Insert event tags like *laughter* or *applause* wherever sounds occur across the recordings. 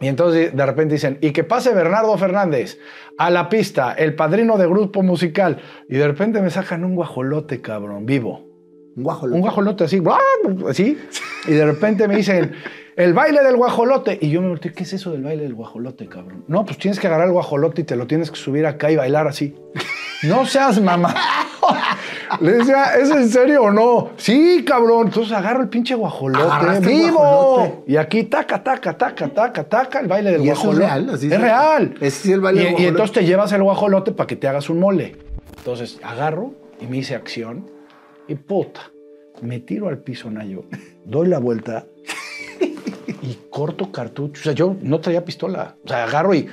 Y entonces de repente dicen, y que pase Bernardo Fernández a la pista, el padrino de grupo musical. Y de repente me sacan un guajolote, cabrón, vivo. Un guajolote. Un guajolote así, así. Y de repente me dicen, el baile del guajolote. Y yo me volteé, ¿qué es eso del baile del guajolote, cabrón? No, pues tienes que agarrar el guajolote y te lo tienes que subir acá y bailar así. No seas mamá. Le decía, ¿es en serio o no? Sí, cabrón. Entonces agarro el pinche guajolote. ¡Vivo! guajolote. Y aquí taca, taca, taca, taca, taca, el baile del ¿Y eso es guajolote. real? Así es real. Ese sí es el baile y, del y guajolote. entonces te llevas el guajolote para que te hagas un mole. Entonces agarro y me hice acción. Y puta, me tiro al piso, Nayo. Doy la vuelta y corto cartucho. O sea, yo no traía pistola. O sea, agarro y.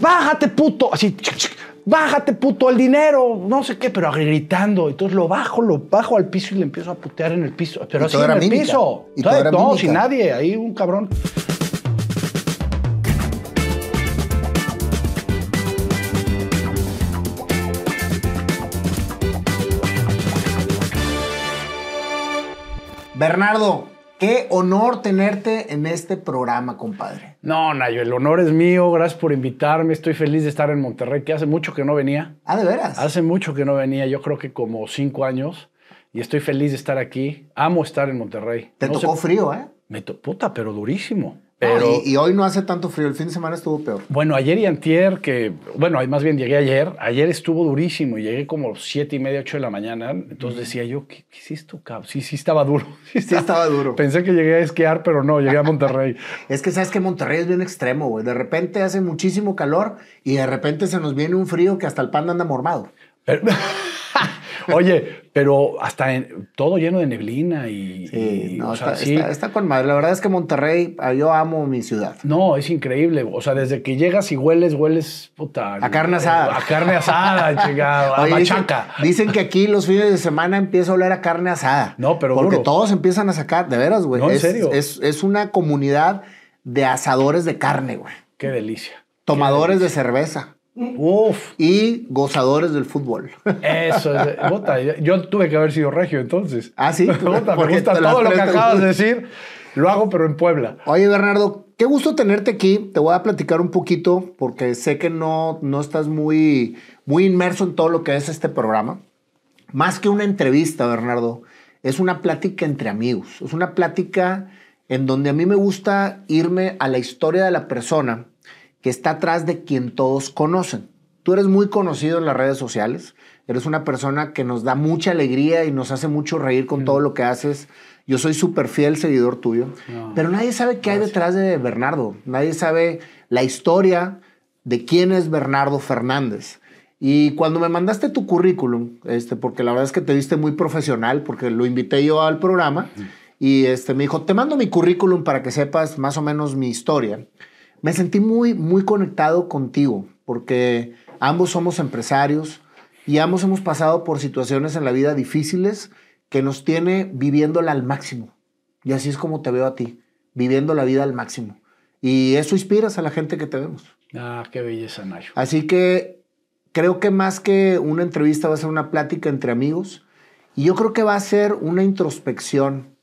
¡Bájate, puto! Así. chic, chic, ¡Bájate, puto! ¡El dinero! No sé qué, pero gritando. Entonces lo bajo, lo bajo al piso y le empiezo a putear en el piso. Pero así en el mímica. piso. Y todo no, sin nadie. Ahí un cabrón. Bernardo, qué honor tenerte en este programa, compadre. No, Nayo, el honor es mío. Gracias por invitarme. Estoy feliz de estar en Monterrey, que hace mucho que no venía. Ah, de veras. Hace mucho que no venía, yo creo que como cinco años. Y estoy feliz de estar aquí. Amo estar en Monterrey. Te No tocó sé- frío, ¿eh? Me to- puta, pero durísimo. Y, y hoy no hace tanto frío. El fin de semana estuvo peor. bueno, ayer y antier, que, bueno, más bien llegué ayer. Ayer estuvo durísimo y llegué como siete y media, ocho de la mañana. Entonces decía yo, ¿qué, qué es esto, cabrón? Sí, sí estaba duro. *laughs* Sí estaba duro. Pensé que llegué a esquiar, pero no, llegué a Monterrey. *laughs* Es que sabes que Monterrey es bien extremo, güey. De repente hace muchísimo calor y de repente se nos viene un frío que hasta el panda anda mormado. Pero- *laughs* *laughs* Oye, pero hasta en- todo lleno de neblina y... Sí, y, no, o sea, está, sí. está- está con madre. La verdad es que Monterrey, ah, yo amo mi ciudad. No, es increíble. O sea, desde que llegas y hueles, hueles, puta. A carne asada. A carne asada, *laughs* chingado. A Oye, machaca. dicen que aquí los fines de semana empieza a oler a carne asada. No, pero Porque duro. todos empiezan a sacar, de veras, güey. No, en serio. Es, es una comunidad de asadores de carne, güey. Qué delicia. Tomadores de cerveza Uf, y gozadores del fútbol. eso es. puta, yo tuve que haber sido regio entonces. Ah, sí. *laughs* Puta, me gusta todo lo que acabas de decir. Lo hago, pero en Puebla. Oye, Bernardo, qué gusto tenerte aquí. Te voy a platicar un poquito porque sé que no, no estás muy, muy inmerso en todo lo que es este programa. Más que una entrevista, Bernardo, es una plática entre amigos. Es una plática en donde a mí me gusta irme a la historia de la persona que está atrás de quien todos conocen. Tú eres muy conocido en las redes sociales. Eres una persona que nos da mucha alegría y nos hace mucho reír con todo lo que haces. Yo soy súper fiel seguidor tuyo. No. Pero nadie sabe qué hay detrás de Bernardo. Nadie sabe la historia de quién es Bernardo Fernández. Y cuando me mandaste tu currículum, este, porque la verdad es que te viste muy profesional, porque lo invité yo al programa, y este, me dijo, te mando mi currículum para que sepas más o menos mi historia. Me sentí muy, muy conectado contigo, porque ambos somos empresarios y ambos hemos pasado por situaciones en la vida difíciles que nos tiene viviéndola al máximo. Y así es como te veo a ti, viviendo la vida al máximo. Y eso inspiras a la gente que te vemos. Ah, qué belleza, Nayo. Así que creo que más que una entrevista va a ser una plática entre amigos. Y yo creo que va a ser una introspección,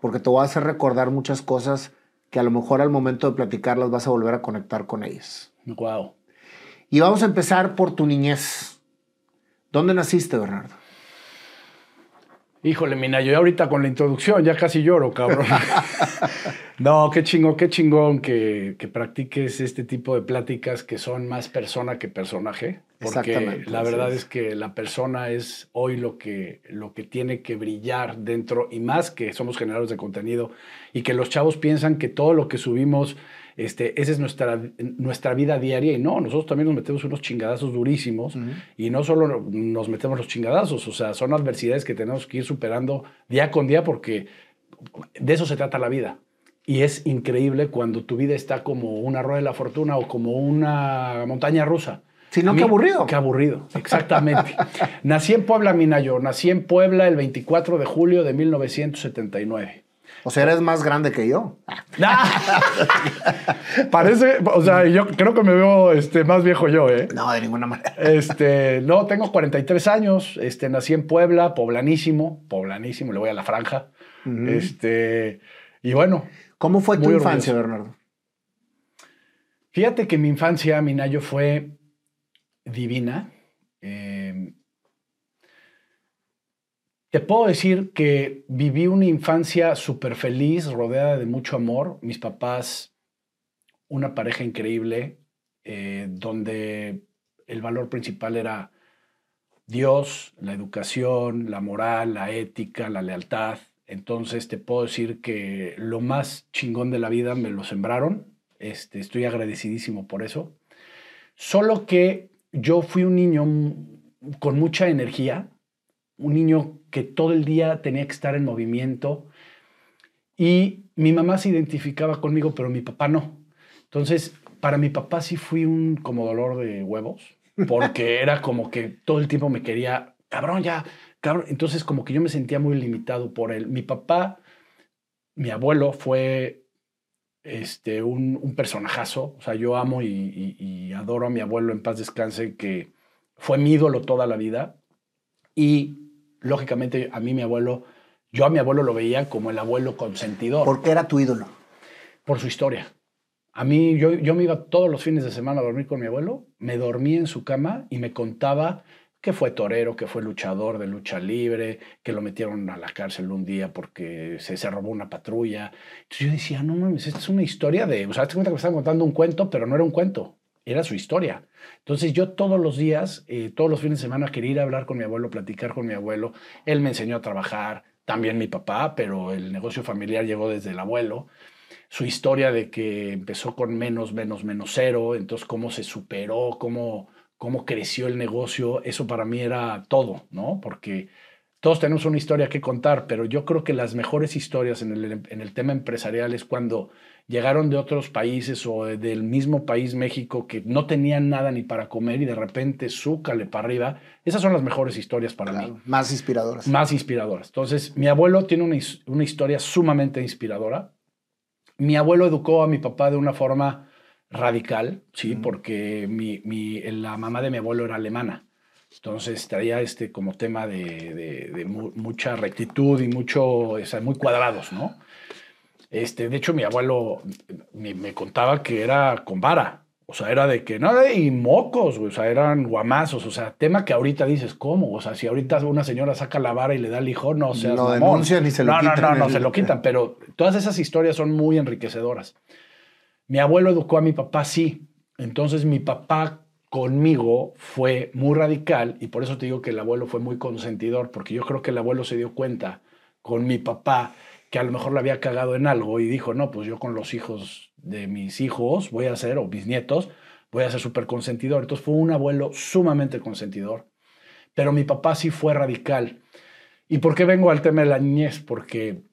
porque te voy a hacer recordar muchas cosas que a lo mejor al momento de platicarlas vas a volver a conectar con ellas. Wow. Y vamos a empezar por tu niñez. ¿Dónde naciste, Bernardo? Híjole, mina, yo ahorita con la introducción ya casi lloro, cabrón. *laughs* no, qué chingón, qué chingón que, que practiques este tipo de pláticas que son más persona que personaje. Porque Exactamente, la verdad es. es. que la persona es hoy lo que, lo que tiene que brillar dentro, y más que somos generadores de contenido, y que los chavos piensan que todo lo que subimos, este, esa es nuestra, nuestra vida diaria, y no, nosotros también nos metemos unos chingadazos durísimos, y no solo nos metemos los chingadazos, o sea, son adversidades que tenemos que ir superando día con día porque de eso se trata la vida. Y es increíble cuando tu vida está como una rueda de la fortuna o como una montaña rusa. Si no, A qué aburrido. Qué aburrido, exactamente. *laughs* nací en Puebla, Minayo. Nací en Puebla el 24 de julio de 1979. O sea, eres más grande que yo. *laughs* Parece, o sea, yo creo que me veo este, más viejo yo, ¿eh? No, de ninguna manera. Este, no, tengo 43 años, este, nací en Puebla, poblanísimo, poblanísimo, le voy a la franja. Este, y bueno, ¿Cómo fue tu infancia. Bernardo? Fíjate que mi infancia, Minayo, fue divina. Eh, te puedo decir que viví una infancia súper feliz, rodeada de mucho amor. Mis papás, una pareja increíble, eh, donde el valor principal era Dios, la educación, la moral, la ética, la lealtad. Entonces te puedo decir que lo más chingón de la vida me lo sembraron. Este, estoy agradecidísimo por eso. Solo que yo fui un niño con mucha energía, un niño que todo el día tenía que estar en movimiento y mi mamá se identificaba conmigo, pero mi papá no. Entonces, para mi papá sí fui un como dolor de huevos, porque era como que todo el tiempo me quería, cabrón, ya, cabrón. Entonces, como que yo me sentía muy limitado por él. Mi papá, mi abuelo fue este, un, un personajazo. O sea, yo amo y, y adoro a mi abuelo en paz descanse, que fue mi ídolo toda la vida. Y lógicamente a mí mi abuelo, yo a mi abuelo lo veía como el abuelo consentidor. ¿Por qué era tu ídolo? Por su historia. A mí, yo, yo me iba todos los fines de semana a dormir con mi abuelo, me dormía en su cama y me contaba que fue torero, que fue luchador de lucha libre, que lo metieron a la cárcel un día porque se, se robó una patrulla. Entonces yo decía, no mames, esta es una historia de, o sea, te cuenta que me estaban contando un cuento, pero no era un cuento, era su historia. Entonces yo todos los días, eh, todos los fines de semana quería ir a hablar con mi abuelo, platicar con mi abuelo. Él me enseñó a trabajar, también mi papá, pero el negocio familiar llegó desde el abuelo. Su historia de que empezó con menos, menos, menos cero, entonces cómo se superó, cómo, cómo creció el negocio, eso para mí era todo, ¿no? Porque todos tenemos una historia que contar, pero yo creo que las mejores historias en el, en el tema empresarial es cuando llegaron de otros países o del mismo país México que no tenían nada ni para comer y de repente súcale para arriba. Esas son las mejores historias para mí. Más inspiradoras. Más inspiradoras. Entonces, mi abuelo tiene una, una, historia sumamente inspiradora. Mi abuelo educó a mi papá de una forma radical, ¿sí? Porque mi, mi, la mamá de mi abuelo era alemana. Entonces traía este como tema de, de, de mucha rectitud y mucho, o sea, muy cuadrados, ¿no? Este, de hecho, mi abuelo me, me, contaba que era con vara. O sea, era de que no, y mocos, o sea, eran guamazos. O sea, tema que ahorita dices, ¿cómo? O sea, si ahorita una señora saca la vara y le da el hijo, no, o sea, lo denuncian y se lo no, quitan. No, no, no, se lo quitan. Pero todas esas historias son muy enriquecedoras. Mi abuelo educó a mi papá, sí. Entonces, mi papá conmigo fue muy radical y por eso te digo que el abuelo fue muy consentidor, porque yo creo que el abuelo se dio cuenta con mi papá que a lo mejor le había cagado en algo y dijo, no, pues yo con los hijos de mis hijos voy a ser, o mis nietos, voy a ser súper consentidor. Entonces fue un abuelo sumamente consentidor. Pero mi papá sí fue radical. ¿Y por qué vengo al tema de la niñez? Porque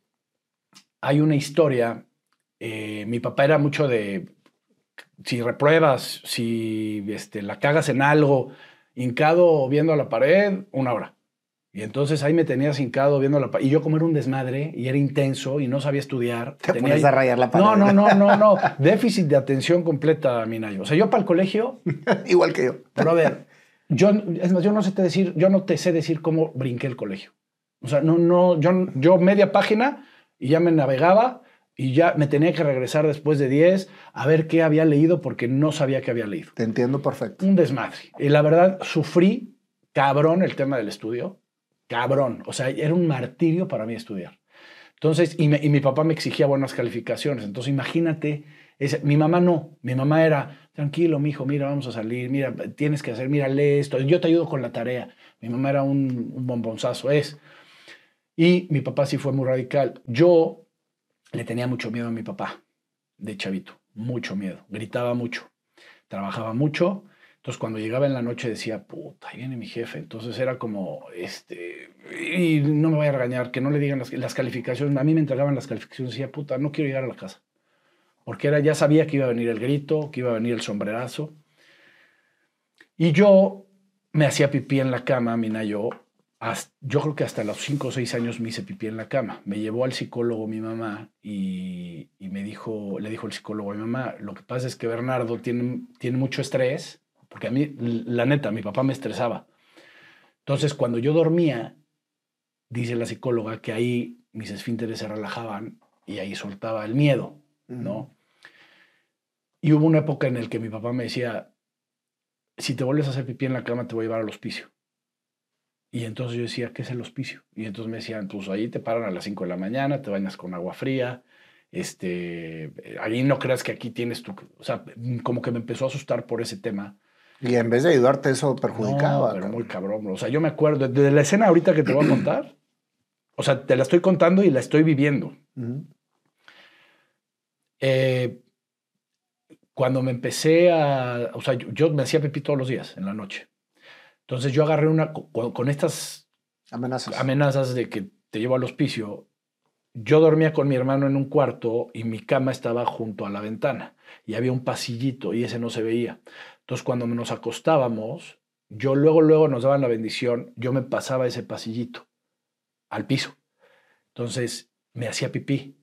hay una historia, eh, mi papá era mucho de, si repruebas, si este, la cagas en algo, hincado viendo a la pared, una hora. Y entonces ahí me tenía hincado viendo la Y yo como era un desmadre y era intenso y no sabía estudiar. Te tenía pones a rayar la pared. No, no, no, no, no. *laughs* Déficit de atención completa, Minayo. O sea, yo para el colegio... *laughs* Igual que yo. Pero a ver, yo, es más, yo no sé te decir, yo no te sé decir cómo brinqué el colegio. O sea, no, no, yo, yo media página y ya me navegaba y ya me tenía que regresar después de 10 a ver qué había leído porque no sabía qué había leído. Te entiendo perfecto. Un desmadre. Y la verdad, sufrí cabrón el tema del estudio cabrón. O sea, era un martirio para mí estudiar. Entonces, y, me, y mi papá me exigía buenas calificaciones. Entonces, imagínate, ese, mi mamá no. Mi mamá era, tranquilo, mi hijo, mira, vamos a salir, mira, tienes que hacer, mira, lee esto, yo te ayudo con la tarea. Mi mamá era un, un bombonzazo, es. Y mi papá sí fue muy radical. Yo le tenía mucho miedo a mi papá, de chavito, mucho miedo. Gritaba mucho, trabajaba mucho entonces, cuando llegaba en la noche decía, puta, ahí viene mi jefe. Entonces era como, este, y no me voy a regañar, que no le digan las, las calificaciones. A mí me entregaban las calificaciones decía, puta, no quiero llegar a la casa. Porque era, ya sabía que iba a venir el grito, que iba a venir el sombrerazo. Y yo me hacía pipí en la cama, mina yo. Hasta, yo creo que hasta los 5 o 6 años me hice pipí en la cama. Me llevó al psicólogo mi mamá y, y me dijo, le dijo el psicólogo a mi mamá, lo que pasa es que Bernardo tiene, tiene mucho estrés porque a mí, la neta, mi papá me estresaba. Entonces, cuando yo dormía, dice la psicóloga que ahí mis esfínteres se relajaban y ahí soltaba el miedo, ¿no? Y hubo una época en la que mi papá me decía, si te vuelves a hacer pipí en la cama, te voy a llevar al hospicio. Y entonces yo decía, ¿qué es el hospicio? Y entonces me decían, pues ahí te paran a las 5 de la mañana, te bañas con agua fría, este, ahí no creas que aquí tienes tu... O sea, como que me empezó a asustar por ese tema. Y en vez de ayudarte, eso perjudicaba. No, pero muy cabrón. O sea, yo me acuerdo de la escena ahorita que te voy a contar. O sea, te la estoy contando y la estoy viviendo. eh, cuando me empecé a... O sea, yo, yo, me hacía pipí todos los días en la noche. Entonces yo agarré una... Con, con estas amenazas. amenazas de que te llevo al hospicio, yo dormía con mi hermano en un cuarto y mi cama estaba junto a la ventana y había un pasillito y ese no se veía. Entonces cuando nos acostábamos, yo luego, luego nos daban la bendición, yo me pasaba ese pasillito al piso. Entonces me hacía pipí.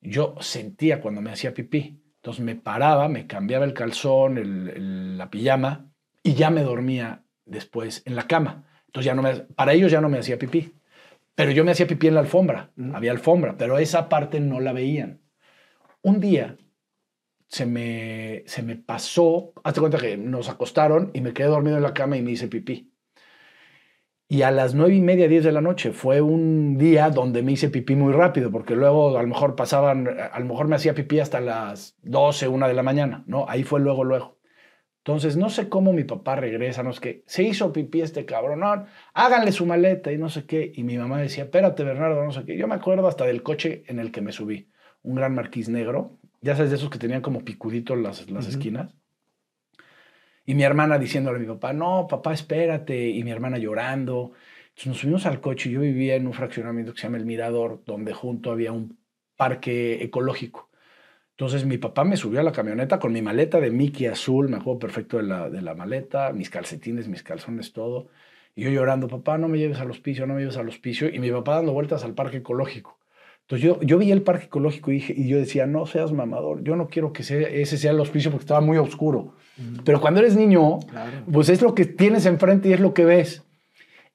Yo sentía cuando me hacía pipí. Entonces me paraba, me cambiaba el calzón, el, el, la pijama y ya me dormía después en la cama. Entonces ya no me, para ellos ya no me hacía pipí. Pero yo me hacía pipí en la alfombra, mm. había alfombra, pero esa parte no la veían. Un día se me, se me pasó, hazte cuenta que nos acostaron y me quedé dormido en la cama y me hice pipí. Y a las nueve y media, diez de la noche fue un día donde me hice pipí muy rápido, porque luego a lo mejor pasaban, a lo mejor me hacía pipí hasta las 12, una de la mañana, ¿no? Ahí fue luego, luego. Entonces, no sé cómo mi papá regresa, no sé qué, se hizo pipí este cabrón, no, háganle su maleta y no sé qué. Y mi mamá decía, espérate, Bernardo, no sé qué. Yo me acuerdo hasta del coche en el que me subí, un gran marquís negro, ya sabes, de esos que tenían como picuditos las, las uh -huh. esquinas. Y mi hermana diciéndole a mi papá, no, papá, espérate. Y mi hermana llorando. Entonces nos subimos al coche. Yo vivía en un fraccionamiento que se llama El Mirador, donde junto había un parque ecológico. Entonces mi papá me subió a la camioneta con mi maleta de Mickey azul, me acuerdo perfecto de la, de la maleta, mis calcetines, mis calzones, todo. Y yo llorando, papá, no me lleves al hospicio, no me lleves al hospicio. Y mi papá dando vueltas al parque ecológico. Entonces yo, yo vi el parque ecológico y, dije, y yo decía, no seas mamador, yo no quiero que sea, ese sea el hospicio porque estaba muy oscuro. Pero cuando eres niño, claro. pues es lo que tienes enfrente y es lo que ves.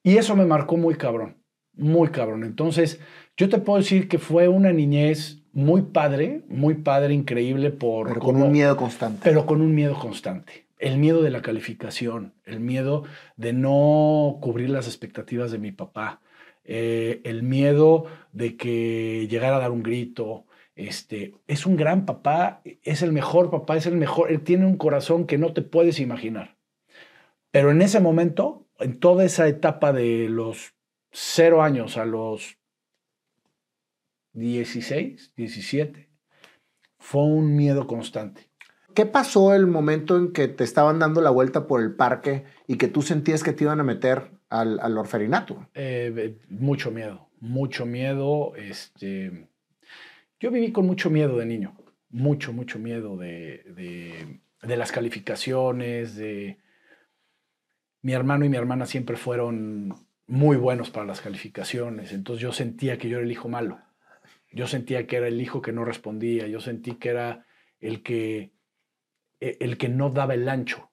Y eso me marcó muy cabrón, muy cabrón. Entonces yo te puedo decir que fue una niñez muy padre, muy padre, increíble por... Pero con como, un miedo constante. Pero con un miedo constante. El miedo de la calificación, el miedo de no cubrir las expectativas de mi papá, eh, el miedo de que llegara a dar un grito. Este, es un gran papá, es el mejor papá, es el mejor, él tiene un corazón que no te puedes imaginar. Pero en ese momento, en toda esa etapa de los cero años a los 16, 17, fue un miedo constante. ¿Qué pasó el momento en que te estaban dando la vuelta por el parque y que tú sentías que te iban a meter al, al orferinato? Eh, mucho miedo, mucho miedo. Este, yo viví con mucho miedo de niño, mucho, mucho miedo de, de, de las calificaciones, de... Mi hermano y mi hermana siempre fueron muy buenos para las calificaciones, entonces yo sentía que yo era el hijo malo. Yo sentía que era el hijo que no respondía, yo sentí que era el que, e, el que no daba el ancho.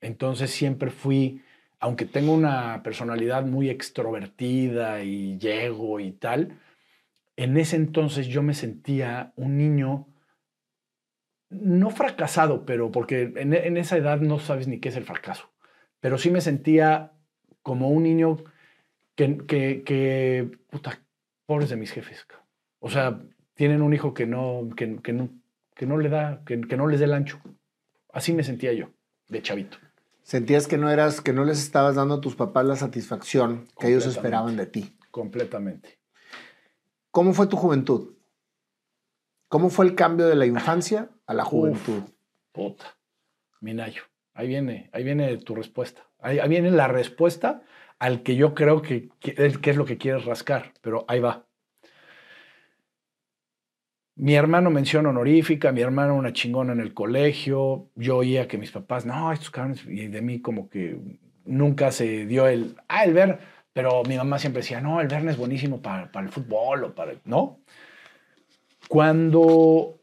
Entonces siempre fui, aunque tengo una personalidad muy extrovertida y llego y tal, en ese entonces yo me sentía un niño no fracasado, pero porque en, esa edad no sabes ni qué es el fracaso, pero sí me sentía como un niño que, que, que pobres de mis jefes. O sea, tienen un hijo que no, que, que no, que no le da, que, que, no les dé el ancho. Así me sentía yo, de chavito. Sentías que no eras, que no les estabas dando a tus papás la satisfacción que ellos esperaban de ti. Completamente. ¿Cómo fue tu juventud? ¿Cómo fue el cambio de la infancia a la juventud? Uf, puta, Minayo. Ahí viene, ahí viene tu respuesta. Ahí, ahí, viene la respuesta al que yo creo que, que, que es lo que quieres rascar, pero ahí va. Mi hermano mención honorífica, mi hermano una chingona en el colegio. Yo oía que mis papás, no, estos cabrones, y de mí como que nunca se dio el, ah, el ver, pero mi mamá siempre decía, no, el Verne es buenísimo para, el fútbol o para, ¿no? Cuando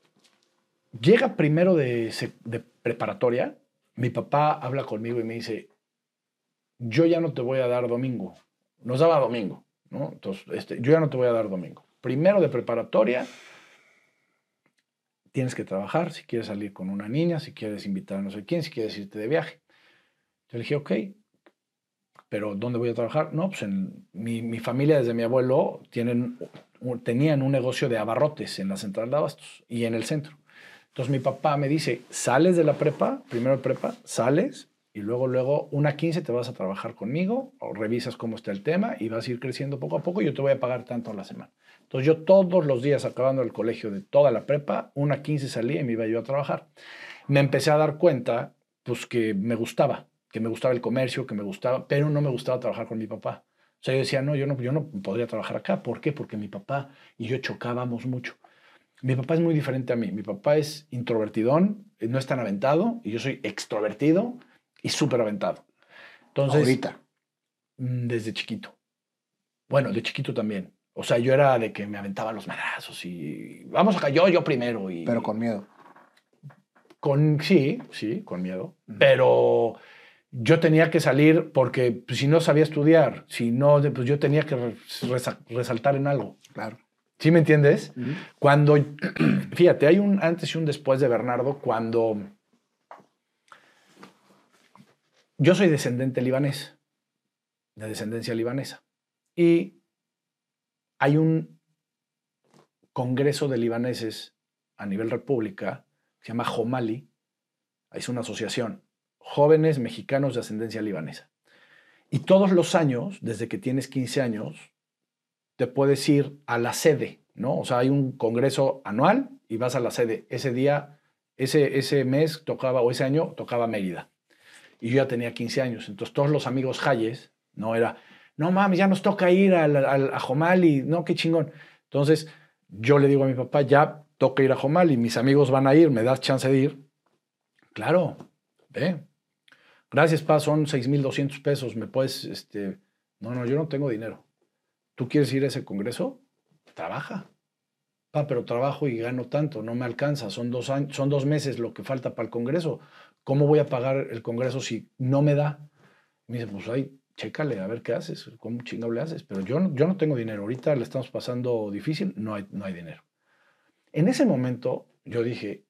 llega primero de, de preparatoria, mi papá habla conmigo y me dice, yo ya no te voy a dar domingo. Nos daba domingo, ¿no? Entonces, este, yo ya no te voy a dar domingo. Primero de preparatoria tienes que trabajar, si quieres salir con una niña, si quieres invitar a no sé quién, si quieres irte de viaje. Yo le dije, ok, pero ¿dónde voy a trabajar? No, pues en mi, mi familia, desde mi abuelo, tienen, tenían un negocio de abarrotes en la central de abastos y en el centro. Entonces mi papá me dice, sales de la prepa, primero de prepa, sales y luego, luego, una 15 te vas a trabajar conmigo, o revisas cómo está el tema y vas a ir creciendo poco a poco y yo te voy a pagar tanto a la semana. Entonces yo todos los días acabando el colegio de toda la prepa, una 15 salía y me iba yo a trabajar. Me empecé a dar cuenta, pues que me gustaba, que me gustaba el comercio, que me gustaba, pero no me gustaba trabajar con mi papá. O sea, yo decía, no, yo no, yo no podría trabajar acá. ¿Por qué? Porque mi papá y yo chocábamos mucho. Mi papá es muy diferente a mí. Mi papá es introvertidón, no es tan aventado, y yo soy extrovertido y súper aventado. Entonces, Ahorita. mm, desde chiquito. Bueno, de chiquito también. O sea, yo era de que me aventaba los madrazos y vamos acá, yo, yo primero. Y, Pero con miedo. con sí, sí, con miedo. Pero yo tenía que salir porque pues, si no sabía estudiar, si no, pues yo tenía que re- resa- resaltar en algo. Claro. ¿Sí me entiendes? Cuando, *clears throat* fíjate, hay un antes y un después de Bernardo cuando yo soy descendente libanés, de descendencia libanesa, y hay un congreso de libaneses a nivel república, que se llama Jomali, es una asociación, jóvenes mexicanos de ascendencia libanesa. Y todos los años, desde que tienes 15 años, te puedes ir a la sede, ¿no? O sea, hay un congreso anual y vas a la sede. Ese día, ese, ese mes tocaba, o ese año tocaba Mérida. Y yo ya tenía 15 años. Entonces todos los amigos Hayes, ¿no? Era, no mames, ya nos toca ir al, al- a Jomali, no, qué chingón. Entonces yo le digo a mi papá, ya toca ir a Jomali, mis amigos van a ir, ¿me das chance de ir? Claro, ve. Gracias, pa, son 6,200 pesos, me puedes, este... No, no, yo no tengo dinero. ¿Tú quieres ir a ese congreso? Trabaja. Pa, pero trabajo y gano tanto, no me alcanza. Son dos, son dos meses lo que falta para el congreso. ¿Cómo voy a pagar el congreso si no me da? Me dice, pues ahí, chécale, a ver qué haces, cómo chingado le haces. Pero yo, no- yo no tengo dinero. Ahorita le estamos pasando difícil, no hay, no hay dinero. En ese momento yo dije,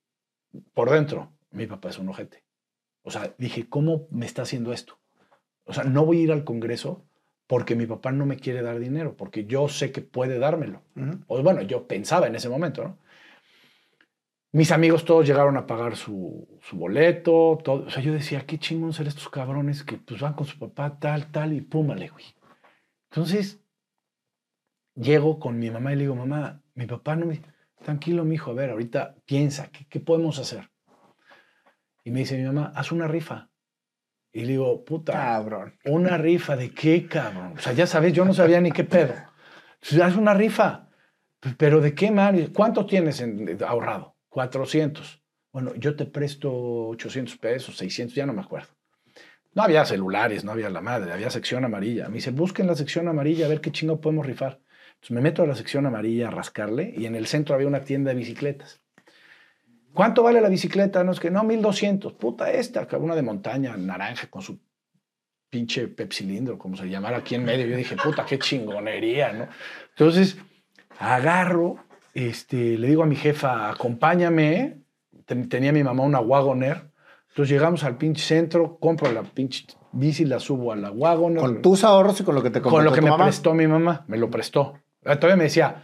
por dentro, mi papá es un ojete. O sea, dije, ¿cómo me está haciendo esto? O sea, no voy a ir al congreso porque mi papá no me quiere dar dinero, porque yo sé que puede dármelo. Ujú. O bueno, yo pensaba en ese momento, ¿no? Mis amigos todos llegaron a pagar su, su boleto, todo. O sea, yo decía, qué chingón ser estos cabrones que pues van con su papá, tal, tal, y púmale, güey. Entonces, llego con mi mamá y le digo, mamá, mi papá no me... Tranquilo, mi hijo, a ver, ahorita piensa, ¿qué, qué podemos hacer? Y me dice mi mamá, haz una rifa. Y le digo, puta, Cabrón. ¿Una rifa de qué, cabrón? O sea, ya sabes, yo no sabía ni qué pedo. Pues, Haz una rifa. ¿Pero de qué, Mario? ¿Cuánto tienes en- ahorrado? 400. Bueno, yo te presto 800 pesos, 600, ya no me acuerdo. No había celulares, no había la madre, había sección amarilla. Me dice, busquen la sección amarilla a ver qué chingo podemos rifar. Entonces me meto a la sección amarilla a rascarle y en el centro había una tienda de bicicletas. ¿Cuánto vale la bicicleta? No, es que no, 1200. Puta esta, una de montaña, naranja, con su pinche pepsilindro, como se llamara aquí en medio. Yo dije, puta, qué chingonería, ¿no? Entonces, agarro, este, le digo a mi jefa, acompáñame. Ten- tenía mi mamá una Wagoner. Entonces llegamos al pinche centro, compro la pinche bici, la subo a la Wagoner. Con tus ahorros y con lo que te compró Con lo que tu me mamá. prestó mi mamá, me lo prestó. Ah, Todavía me decía,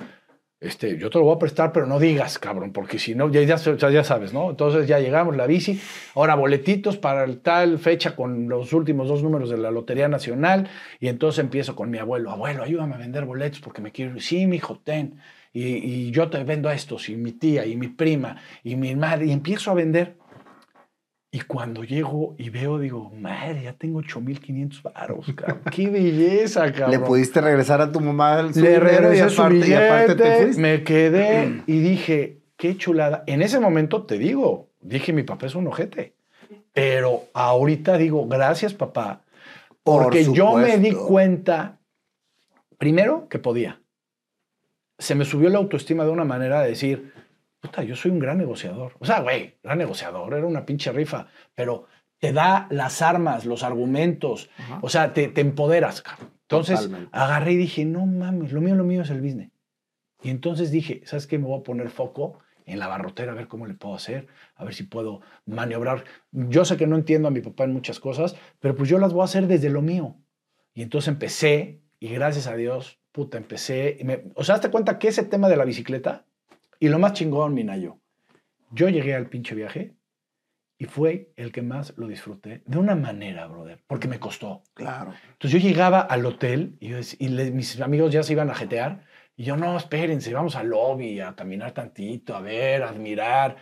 este, yo te lo voy a prestar, pero no digas, cabrón, porque si no, ya, ya, ya- ya sabes, ¿no? Entonces ya llegamos, la bici, ahora boletitos para el tal fecha con los últimos dos números de la Lotería Nacional, y entonces empiezo con mi abuelo, abuelo, ayúdame a vender boletos porque me quiero ir. Sí, mi hijo, ten. Y, y yo te vendo a estos, y mi tía, y mi prima, y mi madre, y empiezo a vender. Y cuando llego y veo, digo, madre, ya tengo 8,500 varos, cabrón. *laughs* ¡Qué belleza, cabrón! Le pudiste regresar a tu mamá su Le y regresé su y aparte te billete, me quedé *clears throat* y dije, qué chulada. En ese momento te digo, dije, mi papá es un ojete. Pero ahorita digo, gracias papá, Por porque yo me di cuenta, primero, que podía. Se me subió la autoestima de una manera de decir, puta, yo soy un gran negociador. O sea, güey, gran negociador, era una pinche rifa, pero te da las armas, los argumentos, Ajá. o sea, te, te empoderas. cabrón. Entonces Totalmente. agarré y dije, no mames, lo mío, lo mío es el business. Y entonces dije, ¿sabes qué? Me voy a poner foco en la barrotera a ver cómo le puedo hacer, a ver si puedo maniobrar. Yo sé que no entiendo a mi papá en muchas cosas, pero pues yo las voy a hacer desde lo mío. Y entonces empecé, y gracias a Dios, puta, empecé. o sea, hazte cuenta que ese tema de la bicicleta, y lo más chingón, Minayo, yo llegué al pinche viaje y fue el que más lo disfruté de una manera, brother, porque me costó. Claro. Entonces yo llegaba al hotel y, mis amigos ya se iban a jetear y yo, no, espérense, vamos al lobby a caminar tantito, a ver, a admirar.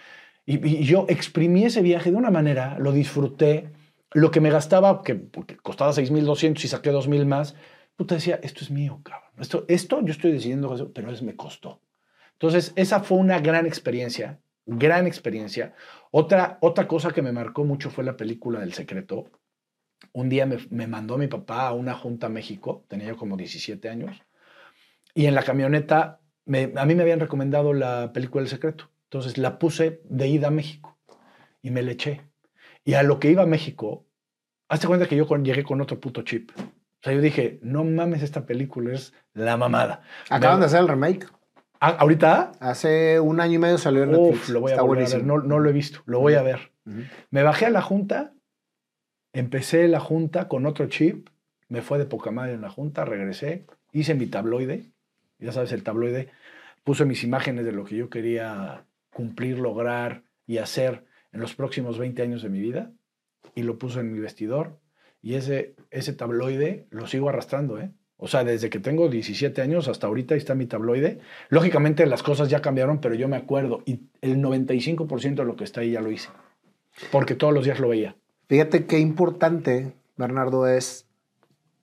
Y, yo exprimí ese viaje de una manera, lo disfruté. Lo que me gastaba, que porque costaba 6.200 y saqué 2.000 más, puta decía, esto es mío, cabrón. Esto, esto yo estoy decidiendo, pero me costó. Entonces, esa fue una gran experiencia, gran experiencia. Otra, otra cosa que me marcó mucho fue la película del secreto. Un día me, me mandó mi papá a una junta a México, tenía yo como 17 años, y en la camioneta, a mí me habían recomendado la película El Secreto. Entonces la puse de ida a México y me le eché. Y a lo que iba a México, hazte cuenta que yo llegué con otro puto chip. O sea, yo dije, no mames, esta película es la mamada. Acaban de hacer el remake. ¿Ah, ¿Ahorita? Hace un año y medio salió Netflix. Uf, lo voy a, ver. No, no, lo he visto, lo voy a ver. Me bajé a la junta, empecé la junta con otro chip, me fue de poca madre en la junta, regresé, hice mi tabloide ya sabes, el tabloide, puse mis imágenes de lo que yo quería cumplir, lograr y hacer en los próximos 20 años de mi vida y lo puse en mi vestidor y ese, ese tabloide lo sigo arrastrando, ¿eh? O sea, desde que tengo 17 años hasta ahorita está mi tabloide. Lógicamente las cosas ya cambiaron, pero yo me acuerdo y el 95% de lo que está ahí ya lo hice, porque todos los días lo veía. Fíjate qué importante, Bernardo, es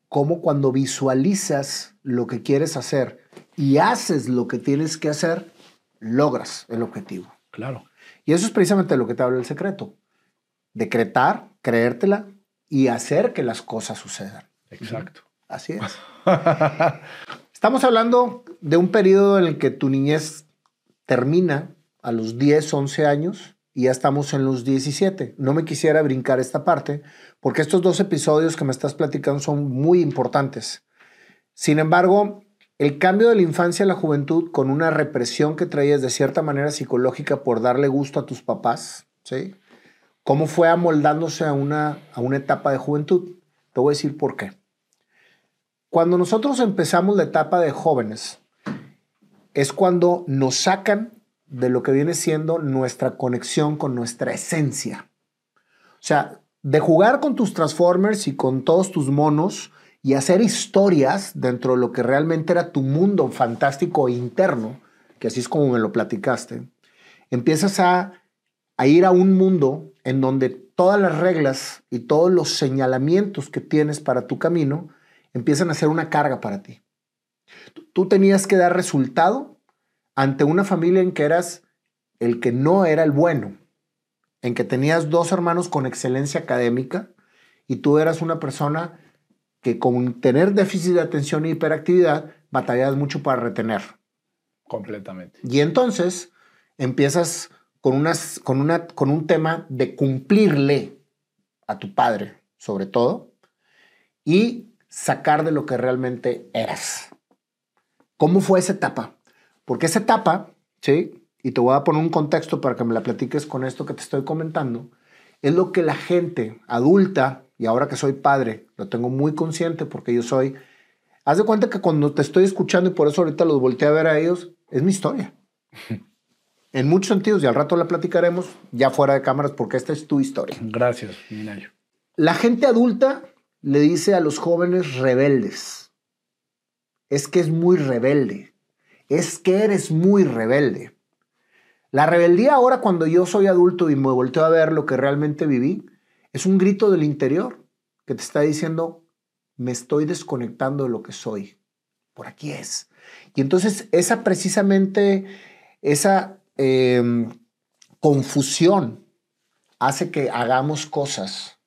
cómo cuando visualizas lo que quieres hacer y haces lo que tienes que hacer, logras el objetivo. Claro. Y eso es precisamente lo que te habla el secreto. Decretar, creértela y hacer que las cosas sucedan. Exacto. Así es. *laughs* Estamos hablando de un periodo en el que tu niñez termina a los 10, 11 años y ya estamos en los 17. No me quisiera brincar esta parte porque estos dos episodios que me estás platicando son muy importantes. Sin embargo, el cambio de la infancia a la juventud con una represión que traías de cierta manera psicológica por darle gusto a tus papás, ¿sí? ¿Cómo fue amoldándose a una, a una etapa de juventud? Te voy a decir por qué. Cuando nosotros empezamos la etapa de jóvenes, es cuando nos sacan de lo que viene siendo nuestra conexión con nuestra esencia. O sea, de jugar con tus Transformers y con todos tus monos, y hacer historias dentro de lo que realmente era tu mundo fantástico e interno, que así es como me lo platicaste, empiezas a, a ir a un mundo en donde todas las reglas y todos los señalamientos que tienes para tu camino empiezan a ser una carga para ti. Tú tenías que dar resultado ante una familia en que eras el que no era el bueno, en que tenías dos hermanos con excelencia académica y tú eras una persona que con tener déficit de atención e hiperactividad batallas mucho para retener. Completamente. Y entonces empiezas con, unas, con, una, con un tema de cumplirle a tu padre, sobre todo, y sacar de lo que realmente eras. ¿Cómo fue esa etapa? Porque esa etapa, ¿sí? Y te voy a poner un contexto para que me la platiques con esto que te estoy comentando, es lo que la gente adulta y ahora que soy padre, lo tengo muy consciente porque yo soy... Haz de cuenta que cuando te estoy escuchando y por eso ahorita los volteé a ver a ellos, es mi historia. *laughs* en muchos sentidos, y al rato la platicaremos ya fuera de cámaras porque esta es tu historia. Gracias, Minayo. La gente adulta le dice a los jóvenes rebeldes, es que es muy rebelde, es que eres muy rebelde. La rebeldía ahora cuando yo soy adulto y me volteo a ver lo que realmente viví, es un grito del interior que te está diciendo, me estoy desconectando de lo que soy. Por aquí es. Y entonces esa precisamente, esa em, confusión hace que hagamos cosas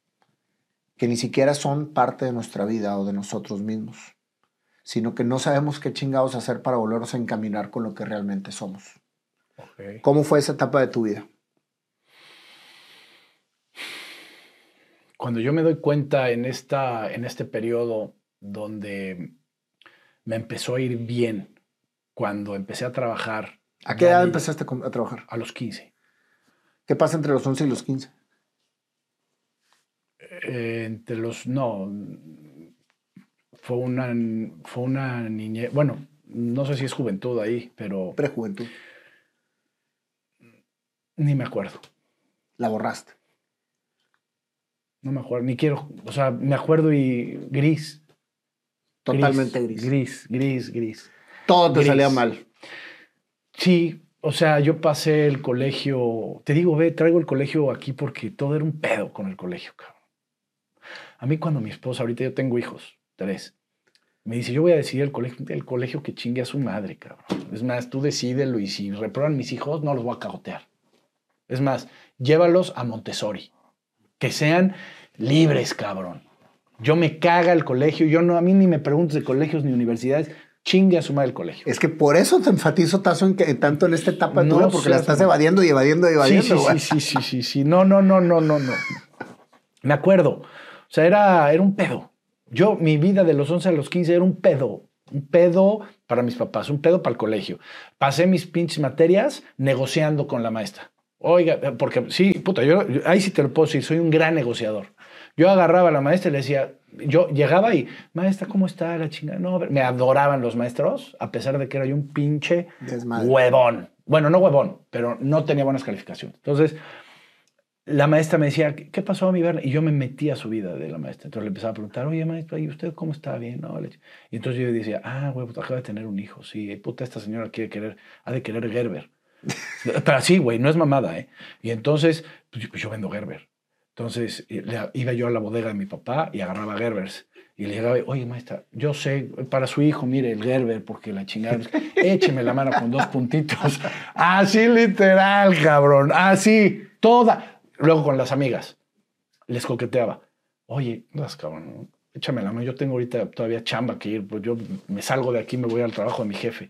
que ni siquiera son parte de nuestra vida o de nosotros mismos, sino que no sabemos qué chingados hacer para volvernos a encaminar con lo que realmente somos. ¿Cómo fue esa etapa de tu vida? cuando yo me doy cuenta en, esta, en este periodo donde me empezó a ir bien, cuando empecé a trabajar ¿A qué edad empezaste a trabajar? A los 15. ¿Qué pasa entre los 11 y los 15? Eh, entre los. No. Fue una, fue una niñez. Bueno, no sé si es juventud ahí, pero Prejuventud. ni me acuerdo. La borraste. No me acuerdo, ni quiero. O sea, me acuerdo y gris. Totalmente gris. Gris, gris, gris. Todo te Gris. salía mal. Sí, o sea, yo pasé el colegio. Te digo, ve, traigo el colegio aquí porque todo era un pedo con el colegio, cabrón. A mí, cuando mi esposa, ahorita yo tengo hijos, tres, me dice, yo voy a decidir el colegio, el colegio que chingue a su madre, cabrón. Es más, tú decídelo y si reprueban mis hijos, no los voy a cagotear. Es más, llévalos a Montessori. Que sean libres, cabrón. Yo me caga el colegio, yo no, a mí ni me preguntes de colegios ni universidades, chingue a su madre el colegio. Es que por eso te enfatizo tazo en que, tanto en esta etapa No vida, porque la estás evadiendo y evadiendo y evadiendo. sí, sí, sí, sí, sí, sí. No, no, no, no, no, no. Me acuerdo. O sea, era, era un pedo. Yo, mi vida de los 11 a los 15 era un pedo. Un pedo para mis papás, un pedo para el colegio. Pasé mis pinches materias negociando con la maestra. Oiga, porque sí, puta, yo, yo- ahí sí te lo puedo decir, soy un gran negociador. Yo agarraba a la maestra y le decía, yo llegaba y, maestra, ¿cómo está la chingada? No, a ver", me adoraban los maestros, a pesar de que era yo un pinche Desmadre. huevón. Bueno, no huevón, pero no tenía buenas calificaciones. Entonces, la maestra me decía, ¿qué pasó, mi Berna? Y yo me metí a su vida de la maestra. Entonces le empezaba a preguntar, oye, maestra, ¿y usted cómo está? Bien, ¿no? Y entonces yo decía, ah, güey, pues acaba de tener un hijo. Sí, puta, esta señora quiere querer, ha de querer Gerber. *laughs* Pero así, güey, no es mamada, ¿eh? Y entonces, pues yo vendo Gerber. Entonces iba yo a la bodega de mi papá y agarraba Gerbers. Y le llegaba, oye, maestra, yo sé, para su hijo, mire el Gerber, porque la chingada, écheme la mano con dos puntitos. *laughs* Así literal, cabrón, así, toda. Luego con las amigas, les coqueteaba. Oye, seas cabrón, échame la mano, yo tengo ahorita todavía chamba que ir, pues yo me salgo de aquí, me voy al trabajo de mi jefe.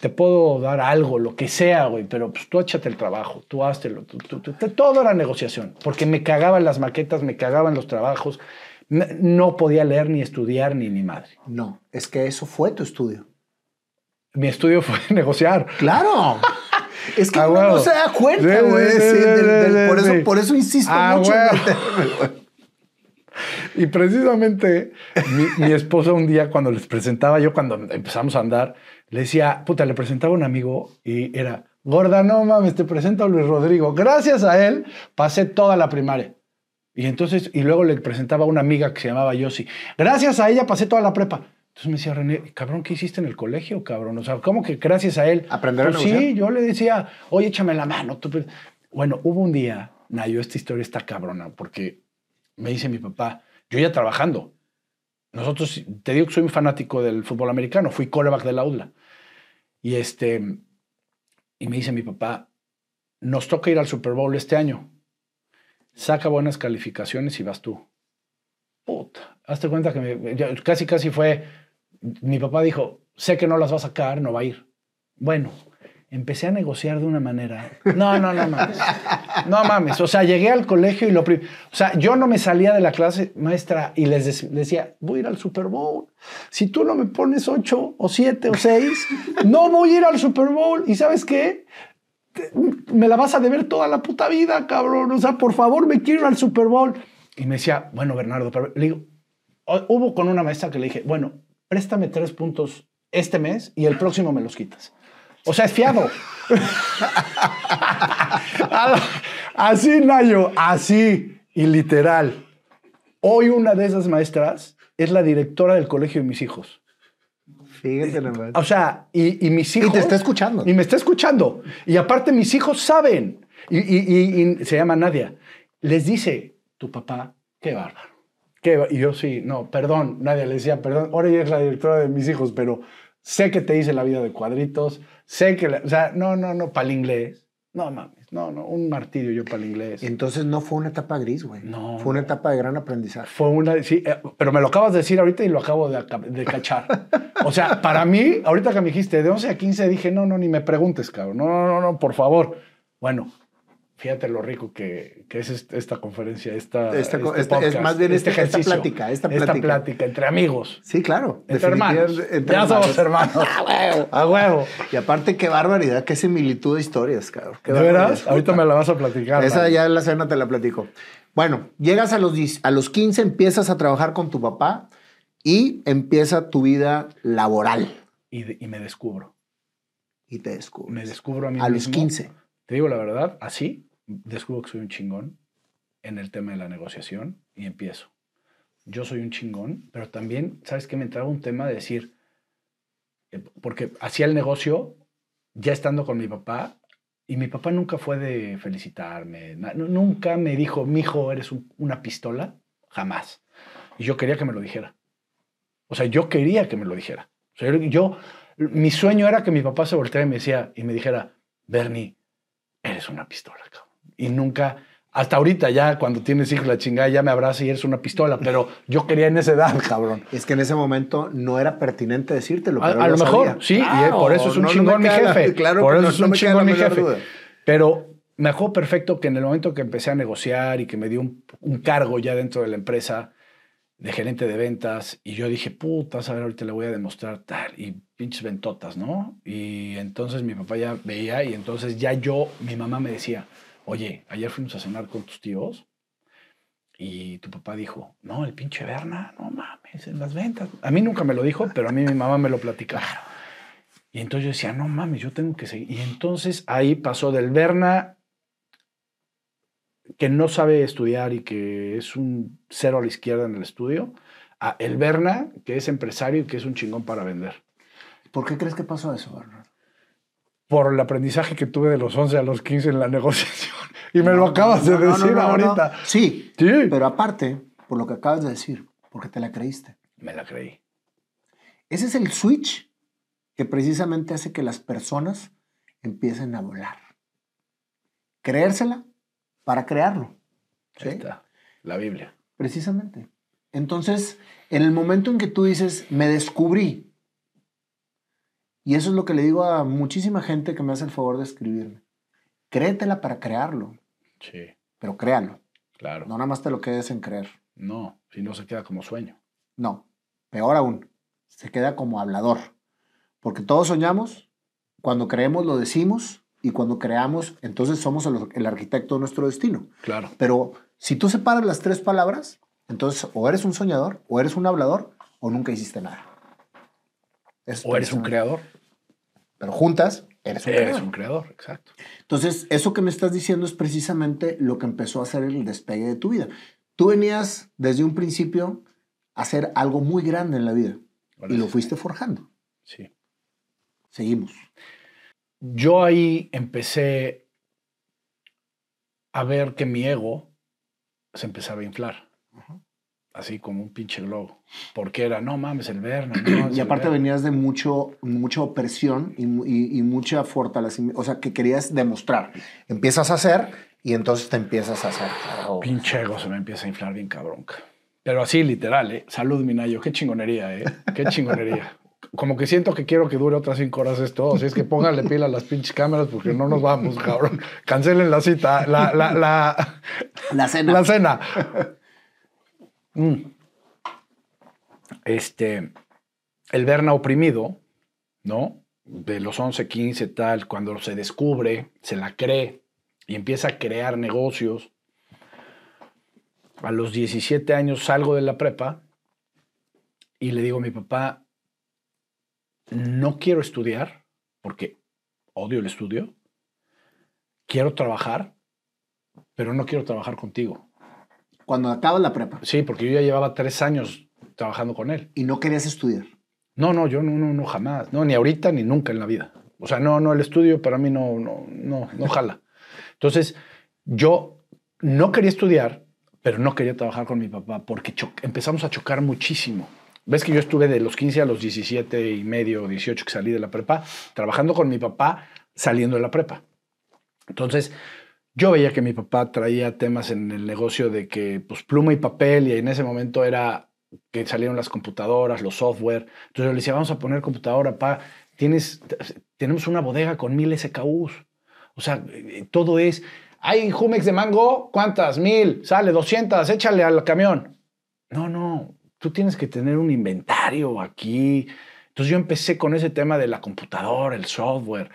Te puedo dar algo, lo que sea, güey, pero pues tú échate el trabajo, tú háztelo. tú- tú- tú- todo era negociación, porque me cagaban las maquetas, me cagaban los trabajos. No, podía leer ni estudiar ni ni madre. No, es que eso fue tu estudio. Mi estudio *laughs* fue negociar. Claro. *laughs* Es que Ah, uno no se da cuenta, güey. sí, sí, por, eso, por eso insisto Ah, mucho. *laughs* Y precisamente mi, mi esposa un día cuando les presentaba, yo cuando empezamos a andar, le decía, puta, le presentaba a un amigo y era, gorda, no mames, te presento a Luis Rodrigo. Gracias a él pasé toda la primaria. Y entonces, y luego le presentaba a una amiga que se llamaba Yossi. Gracias a ella pasé toda la prepa. Entonces me decía René, cabrón, ¿qué hiciste en el colegio, cabrón? O sea, ¿cómo que gracias a él? Aprender a Pues negociar. Sí, yo le decía, oye, échame la mano. tú pre-". Bueno, hubo un día, Nayo, esta historia está cabrona, porque me dice mi papá, yo ya trabajando. Nosotros, te digo que soy un fanático del fútbol americano, fui coreback de la UDLA. Y este, y me dice mi papá, nos toca ir al Super Bowl este año. Saca buenas calificaciones y vas tú. Puta, hazte cuenta que casi, casi fue, mi papá dijo, sé que no las va a sacar, no va a ir. Bueno, empecé a negociar de una manera. No, no, no mames. No mames. O sea, llegué al colegio y lo prim- O sea, yo no me salía de la clase maestra y les dec- decía, voy a ir al Super Bowl. Si tú no me pones ocho o siete o seis, no voy a ir al Super Bowl. ¿Y sabes qué? Te- Me la vas a deber toda la puta vida, cabrón. O sea, por favor, me quiero ir al Super Bowl. Y me decía, bueno, Bernardo, pero le digo, hubo con una maestra que le dije, bueno, préstame tres puntos este mes y el próximo me los quitas. O sea, es fiado. así, Nayo, así y literal. Hoy una de esas maestras es la directora del colegio de mis hijos. Fíjate nomás. O sea, y, y mis hijos... te está escuchando. Y me está escuchando. Y aparte mis hijos saben. Y, y- y- y se llama Nadia. Les dice, tu papá, qué bárbaro. Qué ba-". y yo sí, no, perdón, Nadia le decía, perdón, ahora ella es la directora de mis hijos, pero sé que te hice la vida de cuadritos, sé que, la- o sea, no, no, no, para el inglés. No mames, no, no, un martirio yo para el inglés. Entonces no fue una etapa gris, güey. No. Fue una etapa de gran aprendizaje. Fue una, sí, eh, pero me lo acabas de decir ahorita y lo acabo de, de cachar. O sea, para mí, ahorita que me dijiste de 11 a 15, dije, no, no, ni me preguntes, cabrón. No, no, no, no, por favor. Bueno, Fíjate lo rico que, que es est- esta conferencia, esta, Esta este esta- es más bien este esta- esta ejercicio, plática, esta esta plática. plática entre amigos, Sí, claro. entre hermanos. entre ya somos hermanos. *laughs* A huevo. A huevo. Y aparte, qué barbaridad, qué similitud de historias, cabrón. Qué ¿De veras? Ahorita me la vas a platicar. Esa man. ya en la cena te la platico. Bueno, llegas a los, 10 a los 15, empiezas a trabajar con tu papá y empieza tu vida laboral. Y, de- y me descubro. Y te descubres. Me descubro a mí a los mismo. 15. Te digo la verdad, así descubro que soy un chingón en el tema de la negociación y empiezo. Yo soy un chingón, pero también, ¿sabes qué? Me entraba un tema de decir, eh, porque hacía el negocio ya estando con mi papá y mi papá nunca fue de felicitarme, nunca me dijo, mijo, eres un- una pistola, jamás. Y yo quería que me lo dijera. O sea, yo quería que me lo dijera. O sea, yo, yo- mi sueño era que mi papá se volteara y me decía y me dijera, Bernie, eres una pistola, cabrón. Y nunca, hasta ahorita ya cuando tienes hijos la chingada ya me abraza y eres una pistola, pero yo quería en esa edad, cabrón. Es que en ese momento no era pertinente decírtelo. A, pero a él lo mejor, sabía. sí, y Claro, por eso es un no, chingón mi queda jefe. *laughs* claro por eso no- es un chingón mi jefe. duda. Pero me acuerdo perfecto que en el momento que empecé a negociar y que me dio un, un cargo ya dentro de la empresa de gerente de ventas, y yo dije, puta, a ver, ahorita le voy a demostrar tal, y pinches ventotas, ¿no? Y entonces mi papá ya veía, y entonces ya yo, mi mamá me decía, oye, ayer fuimos a cenar con tus tíos, y tu papá dijo, no, el pinche Berna, no mames, en las ventas. A mí nunca me lo dijo, pero a mí mi mamá me lo platicaba. Y entonces yo decía, no mames, yo tengo que seguir. Y entonces ahí pasó del Berna que no sabe estudiar y que es un cero a la izquierda en el estudio, a el Berna que es empresario y que es un chingón para vender. ¿Por qué crees que pasó eso, Bernardo? Por el aprendizaje que tuve de los 11 a los 15 en la *laughs* negociación. Y me lo acabas no, de no, decir ahorita. Sí, Sí. pero aparte, por lo que acabas de decir, porque te la creíste. Me la creí. Ese es el switch que precisamente hace que las personas empiecen a volar. Creérsela para crearlo. ¿sí? Ahí está. La Biblia. Precisamente. Entonces, en el momento en que tú dices, me descubrí, y eso es lo que le digo a muchísima gente que me hace el favor de escribirme, créetela para crearlo, Sí, pero créalo. claro. No nada más te lo quedes en creer. No, si no se queda como sueño. No, peor aún, se queda como hablador. Porque todos soñamos, cuando creemos lo decimos, y cuando creamos, entonces somos el, el arquitecto de nuestro destino. Claro. Pero si tú separas las tres palabras, entonces o eres un soñador, o eres un hablador, o nunca hiciste nada. Eso O eres un creador. Pero juntas, eres un Eres creador. un creador, exacto. Entonces, eso que me estás diciendo es precisamente lo que empezó a hacer el despegue de tu vida. Tú venías desde un principio a hacer algo muy grande en la vida y lo fuiste forjando. Sí. Seguimos. Yo ahí empecé a ver que mi ego se empezaba a inflar. Así como un pinche globo. Porque era, no mames, el Berna. no *clears throat* Y aparte Berna". venías de mucho, mucha opresión y, y- y mucha fortalecimiento, o sea, que querías demostrar. Empiezas a hacer y entonces te empiezas a hacer. Oh, Pinche ego se me empieza a inflar bien cabrón. ca. Pero así, literal, ¿eh? Salud, Minayo. Qué chingonería, ¿eh? Qué chingonería. Como que siento que quiero que dure otras cinco horas esto. Así es que pónganle pila a las pinches cámaras porque no nos vamos, cabrón. Cancelen la cita, la, la, la, La cena. la cena. Mm. Este, el Berna oprimido, ¿no? De los 11, 15, tal, cuando se descubre, se la cree y empieza a crear negocios. A los 17 años salgo de la prepa y le digo a mi papá, no quiero estudiar porque odio el estudio. Quiero trabajar, pero no quiero trabajar contigo. Cuando acabas la prepa Sí, porque yo ya llevaba tres años trabajando con él. y no querías estudiar. No, no, yo no, no, no, jamás. No, ni ahorita ni nunca en la vida. O sea, no, no, el estudio para mí no, no, no, no jala. Entonces, yo no quería estudiar, pero no quería trabajar con mi papá porque empezamos a chocar muchísimo. Ves que yo estuve de los 15 a los 17 y medio, 18 que salí de la prepa, trabajando con mi papá saliendo de la prepa. Entonces, yo veía que mi papá traía temas en el negocio de que, pues, pluma y papel, y en ese momento era que salieron las computadoras, los software. Entonces yo le decía, vamos a poner computadora, pa, tienes, tenemos una bodega con mil SKUs. O sea, eh, todo es, hay Jumex de mango, ¿cuántas? Mil, sale 200, échale al camión. No, no, tú tienes que tener un inventario aquí. Entonces yo empecé con ese tema de la computadora, el software.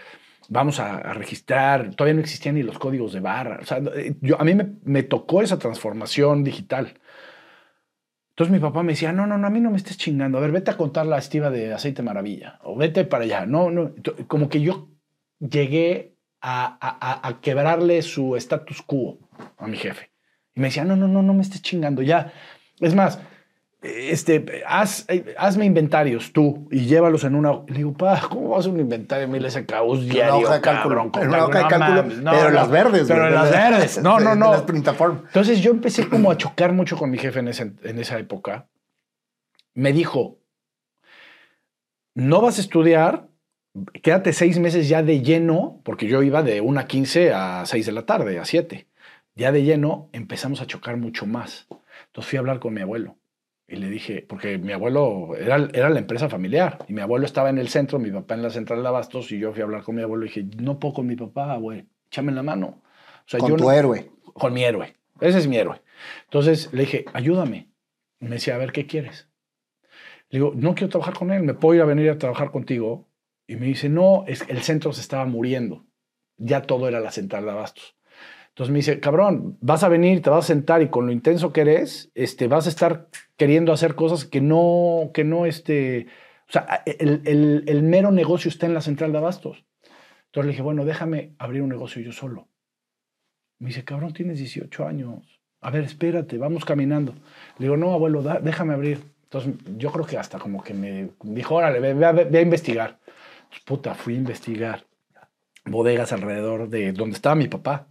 Vamos a, registrar, todavía no existían ni los códigos de barra. O sea, yo, a mí me, me tocó esa transformación digital. Entonces mi papá me decía, no, no, no, a mí no me estés chingando. A ver, vete a contar la estiva de aceite maravilla o vete para allá. No, no. Como que yo llegué a, a, a quebrarle su status quo a mi jefe. Y me decía, no, no, no, no me estés chingando. Ya. Es más, este, haz, hazme inventarios tú y llévalos en una. Le digo, pa, ¿cómo vas a hacer un inventario mil SKUs diario? Una hoja de cálculo. una hoja de cálculo, pero las verdes. Pero las verdes. No, *laughs* no, no. las Entonces yo empecé como a chocar mucho con mi jefe en, en esa época. Me dijo, no vas a estudiar, quédate seis meses ya de lleno, porque yo iba de 1 a 15 a 6 de la tarde, a 7. Ya de lleno empezamos a chocar mucho más. Entonces fui a hablar con mi abuelo y le dije, porque mi abuelo era, era la empresa familiar y mi abuelo estaba en el centro, mi papá en la central de Abastos y yo fui a hablar con mi abuelo y dije, no puedo con mi papá, güey, échame la mano. O sea, con tu héroe. Con mi héroe. Ese es mi héroe. Entonces le dije, ayúdame. me decía, a ver, ¿qué quieres? Le digo, no quiero trabajar con él, ¿me puedo ir a venir a trabajar contigo? Y me dice, no, es, el centro se estaba muriendo. Ya todo era la central de Abastos. Entonces me dice, cabrón, vas a venir, te vas a sentar y con lo intenso que eres, este, vas a estar queriendo hacer cosas que no, que no, este, o sea, el, mero negocio está en la central de abastos. Entonces le dije, bueno, déjame abrir un negocio yo solo. Me dice, cabrón, tienes 18 años. A ver, espérate, vamos caminando. Le digo, no, abuelo, déjame abrir. Entonces yo creo que hasta como que me dijo, órale, ve, a investigar. puta, fui a investigar bodegas alrededor de donde estaba mi papá.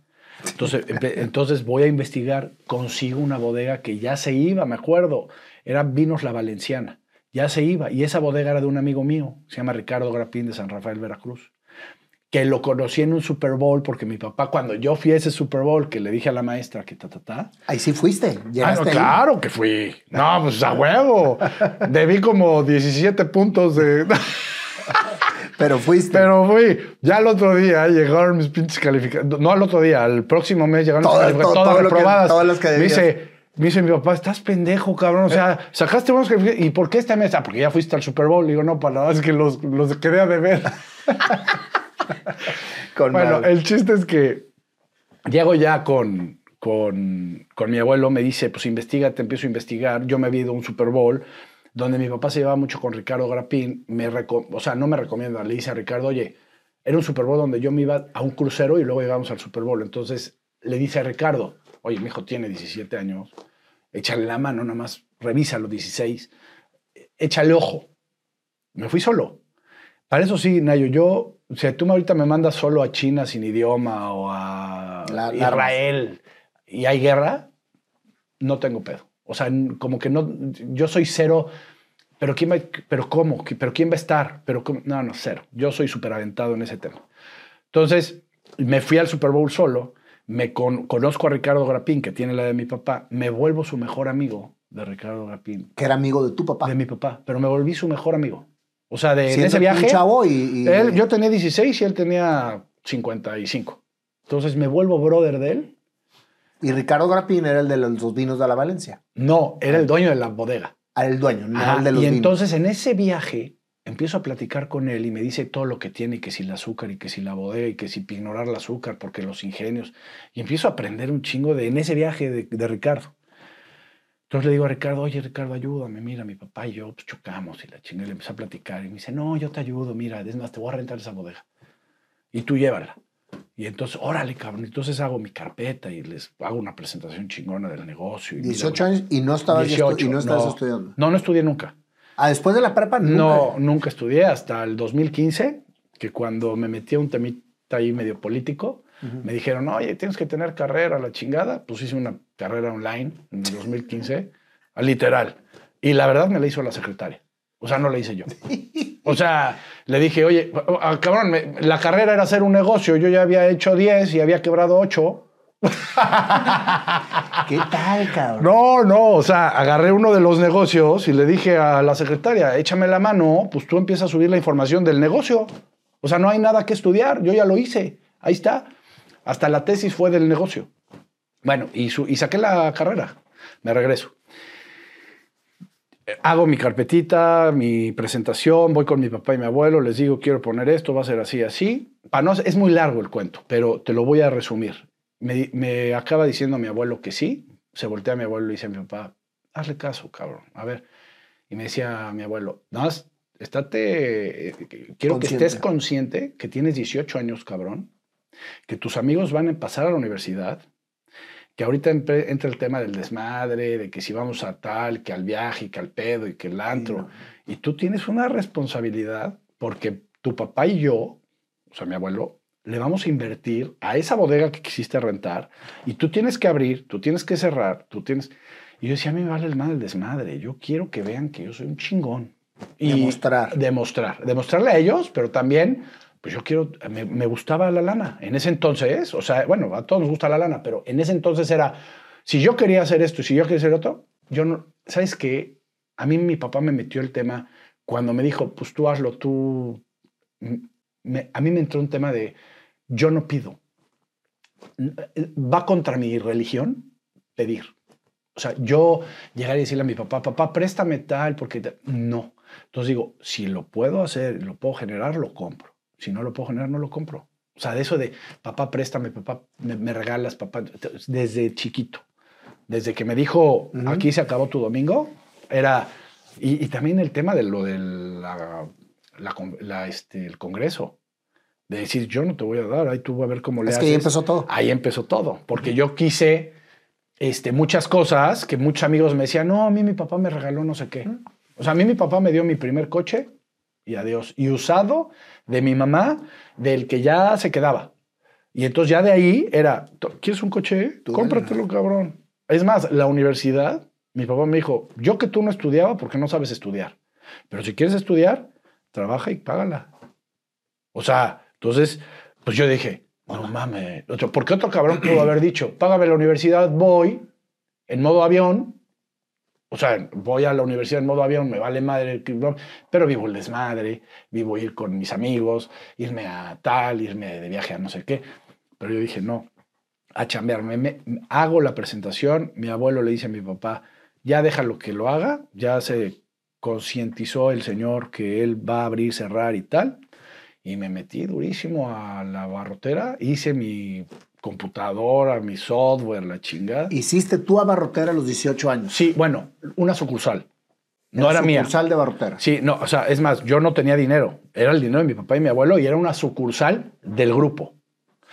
Entonces, entonces voy a investigar, consigo una bodega que ya se iba, me acuerdo, era Vinos La Valenciana, ya se iba, y esa bodega era de un amigo mío, se llama Ricardo Grapín de San Rafael, Veracruz, que lo conocí en un Super Bowl, porque mi papá, cuando yo fui a ese Super Bowl, que le dije a la maestra que ta, ta, ta. Ahí sí fuiste, ah, claro que fui. No, pues a huevo. Debí como 17 puntos de... *laughs* Pero fuiste. Pero fui. Ya el otro día llegaron mis pinches calificaciones. No al otro día, al próximo mes llegaron todo, mis calificaciones todas reprobadas. todas las que me dice, me dice mi papá, estás pendejo, cabrón. O sea, sacaste buenos calificaciones. ¿Y por qué esta mesa? porque ya fuiste al Super Bowl. Digo, no, para nada, es que los, los quedé de ver. *laughs* bueno, el chiste es que llego ya con, con, con mi abuelo, me dice, pues investigate, empiezo a investigar. Yo me he ido a un Super Bowl donde mi papá se llevaba mucho con Ricardo Grapín, me o sea, no me recomienda, le dice a Ricardo, oye, era un Super Bowl donde yo me iba a un crucero y luego llegamos al Super Bowl. Entonces le dice a Ricardo, oye, mi hijo tiene 17 años, échale la mano, nada más, revísalo, 16, échale ojo. Me fui solo. Para eso sí, Nayo, yo, si tú ahorita me mandas solo a China sin idioma o a Israel y hay guerra, no tengo pedo. O sea, como que no, yo soy cero, pero ¿quién va, pero cómo? ¿Pero quién va a estar? Pero no, no, cero. Yo soy súper aventado en ese tema. Entonces, me fui al Super Bowl solo, me conozco a Ricardo Grapín, que tiene la de mi papá, me vuelvo su mejor amigo de Ricardo Grapín. Que era amigo de tu papá. De mi papá, pero me volví su mejor amigo. O sea, de en ese viaje. chavo y, Él, yo tenía 16 y él tenía 55. Entonces me vuelvo brother de él y Ricardo Grapín era el de los vinos de la Valencia. No, era el dueño de la bodega. Ah, el dueño, no el de los Y entonces en ese viaje empiezo a platicar con él y me dice todo lo que tiene, y que si el azúcar y que si la bodega y que si ignorar el azúcar porque los ingenios. Y empiezo a aprender un chingo de en ese viaje de, Ricardo. Entonces le digo a Ricardo, oye Ricardo, ayúdame, mira, mi papá y yo pues, chocamos y la chinga le empecé a platicar y me dice, no, yo te ayudo, mira, es más, te voy a rentar esa bodega y tú llévala. Y entonces, órale, cabrón. Entonces hago mi carpeta y les hago una presentación chingona del negocio. Y 18 años y no estabas, y no estabas estudiando. No, no estudié nunca. ¿Ah, después de la prepa? Nunca. No, nunca estudié hasta el 2015, que cuando me metí a un temita ahí medio político, me dijeron, oye, tienes que tener carrera, la chingada. Pues hice una carrera online en el 2015, literal. Y la verdad me la hizo la secretaria. O sea, no la hice yo. *laughs* O sea, le dije, oye, cabrón, la carrera era hacer un negocio. Yo ya había hecho 10 y había quebrado 8. *laughs* ¿Qué tal, cabrón? No, no, o sea, agarré uno de los negocios y le dije a la secretaria, échame la mano, pues tú empiezas a subir la información del negocio. O sea, no hay nada que estudiar, yo ya lo hice, ahí está. Hasta la tesis fue del negocio. Bueno, y, su- y saqué la carrera. Me regreso. Hago mi carpetita, mi presentación, voy con mi papá y mi abuelo, les digo, quiero poner esto, va a ser así, así. Pa no, es muy largo el cuento, pero te lo voy a resumir. Me, acaba diciendo mi abuelo que sí, se voltea a mi abuelo y dice a mi papá, hazle caso, cabrón, a ver. Y me decía mi abuelo, no, es- estate, eh, quiero que estés consciente que tienes 18 años, cabrón, que tus amigos van a pasar a la universidad, que ahorita entra el tema del desmadre, de que si vamos a tal, que al viaje, que al pedo y que el antro. Y tú tienes una responsabilidad porque tu papá y yo, o sea, mi abuelo, le vamos a invertir a esa bodega que quisiste rentar y tú tienes que abrir, tú tienes que cerrar, tú tienes... Y yo decía, a mí me vale el mal el desmadre, yo quiero que vean que yo soy un chingón. Y Demostrar. Demostrar. Demostrarle a ellos, pero también, pues yo quiero, me, gustaba la lana. En ese entonces, o sea, bueno, a todos nos gusta la lana, pero en ese entonces era, si yo quería hacer esto y si yo quería hacer otro, yo no, ¿sabes qué? A mí mi papá me metió el tema cuando me dijo, pues tú hazlo, tú... me- a mí me entró un tema de, yo no pido. Va contra mi religión pedir. O sea, yo llegar y decirle a mi papá, papá, préstame tal, porque te-". no. Entonces digo, si lo puedo hacer, lo puedo generar, lo compro. Si no lo puedo generar, no lo compro. O sea, de eso de, papá, préstame, papá, me, me regalas, papá, desde chiquito. Desde que me dijo, aquí se acabó tu domingo, era... Y, y también el tema de lo del la, la este, el Congreso. De decir, yo no te voy a dar, ahí tú vas a ver cómo le Es haces. que ahí empezó todo. Ahí empezó todo, porque yo quise este, muchas cosas que muchos amigos me decían, no, a mí mi papá me regaló no sé qué. O sea, a mí mi papá me dio mi primer coche y adiós. Y usado de mi mamá, del que ya se quedaba. Y entonces ya de ahí era, "To- ¿quieres un coche? Tú Cómpratelo, cabrón. Es más, la universidad, mi papá me dijo, yo que tú no estudiaba porque no sabes estudiar. Pero si quieres estudiar, trabaja y págala. O sea, entonces, pues yo dije, no mames. Otro, porque otro cabrón pudo haber dicho, págame la universidad, voy en modo avión. O sea, voy a la universidad en modo avión, me vale madre, que no, pero vivo el desmadre, vivo ir con mis amigos, irme a tal, irme de viaje a no sé qué. Pero yo dije, no, a chambearme. Me, me- hago la presentación, mi abuelo le dice a mi papá, ya déjalo que lo haga, ya se concientizó el señor que él va a abrir, cerrar y tal. Y me metí durísimo a la barrotera, hice mi computadora, mi software, la chingada. Hiciste tú a Barrotera a los 18 años. Sí, bueno, una sucursal. No era mía. Sucursal de Barrotera. Sí, no, o sea, es más, yo no tenía dinero. Era el dinero de mi papá y mi abuelo y era una sucursal del grupo.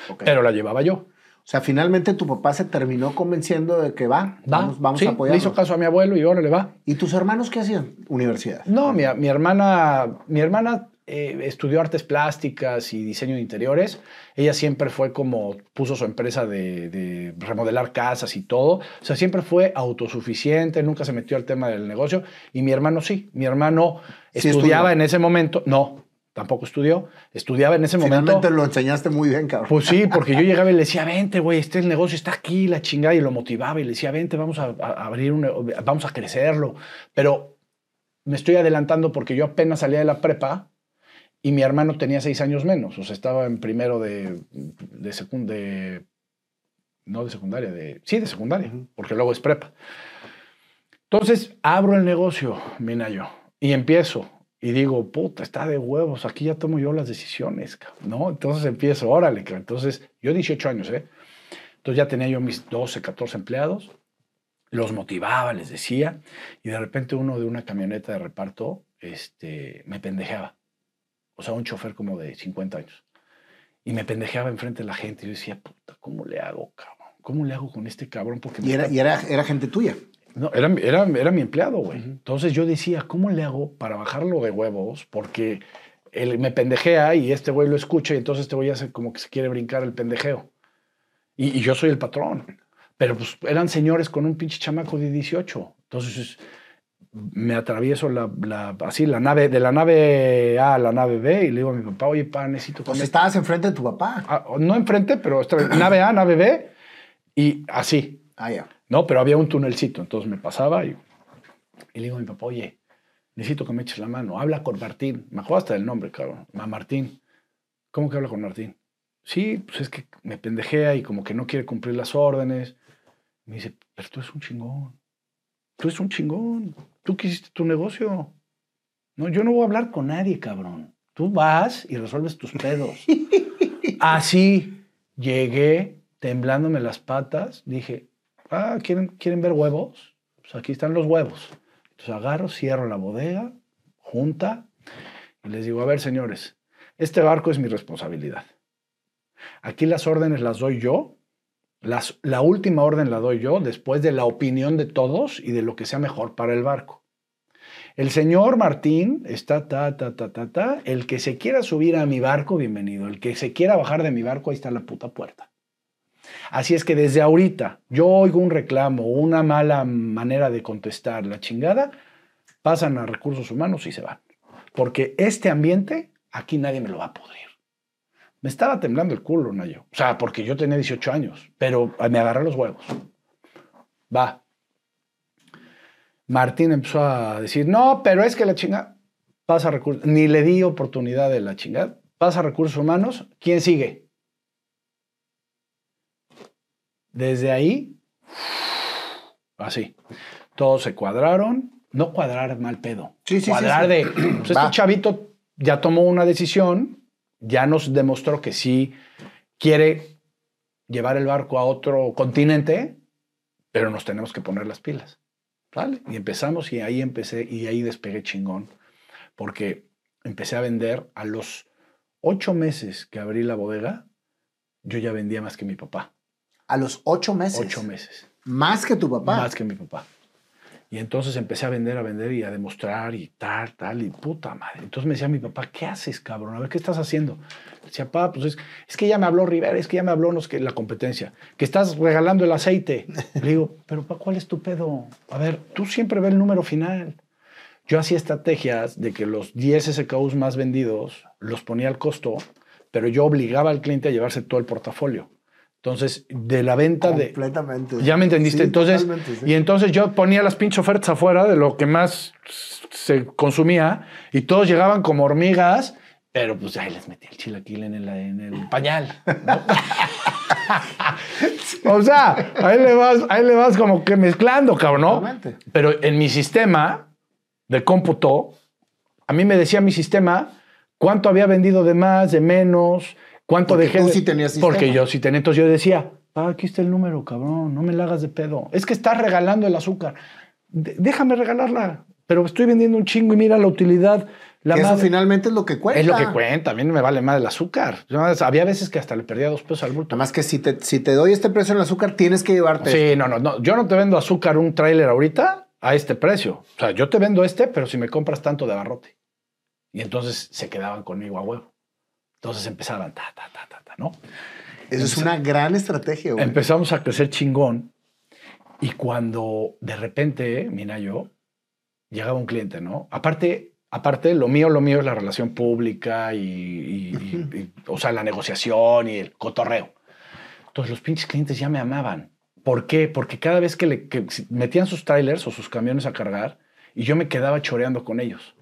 Ok. Pero la llevaba yo. O sea, finalmente tu papá se terminó convenciendo de que va, Va, vamos, vamos sí, a le apoyarlo. hizo caso a mi abuelo y ahora le va. ¿Y tus hermanos qué hacían? Universidad. No, mi, mi hermana, mi hermana eh, estudió artes plásticas y diseño de interiores. Ella siempre fue como, puso su empresa de, de remodelar casas y todo. O sea, siempre fue autosuficiente, nunca se metió al tema del negocio. Y mi hermano sí, mi hermano Sí estudiaba estudió. en ese momento, no, tampoco estudió, estudiaba en ese momento. Finalmente lo enseñaste muy bien, cabrón. Pues sí, porque yo llegaba y le decía, vente, güey, este el negocio está aquí, la chingada, y lo motivaba y le decía, vente, vamos a, a abrir un, vamos a crecerlo. Pero me estoy adelantando porque yo apenas salía de la prepa y mi hermano tenía seis años menos, o sea, estaba en primero de, de, secund- de- no de secundaria, de, sí, de secundaria, porque luego es prepa. Entonces abro el negocio, Minayo, y empiezo. Y digo, puta, está de huevos, aquí ya tomo yo las decisiones, cabrón, ¿no? Entonces empiezo, órale, cabrón. entonces yo 18 años, ¿eh? Entonces ya tenía yo mis 12, 14 empleados, los motivaba, les decía, y de repente uno de una camioneta de reparto este, me pendejeaba. O sea, un chofer como de 50 años. Y me pendejeaba enfrente de la gente. Y yo decía, puta, ¿cómo le hago, cabrón? ¿Cómo le hago con este cabrón? Porque Y era, está y era, era gente tuya. no, era, era, era mi empleado, güey. Entonces yo decía, ¿cómo le hago para bajarlo de huevos? Porque él me pendejea y este güey lo escucha y entonces este güey hace como que se quiere brincar el pendejeo. Y, y yo soy el patrón. Pero pues eran señores con un pinche chamaco de 18. Entonces me atravieso la, la- así la nave, de la nave A a la nave B y le digo a mi papá, oye, pa, necesito Pues comer". estabas enfrente de tu papá. Ah, no enfrente, pero nave A, nave B y así. Ah, ya. No, pero había un tunelcito, entonces me pasaba y, y le digo a mi papá, oye, necesito que me eches la mano, habla con Martín. Me acuerdo hasta del nombre, cabrón. Ma Martín. ¿Cómo que habla con Martín? sí, pues es que me pendejea y como que no quiere cumplir las órdenes. Me dice, pero tú eres un chingón. Tú eres un chingón. Tú quisiste tu negocio. No, yo no voy a hablar con nadie, cabrón. Tú vas y resuelves tus pedos. *laughs* Así llegué temblándome las patas. Dije, ah, ¿quieren, ¿quieren ver huevos? Pues aquí están los huevos. Entonces agarro, cierro la bodega, junta, y les digo, a ver, señores, este barco es mi responsabilidad. Aquí las órdenes las doy yo. La última orden la doy yo después de la opinión de todos y de lo que sea mejor para el barco. El señor Martín está ta, ta, ta, ta, ta. El que se quiera subir a mi barco, bienvenido. El que se quiera bajar de mi barco, ahí está la puta puerta. Así es que desde ahorita yo oigo un reclamo, una mala manera de contestar la chingada, pasan a recursos humanos y se van. Porque este ambiente, aquí nadie me lo va a podrir. Me estaba temblando el culo, Nayo. O sea, porque yo tenía 18 años, pero me agarré los huevos. Va. Martín empezó a decir, no, pero es que la chingada pasa recursos, ni le di oportunidad de la chingada, pasa recursos humanos, ¿quién sigue? Desde ahí, *sighs* así, todos se cuadraron, no cuadrar mal pedo, Sí, sí, cuadrar sí. de, *clears throat* pues este chavito ya tomó una decisión, ya nos demostró que sí quiere llevar el barco a otro continente, pero nos tenemos que poner las pilas. ¿Vale? Y empezamos y ahí empecé y ahí despegué chingón, porque empecé a vender a los ocho meses que abrí la bodega, yo ya vendía más que mi papá. A los ocho meses. Ocho meses. Más que tu papá. Más que mi papá. Y entonces empecé a vender, a vender y a demostrar y tal, tal, y puta madre. Entonces me decía mi papá, ¿qué haces, cabrón? A ver, ¿qué estás haciendo? Decía, papá, pues es, es que ya me habló Rivera, es que ya me habló no, es que la competencia, que estás regalando el aceite. *laughs* Le digo, pero papá, ¿cuál es tu pedo? A ver, tú siempre ves el número final. Yo hacía estrategias de que los 10 SKUs más vendidos los ponía al costo, pero yo obligaba al cliente a llevarse todo el portafolio. Entonces, de la venta de, Completamente. ¿Ya me entendiste? Sí, entonces, sí. y entonces yo ponía las pinches ofertas afuera de lo que más se consumía y todos llegaban como hormigas, pero pues ahí les metí el chilaquil en el, en el pañal. ¿no? *laughs* o sea, ahí le, vas, ahí le vas como que mezclando, cabrón, ¿no? Pero en mi sistema de cómputo, a mí me decía mi sistema cuánto había vendido de más, de menos, cuánto Porque dejé. tú de- sí tenías Porque yo sí tenía. Entonces yo decía, ah, aquí está el número, cabrón, no me la hagas de pedo. Es que estás regalando el azúcar. De- déjame regalarla. Pero estoy vendiendo un chingo y mira la utilidad. La Que eso finalmente es lo que cuenta. es lo que cuenta. A mí no me vale más el azúcar. Yo, había veces que hasta le perdía dos pesos al bulto. Nada más que si te, si te doy este precio en el azúcar, tienes que llevarte. Sí, no, no, no. Yo no te vendo azúcar un tráiler ahorita a este precio. O sea, yo te vendo este, pero si me compras tanto de abarrote. Y entonces se quedaban conmigo a huevo. Entonces empezaban, ta, ta, ta, ta, ta, ¿no? Eso es una gran estrategia, güey. Empezamos a crecer chingón. Y cuando de repente, mira yo, llegaba un cliente, ¿no? Aparte, aparte, lo mío, lo mío es la relación pública y, y- y- y, o sea, la negociación y el cotorreo. Entonces los pinches clientes ya me amaban. ¿Por qué? Porque cada vez que, le, que metían sus trailers o sus camiones a cargar y yo me quedaba choreando con ellos.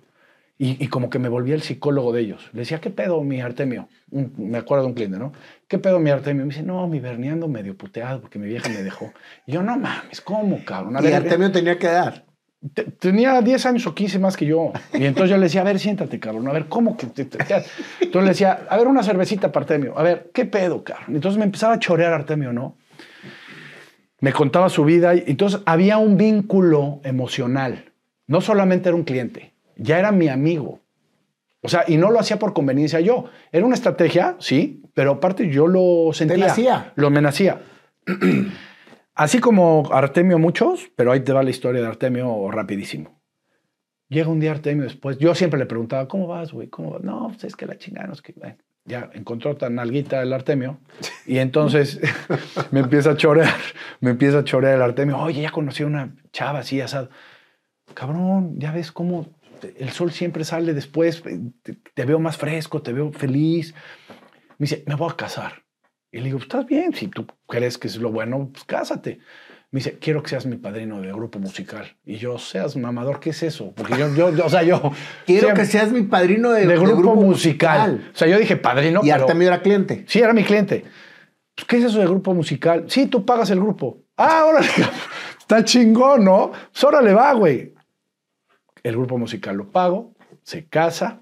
Y, y como que me volvía el psicólogo de ellos. Le decía, ¿qué pedo, mi Artemio? Un- me acuerdo de un cliente, ¿no? ¿Qué pedo, mi Artemio? Me dice, no, mi Berneando medio puteado porque mi vieja me dejó. Y yo, no mames, ¿cómo, cabrón? A y ver, Artemio tenía que dar. te- tenía 10 años o 15 más que yo. Y entonces yo le decía, a ver, siéntate, cabrón. A ver, ¿cómo que te, te- te- Entonces le decía, a ver, una cervecita para Artemio. A ver, ¿qué pedo, cabrón? Entonces me empezaba a chorear Artemio, ¿no? Me contaba su vida. Y entonces había un vínculo emocional. No solamente era un cliente, ya era mi amigo. O sea, y no lo hacía por conveniencia yo. Era una estrategia, sí, pero aparte yo lo sentía. Lo me nacía. *clears throat* Así como Artemio muchos, pero ahí te va la historia de Artemio rapidísimo. Llega un día Artemio después, yo siempre le preguntaba, ¿cómo vas, güey? ¿Cómo vas? No, pues es que la chingada, no es que... bueno, ya encontró tan alguita el Artemio y entonces *laughs* *laughs* me empieza a chorear, me empieza a chorear el Artemio. Oye, ya conocí a una chava así, asado. Cabrón, ya ves cómo el sol siempre sale después, te, te veo más fresco, te veo feliz. Me dice, me voy a casar. Y le digo, "Pues, estás bien, si tú crees que es lo bueno, pues cásate. me dice, quiero que seas mi padrino de grupo musical. Y yo, seas mamador, ¿qué es eso? Porque yo, yo, yo- o sea, yo... *laughs* Quiero que seas mi padrino de, de de grupo, musical. O sea, yo dije padrino, y pero... Era cliente. Sí, era mi cliente. Pues, ¿Qué es eso de grupo musical? Sí, tú pagas el grupo. Ah, órale, *laughs* está chingón, ¿no? Pues órale, va, güey. El grupo musical lo pago, se casa.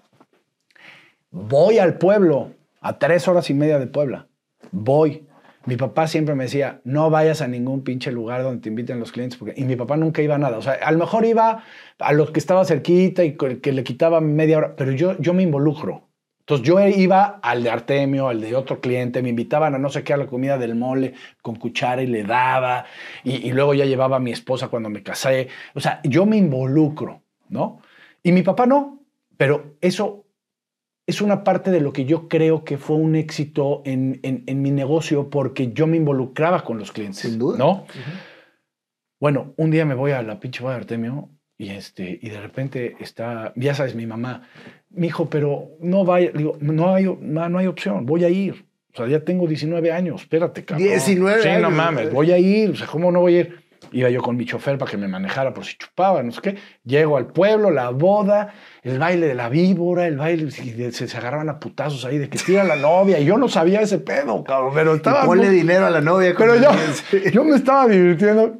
Voy al pueblo, a tres horas y media de Puebla. Voy. Mi papá siempre me decía, no vayas a ningún pinche lugar donde te inviten los clientes. Y mi papá nunca iba a nada. O sea, a lo mejor iba a los que estaba cerquita y que le quitaba media hora, pero yo, yo me involucro. Entonces yo iba al de Artemio, al de otro cliente, me invitaban a no sé qué, a la comida del mole con cuchara y le daba, y, y luego ya llevaba a mi esposa cuando me casé. O sea, yo me involucro, ¿no? Y mi papá no, pero eso es una parte de lo que yo creo que fue un éxito en, en- en mi negocio porque yo me involucraba con los clientes. Sin duda. ¿No? Bueno, un día me voy a la pinche de Artemio y, este, y de repente está, ya sabes, mi mamá, mi hijo, pero no vaya, digo, no hay, no, no hay opción, voy a ir. O sea, ya tengo 19 años, espérate, cabrón. 19 Sí, no mames, voy a ir, o sea, ¿cómo no voy a ir? Iba yo con mi chofer para que me manejara por si chupaba, no sé qué. Llego al pueblo, la boda, el baile de la víbora, el baile, se, se agarraban a putazos ahí de que tira la novia. Y yo no sabía ese pedo, cabrón, pero estaba... Y ponle muy- dinero a la novia. pero yo, *laughs* yo me estaba divirtiendo.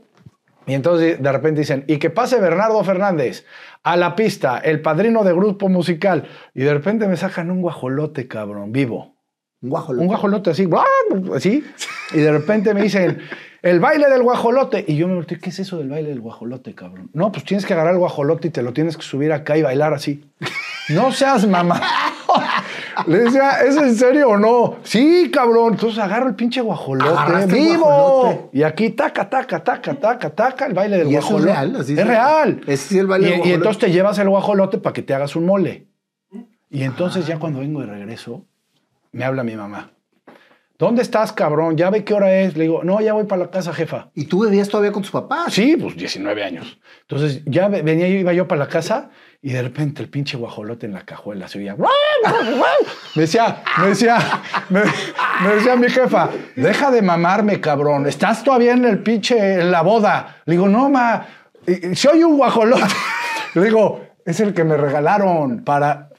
Y entonces de repente dicen, y que pase Bernardo Fernández a la pista, el padrino de grupo musical. Y de repente me sacan un guajolote, cabrón, vivo. Un guajolote. Un guajolote así, así. Y de repente me dicen, el baile del guajolote. Y yo me volteé, ¿qué es eso del baile del guajolote, cabrón? No, pues tienes que agarrar el guajolote y te lo tienes que subir acá y bailar así. No seas mamá. *laughs* Le decía, ¿es en serio o no? Sí, cabrón. Entonces agarro el pinche guajolote. ¡Vivo! guajolote. Y aquí taca, taca, taca, taca, taca, el baile del ¿Y eso es guajolote. real? Así es es- real. es el baile y, del y guajolote. entonces te llevas el guajolote para que te hagas un mole. Y entonces ya cuando vengo de regreso, me habla mi mamá. ¿Dónde estás, cabrón? ¿Ya ve qué hora es? Le digo, no, ya voy para la casa, jefa. ¿Y tú bebías todavía con tus papás? Sí, pues 19 años. Entonces ya ve- venía iba yo para la casa y de repente el pinche guajolote en la cajuela se oía. Me decía, me decía, me, me decía mi jefa, deja de mamarme, cabrón. Estás todavía en el pinche, en la boda. Le digo, no, ma, y- y se oye un guajolote. Le digo, es el que me regalaron para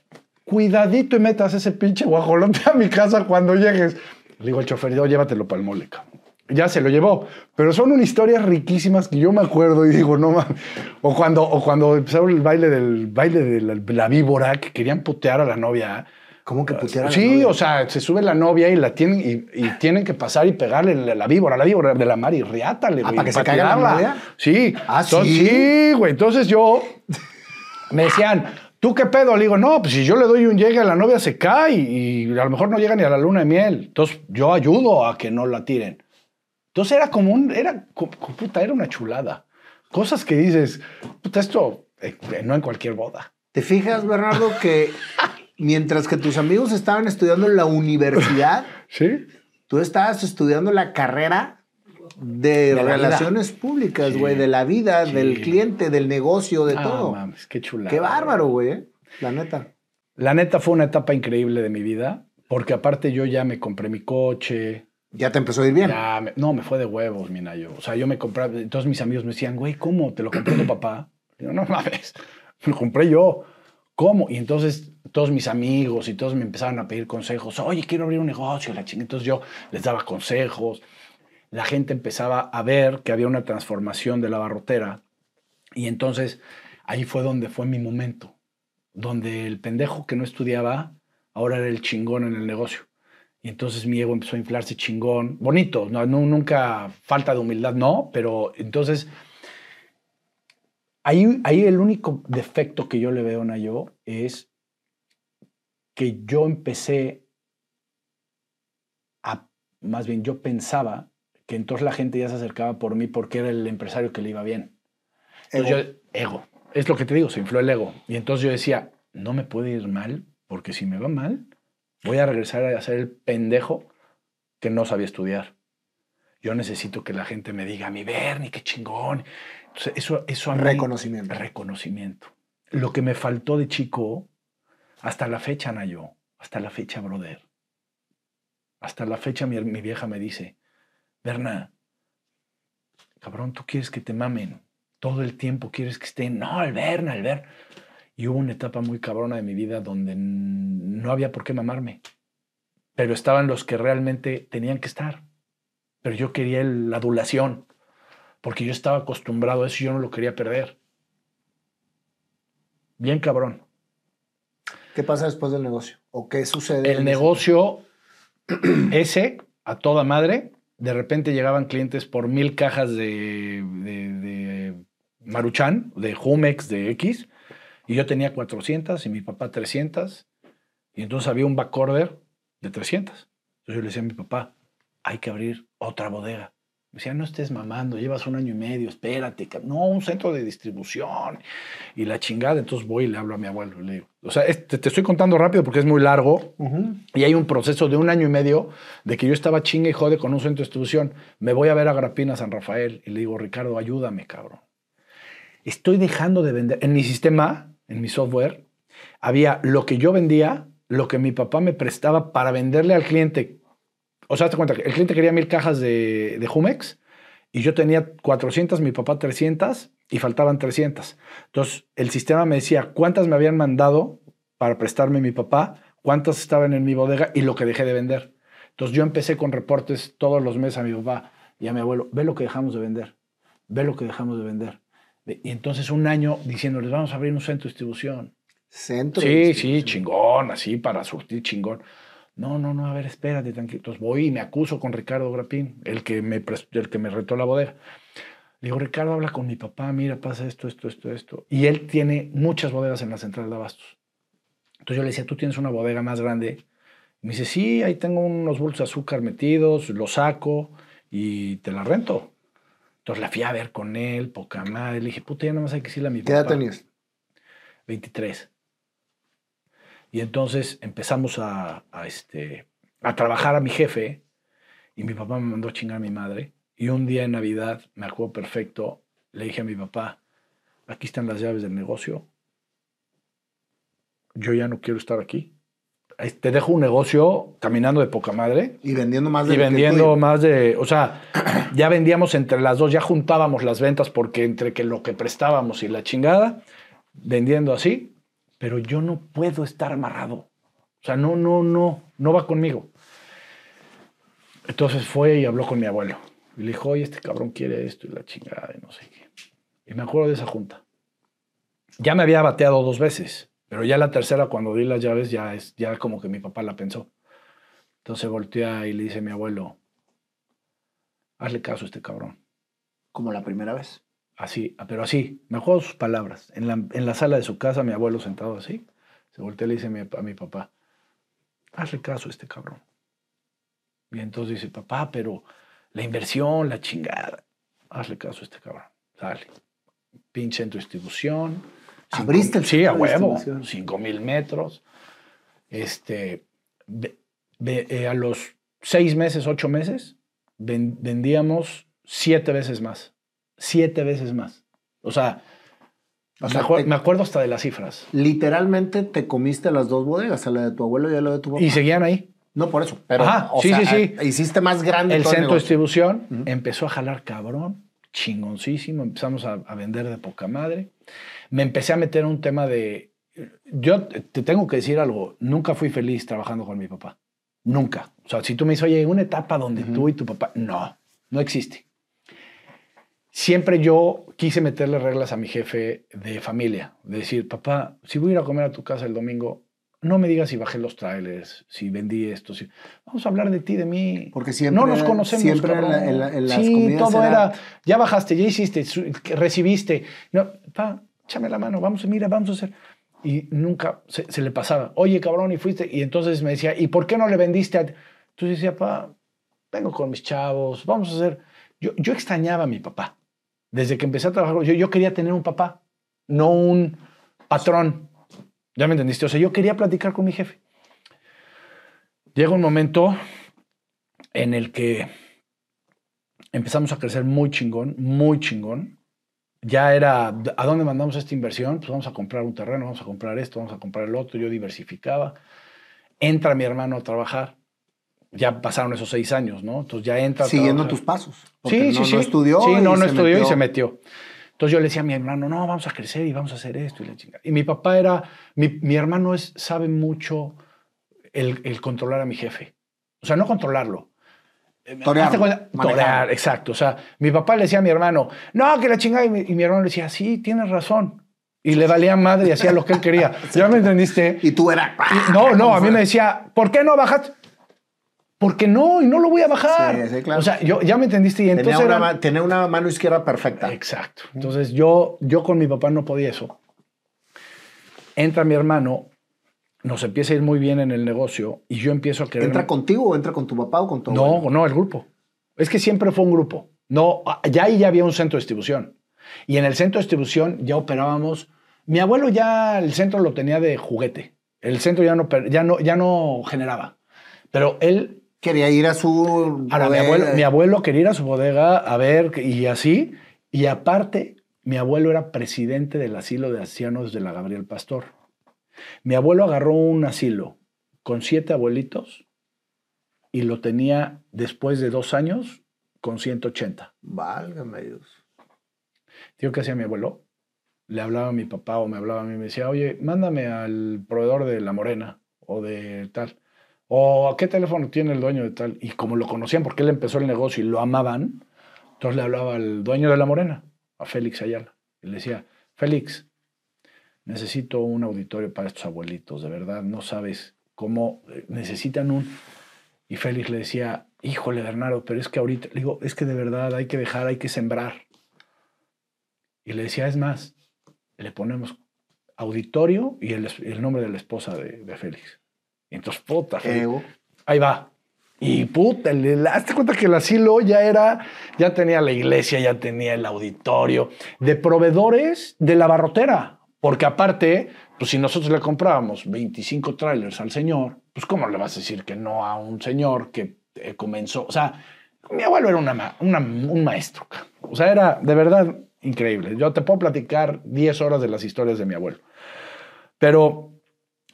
cuidadito y metas ese pinche guajolote a mi casa cuando llegues. Le digo al chofer, "No, llévatelo para el mole, cabrón". Ya se lo llevó. Pero son unas historias riquísimas que yo me acuerdo y digo, no mames. O cuando, o cuando empezaron el baile del baile de la, la víbora, que querían putear a la novia. ¿Cómo que putear a la Sí, novia? o sea, se sube la novia y la tienen y, y tienen que pasar y pegarle la, la víbora, la víbora de la mar y riátale, Ah, güey. ¿para que se caiga la novia? Sí. Ah, Entonces, ¿sí? Sí, güey. Entonces yo *laughs* me decían, ¿tú qué pedo? Le digo, no, pues si yo le doy un llegue a la novia se cae y a lo mejor no llega ni a la luna de miel. Entonces yo ayudo a que no la tiren. Entonces era como un, era, puta, era una chulada. Cosas que dices, puta, esto eh, no en cualquier boda. ¿Te fijas, Bernardo, que mientras que tus amigos estaban estudiando en la universidad, *laughs* ¿Sí? tú estabas estudiando la carrera de, vida. relaciones públicas, Sí. güey, de la vida, Sí. del cliente, del negocio, de Ah, todo. mames, qué chulada. Qué bárbaro, güey, ¿eh? la neta. La neta fue una etapa increíble de mi vida, porque aparte yo ya me compré mi coche, Ya te empezó a ir bien. Ya, me- no, me fue de huevos, mi Nayo. O sea, yo me compraba, todos mis amigos me decían, güey, ¿cómo? ¿Te lo compró tu *clears throat* papá? Digo, no mames, *laughs* me lo compré yo. ¿Cómo? Y entonces todos mis amigos y todos me empezaban a pedir consejos. Oye, quiero abrir un negocio, la chingada. Entonces yo les daba consejos. La gente empezaba a ver que había una transformación de la barrotera. Y entonces ahí fue donde fue mi momento. Donde el pendejo que no estudiaba ahora era el chingón en el negocio. Y entonces mi ego empezó a inflarse chingón. Bonito, no, nunca falta de humildad, no, pero entonces ahí, ahí el único defecto que yo le veo a Nayo es que yo empecé a, más bien yo pensaba que entonces la gente ya se acercaba por mí porque era el empresario que le iba bien. Ego. yo, ego. Es lo que te digo, se infló el ego. Y entonces yo decía, no me puede ir mal, porque si me va mal, voy a regresar a ser el pendejo que no sabía estudiar. Yo necesito que la gente me diga, mi Bernie, qué chingón. Entonces, eso, eso a mí- Reconocimiento. Reconocimiento. Lo que me faltó de chico, hasta la fecha, Nayo, hasta la fecha, brother. Hasta la fecha mi, mi vieja me dice, Berna, cabrón, tú quieres que te mamen. Todo el tiempo quieres que estén, no, Alberna, Alberna. Y hubo una etapa muy cabrona de mi vida donde no había por qué mamarme. Pero estaban los que realmente tenían que estar. Pero yo quería la adulación, porque yo estaba acostumbrado a eso y yo no lo quería perder. Bien cabrón. ¿Qué pasa después del negocio? ¿O qué sucede? El negocio ese, a toda madre, de repente llegaban clientes por mil cajas de, Maruchan, de Jumex, de X, y yo tenía 400 y mi papá 300, y entonces había un backorder de 300. Entonces yo le decía a mi papá, hay que abrir otra bodega. Me decía, no estés mamando, llevas un año y medio, espérate. No, un centro de distribución y la chingada. Entonces voy y le hablo a mi abuelo. Le digo, o sea, te, estoy contando rápido porque es muy largo y hay un proceso de un año y medio de que yo estaba chinga y jode con un centro de distribución. Me voy a ver a Grapina San Rafael y le digo, Ricardo, ayúdame, cabrón. Estoy dejando de vender. En mi sistema, en mi software, había lo que yo vendía, lo que mi papá me prestaba para venderle al cliente o sea, te cuenta que el cliente quería mil cajas de, de Jumex y yo tenía 400, mi papá 300 y faltaban 300. Entonces, el sistema me decía cuántas me habían mandado para prestarme mi papá, cuántas estaban en mi bodega y lo que dejé de vender. Entonces, yo empecé con reportes todos los meses a mi papá y a mi abuelo, ve lo que dejamos de vender, ve lo que dejamos de vender. Y entonces un año diciéndoles, vamos a abrir un centro de distribución. Centro. Sí, sí, chingón, así para surtir chingón. No, no, no, a ver, espérate, tranquilo. Entonces voy y me acuso con Ricardo Grapín, el que me, el que me retó la bodega. Le digo, Ricardo, habla con mi papá, mira, pasa esto, esto, esto, esto. Y él tiene muchas bodegas en la central de abastos. Entonces yo le decía, ¿tú tienes una bodega más grande? Y me dice, sí, ahí tengo unos bolsos de azúcar metidos, los saco y te la rento. Entonces la fui a ver con él, poca madre. Le dije, puta, ya nada más hay que decirle a mi papá. ¿Qué edad tenías? 23. Y entonces empezamos a, este, a trabajar a mi jefe y mi papá me mandó a chingar a mi madre. Y un día en Navidad, me acuerdo perfecto, le dije a mi papá, aquí están las llaves del negocio, yo ya no quiero estar aquí. Te dejo un negocio caminando de poca madre. Y vendiendo más de Y vendiendo más de. O sea, *clears throat* ya vendíamos entre las dos, ya juntábamos las ventas porque entre que lo que prestábamos y la chingada, vendiendo así pero yo no puedo estar amarrado. O sea, no, no, no, no va conmigo. Entonces fue y habló con mi abuelo. Y le dijo, oye, este cabrón quiere esto y la chingada y no sé qué. Y me acuerdo de esa junta. Ya me había bateado dos veces, pero ya la tercera, cuando di las llaves, ya es ya como que mi papá la pensó. Entonces voltea y le dice a mi abuelo, hazle caso a este cabrón. Como la primera vez. Así, pero así, me acuerdo sus palabras. En la, en la sala de su casa, mi abuelo sentado así, se voltea y le dice a mi, a mi papá, hazle caso a este cabrón. Y entonces dice, papá, pero la inversión, la chingada, hazle caso a este cabrón. Sale. Pinche en tu distribución. ¿Abriste el Sí, a huevo. Cinco mil metros. Este, eh, a los seis meses, ocho meses, vendíamos siete veces más siete veces más. O sea, me, acuerdo hasta de las cifras. Literalmente te comiste las dos bodegas, a la de tu abuelo y a la de tu papá. Y seguían ahí. No por eso, pero sí, sí, sí. hiciste más grande. El centro de distribución empezó a jalar cabrón, chingoncísimo, empezamos a, vender de poca madre. Me empecé a meter en un tema de... Yo te tengo que decir algo, nunca fui feliz trabajando con mi papá. Nunca. O sea, si tú me dices, oye, una etapa donde tú y tu papá... No, no existe siempre yo quise meterle reglas a mi jefe de familia, de decir, papá, si voy a ir a comer a tu casa el domingo, no me digas si bajé los trailers, si vendí esto, si... vamos a hablar de ti, de mí. Porque siempre no nos conocemos. Siempre en, las sí, todo era... ya bajaste, ya hiciste, recibiste. No, pa, échame la mano, vamos, mira, vamos a hacer. Y nunca se, se, le pasaba, oye, cabrón, y fuiste. Y entonces me decía, ¿y por qué no le vendiste a.? Entonces decía, pa, vengo con mis chavos, vamos a hacer. Yo, yo extrañaba a mi papá. Desde que empecé a trabajar, yo, yo quería tener un papá, no un patrón. ¿Ya me entendiste? O sea, yo quería platicar con mi jefe. Llega un momento en el que empezamos a crecer muy chingón, muy chingón. Ya era, ¿a dónde mandamos esta inversión? Pues vamos a comprar un terreno, vamos a comprar esto, vamos a comprar el otro. Yo diversificaba. Entra mi hermano a trabajar ya pasaron esos seis años, ¿no? Entonces ya entra. Siguiendo trabaja. tus pasos. Sí, sí, no, sí. No estudió. Sí, y no, no estudió y metió. se metió. Entonces yo le decía a mi hermano, no, vamos a crecer y vamos a hacer esto y la chingada. Y mi papá era, mi, mi hermano es, sabe mucho el, el controlar a mi jefe. O sea, no controlarlo. Eh, cuenta- manejarlo. Torear, exacto. O sea, mi papá le decía a mi hermano, no, que la chingada. Y mi, y mi hermano le decía, sí, tienes razón. Y le valía madre y hacía lo que él quería. *laughs* ¿Ya me entendiste? Y tú eras. Y- no, no, a mí *laughs* me decía, ¿por qué no bajas? Porque no, y no lo voy a bajar. Sí, sí, claro. O sea, yo, ya me entendiste. Y Tenía entonces una, era- ma- tenía una mano izquierda perfecta. Exacto. Entonces yo, yo con mi papá no podía eso. Entra mi hermano, nos empieza a ir muy bien en el negocio y yo empiezo a querer... ¿Entra contigo o entra con tu papá o con tu No, abuelo? no, el grupo. Es que siempre fue un grupo. No, ya ahí ya había un centro de distribución. Y en el centro de distribución ya operábamos. Mi abuelo ya el centro lo tenía de juguete. El centro ya no, ya no, ya no generaba. Pero él Quería ir a su. Ahora, mi abuelo, mi abuelo quería ir a su bodega a ver y así. Y aparte, mi abuelo era presidente del asilo de ancianos de la Gabriel Pastor. Mi abuelo agarró un asilo con siete abuelitos y lo tenía después de dos años con 180. Válgame Dios. Tío, ¿qué hacía mi abuelo? Le hablaba a mi papá o me hablaba a mí y me decía, oye, mándame al proveedor de La Morena o de tal. O qué teléfono tiene el dueño de tal. Y como lo conocían porque él empezó el negocio y lo amaban, entonces le hablaba al dueño de La Morena, a Félix Ayala. Y le decía, Félix, necesito un auditorio para estos abuelitos, de verdad, no sabes cómo eh, necesitan un... Y Félix le decía, híjole, Bernardo, pero es que ahorita, le digo, es que de verdad hay que dejar, hay que sembrar. Y le decía, es más, le ponemos auditorio y el, el nombre de la esposa de, de Félix. Entonces, puta, Ego. ahí va. Y puta, le, hazte cuenta que el asilo ya era, ya tenía la iglesia, ya tenía el auditorio, de proveedores de la barrotera. Porque aparte, pues si nosotros le comprábamos 25 trailers al señor, pues ¿cómo le vas a decir que no a un señor que eh, comenzó? O sea, mi abuelo era una, una- un maestro. O sea, era de verdad increíble. Yo te puedo platicar 10 horas de las historias de mi abuelo. Pero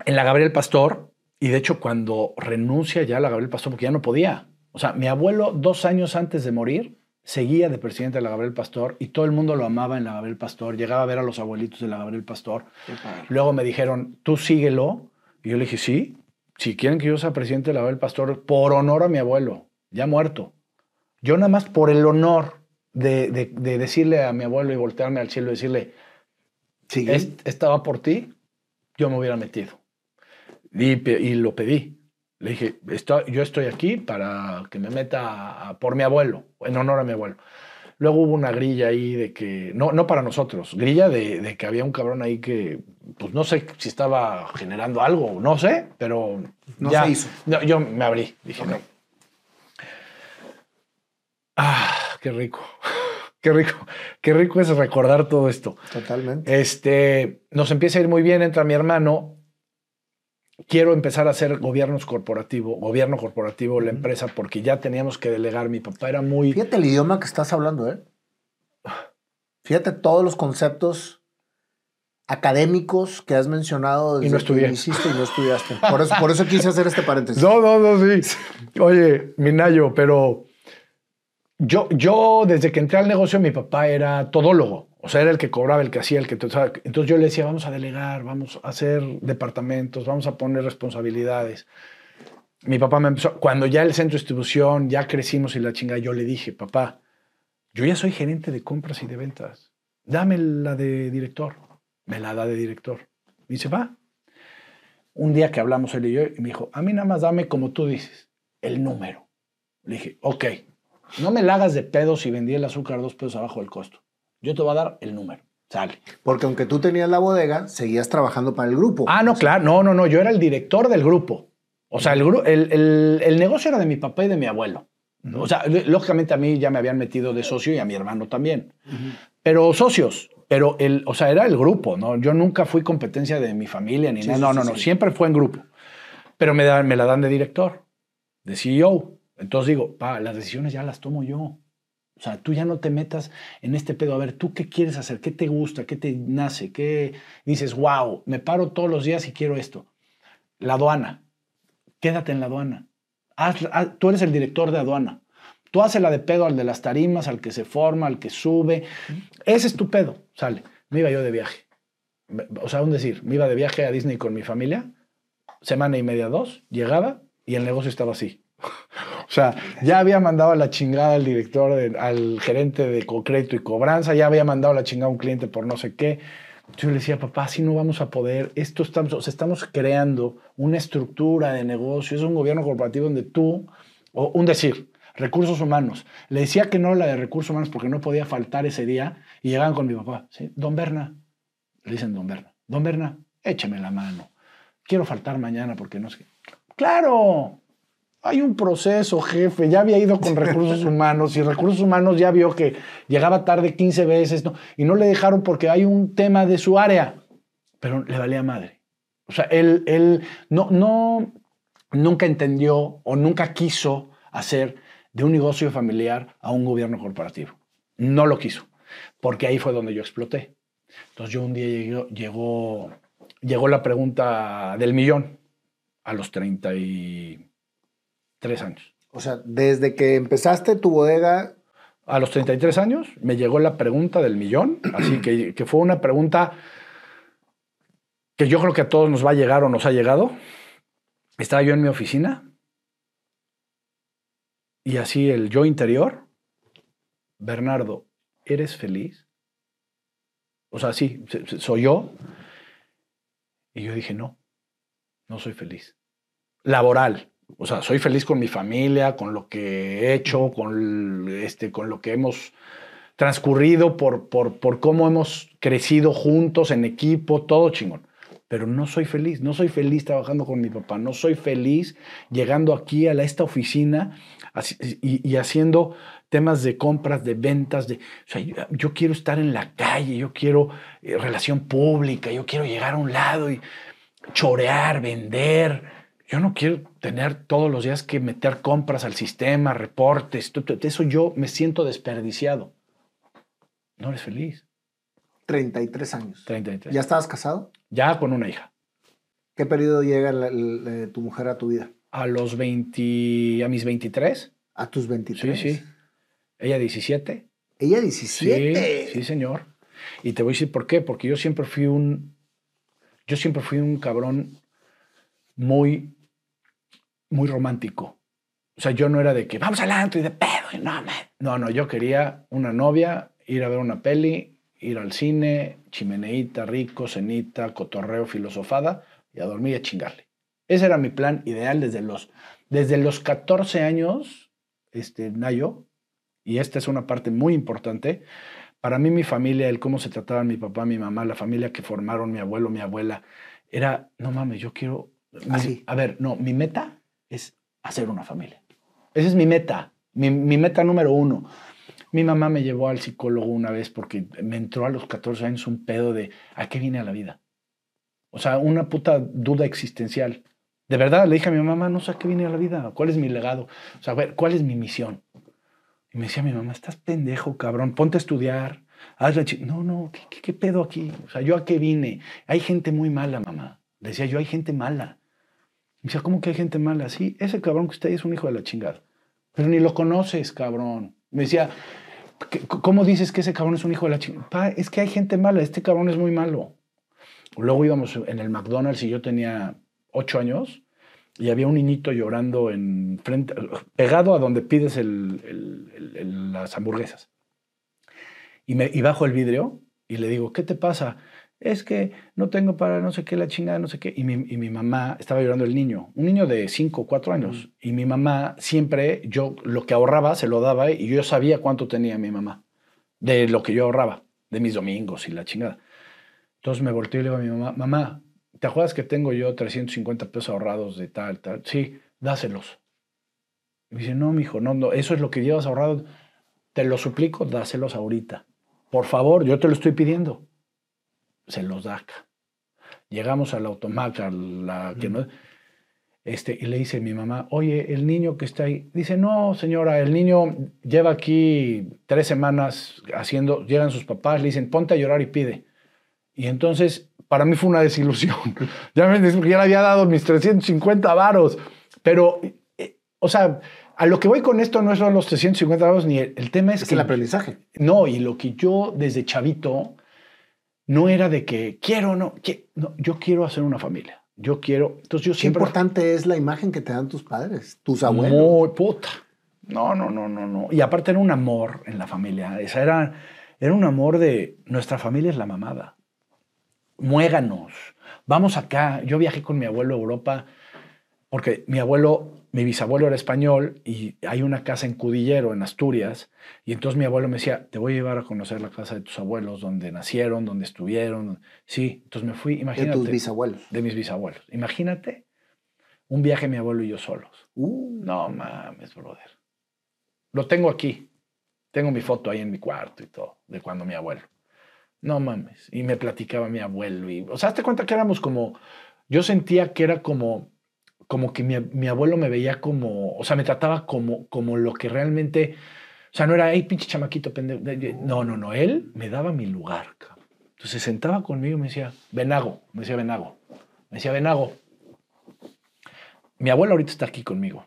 en la Gabriel Pastor, y de hecho cuando renuncia ya la Gabriel Pastor, porque ya no podía. O sea, mi abuelo dos años antes de morir seguía de presidente de la Gabriel Pastor y todo el mundo lo amaba en la Gabriel Pastor. Llegaba a ver a los abuelitos de la Gabriel Pastor. Luego me dijeron, tú síguelo. Y yo le dije, sí, si quieren que yo sea presidente de la Gabriel Pastor, por honor a mi abuelo, ya muerto. Yo nada más por el honor de, de- de decirle a mi abuelo y voltearme al cielo y decirle, Sigue. "Es- esta va por ti, yo me hubiera metido. Y, y lo pedí. Le dije, "Estoy- yo estoy aquí para que me meta a- por mi abuelo, en honor a mi abuelo. Luego hubo una grilla ahí de que, no, no para nosotros, grilla de, de que había un cabrón ahí que, pues no sé si estaba generando algo, no sé, pero No ya- se hizo. no, yo me abrí, dije, Ok. no. Ah, qué rico, *laughs* qué rico, qué rico es recordar todo esto. Totalmente. Este, nos empieza a ir muy bien, entra mi hermano. Quiero empezar a hacer gobiernos corporativo, gobierno corporativo, la empresa, porque ya teníamos que delegar. Mi papá era muy. Fíjate el idioma que estás hablando, ¿eh? Fíjate todos los conceptos académicos que has mencionado desde no estudié. que hiciste y no estudiaste. Por eso, por eso quise hacer este paréntesis. No, no, no, sí. Oye, Minayo, pero yo, yo desde que entré al negocio, mi papá era todólogo. O sea, era el que cobraba, el que hacía, el que... o sea, Entonces yo le decía, vamos a delegar, vamos a hacer departamentos, vamos a poner responsabilidades. Mi papá me empezó, cuando ya el centro de distribución, ya crecimos y la chinga, yo le dije, papá, yo ya soy gerente de compras y de ventas. Dame la de director. Me la da de director. Me dice, va. Un día que hablamos él y yo, y me dijo, a mí nada más dame como tú dices, el número. Le dije, ok, no me la hagas de pedo si vendí el azúcar dos pesos abajo del costo. Yo te voy a dar el número. Sale. Porque aunque tú tenías la bodega, seguías trabajando para el grupo. Ah, no, claro, no, no, no, yo era el director del grupo. O sea, el, el, el- el negocio era de mi papá y de mi abuelo. O sea, lógicamente a mí ya me habían metido de socio y a mi hermano también. Pero socios, pero el, o sea, era el grupo, ¿no? Yo nunca fui competencia de mi familia ni Sí, nada. No, sí, no, no, sí. siempre fue en grupo. Pero me, dan- me la dan de director, de CEO. Entonces digo, pa, las decisiones ya las tomo yo. O sea, tú ya no te metas en este pedo. A ver, ¿tú qué quieres hacer? ¿Qué te gusta? ¿Qué te nace? ¿Qué dices, wow, me paro todos los días y quiero esto? La aduana. Quédate en la aduana. Tú eres el director de aduana. Tú haces la de pedo al de las tarimas, al que se forma, al que sube. Ese es tu pedo. Sale. Me iba yo de viaje. O sea, un decir, me iba de viaje a Disney con mi familia, semana y media, dos, llegaba y el negocio estaba así. O sea, ya había mandado a la chingada al director, al gerente de co- crédito y cobranza, ya había mandado a la chingada a un cliente por no sé qué. Yo le decía, papá, si no vamos a poder, esto estamos, o sea, estamos creando una estructura de negocio, es un gobierno corporativo donde tú, o un decir, recursos humanos. Le decía que no la de recursos humanos porque no podía faltar ese día y llegaban con mi papá, ¿sí? Don Berna, le dicen Don Berna, Don Berna, écheme la mano, quiero faltar mañana porque no sé. qué". Claro, hay un proceso, jefe. Ya había ido con recursos *laughs* humanos y recursos humanos ya vio que llegaba tarde 15 veces ¿no? y no le dejaron porque hay un tema de su área. Pero le valía madre. O sea, él, él no, no, nunca entendió o nunca quiso hacer de un negocio familiar a un gobierno corporativo. No lo quiso, porque ahí fue donde yo exploté. Entonces yo un día llegó, llegó, llegó la pregunta del millón a los 33 años. O sea, desde que empezaste tu bodega, A los 33 años me llegó la pregunta del millón, así que, *clears throat* que fue una pregunta que yo creo que a todos nos va a llegar o nos ha llegado. Estaba yo en mi oficina y así el yo interior, Bernardo, ¿eres feliz? O sea, sí, soy yo. Y yo dije, no, no soy feliz. Laboral. O sea, soy feliz con mi familia, con lo que he hecho, con, este, con lo que hemos transcurrido, por, por, por cómo hemos crecido juntos en equipo, todo chingón. Pero no soy feliz, no soy feliz trabajando con mi papá, no soy feliz llegando aquí a esta oficina y, haciendo temas de compras, de ventas, de, o sea, yo, yo quiero estar en la calle, yo quiero eh, relación pública, yo quiero llegar a un lado y chorear, vender. Yo no quiero tener todos los días que meter compras al sistema, reportes, eso yo me siento desperdiciado. No eres feliz. 33 años. 33. ¿Ya estabas casado? Ya con una hija. ¿Qué periodo llega la- la- tu mujer a tu vida? A los 20, a mis 23. A tus 23. Sí, sí. Ella 17. Ella Sí, 17. sí, señor. Y te voy a decir por qué. Porque yo siempre fui un. Yo siempre fui un cabrón muy. Muy romántico. O sea, yo no era de que vamos al antro y de pedo. y no, man. no, no. Yo quería una novia, ir a ver una peli, ir al cine, chimeneíta, rico, cenita, cotorreo, filosofada y a dormir y a chingarle. Ese era mi plan ideal desde los, desde los 14 años, este, Nayo, y esta es una parte muy importante. Para mí, mi familia, el cómo se trataban mi papá, mi mamá, la familia que formaron mi abuelo, mi abuela, era, no mames, yo quiero. mi- Así. a ver, no, mi meta es hacer una familia. Esa es mi meta, mi, meta número uno. Mi mamá me llevó al psicólogo una vez porque me entró a los 14 años un pedo de ¿a qué vine a la vida? O sea, una puta duda existencial. De verdad, le dije a mi mamá, no sé a qué vine a la vida, cuál es mi legado, o sea, ver, cuál es mi misión. Y me decía mi mamá, estás pendejo, cabrón, ponte a estudiar, haz la chi-". No, no, ¿qué, pedo aquí? O sea, ¿yo a qué vine? Hay gente muy mala, mamá. Decía yo, hay gente mala. Me decía, ¿cómo que hay gente mala? Sí, ese cabrón que usted es un hijo de la chingada. Pero ni lo conoces, cabrón. Me decía, "¿Qué- ¿cómo dices que ese cabrón es un hijo de la chingada? Es que hay gente mala, este cabrón es muy malo. Luego íbamos en el McDonald's y yo tenía ocho años y había un niñito llorando en frente, pegado a donde pides las hamburguesas. Y, me, y bajo el vidrio y le digo, ¿qué te pasa? Es que no tengo para no sé qué, la chingada, no sé qué. Y mi, y mi mamá estaba llorando el niño, un niño de 5 o 4 años. Y mi mamá siempre, yo lo que ahorraba se lo daba y yo sabía cuánto tenía mi mamá de lo que yo ahorraba, de mis domingos y la chingada. Entonces me volteé y le digo a mi mamá, mamá, ¿te acuerdas que tengo yo 350 pesos ahorrados de tal, tal? Sí, dáselos. Y me dice, no, mijo, no, no, eso es lo que llevas ahorrado. Te lo suplico, dáselos ahorita. Por favor, yo te lo estoy pidiendo. Se los da acá. Llegamos a la automaca, la que no... Este, y le dice mi mamá, oye, el niño que está ahí, dice, no, señora, el niño lleva aquí tres semanas haciendo, llegan sus papás, le dicen, ponte a llorar y pide. Y entonces, para mí fue una desilusión. *laughs* ya me ya le había dado mis 350 varos, pero eh, o sea, a lo que voy con esto no son los 350 grados ni el, el tema es, Es que el aprendizaje. no, y lo que yo desde chavito no era de que quiero, no, que, no, yo quiero hacer una familia. Yo quiero, entonces yo Qué siempre importante es la imagen que te dan tus padres, tus abuelos. muy puta. No, no, no, no, no. Y aparte era un amor en la familia. Esa era, era un amor de nuestra familia es la mamada. Muéganos. Vamos acá. Yo viajé con mi abuelo a Europa porque mi abuelo, mi bisabuelo era español y hay una casa en Cudillero, en Asturias. Y entonces mi abuelo me decía, te voy a llevar a conocer la casa de tus abuelos, donde nacieron, donde estuvieron. Sí, entonces me fui, de imagínate. tus bisabuelos. de mis bisabuelos. Imagínate un viaje mi abuelo y yo solos. Uh, No mames, brother. Lo tengo aquí. Tengo mi foto ahí en mi cuarto y todo, de cuando mi abuelo. No mames. Y me platicaba mi abuelo. Y, o sea, hazte cuenta que éramos como. Yo sentía que era como. Como que mi, mi abuelo me veía como. O sea, me trataba como, como lo que realmente. O sea, no era, pinche chamaquito pendejo. No, no, no. Él me daba mi lugar. Entonces se sentaba conmigo y me decía, Venago. Me decía, Venago. Me decía, Venago. Mi abuelo ahorita está aquí conmigo.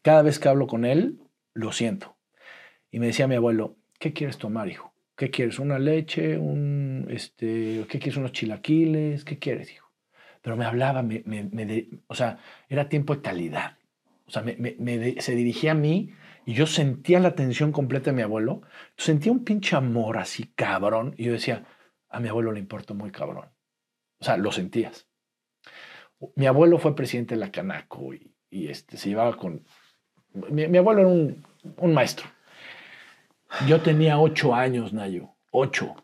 Cada vez que hablo con él, lo siento. Y me decía mi abuelo, ¿qué quieres tomar, hijo? ¿Qué quieres? ¿Una leche? Un, este, ¿Qué quieres? ¿Unos chilaquiles? ¿Qué quieres, hijo? Pero me hablaba, me, me- me o sea, era tiempo de calidad. O sea, se dirigía a mí y yo sentía la atención completa de mi abuelo. Sentía un pinche amor así cabrón. Y yo decía, a mi abuelo le importa muy cabrón. O sea, lo sentías. Mi abuelo fue presidente de la Canaco y, este, se llevaba con... Mi, mi abuelo era un, un maestro. Yo tenía ocho años, Nayo, ocho.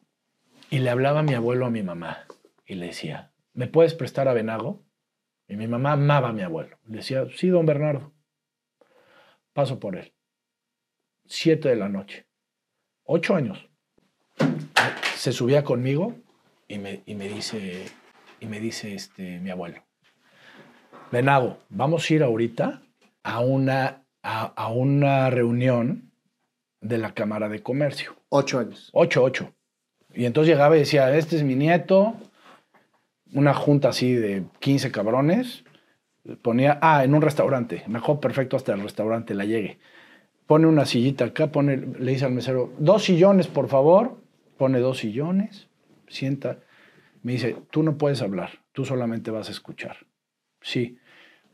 Y le hablaba a mi abuelo a mi mamá y le decía, ¿me puedes prestar a Venago? Y mi mamá amaba a mi abuelo. Le decía, sí, don Bernardo. Paso por él. Siete de la noche. Ocho años. Se subía conmigo y me, y me dice, y me dice este, mi abuelo, Venago, vamos a ir ahorita a una, a, a una reunión de la Cámara de Comercio. ocho años. Ocho, ocho. Y entonces llegaba y decía, este es mi nieto, una junta así de 15 cabrones. Ponía, ah, en un restaurante, mejor perfecto hasta el restaurante la llegue. Pone una sillita acá, pone, le dice al mesero, dos sillones, por favor. Pone dos sillones, sienta. Me dice, tú no puedes hablar, tú solamente vas a escuchar. Sí.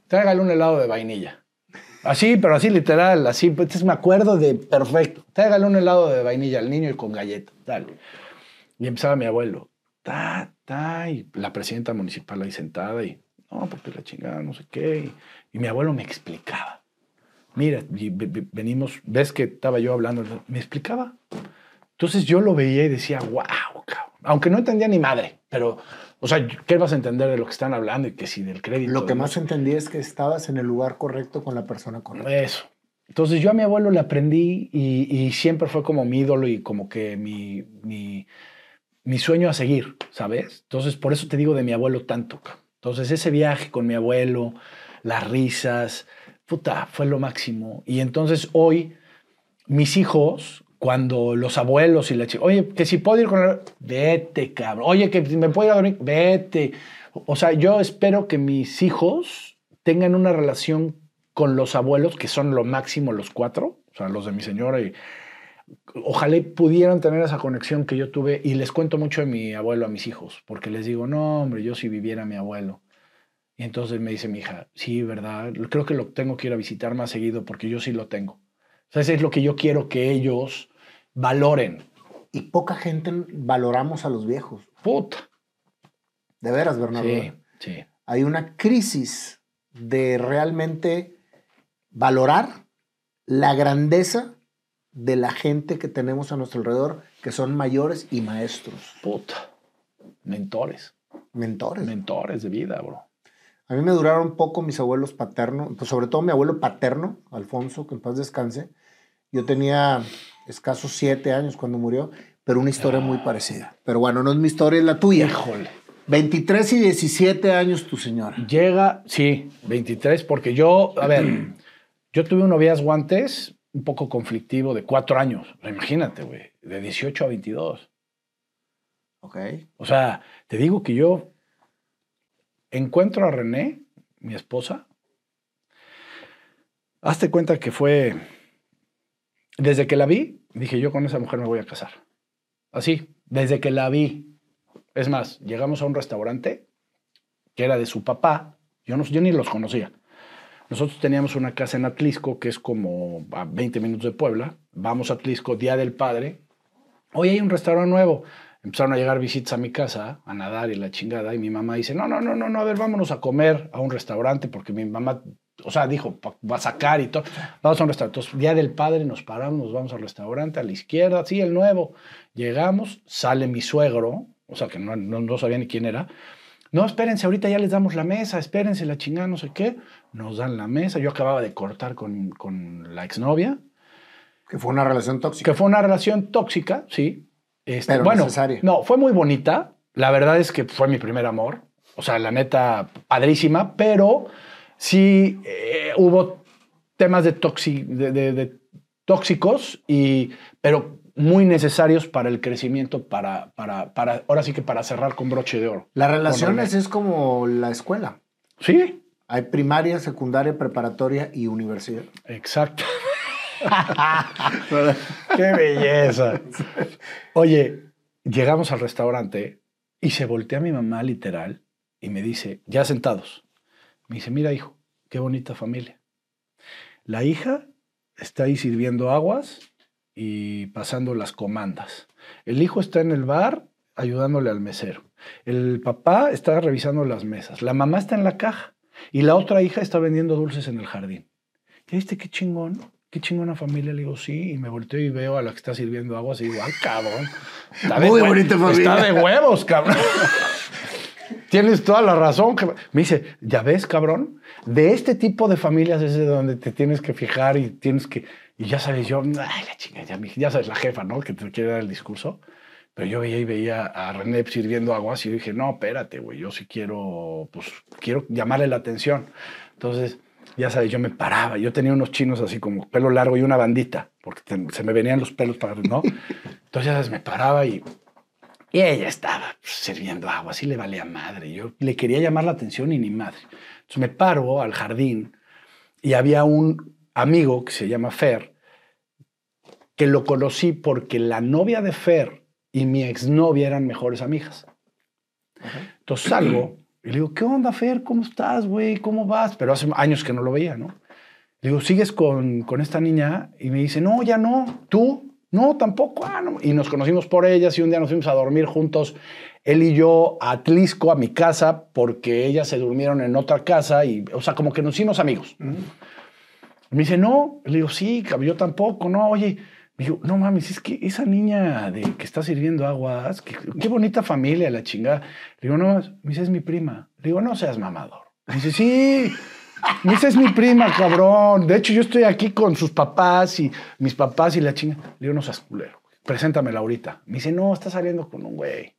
Tráigale un helado de vainilla. Así, pero así literal, así. Entonces me acuerdo de perfecto. Tráigale un helado de vainilla al niño y con galleta. Tal. Y empezaba mi abuelo. Ta, ta. Y la presidenta municipal ahí sentada y. No, porque la chingada, no sé qué. Y, y mi abuelo me explicaba. Mira, y ve- ve- venimos, ves que estaba yo hablando, me explicaba. Entonces yo lo veía y decía, wow, cabrón. Aunque no entendía ni madre, pero, o sea, ¿qué vas a entender de lo que están hablando y que si del crédito? Lo que no más sé entendí es que estabas en el lugar correcto con la persona correcta. Eso. Entonces yo a mi abuelo le aprendí y, y siempre fue como mi ídolo y como que mi, mi, mi sueño a seguir, ¿sabes? Entonces por eso te digo de mi abuelo tanto. Entonces ese viaje con mi abuelo, las risas, puta, fue lo máximo. Y entonces hoy mis hijos, cuando los abuelos y la chica, oye, que si puedo ir con el... Vete, cabrón. Oye, que me puedo ir a dormir, vete. O sea, yo espero que mis hijos tengan una relación con los abuelos, que son lo máximo los cuatro, o sea, los de mi señora y ojalá pudieran tener esa conexión que yo tuve y les cuento mucho de mi abuelo a mis hijos, porque les digo, no, hombre, yo si viviera mi abuelo. Y entonces me dice mi hija, sí, ¿verdad? Creo que lo tengo que ir a visitar más seguido porque yo sí lo tengo. O sea, eso es lo que yo quiero que ellos valoren. Y poca gente valoramos a los viejos. Puta. De veras, Bernardo. Sí, sí. Hay una crisis de realmente valorar la grandeza de la gente que tenemos a nuestro alrededor, que son mayores y maestros, Puta. Mentores. mentores. Mentores de vida, bro. A mí me duraron poco mis abuelos paternos, pues sobre todo mi abuelo paterno, Alfonso, que en paz descanse. Yo tenía escasos siete años cuando murió, pero una historia muy parecida. Pero bueno, no es mi historia, es la tuya. Híjole. 23 y 17 años tu señora. Llega, sí, 23, porque yo, a ver, *clears throat* yo tuve un noviazgo antes un poco conflictivo de cuatro años. Imagínate, güey, de 18 a 22. Ok. O sea, te digo que yo encuentro a René, mi esposa, Hazte cuenta que fue. Desde que la vi, dije yo con esa mujer me voy a casar. Así, desde que la vi. Es más, llegamos a un restaurante que era de su papá. Yo, no, yo ni los conocía. Nosotros teníamos una casa en Atlisco, que es como a 20 minutos de Puebla. Vamos a Atlisco, Día del Padre. Hoy hay un restaurante nuevo. Empezaron a llegar visitas a mi casa, a nadar y la chingada. Y mi mamá dice, no, no, no, no, no, a ver, vámonos a comer a un restaurante, porque mi mamá, o sea, dijo, va a sacar y todo. Vamos a un restaurante. Entonces, Día del Padre, nos paramos, nos vamos al restaurante, a la izquierda, sí, el nuevo. Llegamos, sale mi suegro, o sea, que no, no, no sabía ni quién era. No, espérense, ahorita ya les damos la mesa, espérense la chingada, no sé qué. Nos dan la mesa. Yo acababa de cortar con, con la exnovia. Que fue una relación tóxica. Que fue una relación tóxica, sí. Este, Pero bueno, necesaria. no, fue muy bonita. La verdad es que fue mi primer amor. O sea, la neta, padrísima, pero sí eh, hubo temas de, toxi- de- de- de tóxicos, y, pero muy necesarios para el crecimiento, para, para, para, ahora sí que para cerrar con broche de oro. Las relaciones es como la escuela. Sí, Hay primaria, secundaria, preparatoria y universidad. exacto. *laughs* ¡Qué belleza! Oye, llegamos al restaurante y se voltea mi mamá literal y me dice, ya sentados, me dice, mira hijo, qué bonita familia. La hija está ahí sirviendo aguas y pasando las comandas. El hijo está en el bar ayudándole al mesero. El papá está revisando las mesas. La mamá está en la caja y la otra hija está vendiendo dulces en el jardín. ¿Ya viste qué chingón? Qué chingona familia. Le digo, sí. Y me volteo y veo a la que está sirviendo aguas y digo, ah, cabrón. Está Muy bonita familia. Está de huevos, cabrón. *laughs* Tienes toda la razón. Me dice, ya ves, cabrón, de este tipo de familias es de donde te tienes que fijar y tienes que... Y ya sabes, yo, ay, la chinga, ya, ya sabes, la jefa, ¿no? Que te quiere dar el discurso. Pero yo veía y veía a René sirviendo aguas y dije, no, espérate, güey, yo sí quiero, pues, quiero llamarle la atención. Entonces, ya sabes, yo me paraba. Yo tenía unos chinos así como pelo largo y una bandita, porque te- se me venían los pelos para, ¿no? Entonces, ya sabes, me paraba y, y ella estaba sirviendo agua, así le valía madre. Yo le quería llamar la atención y ni madre. Entonces me paro al jardín y había un amigo que se llama Fer, que lo conocí porque la novia de Fer y mi exnovia eran mejores amigas. Entonces salgo y le digo, ¿qué onda, Fer? ¿Cómo estás, güey? ¿Cómo vas? Pero hace años que no lo veía, ¿no? Le digo, ¿sigues con, con esta niña? Y me dice, no, ya no. ¿Tú? No, tampoco. Ah, no. Y nos conocimos por ellas y un día nos fuimos a dormir juntos, él y yo, a Atlisco, a mi casa, porque ellas se durmieron en otra casa y, o sea, como que nos hicimos amigos. Me dice, no. Le digo, sí, yo tampoco, no. Oye, me digo, no mames, es que esa niña de que está sirviendo aguas, qué bonita familia, la chingada. Le digo, no, me dice, es mi prima. Le digo, no seas mamador. Me dice, sí. Me dice, es mi prima, cabrón. De hecho, yo estoy aquí con sus papás y mis papás y la chinga. Le digo, no seas culero. Preséntamela ahorita. Me dice, no, está saliendo con un güey.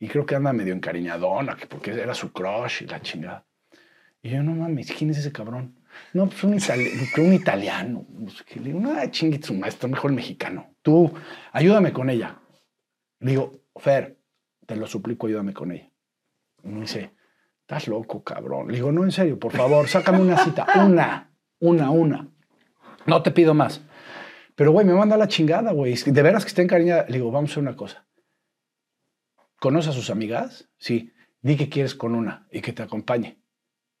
Y creo que anda medio encariñadona, que porque era su crush y la chingada. Y yo, no mames, ¿quién es ese cabrón? No, pues un, itali- un italiano. Le digo, no, chingue su maestro, mejor el mexicano. Tú, ayúdame con ella. Le digo, Fer, te lo suplico, ayúdame con ella. Y me dice, estás loco, cabrón. Le digo, no, en serio, por favor, sácame una cita. Una, una, una. No te pido más. Pero, güey, me manda la chingada, güey. De veras que está encariñada. Le digo, vamos a hacer una cosa. ¿Conoce a sus amigas? Sí. Di que quieres con una y que te acompañe.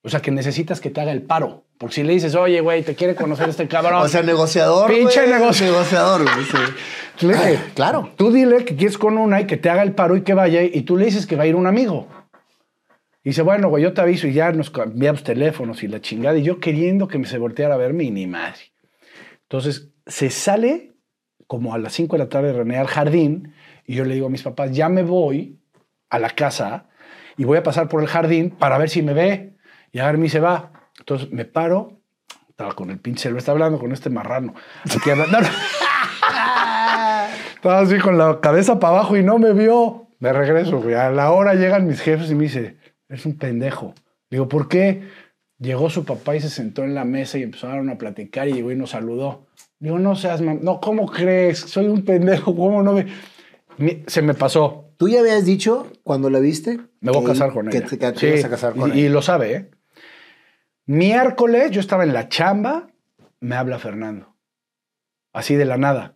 O sea, que necesitas que te haga el paro. Porque si le dices, oye, güey, te quiere conocer este cabrón. *laughs* O sea, negociador. Pinche güey, negocio- Negociador, sí. *laughs* Le dije, Claro. Tú dile que quieres con una y que te haga el paro y que vaya, y tú le dices que va a ir un amigo. Y dice, bueno, güey, yo te aviso y ya nos cambiamos teléfonos y la chingada. Y yo queriendo que me se volteara a verme y ni madre. Entonces, se sale como a las 5 de la tarde René al jardín y yo le digo a mis papás, ya me voy a la casa y voy a pasar por el jardín para ver si me ve. Y a ver, me se va. Entonces me paro, estaba con el pinche, está hablando con este marrano. Aquí hablando. *laughs* Estaba así con la cabeza para abajo y no me vio. Me regreso, güey. A la hora llegan mis jefes y me dice, eres un pendejo. Digo, ¿por qué? Llegó su papá y se sentó en la mesa y empezaron a platicar y llegó y nos saludó. Digo, no seas, mam- no, ¿cómo crees? Soy un pendejo, ¿cómo no me...? Se me pasó. Tú ya habías dicho cuando la viste. Me voy a que- casar con que ella. te, que te Sí, ibas a casar con y, ella. y lo sabe, ¿eh? Miércoles yo estaba en la chamba me habla Fernando. Así de la nada.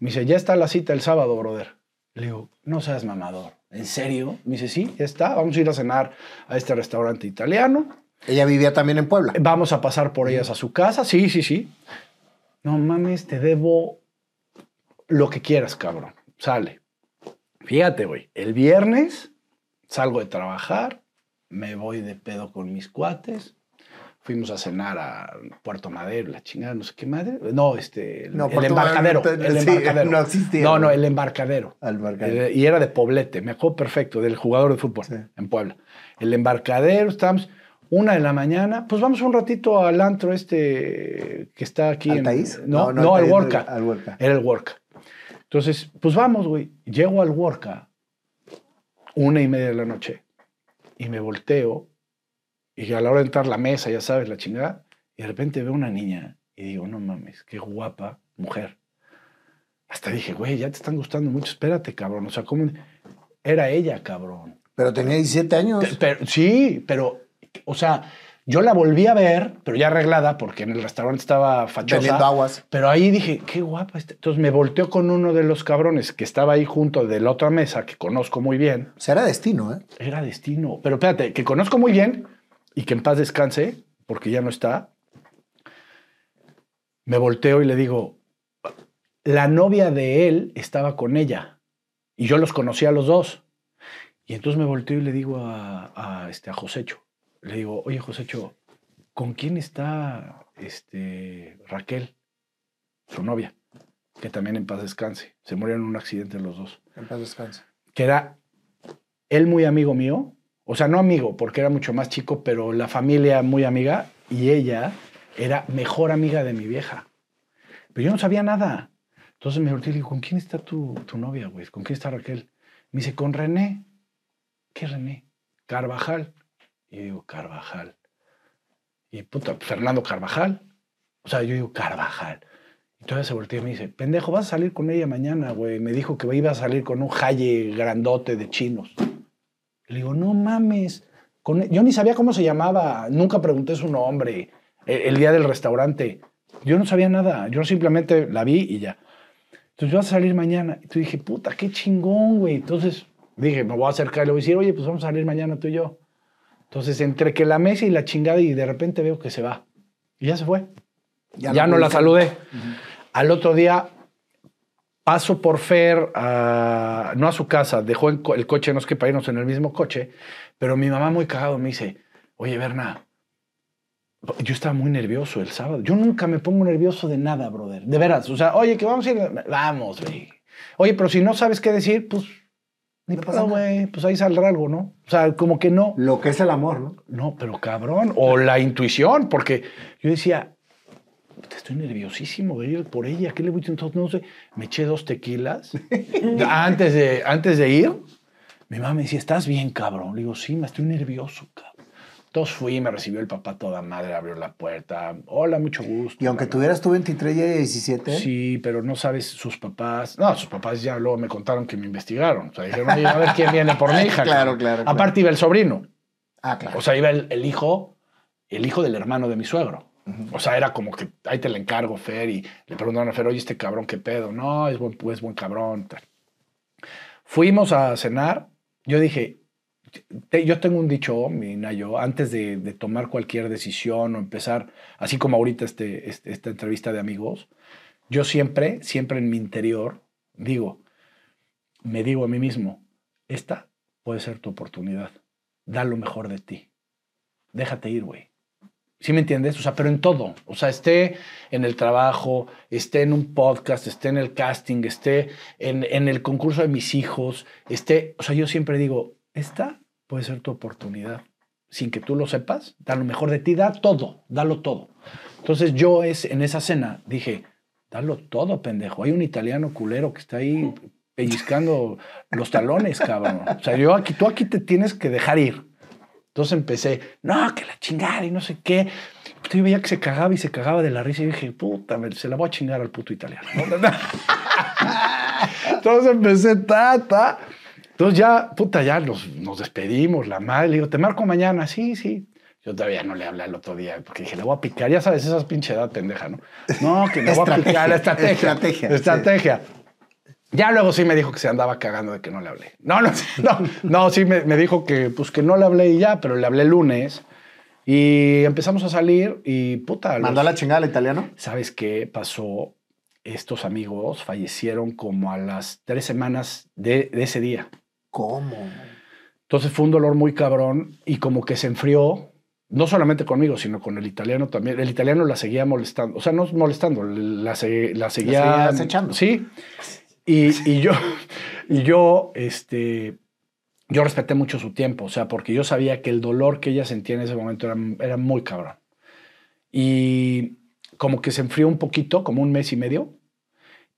Me dice, ya está la cita el sábado, brother. Le digo, no seas mamador. ¿En serio? Me dice, sí, ya está. Vamos a ir a cenar a este restaurante italiano. Ella vivía también en Puebla. Vamos a pasar por ellas a su casa. Sí, sí, sí. No mames, te debo lo que quieras, cabrón. Sale. Fíjate, güey. El viernes salgo de trabajar, me voy de pedo con mis cuates. Fuimos a cenar a Puerto Madero, la chingada, no sé qué madre. No, este, el, No, el embarcadero. Madero, el sí, embarcadero. no existía, No, no, el embarcadero. Al embarcadero. Eh, y era de Poblete, me acuerdo perfecto, del jugador de fútbol Sí. en Puebla. El embarcadero, estamos una de la mañana, pues vamos un ratito al antro este que está aquí. en- ¿Altaís? no, no, al Altaís, Worka. Al Worka. Era el Worka. Entonces, pues vamos, güey. Llego al Worka, una y media de la noche, y me volteo, y a la hora de entrar la mesa, ya sabes, la chingada, y de repente veo una niña, y digo, no mames, qué guapa mujer. Hasta dije, güey, ya te están gustando mucho, espérate, cabrón. O sea, ¿cómo? Era ella, cabrón. Pero tenía 17 años. Te- pero- sí, pero, o sea, yo la volví a ver, pero ya arreglada, porque en el restaurante estaba fachosa. Aguas. Pero ahí dije, qué guapa está. Entonces me volteó con uno de los cabrones que estaba ahí junto de la otra mesa, que conozco muy bien. O sea, era destino, ¿eh? Era destino. Pero espérate, que conozco muy bien y que en paz descanse, porque ya no está. Me volteo y le digo, la novia de él estaba con ella y yo los conocía a los dos. Y entonces me volteo y le digo a, a, este, a Josecho, le digo, oye Josecho, ¿con quién está este, Raquel, su novia? Que también en paz descanse. Se murieron en un accidente los dos En paz descanse. que era él muy amigo mío, o sea, no amigo, porque era mucho más chico, pero la familia muy amiga, y ella era mejor amiga de mi vieja. Pero yo no sabía nada. Entonces me volteé y le digo, ¿con quién está tu, tu novia, güey? ¿Con quién está Raquel? Me dice, con René. ¿Qué René? Carvajal. Y yo digo, Carvajal. Y puta, Fernando Carvajal. O sea, yo digo, Carvajal. Y todavía se volteó y me dice, pendejo, vas a salir con ella mañana, güey. Me dijo que iba a salir con un jaye grandote de chinos. Le digo, no mames. Con- e-". Yo ni sabía cómo se llamaba. Nunca pregunté su nombre. E- El, día del restaurante. Yo no sabía nada. Yo simplemente la vi y ya. Entonces, vas a salir mañana. Y tú dije, puta, qué chingón, güey. Entonces dije, me voy a acercar y le voy a decir, oye, pues vamos a salir mañana tú y yo. Entonces, entre que la mesa y la chingada, y de repente veo que se va. Y ya se fue. Ya, no la saludé. Al otro día paso por Fer, a- no a su casa, dejó el, co- el coche, no es que para irnos en el mismo coche, pero mi mamá muy cagado me dice, oye, Berna, yo estaba muy nervioso el sábado. Yo nunca me pongo nervioso de nada, brother. De veras. O sea, oye, que vamos a ir. Vamos, güey. Oye, pero si no sabes qué decir, pues. Ni No pasa güey. Pues ahí saldrá algo, ¿no? O sea, como que no. Lo que es el amor, ¿no? No, pero cabrón. O la intuición, porque yo decía, "Puta, estoy nerviosísimo de ir por ella. ¿Qué le voy a decir? Entonces, no sé. Me eché dos tequilas *laughs* antes, de, antes de ir. Mi mamá me decía, ¿estás bien, cabrón? Le digo, sí, me estoy nervioso, cabrón. Entonces fui, me recibió el papá toda madre, abrió la puerta. Hola, mucho gusto. Y aunque bla. tuvieras tú 23 y ella 17, Sí, pero no sabes sus papás. No, sus papás ya luego me contaron que me investigaron. O sea, dijeron, oye, a ver quién viene por mi *laughs* hija. Claro, cabrón". claro, claro. Aparte iba el sobrino. Ah, claro. O sea, iba el, el hijo, el hijo del hermano de mi suegro. O sea, era como que ahí te le encargo, Fer, y le preguntaron a Fer, oye, este cabrón, ¿qué pedo? No, es buen, es buen cabrón. Fuimos a cenar. Yo dije, yo tengo un dicho, mi Nayo, antes de, de tomar cualquier decisión o empezar, así como ahorita este, este- esta entrevista de amigos, yo siempre, siempre en mi interior digo, me digo a mí mismo, esta puede ser tu oportunidad. Da lo mejor de ti. Déjate ir, güey. ¿Sí me entiendes? O sea, pero en todo. O sea, esté en el trabajo, esté en un podcast, esté en el casting, esté en, en el concurso de mis hijos, esté... O sea, yo siempre digo, esta puede ser tu oportunidad. Sin que tú lo sepas, da lo mejor de ti, da todo, dalo todo. Entonces yo es, en esa cena dije, dalo todo, pendejo. Hay un italiano culero que está ahí pellizcando los talones, cabrón. O sea, yo aquí, tú aquí te tienes que dejar ir. Entonces empecé, no, que la chingada y no sé qué. Yo veía que se cagaba y se cagaba de la risa y dije, puta, se la voy a chingar al puto italiano. *laughs* Entonces empecé, ta, ta. Entonces ya, puta, ya nos, nos despedimos, la madre. Le digo, te marco mañana. Sí, sí. Yo todavía no le hablé al otro día porque dije, le voy a picar. Ya sabes, esas pinche edad pendeja, ¿no? No, que le voy a picar la estrategia. Estrategia, sí. Ya luego sí me dijo que se andaba cagando de que no le hablé. No, no, *laughs* no, no sí me, me dijo que pues que no le hablé y ya, pero le hablé el lunes y empezamos a salir y puta. ¿Mandó a la chingada al italiano? ¿Sabes qué pasó? Estos amigos fallecieron como a las tres semanas de, de ese día. ¿Cómo? Entonces fue un dolor muy cabrón y como que se enfrió, no solamente conmigo, sino con el italiano también. El italiano la seguía molestando, o sea, no molestando, la, se- la seguía... seguía acechando. Sí. Y, *laughs* y yo, y yo, este, yo respeté mucho su tiempo, o sea, porque yo sabía que el dolor que ella sentía en ese momento era, era muy cabrón. Y como que se enfrió un poquito, como un mes y medio.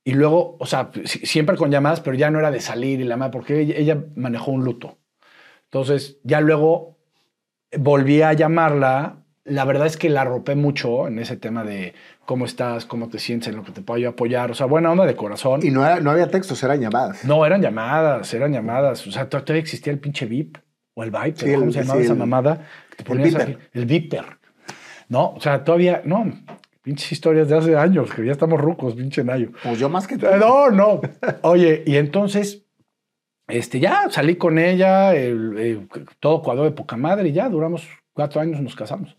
Y luego, o sea, si- siempre con llamadas, pero ya no era de salir y la madre, porque ella, ella manejó un luto. Entonces, ya luego volví a llamarla. La verdad es que la arropé mucho en ese tema de cómo estás, cómo te sientes, en lo que te puedo yo apoyar. O sea, buena onda de corazón. Y no, era- no había textos, eran llamadas. No, eran llamadas, eran llamadas. O sea, to- todavía existía el pinche VIP o el Viper, Sí, el- ¿cómo se llamaba sí, esa el- mamada? Que te el ponías Viper. aquí- El Viper. No, o sea, todavía, no, pinches historias de hace años, que ya estamos rucos, pinche Nayo. Pues yo más que tú. Eh, No, no. Oye, y entonces, este, ya salí con ella, el- el- todo cuadró de poca madre y ya duramos cuatro años, nos casamos.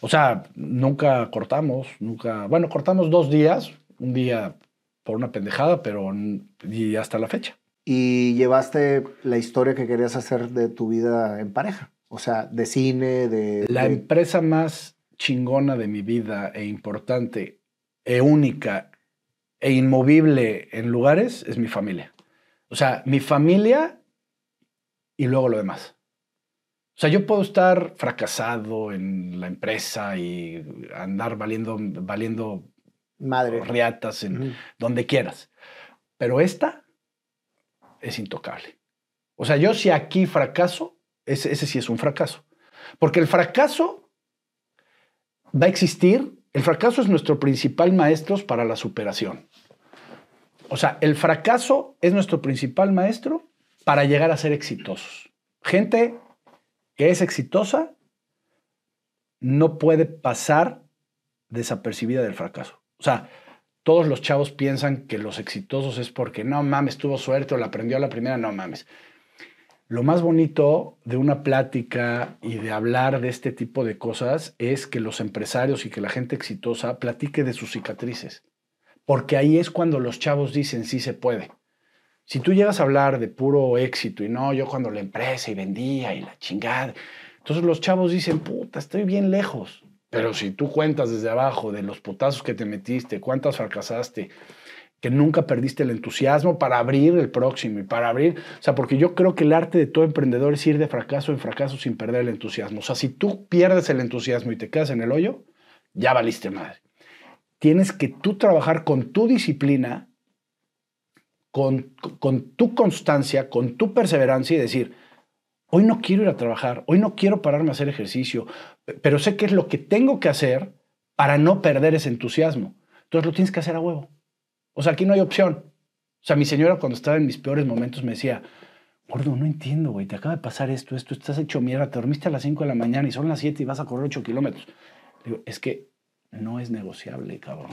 O sea, nunca cortamos, nunca, bueno, cortamos dos días, un día por una pendejada, pero y hasta la fecha. Y llevaste la historia que querías hacer de tu vida en pareja. O sea, de cine, de... La de- empresa más chingona de mi vida e importante, e única, e inmovible en lugares es mi familia. O sea, mi familia y luego lo demás. O sea, yo puedo estar fracasado en la empresa y andar valiendo, valiendo Madre. riatas en donde quieras. Pero esta es intocable. O sea, yo si aquí fracaso, ese, ese sí es un fracaso. Porque el fracaso va a existir. El fracaso es nuestro principal maestro para la superación. O sea, el fracaso es nuestro principal maestro para llegar a ser exitosos. Gente que es exitosa no puede pasar desapercibida del fracaso. O sea, todos los chavos piensan que los exitosos es porque no mames, tuvo suerte o la aprendió a la primera, no mames. Lo más bonito de una plática y de hablar de este tipo de cosas es que los empresarios y que la gente exitosa platique de sus cicatrices. Porque ahí es cuando los chavos dicen sí se puede. Si tú llegas a hablar de puro éxito y no, yo cuando la empresa y vendía y la chingada, entonces los chavos dicen, puta, estoy bien lejos. Pero si tú cuentas desde abajo de los putazos que te metiste, cuántas fracasaste, que nunca perdiste el entusiasmo para abrir el próximo y para abrir, o sea, porque yo creo que el arte de todo emprendedor es ir de fracaso en fracaso sin perder el entusiasmo. O sea, si tú pierdes el entusiasmo y te quedas en el hoyo, ya valiste madre. Tienes que tú trabajar con tu disciplina, con, tu constancia, con tu perseverancia y decir, hoy no quiero ir a trabajar, hoy no quiero pararme a hacer ejercicio, pero sé qué es lo que tengo que hacer para no perder ese entusiasmo. Entonces lo tienes que hacer a huevo. O sea, aquí no hay opción. O sea, mi señora cuando estaba en mis peores momentos me decía, gordo, no entiendo, güey, te acaba de pasar esto, esto, estás hecho mierda, te dormiste a las 5 de la mañana y son las 7 y vas a correr 8 kilómetros. Digo, es que no es negociable, cabrón.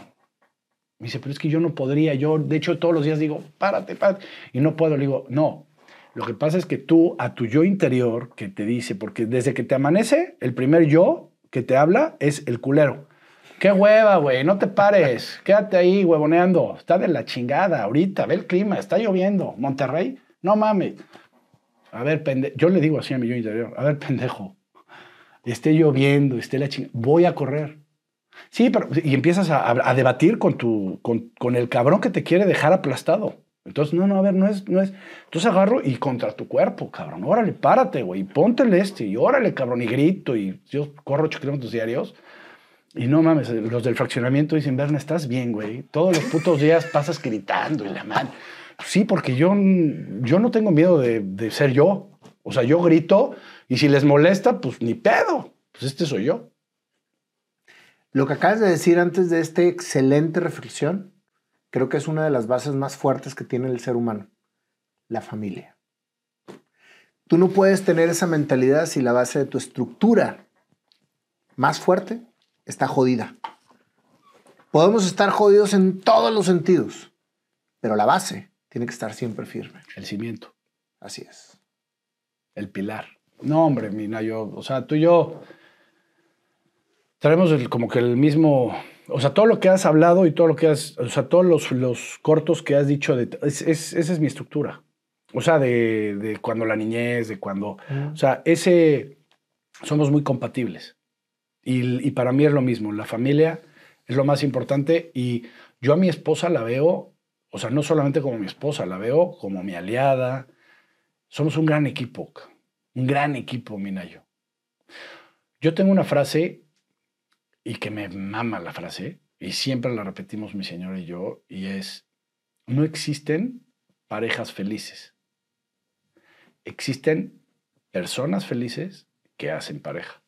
Me dice, pero es que yo no podría, yo de hecho todos los días digo, párate, párate, y no puedo. Le digo, no, lo que pasa es que tú, a tu yo interior, que te dice, porque desde que te amanece, el primer yo que te habla es el culero. Qué hueva, güey, no te pares, *laughs* quédate ahí huevoneando, está de la chingada ahorita, ve el clima, está lloviendo, Monterrey, no mames. A ver, pendejo, yo le digo así a mi yo interior, a ver, pendejo, esté lloviendo, esté la chingada, voy a correr. Sí, pero y empiezas a, a- debatir con, tu, con, con el cabrón que te quiere dejar aplastado. Entonces, no, no, a ver, no es, no es. Entonces agarro y contra tu cuerpo, cabrón. Órale, párate, güey. y Póntele este. Y órale, cabrón. Y grito. Y yo corro 8 kilómetros diarios. Y no mames, los del fraccionamiento dicen, Berna, estás bien, güey. Todos los putos días pasas gritando y la mano. Sí, porque yo, yo no tengo miedo de, de ser yo. O sea, yo grito y si les molesta, pues ni pedo. Pues este soy yo. Lo que acabas de decir antes de esta excelente reflexión, creo que es una de las bases más fuertes que tiene el ser humano, la familia. Tú no puedes tener esa mentalidad si la base de tu estructura más fuerte está jodida. Podemos estar jodidos en todos los sentidos, pero la base tiene que estar siempre firme. El cimiento, Así es. el pilar. No, hombre, mina, yo, o sea, tú y yo traemos el- como que el mismo, o sea, todo lo que has hablado y todo lo que has, o sea, todos los, los cortos que has dicho, de, es- es- esa es mi estructura. O sea, de, de cuando la niñez, de cuando, o sea, ese, somos muy compatibles. Y, y para mí es lo mismo, la familia es lo más importante y yo a mi esposa la veo, o sea, no solamente como mi esposa, la veo como mi aliada. Somos un gran equipo, un gran equipo, Minayo. Yo tengo una frase y que me mama la frase y siempre la repetimos mi señor y yo y es, no existen parejas felices. Existen personas felices que hacen pareja.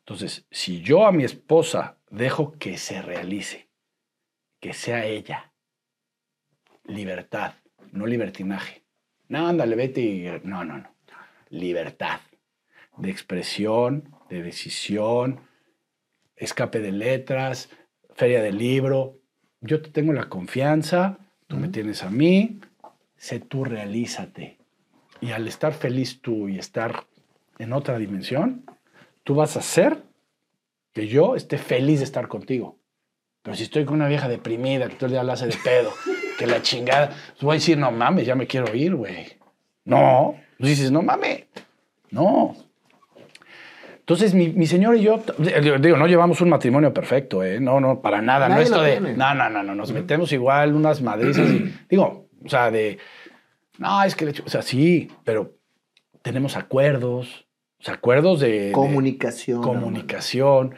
Entonces, si yo a mi esposa dejo que se realice, que sea ella, libertad, no libertinaje. No, ándale, vete y... No, no, no. Libertad de expresión, de decisión, escape de letras, feria del libro. Yo te tengo la confianza, tú me tienes a mí, sé tú, realízate. Y al estar feliz tú y estar en otra dimensión, tú vas a hacer que yo esté feliz de estar contigo. Pero si estoy con una vieja deprimida que todo el día la hace de pedo, *laughs* que la chingada, pues voy a decir, no mames, ya me quiero ir, güey. No. Pues dices, no mames. No. Entonces, mi, mi señor y yo, digo, no llevamos un matrimonio perfecto, ¿eh? No, no, para nada. no esto de, no, no, no, no, nos metemos igual unas madrizas y, digo, o sea, de, no, es que, le o sea, sí, pero tenemos acuerdos, o sea, acuerdos de... de- Comunicación. comunicación.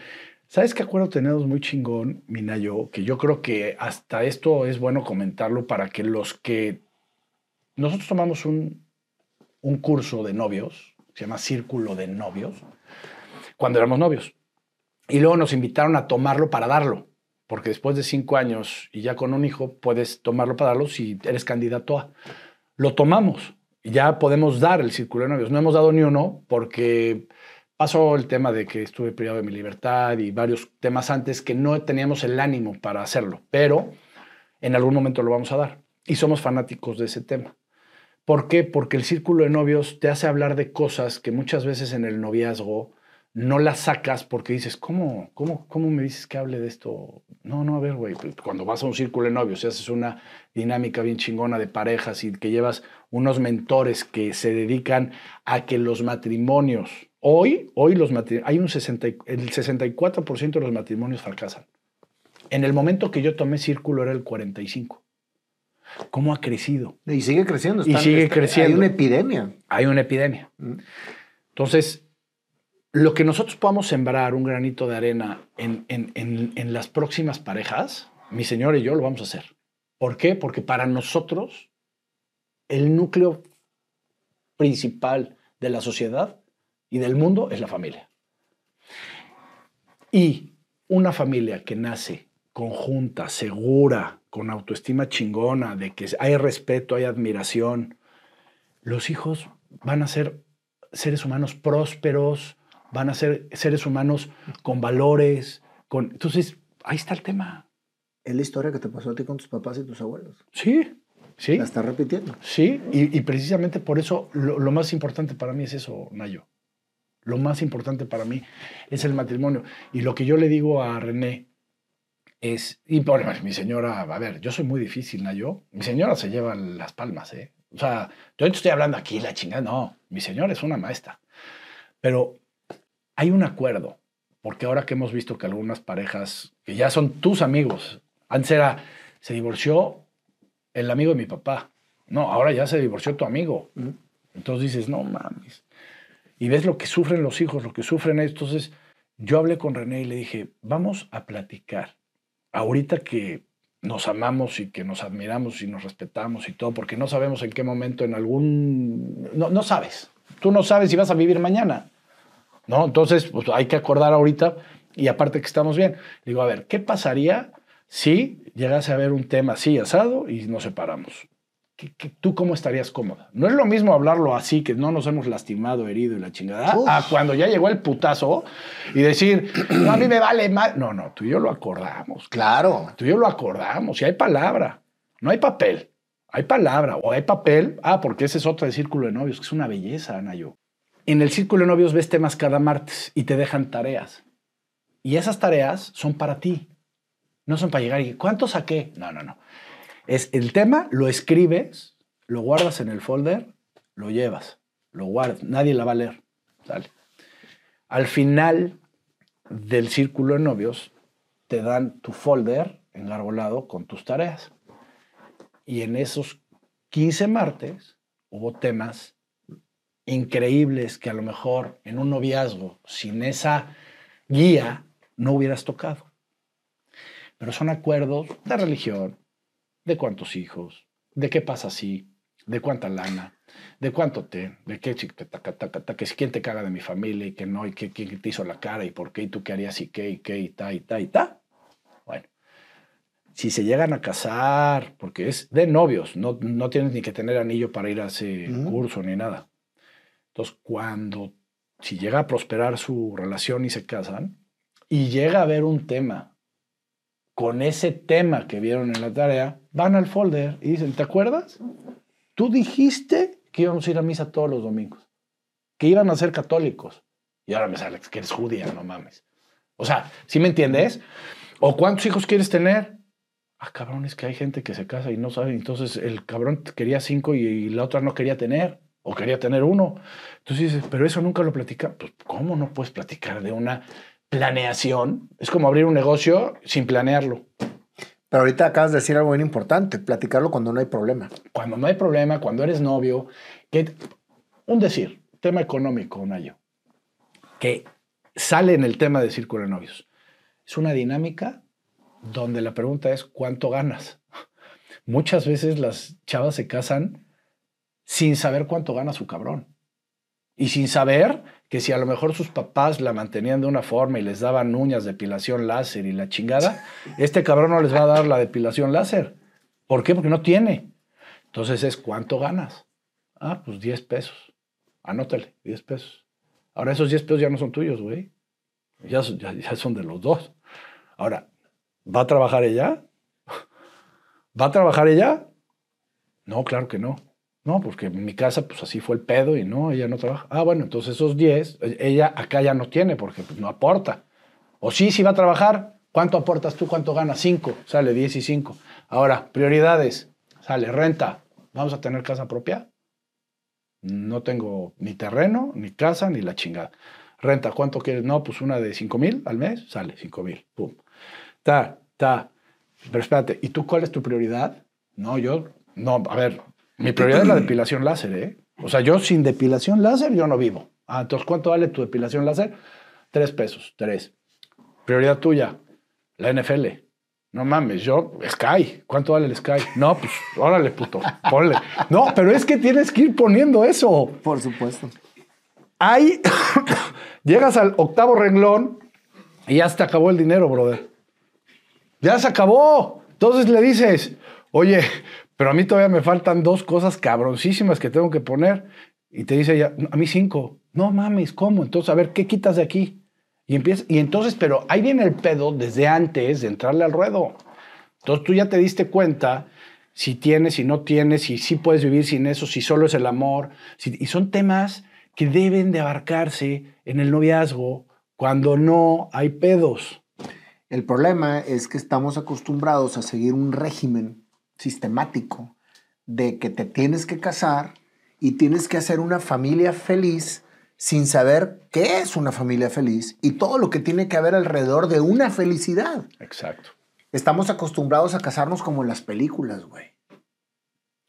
¿Sabes qué acuerdo tenemos muy chingón, Minayo? Que yo creo que hasta esto es bueno comentarlo para que los que... Nosotros tomamos un, un curso de novios, se llama Círculo de Novios, cuando éramos novios. Y luego nos invitaron a tomarlo para darlo, porque después de cinco años y ya con un hijo puedes tomarlo para darlo si eres candidato a. Lo tomamos y ya podemos dar el Círculo de Novios. No hemos dado ni uno porque pasó el tema de que estuve privado de mi libertad y varios temas antes que no teníamos el ánimo para hacerlo, pero en algún momento lo vamos a dar. Y somos fanáticos de ese tema. ¿Por qué? Porque el círculo de novios te hace hablar de cosas que muchas veces en el noviazgo no las sacas porque dices, ¿cómo, cómo, cómo me dices que hable de esto? No, no, a ver, güey, pues, cuando vas a un círculo de novios y haces una dinámica bien chingona de parejas y que llevas unos mentores que se dedican a que los matrimonios, hoy, hoy los matrimonios, hay un 60, y- el 64% de los matrimonios fracasan. En el momento que yo tomé círculo era el 45. ¿Cómo ha crecido? Y sigue creciendo. Y sigue creciendo. Hay una epidemia. hay una epidemia. Mm. Entonces, lo que nosotros podamos sembrar un granito de arena en, en- en- las próximas parejas, mi señor y yo lo vamos a hacer. ¿Por qué? Porque para nosotros el núcleo principal de la sociedad y del mundo es la familia. Y una familia que nace conjunta, segura, con autoestima chingona, de que hay respeto, hay admiración, los hijos van a ser seres humanos prósperos, van a ser seres humanos con valores, con... Entonces, ahí está el tema. Es la historia que te pasó a ti con tus papás y tus abuelos. Sí, sí, La estás repitiendo. sí. Y, y precisamente por eso lo, lo más importante para mí es eso, Nayo. Lo más importante para mí es el matrimonio. Y lo que yo le digo a René es, y bueno, mi señora, a ver, yo soy muy difícil, Nayo. Mi señora se lleva las palmas, ¿eh? O sea, yo te estoy hablando aquí, la chingada, no. Mi señora es una maestra. Pero hay un acuerdo, porque ahora que hemos visto que algunas parejas, que ya son tus amigos, antes era, se divorció el amigo de mi papá. No, ahora ya se divorció tu amigo. Entonces dices, no mames. Y ves lo que sufren los hijos, lo que sufren ellos. Entonces yo hablé con René y le dije, vamos a platicar. Ahorita que nos amamos y que nos admiramos y nos respetamos y todo, porque no sabemos en qué momento, en algún... No, no sabes. Tú no sabes si vas a vivir mañana. ¿No? Entonces, pues hay que acordar ahorita y aparte que estamos bien. Digo, a ver, ¿qué pasaría si llegase a haber un tema así asado y nos separamos? ¿qué- qué- ¿tú cómo estarías cómoda? No es lo mismo hablarlo así, que no nos hemos lastimado, herido y la chingada, Uf. a cuando ya llegó el putazo y decir, no, a mí me vale más. No, no, tú y yo lo acordamos. Claro. Tú y yo lo acordamos y hay palabra, no hay papel. Hay palabra o hay papel. Ah, porque ese es otro del círculo de novios, que es una belleza, Anayo. En el círculo de novios ves temas cada martes y te dejan tareas. Y esas tareas son para ti. No son para llegar y ¿cuánto saqué? No, no, no. Es el tema, lo escribes, lo guardas en el folder, lo llevas, lo guardas. Nadie la va a leer. ¿sale? Al final del círculo de novios, te dan tu folder engarbolado con tus tareas. Y en esos 15 martes hubo temas increíbles que a lo mejor en un noviazgo, sin esa guía, no hubieras tocado. Pero son acuerdos de religión, de cuántos hijos, de qué pasa así, de cuánta lana, de cuánto te, de qué taca, taca, taca, que si quién te caga de mi familia y que no, y que quién te hizo la cara y por qué, y tú qué harías y qué, y qué, y ta, y ta, y ta. Bueno, si se llegan a casar, porque es de novios, no, no tienes ni que tener anillo para ir a ese curso ni nada. Entonces, cuando, si llega a prosperar su relación y se casan, y llega a haber un tema con ese tema que vieron en la tarea, van al folder y dicen, ¿te acuerdas? Tú dijiste que íbamos a ir a misa todos los domingos, que iban a ser católicos. Y ahora me sale que eres judía, no mames. O sea, ¿sí me entiendes? ¿O cuántos hijos quieres tener? Ah, cabrón, es que hay gente que se casa y no sabe. Entonces el cabrón quería cinco y, y la otra no quería tener. O quería tener uno. Entonces dices, pero eso nunca lo platica. Pues, ¿cómo no puedes platicar de una planeación? Es como abrir un negocio sin planearlo. Pero ahorita acabas de decir algo bien importante, platicarlo cuando no hay problema. Cuando no hay problema, cuando eres novio, que un decir, tema económico, Nayo, que sale en el tema de círculo de novios. Es una dinámica donde la pregunta es ¿cuánto ganas? Muchas veces las chavas se casan sin saber cuánto gana su cabrón. Y sin saber que si a lo mejor sus papás la mantenían de una forma y les daban uñas, depilación láser y la chingada, *laughs* este cabrón no les va a dar la depilación láser. ¿Por qué? Porque no tiene. Entonces es ¿cuánto ganas? Ah, pues 10 pesos. Anótale, 10 pesos. Ahora esos 10 pesos ya no son tuyos, güey. Ya, son- ya, ya son de los dos. Ahora, ¿va a trabajar ella? *laughs* ¿Va a trabajar ella? No, claro que no. No, porque en mi casa, pues así fue el pedo y no, ella no trabaja. Ah, bueno, entonces esos 10, eh, ella acá ya no tiene porque pues, no aporta. O sí, sí va a trabajar. ¿Cuánto aportas tú? ¿Cuánto ganas? 5. Sale 10 y 5. Ahora, prioridades. Sale renta. ¿Vamos a tener casa propia? No tengo ni terreno, ni casa, ni la chingada. Renta, ¿cuánto quieres? No, pues una de 5 mil al mes. Sale 5 mil. Pum. Ta, ta. Pero espérate, ¿y tú cuál es tu prioridad? No, yo, no, a ver, mi prioridad es la *clears throat* depilación láser, ¿eh? O sea, yo sin depilación láser yo no vivo. Ah, entonces, ¿cuánto vale tu depilación láser? Tres pesos, tres. Prioridad tuya, la NFL. No mames, yo, Sky, ¿cuánto vale el Sky? No, pues, órale, puto, ponle. No, pero es que tienes que ir poniendo eso. Por supuesto. Ahí *coughs* llegas al octavo renglón y ya se te acabó el dinero, brother. Ya se acabó. Entonces le dices, oye, pero a mí todavía me faltan dos cosas cabroncísimas que tengo que poner. Y te dice ella, a mí cinco. No mames, ¿cómo? Entonces, a ver, ¿qué quitas de aquí? Y empieza, y entonces, pero ahí viene el pedo desde antes de entrarle al ruedo. Entonces tú ya te diste cuenta si tienes, si no tienes, si sí puedes vivir sin eso, si solo es el amor. y son temas que deben de abarcarse en el noviazgo cuando no hay pedos. El problema es que estamos acostumbrados a seguir un régimen sistemático de que te tienes que casar y tienes que hacer una familia feliz sin saber qué es una familia feliz y todo lo que tiene que haber alrededor de una felicidad. Exacto. Estamos acostumbrados a casarnos como en las películas, güey.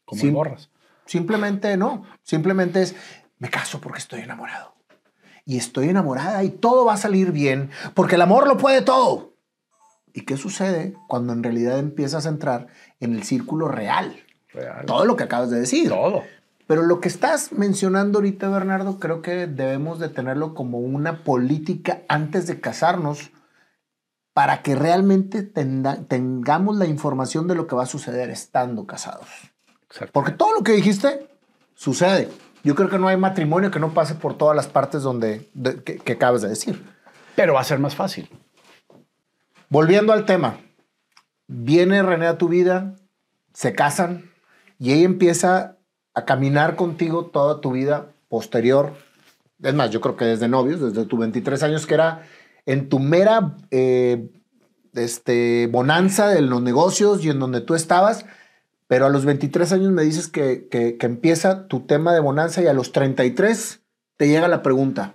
Como Sí. en morras. Simplemente no. Simplemente es, me caso porque estoy enamorado. Y estoy enamorada y todo va a salir bien porque el amor lo puede todo. ¿Y qué sucede cuando en realidad empiezas a entrar en el círculo real? Real. Todo lo que acabas de decir. Todo. Pero lo que estás mencionando ahorita, Bernardo, creo que debemos de tenerlo como una política antes de casarnos para que realmente tenda- tengamos la información de lo que va a suceder estando casados. Porque todo lo que dijiste sucede. Yo creo que no hay matrimonio que no pase por todas las partes donde, de- que, que acabas de decir. Pero va a ser más fácil. Volviendo al tema, viene René a tu vida, se casan y ella empieza a caminar contigo toda tu vida posterior. Es más, yo creo que desde novios, desde tus 23 años, que era en tu mera eh, este, bonanza de los negocios y en donde tú estabas. Pero a los 23 años me dices que, que- empieza tu tema de bonanza y a los 33 te llega la pregunta.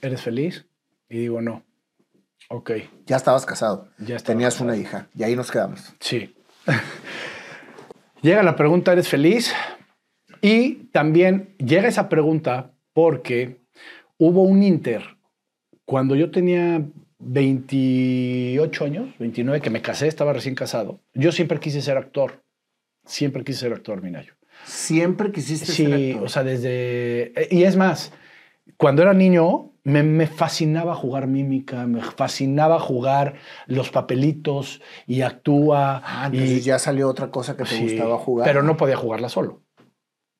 ¿Eres feliz? Y digo, no. Ok, Ya estabas casado, Ya estaba tenías casado. una hija y ahí nos quedamos. sí. *laughs* llega la pregunta, ¿eres feliz? Y también llega esa pregunta porque hubo un inter. Cuando yo tenía 28 años, 29, que me casé, estaba recién casado, yo siempre quise ser actor. Siempre quise ser actor, Minayo. Siempre quisiste ser Sí, actor. o sea, desde... eh, Y es más, cuando era niño me, me fascinaba jugar mímica, me fascinaba jugar los papelitos y actúa. Ah, entonces y, ya salió otra cosa que te sí, gustaba jugar. Pero no podía jugarla solo.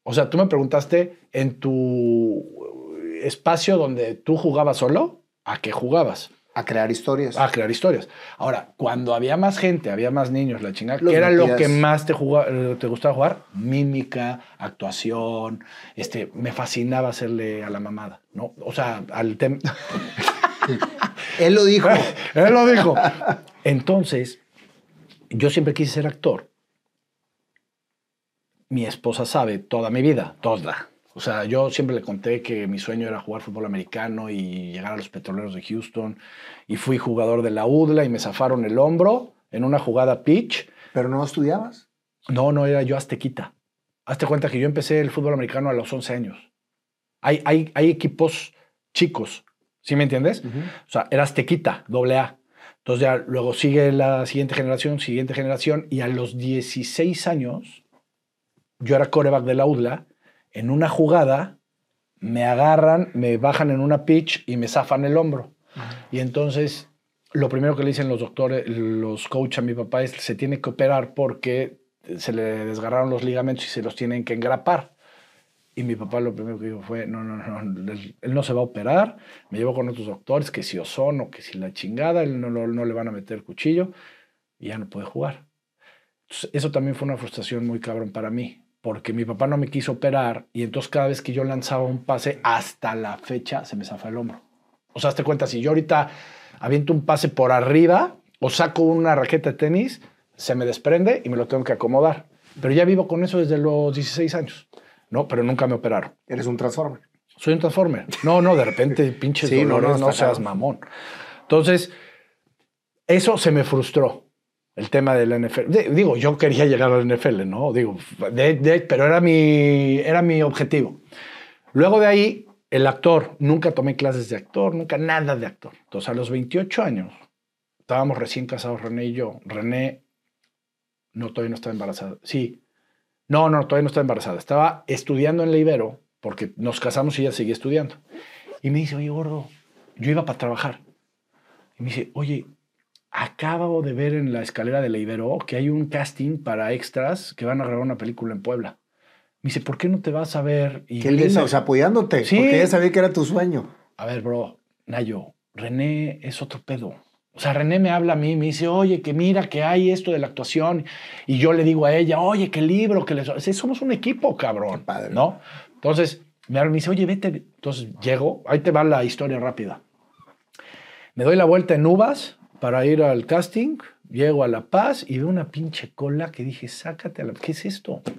O sea, tú me preguntaste en tu espacio donde tú jugabas solo, ¿a qué jugabas? A crear historias. A crear historias. Ahora, cuando había más gente, había más niños, la chingada, Los ¿qué era lo que más te, juga- eh, te gustaba jugar? Mímica, actuación, este, me fascinaba hacerle a la mamada, ¿no? O sea, al tema... *laughs* Él lo dijo. *laughs* Él lo dijo. Entonces, yo siempre quise ser actor. Mi esposa sabe toda mi vida, toda. O sea, yo siempre le conté que mi sueño era jugar fútbol americano y llegar a los petroleros de Houston. Y fui jugador de la UDLA y me zafaron el hombro en una jugada pitch. Pero no estudiabas. No, no era yo aztequita. Hazte cuenta que yo empecé el fútbol americano a los 11 años. Hay, hay, hay equipos chicos, ¿sí me entiendes? O sea, era aztequita, doble A. Entonces ya luego sigue la siguiente generación, siguiente generación, y a los 16 años, yo era coreback de la UDLA, en una jugada me agarran, me bajan en una pitch y me zafan el hombro. Y entonces, lo primero que le dicen los doctores, los coaches a mi papá es se tiene que operar porque se le desgarraron los ligamentos y se los tienen que engrapar. Y mi papá lo primero que dijo fue, no, no, no, él, no se va a operar. Me llevo con otros doctores, que si ozono, que si la chingada, él no, no, no le van a meter cuchillo y ya no puede jugar. Entonces, eso también fue una frustración muy cabrón para mí, porque mi papá no me quiso operar y entonces cada vez que yo lanzaba un pase, hasta la fecha se me zafa el hombro. O sea, hazte cuenta, si yo ahorita aviento un pase por arriba o saco una raqueta de tenis, se me desprende y me lo tengo que acomodar. Pero ya vivo con eso desde los 16 años, ¿no? Pero nunca me operaron. Eres un transformer. Soy un transformer. No, no, de repente *laughs* pinches Sí, no, dolores, no, no, está seas mamón. Entonces, eso se me frustró, el tema del NFL. Digo, yo quería llegar al NFL, ¿no? Digo, pero era mi, era mi objetivo. Luego de ahí, el actor, nunca tomé clases de actor, nunca nada de actor. Entonces, a los 28 años, estábamos recién casados, René y yo. René, no, todavía no estaba embarazada. Sí. No, no, todavía no estaba embarazada. Estaba estudiando en la Ibero, porque nos casamos y ella seguía estudiando. Y me dice, oye, gordo, yo iba para trabajar. Y me dice, oye, acabo de ver en la escalera de la Ibero que hay un casting para extras que van a grabar una película en Puebla. Me dice, ¿por qué no te vas a ver? Y Qué lindo, o sea, apoyándote. Sí. Porque ella sabía que era tu sueño. a ver, bro, Nayo, René es otro pedo. O sea, René me habla a mí, me dice, oye, que mira que hay esto de la actuación. Y yo le digo a ella, oye, qué libro, que les... Somos un equipo, cabrón. Qué padre. ¿No? Entonces, me dice, oye, vete. Entonces, llego, ahí te va la historia rápida. Me doy la vuelta en Uvas para ir al casting, llego a La Paz y veo una pinche cola que dije, sácate a la... ¿Qué es esto? *laughs*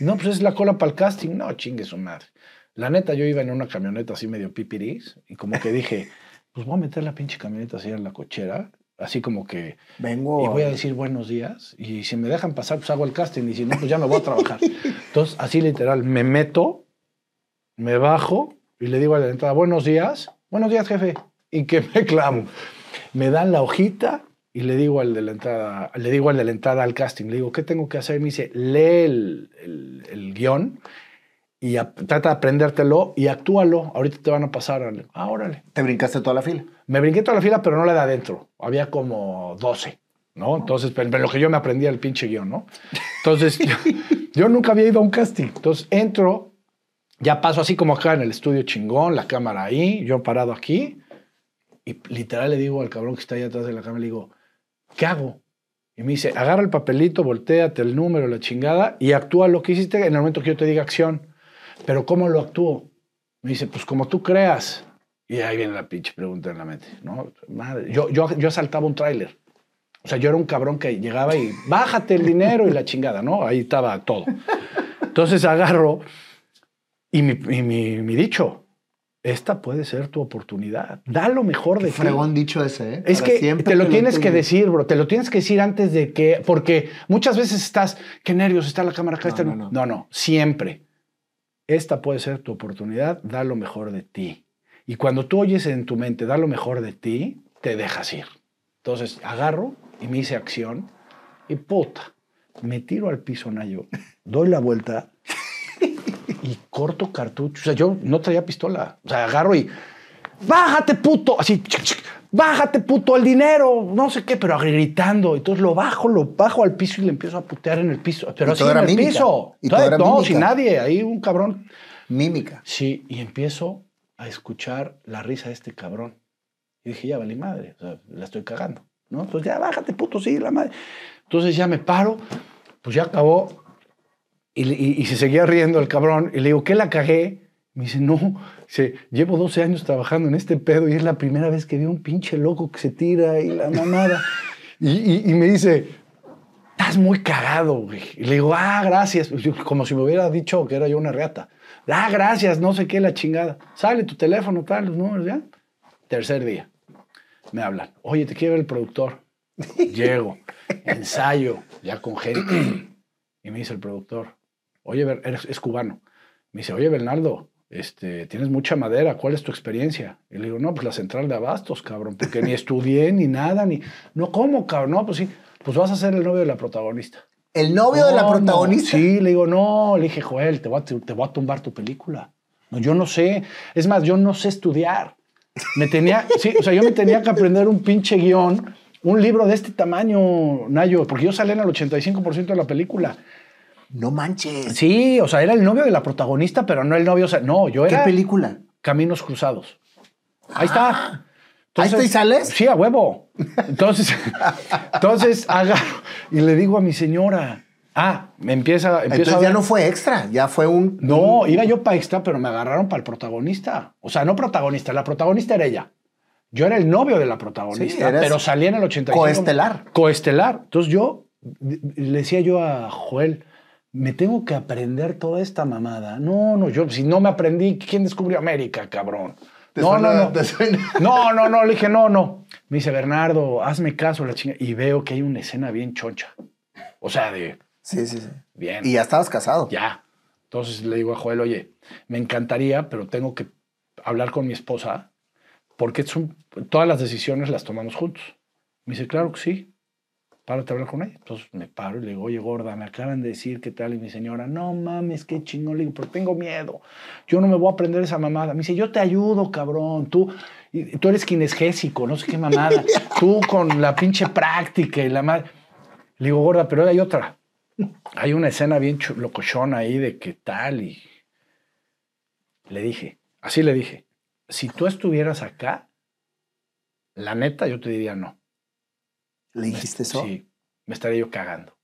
No, pues es la cola para el casting. No, chingue su madre. La neta, yo iba en una camioneta así medio pipiris y como que dije, *laughs* pues voy a meter la pinche camioneta así en la cochera, así como que, Vengo. y voy a decir buenos días y si me dejan pasar, pues hago el casting y si no, pues ya me voy a trabajar. *laughs* Entonces, así literal, me meto, me bajo y le digo a la entrada, buenos días, buenos días, jefe, y que me clamo. Me dan la hojita y le digo al de la entrada, le digo al de la entrada al casting, le digo, ¿qué tengo que hacer? Y me dice, lee el, el- el guion y a- trata de aprendértelo y actúalo. Ahorita te van a pasar. Ah, órale. Te brincaste toda la fila. Me brinqué toda la fila, pero no la de adentro. Había como 12, ¿no? Entonces, pero, pero lo que yo me aprendí el pinche guion, ¿no? Entonces, yo, yo nunca había ido a un casting. Entonces, entro, ya paso así como acá en el estudio chingón, la cámara ahí, yo parado aquí, y literal le digo al cabrón que está ahí atrás de la cámara, le digo, ¿qué hago? Y me dice, agarra el papelito, volteate el número, la chingada, y actúa lo que hiciste en el momento que yo te diga acción. Pero ¿cómo lo actúo? Me dice, pues como tú creas. Y ahí viene la pinche pregunta en la mente, ¿no? Madre, yo, yo, yo asaltaba un tráiler. O sea, yo era un cabrón que llegaba y bájate el dinero y la chingada, ¿no? Ahí estaba todo. Entonces agarro y mi, y mi, mi dicho, esta puede ser tu oportunidad. Da lo mejor de ti. Fregón dicho ese, ¿eh? Es Para que te lo tienes que decir, bro. Te lo tienes que decir antes de que. Porque muchas veces estás. Qué nervios, está la cámara acá. No, está- no, no. no, no. Siempre. Esta puede ser tu oportunidad. Da lo mejor de ti. Y cuando tú oyes en tu mente, da lo mejor de ti, te dejas ir. Entonces agarro y me hice acción. Y puta, me tiro al piso, Nayo. Doy la vuelta y corto cartucho. O sea, yo no traía pistola. O sea, agarro y. ¡Bájate, puto! Así. chic, chic, ¡Bájate, puto! ¡El dinero! No sé qué, pero gritando. Entonces lo bajo, lo bajo al piso y le empiezo a putear en el piso. Pero así todo en el mímica. piso. Y todo era no, mímica. sin nadie. Ahí un cabrón. Mímica. Sí, y empiezo a escuchar la risa de este cabrón. Y dije, ya valí madre, o sea, la estoy cagando, ¿no? Entonces ya bájate, puto, sí, la madre. Entonces ya me paro, pues ya acabó. Y, le- y- y se seguía riendo el cabrón. Y le digo, ¿qué la cagué? Me dice, no, dice, llevo 12 años trabajando en este pedo y es la primera vez que veo un pinche loco que se tira y la mamada. *laughs* y, me dice, estás muy cagado, güey. Y le digo, ah, gracias. Como si me hubiera dicho que era yo una reata. Ah, gracias, no sé qué, la chingada. Sale tu teléfono, tal, los números, ya. Tercer día. Me hablan. Oye, te quiere ver el productor. *laughs* Llego, ensayo, ya con gente. Y me dice el productor, oye, es cubano. Me dice, oye, Bernardo, este, tienes mucha madera, ¿cuál es tu experiencia? Y le digo, no, pues la central de abastos, cabrón, porque ni estudié ni nada, ni... No, ¿cómo, cabrón? No, pues sí, pues vas a ser el novio de la protagonista. El novio de la protagonista. Sí, le digo, no, le dije, Joel, te voy a, te voy a tumbar tu película. No, yo no sé. Es más, yo no sé estudiar. Me tenía, *laughs* sí, o sea, yo me tenía que aprender un pinche guion, un libro de este tamaño, Nayo, porque yo salí en el 85% de la película. No manches. Sí, o sea, era el novio de la protagonista, pero no el novio, o sea, no, yo ¿Qué era película? Caminos Cruzados. Ahí está. Ah. ¿Ahí está y sales? Sí, a huevo. Entonces, *laughs* entonces agarro y le digo a mi señora, ah, me empieza, Entonces a ya no fue extra, ya fue un. No, iba yo para extra, pero me agarraron para el protagonista. O sea, no protagonista, la protagonista era ella. Yo era el novio de la protagonista, Sí, pero salía en el 85. coestelar. Coestelar. Entonces yo le decía yo a Joel, me tengo que aprender toda esta mamada. No, no, yo si no me aprendí, ¿quién descubrió América, cabrón? ¿Te No, suena- no, no. *laughs* No, no, no, le dije, no, no. Me dice, Bernardo, hazme caso, la chinga. Y veo que hay una escena bien choncha. O sea, de Sí, sí, sí. bien. Y ya estabas casado. Ya. Entonces le digo a Joel, oye, me encantaría, pero tengo que hablar con mi esposa porque es un- todas las decisiones las tomamos juntos. Me dice, claro que sí. Párate a hablar con ella. Entonces me paro y le digo, oye, gorda, me acaban de decir qué tal. Y mi señora, no mames, qué chingón. Le digo, pero tengo miedo. Yo no me voy a aprender esa mamada. Me dice, yo te ayudo, cabrón. Tú, tú eres kinesgésico, no sé qué mamada. Tú con la pinche práctica y la madre. Le digo, gorda, pero hay otra. Hay una escena bien locochona ahí de qué tal y le dije, así le dije, si tú estuvieras acá, la neta yo te diría no. ¿Le dijiste eso? Sí, me estaría yo cagando.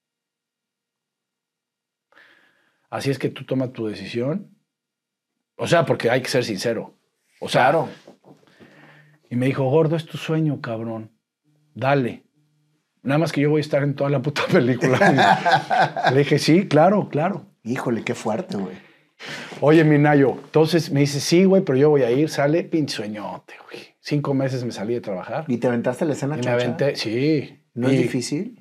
Así es que tú toma tu decisión. O sea, porque hay que ser sincero. O sea, Claro. y me dijo, gordo, es tu sueño, cabrón. Dale. Nada más que yo voy a estar en toda la puta *laughs* película. Le dije, sí, claro, claro. Híjole, qué fuerte, güey. Oye, mi Nayo, entonces me dice, sí, güey, pero yo voy a ir. Sale, pinche sueñote, güey. Cinco meses me salí de trabajar. ¿Y te aventaste la escena Y me aventé, sí. ¿No es difícil?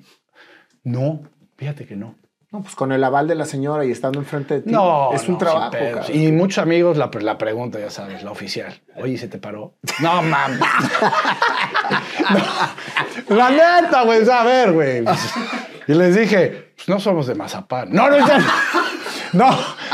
No, fíjate que no. No, pues con el aval de la señora y estando enfrente de ti. No, Es un no, trabajo. Y muchos amigos la, la pregunta, ya sabes, la oficial. Oye, ¿se te paró? No, mames. *laughs* No, la neta, güey, a ver, güey. Y les dije, pues no somos de mazapán. No, no, ya. No,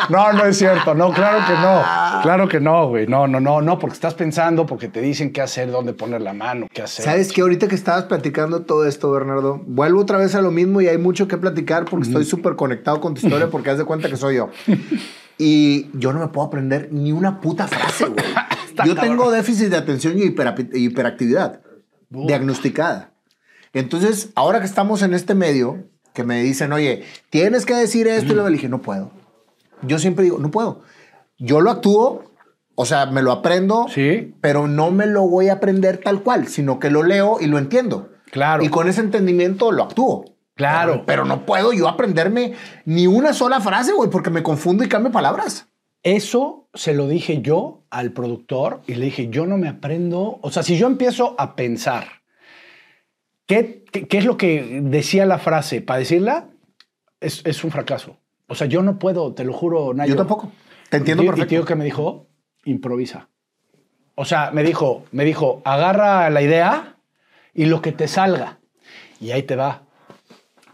no, no es cierto. No, claro que no. Claro que no, güey. No, no, no, no, porque estás pensando, porque te dicen qué hacer, dónde poner la mano, qué hacer. ¿Sabes que Ahorita que estabas platicando todo esto, Bernardo, vuelvo otra vez a lo mismo y hay mucho que platicar porque estoy súper conectado con tu historia porque haz de cuenta que soy yo. *laughs* Y yo no me puedo aprender ni una puta frase, güey. *laughs* yo tengo déficit de atención y hiperactividad diagnosticada. Entonces, ahora que estamos en este medio, que me dicen, oye, tienes que decir esto, y le dije, no puedo. Yo siempre digo, no puedo. Yo lo actúo, o sea, me lo aprendo, sí. pero no me lo voy a aprender tal cual, sino que lo leo y lo entiendo. Claro. Y con ese entendimiento lo actúo. Claro. Pero, no puedo yo aprenderme ni una sola frase, güey, porque me confundo y cambio palabras. Eso se lo dije yo al productor y le dije, yo no me aprendo, o sea, si yo empiezo a pensar, ¿qué, qué, es lo que decía la frase? Para decirla, es, es, un fracaso. O sea, yo no puedo, te lo juro, Nayo. Yo tampoco. Te entiendo perfecto. Y tío que me dijo, improvisa. O sea, me dijo, me dijo, agarra la idea y lo que te salga. Y ahí te va.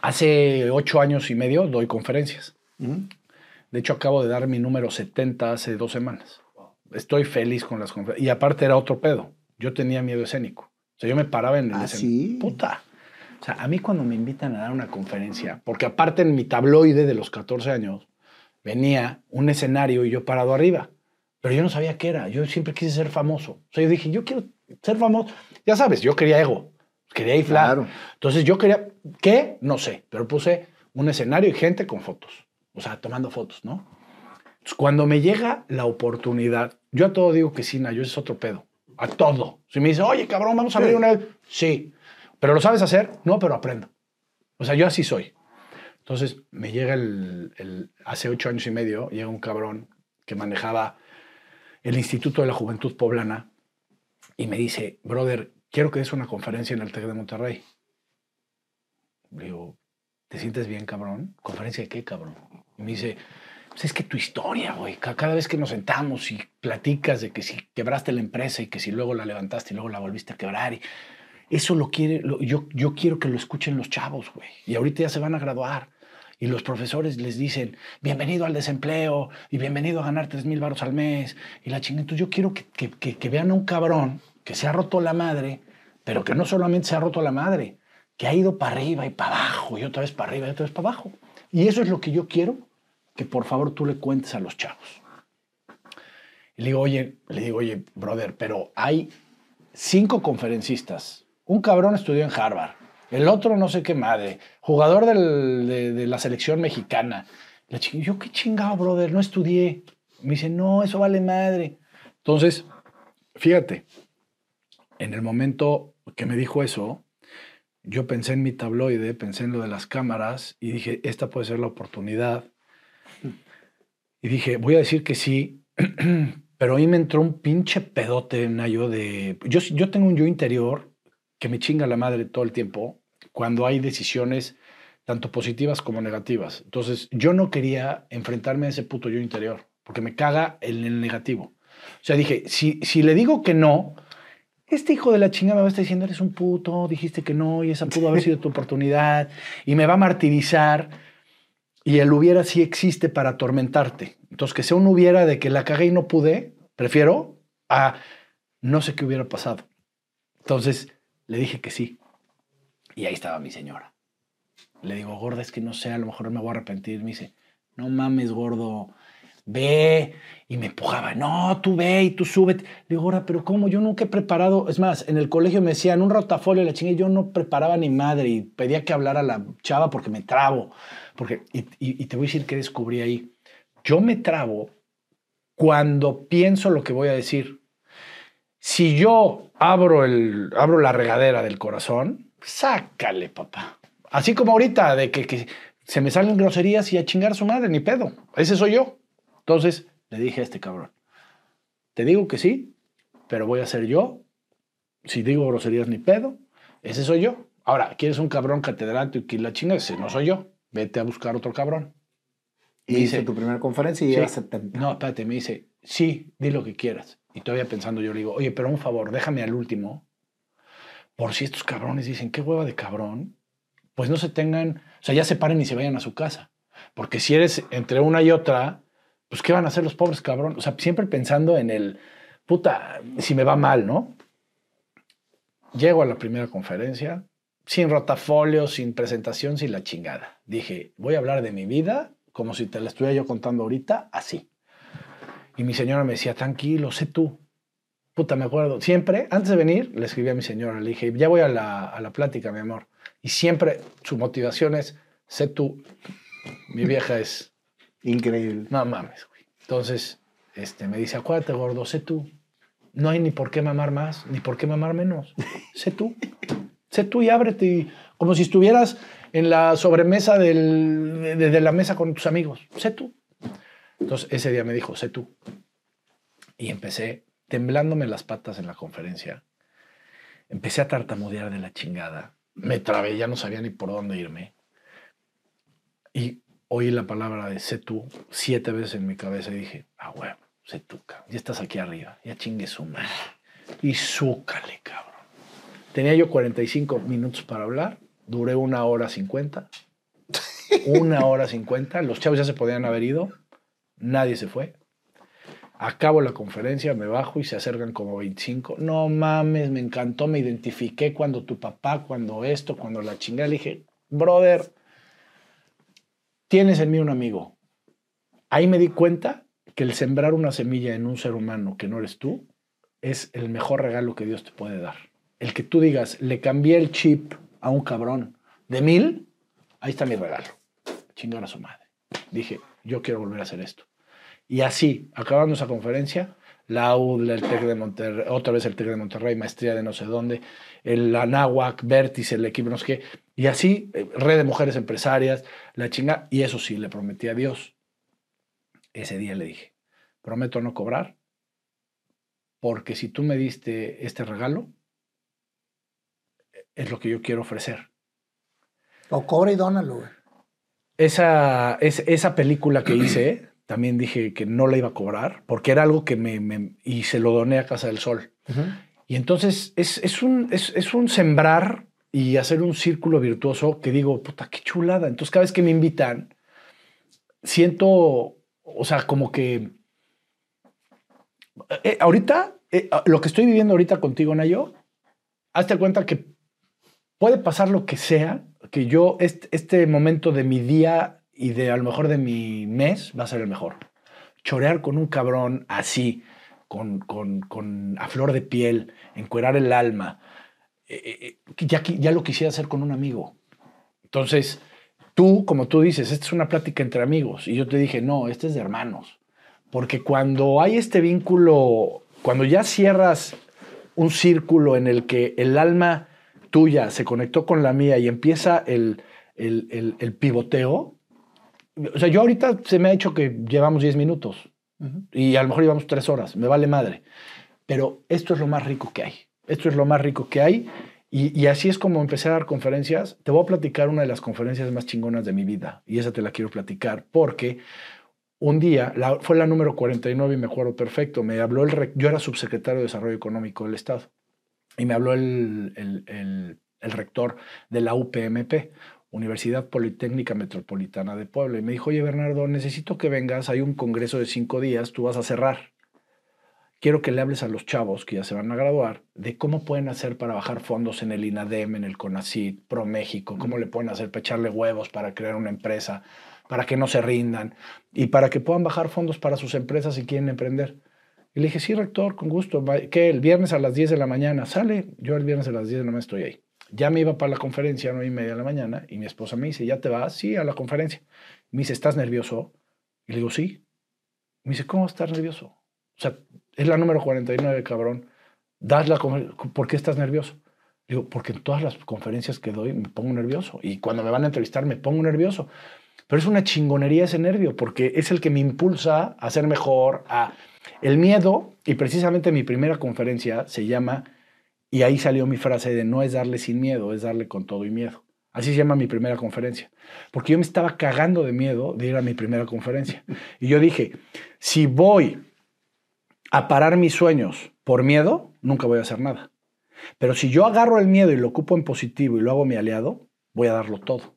Hace ocho años y medio doy conferencias. De hecho, acabo de dar mi número 70 hace dos semanas. Estoy feliz con las conferencias. Y aparte era otro pedo. Yo tenía miedo escénico. O sea, yo me paraba en el ¿Ah, escenario. ¿sí? Puta. O sea, a mí cuando me invitan a dar una conferencia, porque aparte en mi tabloide de los 14 años, venía un escenario y yo parado arriba. Pero yo no sabía qué era. Yo siempre quise ser famoso. O sea, yo dije, yo quiero ser famoso. Ya sabes, yo quería ego. Quería inflar. Claro. Entonces yo quería, ¿qué? No sé, pero puse un escenario y gente con fotos. O sea, tomando fotos, ¿no? Entonces, cuando me llega la oportunidad, yo a todo digo que sí, yo es otro pedo. A todo. Si me dice, oye, cabrón, vamos a abrir una Sí. ¿Pero lo sabes hacer? No, pero aprendo. O sea, yo así soy. Entonces, me llega el, hace ocho años y medio, llega un cabrón que manejaba el Instituto de la Juventud Poblana y me dice, brother, quiero que des una conferencia en el TEC de Monterrey. Le digo, ¿te sientes bien, cabrón? ¿Conferencia de qué, cabrón? Y me dice, pues es que tu historia, güey, cada vez que nos sentamos y platicas de que si quebraste la empresa y que si luego la levantaste y luego la volviste a quebrar, y eso lo quiere, yo, yo quiero que lo escuchen los chavos, güey. Y ahorita ya se van a graduar. Y los profesores les dicen, bienvenido al desempleo y bienvenido a ganar 3 mil baros al mes. Y la chingada. Yo quiero que, que, que, que vean a un cabrón que se ha roto la madre pero que no solamente se ha roto la madre, que ha ido para arriba y para abajo, y otra vez para arriba y otra vez para abajo. Y eso es lo que yo quiero que por favor tú le cuentes a los chavos. Y le digo, oye, le digo, oye, brother, pero hay cinco conferencistas. Un cabrón estudió en Harvard, el otro no sé qué madre, jugador del, de, la selección mexicana. La yo qué chingado, brother, no estudié. Me dice, no, eso vale madre. Entonces, fíjate, en el momento que me dijo eso, yo pensé en mi tabloide, pensé en lo de las cámaras y dije, esta puede ser la oportunidad. Y dije, voy a decir que sí, *clears throat* pero ahí me entró un pinche pedote, Nayo, de... Yo, yo tengo un yo interior que me chinga la madre todo el tiempo cuando hay decisiones tanto positivas como negativas. Entonces, yo no quería enfrentarme a ese puto yo interior, porque me caga en el negativo. O sea, dije, si, si le digo que no, este hijo de la chingada me va a estar diciendo, eres un puto, dijiste que no, y esa pudo haber sido tu oportunidad, y me va a martirizar, y el hubiera sí existe para atormentarte. Entonces, que sea un hubiera de que la cagué y no pude, prefiero a no sé qué hubiera pasado. Entonces, le dije que sí. Y ahí estaba mi señora. Le digo, gorda, es que no sé, a lo mejor me voy a arrepentir. Me dice, no mames, gordo, ve, y me empujaba, no, tú ve y tú súbete. Le digo, ahora, pero ¿cómo? Yo nunca he preparado, es más, en el colegio me decían un rotafolio, la chingue, yo no preparaba ni madre y pedía que hablara la chava porque me trabo. Porque, y, y, te voy a decir que descubrí ahí. Yo me trabo cuando pienso lo que voy a decir. Si yo abro, el, abro la regadera del corazón, sácale, papá. Así como ahorita, de que, que se me salen groserías y a chingar a su madre, ni pedo. Ese soy yo. Entonces le dije a este cabrón, te digo que sí, pero voy a ser yo. Si digo groserías ni pedo, ese soy yo. Ahora, ¿quieres un cabrón catedrático y que la chinga? Ese no soy yo. Vete a buscar otro cabrón. Y hice tu primera conferencia y sí, 70. No, espérate, me dice, sí, di lo que quieras. Y todavía pensando yo le digo, oye, pero un favor, déjame al último. Por si estos cabrones dicen, qué hueva de cabrón, pues no se tengan, o sea, ya se paren y se vayan a su casa. Porque si eres entre una y otra, pues ¿qué van a hacer los pobres cabrones? O sea, siempre pensando en el, puta, si me va mal, ¿no? Llego a la primera conferencia, sin rotafolio, sin presentación, sin la chingada. Dije, voy a hablar de mi vida como si te la estuviera yo contando ahorita, así. Y mi señora me decía, tranquilo, sé tú. Puta, me acuerdo. Siempre, antes de venir, le escribí a mi señora, le dije, ya voy a la, a la plática, mi amor. Y siempre su motivación es, sé tú. Mi vieja es... Increíble. No mames, güey. Entonces, este, me dice, acuérdate, gordo, sé tú. No hay ni por qué mamar más, ni por qué mamar menos. sé tú. Sé tú y ábrete. Y, como si estuvieras en la sobremesa del, de, de la mesa con tus amigos. Sé tú. Entonces, ese día me dijo, sé tú. Y empecé temblándome las patas en la conferencia. Empecé a tartamudear de la chingada. Me trabé, ya no sabía ni por dónde irme. Y oí la palabra de sé tú siete veces en mi cabeza y dije, ah, bueno, sé tú, cabrón. Ya estás aquí arriba, ya chingue su madre. Y súcale, cabrón. Tenía yo 45 minutos para hablar, duré una hora 50. Una hora 50. Los chavos ya se podían haber ido, nadie se fue. Acabo la conferencia, me bajo y se acercan como 25. No mames, me encantó, me identifiqué cuando tu papá, cuando esto, cuando la chingada. Le dije, brother, tienes en mí un amigo. Ahí me di cuenta que el sembrar una semilla en un ser humano que no eres tú es el mejor regalo que Dios te puede dar. El que tú digas, le cambié el chip a un cabrón de mil, ahí está mi regalo. Chingar a su madre. Dije, yo quiero volver a hacer esto. Y así, acabando esa conferencia, la UDL, el TEC de Monterrey, otra vez el TEC de Monterrey, maestría de no sé dónde, el Anáhuac, Vértice, el equipo no sé qué, y así, eh, red de mujeres empresarias, la chinga, y eso sí, le prometí a Dios. Ese día le dije, prometo no cobrar, porque si tú me diste este regalo, es lo que yo quiero ofrecer. O cobra y dónalo, güey. Esa, es, esa película que hice, *clears throat* también dije que no la iba a cobrar, porque era algo que me, me- y se lo doné a Casa del Sol. Y entonces es, es un, es, es un sembrar y hacer un círculo virtuoso que digo, puta, qué chulada. Entonces cada vez que me invitan, siento, o sea, como que... eh, ahorita, eh, lo que estoy viviendo ahorita contigo, Nayo, hazte cuenta que puede pasar lo que sea, que yo, este, este momento de mi día y de a lo mejor de mi mes va a ser el mejor. Chorear con un cabrón así, con, con, con a flor de piel, encuerar el alma, eh, eh, eh, ya, ya lo quisiera hacer con un amigo. Entonces, tú, como tú dices, esta es una plática entre amigos. Y yo te dije, no, este es de hermanos. Porque cuando hay este vínculo, cuando ya cierras un círculo en el que el alma tuya se conectó con la mía y empieza el, el, el- el pivoteo, o sea, yo ahorita se me ha hecho que llevamos 10 minutos y a lo mejor llevamos 3 horas, me vale madre. Pero esto es lo más rico que hay. Esto es lo más rico que hay. Y, y así es como empecé a dar conferencias. Te voy a platicar una de las conferencias más chingonas de mi vida. Y esa te la quiero platicar porque un día, la- fue la número 49 y me acuerdo perfecto, me habló el, yo era subsecretario de Desarrollo Económico del Estado, y me habló el, el- el- el rector de la UPMP, Universidad Politécnica Metropolitana de Puebla, y me dijo, oye Bernardo, necesito que vengas, hay un congreso de cinco días, tú vas a cerrar. Quiero que le hables a los chavos que ya se van a graduar de cómo pueden hacer para bajar fondos en el INADEM, en el CONACYT, ProMéxico, cómo le pueden hacer para echarle huevos para crear una empresa, para que no se rindan y para que puedan bajar fondos para sus empresas si quieren emprender. Y le dije, sí, rector, con gusto. ¿Qué? El viernes a las 10 de la mañana. Sale. Yo el viernes a las 10 de la mañana estoy ahí. Ya me iba para la conferencia a 9 y media de la mañana y mi esposa me dice, ¿ya te vas? Sí, a la conferencia. Me dice, ¿estás nervioso? Y le digo, sí. Me dice, ¿cómo estás nervioso? O sea, es la número 49, cabrón. Das la ¿Por qué estás nervioso? Le digo, porque en todas las conferencias que doy me pongo nervioso. Y cuando me van a entrevistar me pongo nervioso. Pero es una chingonería ese nervio, porque es el que me impulsa a ser mejor, a el miedo. Y precisamente mi primera conferencia se llama, y ahí salió mi frase de no es darle sin miedo, es darle con todo y miedo. Así se llama mi primera conferencia. Porque yo me estaba cagando de miedo de ir a mi primera conferencia. Y yo dije, si voy a parar mis sueños por miedo, nunca voy a hacer nada. Pero si yo agarro el miedo y lo ocupo en positivo y lo hago mi aliado, voy a darlo todo.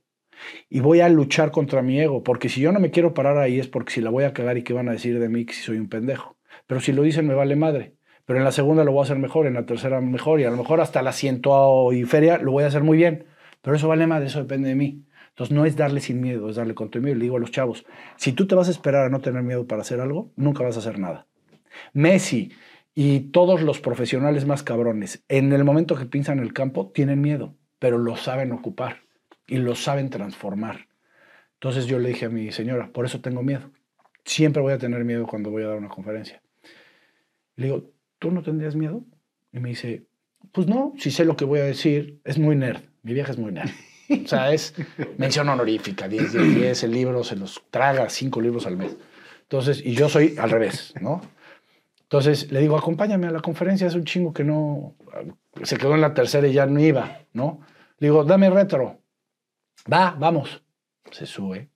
y voy a luchar contra mi ego, porque si yo no me quiero parar ahí es porque si la voy a cagar y qué van a decir de mí que soy un pendejo. Pero si lo dicen me vale madre. Pero en la segunda lo voy a hacer mejor, en la tercera mejor y a lo mejor hasta la ciento y feria lo voy a hacer muy bien. Pero eso vale madre, eso depende de mí. Entonces no es darle sin miedo, es darle con miedo. Le digo a los chavos, si tú te vas a esperar a no tener miedo para hacer algo, nunca vas a hacer nada. Messi y todos los profesionales más cabrones, en el momento que piensan el campo, tienen miedo, pero lo saben ocupar y lo saben transformar. Entonces yo le dije a mi señora, por eso tengo miedo. Siempre voy a tener miedo cuando voy a dar una conferencia. Le digo, ¿tú no tendrías miedo? Y me dice, pues no, si sé lo que voy a decir, es muy nerd. Mi vieja es muy nerd. O sea, es mención honorífica, 10, 10, 10, el libro se los traga, cinco libros al mes. Entonces, y yo soy al revés, ¿no? Entonces le digo, acompáñame a la conferencia, es un chingo que no, se quedó en la tercera y ya no iba, ¿no? Le digo, dame retro. Va, vamos. Se sube,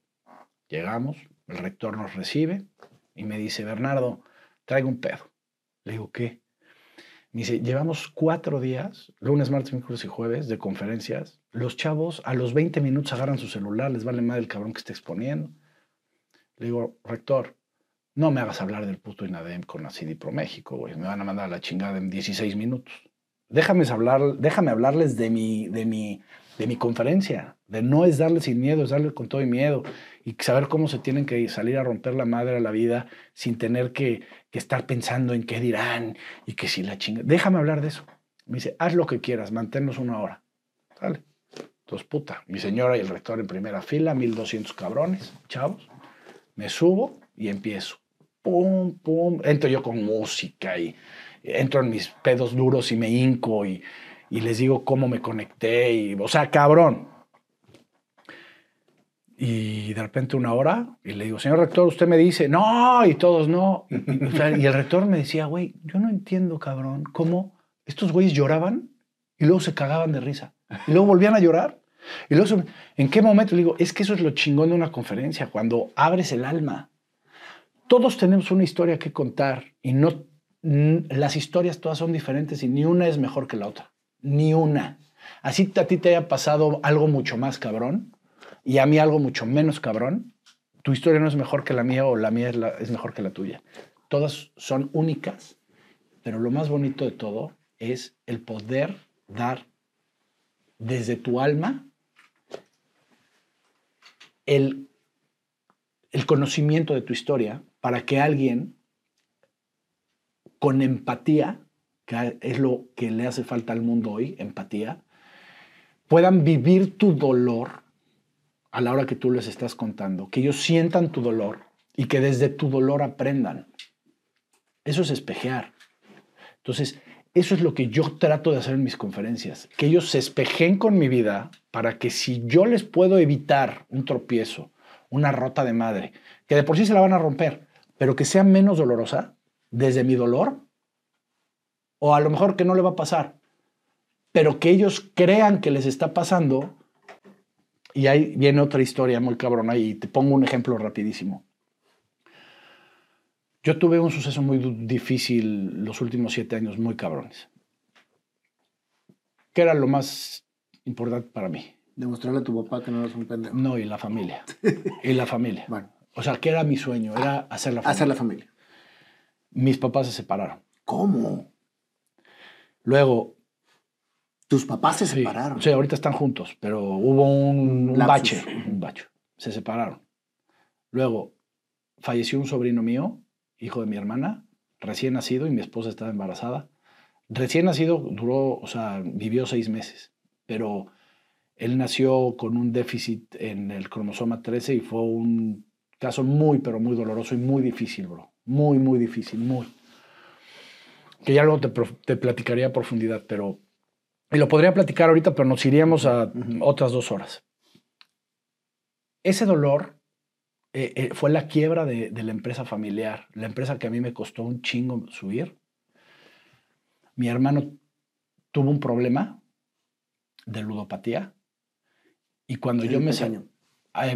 llegamos, el rector nos recibe y me dice, Bernardo, traigo un pedo. Le digo, ¿qué? Me dice, llevamos cuatro días, lunes, martes, miércoles y jueves, de conferencias. Los chavos a los 20 minutos agarran su celular, les vale más el cabrón que está exponiendo. Le digo, rector, no me hagas hablar del puto INADEM con CD Pro México, güey. Me van a mandar a la chingada en 16 minutos. Déjame, hablar, déjame hablarles de mi, de, mi, de mi conferencia. De no es darle sin miedo, es darle con todo y miedo. Y saber cómo se tienen que salir a romper la madre a la vida sin tener que, que estar pensando en qué dirán y que si la chingada. Déjame hablar de eso. Me dice, haz lo que quieras, manténnos una hora. ¿Sale? Entonces, puta, mi señora y el rector en primera fila, 1200 cabrones, chavos. Me subo y empiezo pum, pum. Entro yo con música y entro en mis pedos duros y me hinco y, y les digo cómo me conecté. Y, o sea, cabrón. Y de repente una hora, y le digo, señor rector, usted me dice, no, y todos no. Y, el rector me decía, güey, yo no entiendo, cabrón, cómo estos güeyes lloraban y luego se cagaban de risa. Y luego volvían a llorar. Y luego, ¿en qué momento? Le digo, es que eso es lo chingón de una conferencia, cuando abres el alma todos tenemos una historia que contar y no las historias todas son diferentes y ni una es mejor que la otra, ni una. Así a ti te haya pasado algo mucho más cabrón y a mí algo mucho menos cabrón, tu historia no es mejor que la mía o la mía es, es mejor que la tuya. Todas son únicas, pero lo más bonito de todo es el poder dar desde tu alma el, el conocimiento de tu historia para que alguien con empatía, que es lo que le hace falta al mundo hoy, empatía, puedan vivir tu dolor a la hora que tú les estás contando, que ellos sientan tu dolor y que desde tu dolor aprendan. Eso es espejear. Entonces, eso es lo que yo trato de hacer en mis conferencias, que ellos se espejen con mi vida para que si yo les puedo evitar un tropiezo, una rota de madre, que de por sí se la van a romper, pero que sea menos dolorosa desde mi dolor, o a lo mejor que no le va a pasar, pero que ellos crean que les está pasando. Y ahí viene otra historia muy cabrona y te pongo un ejemplo rapidísimo. Yo tuve un suceso muy difícil los últimos siete años, muy cabrones. ¿Qué era lo más importante para mí? Demostrarle a tu papá que no eres un pendejo. No, y la familia. *laughs* y la familia. Bueno. O sea, ¿qué era mi sueño? Era hacer la familia. Hacer la familia. Mis papás se separaron. ¿Cómo? Luego. ¿Tus papás se separaron? Sí, ahorita están juntos, pero hubo un, un bache. Un bache. Se separaron. Luego, falleció un sobrino mío, hijo de mi hermana, recién nacido, y mi esposa estaba embarazada. Recién nacido duró, o sea, vivió seis meses, pero él nació con un déficit en el cromosoma 13 y fue un Caso muy, pero muy doloroso y muy difícil, bro. Muy, muy difícil, muy. Que ya luego te, te platicaría a profundidad, pero... Y lo podría platicar ahorita, pero nos iríamos a otras dos horas. Ese dolor eh, eh, fue la quiebra de, de, la empresa familiar, la empresa que a mí me costó un chingo subir. Mi hermano tuvo un problema de ludopatía y cuando yo me salí,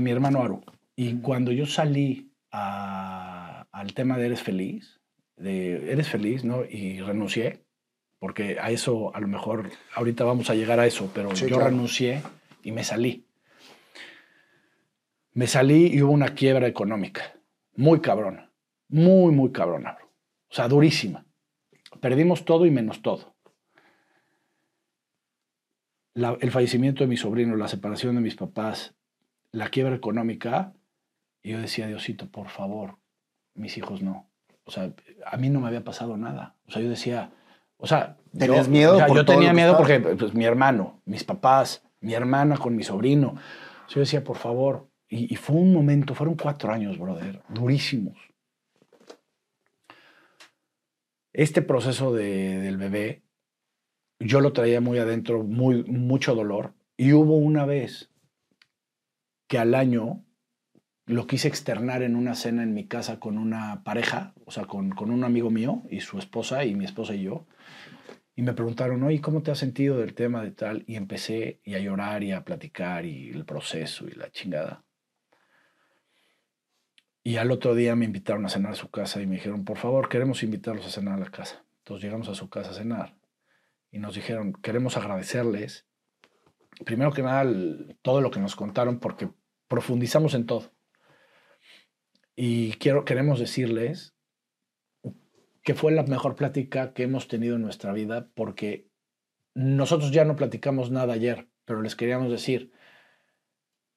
mi hermano Aru, y cuando yo salí al tema de Eres Feliz, de Eres Feliz, ¿no? Y renuncié, porque a eso, a lo mejor, ahorita vamos a llegar a eso, pero yo renuncié y me salí. me salí y hubo una quiebra económica. Muy cabrona. Muy, muy cabrona, bro. O sea, durísima. Perdimos todo y menos todo. La- el fallecimiento de mi sobrino, la separación de mis papás, la quiebra económica, y yo decía, Diosito, por favor, mis hijos no. O sea, a mí no me había pasado nada. O sea, yo decía, o sea, ¿Tenías yo, miedo o sea, por yo todo tenía miedo porque pues, mi hermano, mis papás, mi hermana con mi sobrino. Yo decía, por favor. Y, y fue un momento, fueron cuatro años, brother, durísimos. Este proceso de- del bebé, yo lo traía muy adentro, muy, mucho dolor. Y hubo una vez que al año lo quise externar en una cena en mi casa con una pareja, o sea, con, con un amigo mío y su esposa y mi esposa y yo. Y me preguntaron, oye, ¿cómo te has sentido del tema de tal? Y empecé a llorar y a platicar y el proceso y la chingada. Y al otro día me invitaron a cenar a su casa y me dijeron, por favor, queremos invitarlos a cenar a la casa. Entonces llegamos a su casa a cenar y nos dijeron, queremos agradecerles, primero que nada, todo lo que nos contaron porque profundizamos en todo. Y quiero, queremos decirles que fue la mejor plática que hemos tenido en nuestra vida porque nosotros ya no platicamos nada ayer, pero les queríamos decir,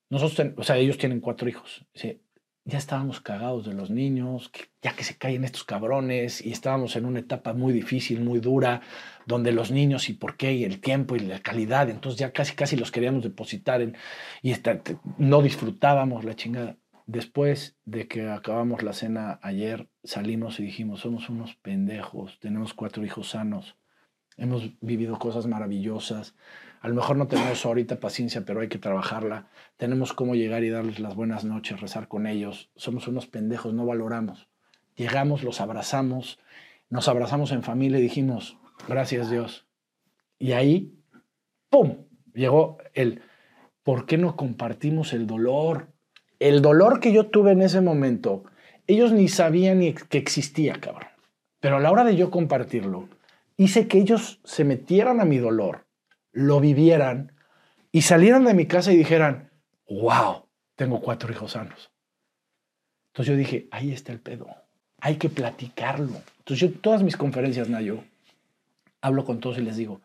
nosotros, o sea, ellos tienen cuatro hijos. sí, ya estábamos cagados de los niños, ya que se caen estos cabrones y estábamos en una etapa muy difícil, muy dura, donde los niños y por qué y el tiempo y la calidad, entonces ya casi casi los queríamos depositar en, y no disfrutábamos la chingada. Después de que acabamos la cena ayer, salimos y dijimos, somos unos pendejos, tenemos cuatro hijos sanos, hemos vivido cosas maravillosas, a lo mejor no tenemos ahorita paciencia, pero hay que trabajarla, tenemos cómo llegar y darles las buenas noches, rezar con ellos, somos unos pendejos, no valoramos. Llegamos, los abrazamos, nos abrazamos en familia y dijimos, gracias Dios. Y ahí, ¡pum! Llegó el, ¿por qué no compartimos el dolor? El dolor que yo tuve en ese momento, ellos ni sabían ni que existía, cabrón. Pero a la hora de yo compartirlo, hice que ellos se metieran a mi dolor, lo vivieran y salieran de mi casa y dijeran, wow, tengo cuatro hijos sanos. Entonces yo dije, ahí está el pedo, hay que platicarlo. Entonces yo, todas mis conferencias, Nayo, hablo con todos y les digo,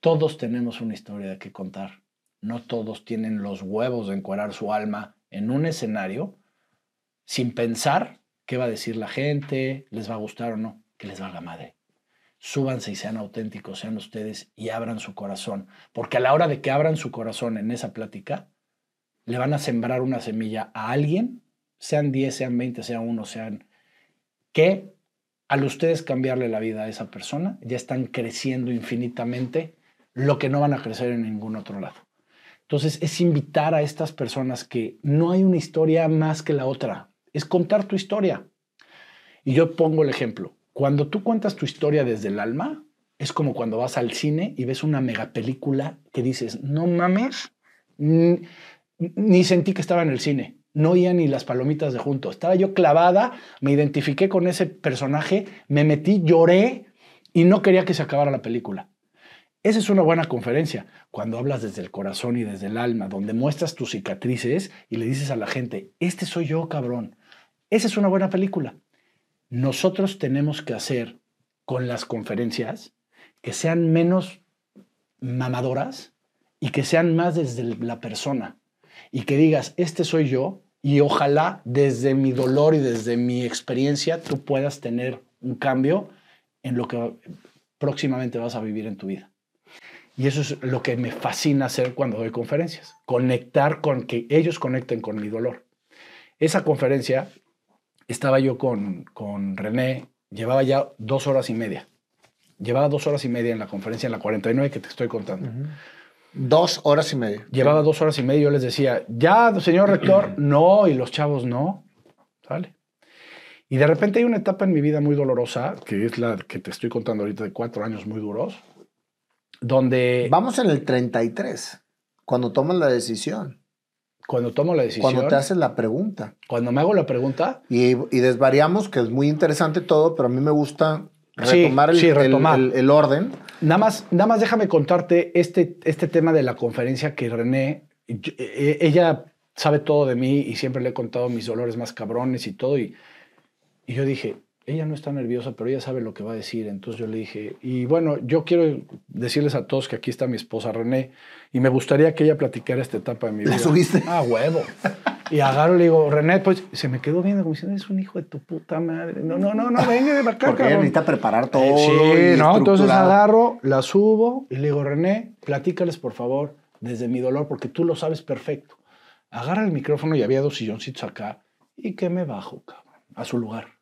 todos tenemos una historia que contar. No todos tienen los huevos de encuerar su alma en un escenario sin pensar qué va a decir la gente, les va a gustar o no, que les valga madre. Súbanse y sean auténticos, sean ustedes y abran su corazón. Porque a la hora de que abran su corazón en esa plática, le van a sembrar una semilla a alguien, sean 10, sean 20, sean 1, sean... que al ustedes cambiarle la vida a esa persona, ya están creciendo infinitamente lo que no van a crecer en ningún otro lado. Entonces es invitar a estas personas que no hay una historia más que la otra, es contar tu historia. Y yo pongo el ejemplo, cuando tú cuentas tu historia desde el alma, es como cuando vas al cine y ves una mega película que dices, no mames, ni, sentí que estaba en el cine, no oía ni las palomitas de junto, estaba yo clavada, me identifiqué con ese personaje, me metí, lloré y no quería que se acabara la película. Esa es una buena conferencia, cuando hablas desde el corazón y desde el alma, donde muestras tus cicatrices y le dices a la gente, este soy yo, cabrón. Esa es una buena película. Nosotros tenemos que hacer con las conferencias que sean menos mamadoras y que sean más desde la persona. Y que digas, este soy yo y ojalá desde mi dolor y desde mi experiencia tú puedas tener un cambio en lo que próximamente vas a vivir en tu vida. Y eso es lo que me fascina hacer cuando doy conferencias, conectar con que ellos conecten con mi dolor. Esa conferencia estaba yo con, con René, llevaba ya dos horas y media. Llevaba dos horas y media en la conferencia, en la 49 que te estoy contando. Dos horas y media. Llevaba dos horas y media y yo les decía, ya, señor rector, *clears throat* no, y los chavos no. ¿Sale? Y de repente hay una etapa en mi vida muy dolorosa, que es la que te estoy contando ahorita de cuatro años muy duros, donde Vamos en el 33, cuando tomas la decisión, cuando tomo la decisión, cuando te haces la pregunta. cuando me hago la pregunta, Y, y desvariamos, que es muy interesante todo, pero a mí me gusta Sí, retomar, el, sí, el- retomar. el- el orden. Nada más, nada más déjame contarte este, este tema de la conferencia que René, yo- eh, ella sabe todo de mí y siempre le he contado mis dolores más cabrones y todo. Y, y yo dije, ella no está nerviosa, pero ella sabe lo que va a decir. Entonces yo le dije, y bueno, yo quiero decirles a todos que aquí está mi esposa René y me gustaría que ella platicara esta etapa de mi vida. ¿La subiste? Ah, huevo. Y agarro y le digo, René, pues se me quedó viendo como diciendo, eres un hijo de tu puta madre. No, no, no, no, venga de acá, Porque ella necesita preparar todo. Eh, y Sí, ¿no? Entonces agarro, la subo y le digo, René, platícales por favor desde mi dolor, porque tú lo sabes perfecto. Agarra el micrófono y había dos silloncitos acá y que me bajo, cabrón, a su lugar.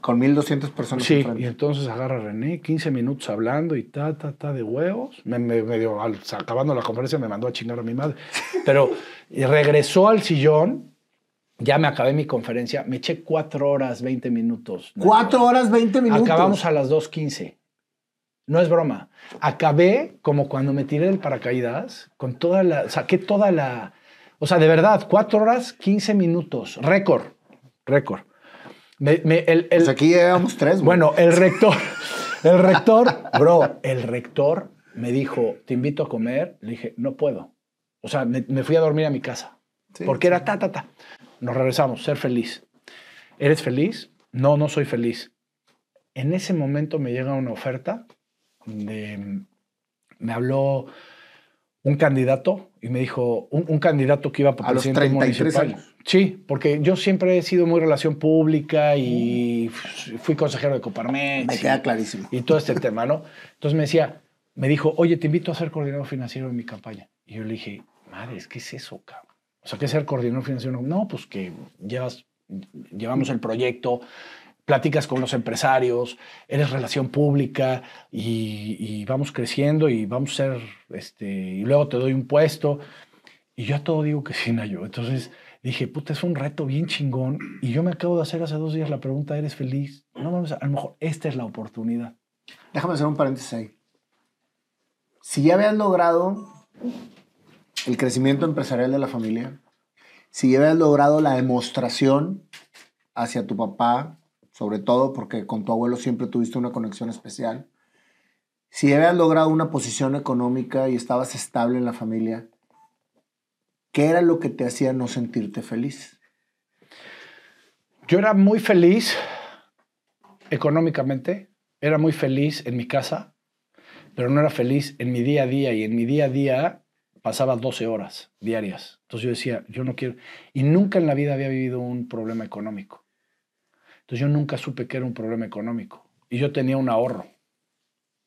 Con 1200 personas Sí, enfrente. y entonces agarra a René, 15 minutos hablando y ta, ta, ta de huevos. Me, me- medio, al- acabando la conferencia me mandó a chingar a mi madre. *laughs* Pero regresó al sillón, ya me acabé mi conferencia, me eché 4 horas, 20 minutos. Cuatro horas, 20 minutos. Acabamos a las 2.15. No es broma. Acabé como cuando me tiré del paracaídas, con toda la. Saqué toda la. O sea, de verdad, 4 horas, 15 minutos. Récord. Récord. Me- me- el- el- Pues aquí llevamos tres. bueno, el rector. *laughs* El rector, bro, el rector me dijo, te invito a comer. Le dije, no puedo. O sea, me, me fui a dormir a mi casa. Sí, porque era ta, ta, ta. Nos regresamos, ser feliz. ¿Eres feliz? No, no soy feliz. En ese momento me llega una oferta de... Me habló un candidato y me dijo, un, un candidato que iba para A los presidente 33 municipal. años. Sí, porque yo siempre he sido muy relación pública y fui consejero de Coparmex. Me y- queda clarísimo. y todo este tema, ¿no? Entonces me decía, me dijo, oye, te invito a ser coordinador financiero en mi campaña. Y yo le dije, madre, ¿qué es eso, cabrón? O sea, ¿qué es ser coordinador financiero? No, pues que llevas, llevamos el proyecto, platicas con los empresarios, eres relación pública y, y vamos creciendo y vamos a ser, este, y luego te doy un puesto. Y yo a todo digo que sí, Nayo. Entonces dije, puta, es un reto bien chingón. Y yo me acabo de hacer hace dos días la pregunta, ¿eres feliz? No, vamos a, a lo mejor esta es la oportunidad. Déjame hacer un paréntesis ahí. Si ya habías logrado el crecimiento empresarial de la familia, si ya habías logrado la demostración hacia tu papá, sobre todo porque con tu abuelo siempre tuviste una conexión especial, si ya habías logrado una posición económica y estabas estable en la familia, ¿qué era lo que te hacía no sentirte feliz? Yo era muy feliz económicamente, era muy feliz en mi casa, pero no era feliz en mi día a día y en mi día a día pasaba 12 horas diarias. Entonces yo decía, yo no quiero, y nunca en la vida había vivido un problema económico. Entonces yo nunca supe que era un problema económico. Y yo tenía un ahorro.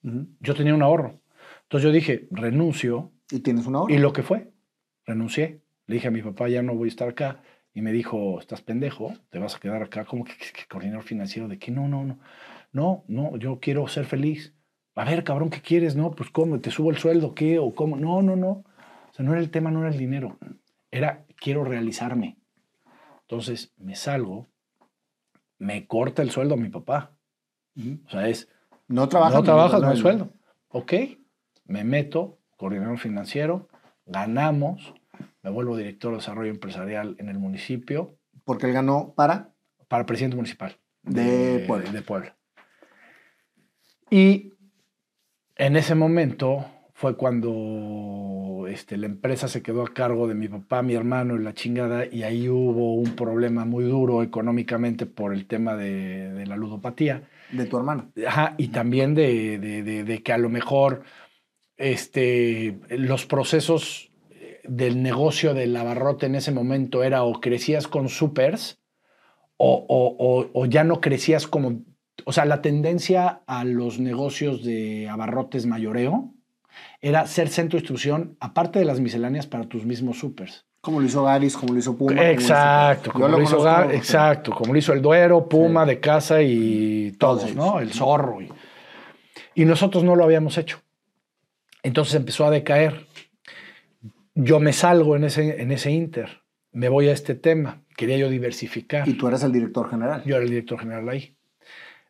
Yo tenía un ahorro. Entonces yo dije, renuncio Y tienes una hora. y lo que fue, renuncié. Le dije a mi papá, ya no voy a estar acá. Y me dijo, estás pendejo, te vas a quedar acá. como que, que- que coordinador financiero? ¿De qué? No, no, no. No, no, yo quiero ser feliz. A ver, cabrón, ¿qué quieres? No, pues cómo, te subo el sueldo, ¿qué? O cómo. No, no, no. O sea, no era el tema, no era el dinero. Era, quiero realizarme. Entonces me salgo, me corta el sueldo a mi papá. O sea, es, no trabajas. no trabajas, no hay sueldo. Ok, me meto, coordinador financiero, ganamos, me vuelvo director de desarrollo empresarial en el municipio Porque él ganó para. para presidente municipal De Puebla. de Puebla. Y en ese momento fue cuando este, la empresa se quedó a cargo de mi papá, mi hermano y la chingada, y ahí hubo un problema muy duro económicamente por el tema de, de la ludopatía. De tu hermano. Ajá, y también de, de- de- de que a lo mejor este, los procesos eh, del negocio del abarrote en ese momento era o crecías con supers o, o- o- o ya no crecías como... O sea, la tendencia a los negocios de abarrotes mayoreo era ser centro de distribución, aparte de las misceláneas, para tus mismos supers. Como lo hizo Garis, como lo hizo Puma. como lo hizo- Exacto, como lo lo, hizo Gar- exacto, como lo hizo el Duero, Puma Sí. de casa y todos, Todos ¿no? El zorro. Y, y nosotros no lo habíamos hecho. Entonces empezó a decaer. Yo me salgo en ese, en ese inter, me voy a este tema, quería yo diversificar. Y tú eres el director general. Yo era el director general ahí.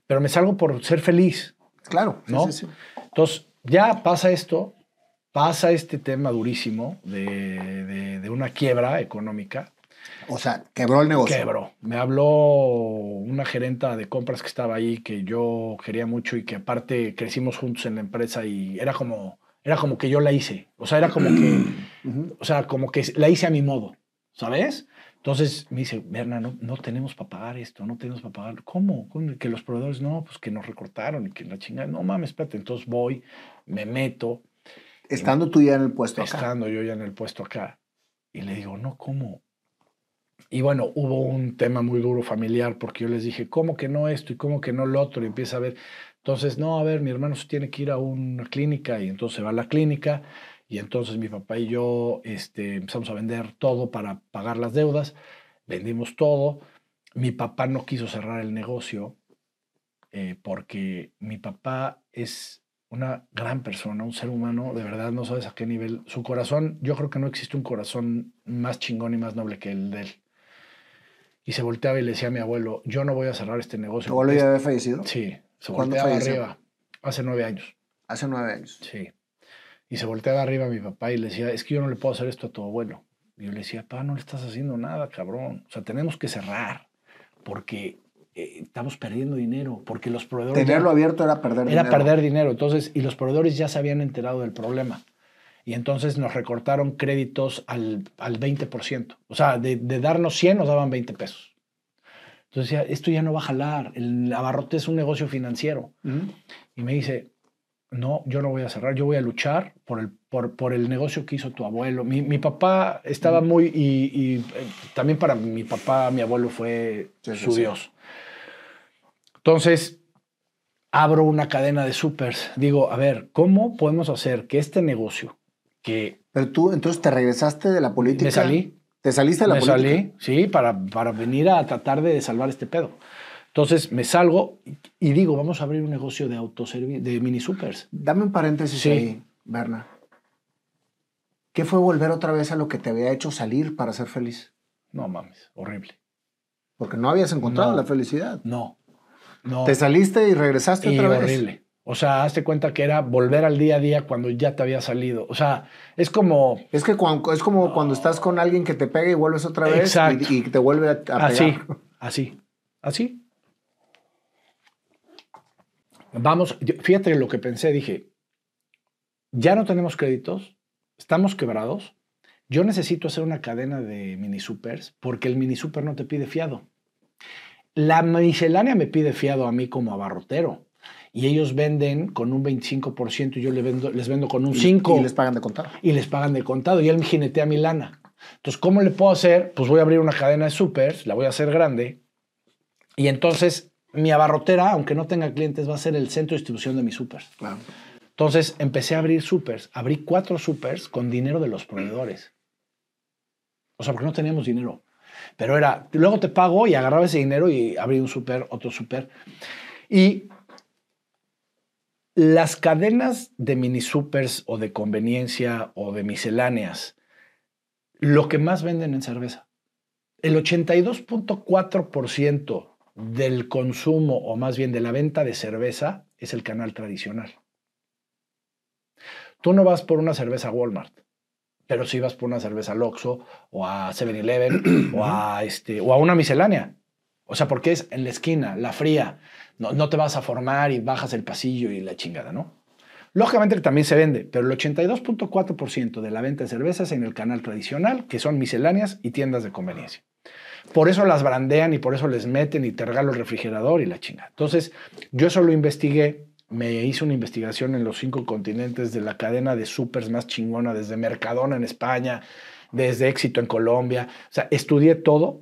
Pero me salgo por ser feliz, Claro. sí, ¿no? sí, sí. Entonces, ya pasa esto, pasa este tema durísimo de, de- de una quiebra económica. O sea, quebró el negocio. Quebró. Me habló una gerenta de compras que estaba ahí, que yo quería mucho y que aparte crecimos juntos en la empresa y era como, era como que yo la hice. O sea, era como que, *clears throat* o sea, como que la hice a mi modo. ¿sabes? Entonces me dice, Berna, no, no tenemos para pagar esto, no tenemos para pagar. ¿Cómo? ¿Cómo? Que los proveedores, no, pues que nos recortaron y que la chingada. No mames, espérate. Entonces voy, me meto. Estando tú ya en el puesto acá. Estando yo ya en el puesto acá. Y le digo, no, ¿cómo? Y bueno, hubo un tema muy duro familiar porque yo les dije, ¿cómo que no esto y cómo que no lo otro? Y empieza a ver. Entonces, no, a ver, mi hermano se tiene que ir a una clínica y entonces va a la clínica y entonces mi papá y yo este, empezamos a vender todo para pagar las deudas, vendimos todo. Mi papá no quiso cerrar el negocio eh, porque mi papá es una gran persona, un ser humano, de verdad no sabes a qué nivel. Su corazón, yo creo que no existe un corazón más chingón y más noble que el de él. Y se volteaba y le decía a mi abuelo, yo no voy a cerrar este negocio. ¿Tu abuelo ya había fallecido? Sí, se ¿Cuándo volteaba arriba. Hace nueve años. Hace nueve años. Sí. Y se volteaba arriba a mi papá y le decía, es que yo no le puedo hacer esto a tu abuelo. Y yo le decía, papá, no le estás haciendo nada, cabrón. O sea, tenemos que cerrar porque eh, estamos perdiendo dinero, porque los proveedores... ya- Tenerlo abierto era perder era dinero. perder dinero. Entonces, y los proveedores ya se habían enterado del problema. Y entonces nos recortaron créditos al, al 20%. O sea, de, de darnos 100 nos daban 20 pesos. Entonces decía, esto ya no va a jalar. El abarrote es un negocio financiero. Y me dice, no, yo no voy a cerrar, yo voy a luchar por el, por, por el negocio que hizo tu abuelo. Mi, mi papá estaba muy, y, y, eh, también para mi papá, mi abuelo fue Sí, sí, su sí. Dios. Entonces, abro una cadena de supers. Digo, a ver, ¿cómo podemos hacer que este negocio, que Pero tú, entonces te regresaste de la política. me salí, ¿Te saliste de la me política? salí, sí, para, para venir a tratar de salvar este pedo. Entonces me salgo y, digo, vamos a abrir un negocio de autoservi de mini supers. Dame un paréntesis Sí. ahí, Berna. ¿Qué fue volver otra vez a lo que te había hecho salir para ser feliz? No mames, horrible. Porque no habías encontrado No. la felicidad. No, no. Te saliste y regresaste y otra vez. horrible. O sea, hazte cuenta que era volver al día a día cuando ya te había salido. O sea, es como Es que es como cuando estás con alguien que te pega y vuelves otra vez Exacto. y, y te vuelve a, a pegar. así, *laughs* así, así. Vamos, fíjate lo que pensé, dije, ya no tenemos créditos, estamos quebrados, yo necesito hacer una cadena de mini supers porque el mini super no te pide fiado. La miscelánea me pide fiado a mí como abarrotero y ellos venden con un 25% y yo les vendo, les vendo con un Y- 5% Y les pagan de contado. y les pagan de contado y él me jinetea mi lana. Entonces, ¿cómo le puedo hacer? Pues voy a abrir una cadena de supers, la voy a hacer grande y entonces mi abarrotera, aunque no tenga clientes, va a ser el centro de distribución de mis supers. Claro. Entonces empecé a abrir supers, abrí cuatro supers con dinero de los proveedores. O sea, porque no teníamos dinero. Pero era, luego te pago y agarraba ese dinero y abrí un super, otro super. Y las cadenas de mini supers o de conveniencia o de misceláneas, lo que más venden en cerveza. El 82.4% del consumo, o más bien de la venta de cerveza, es el canal tradicional. Tú no vas por una cerveza a Walmart, pero sí vas por una cerveza al Oxxo o a 7-Eleven o, a este, o a una miscelánea. O sea, porque es en la esquina, la fría. No, no te vas a formar y bajas el pasillo y la chingada, ¿no? Lógicamente también se vende, pero el 82.4% de la venta de cervezas en el canal tradicional, que son misceláneas y tiendas de conveniencia. Por eso las brandean y por eso les meten y te regalo el refrigerador y la chingada. Entonces, yo eso lo investigué, me hice una investigación en los cinco continentes de la cadena de supers más chingona, desde Mercadona en España, desde Éxito en Colombia. O sea, estudié todo.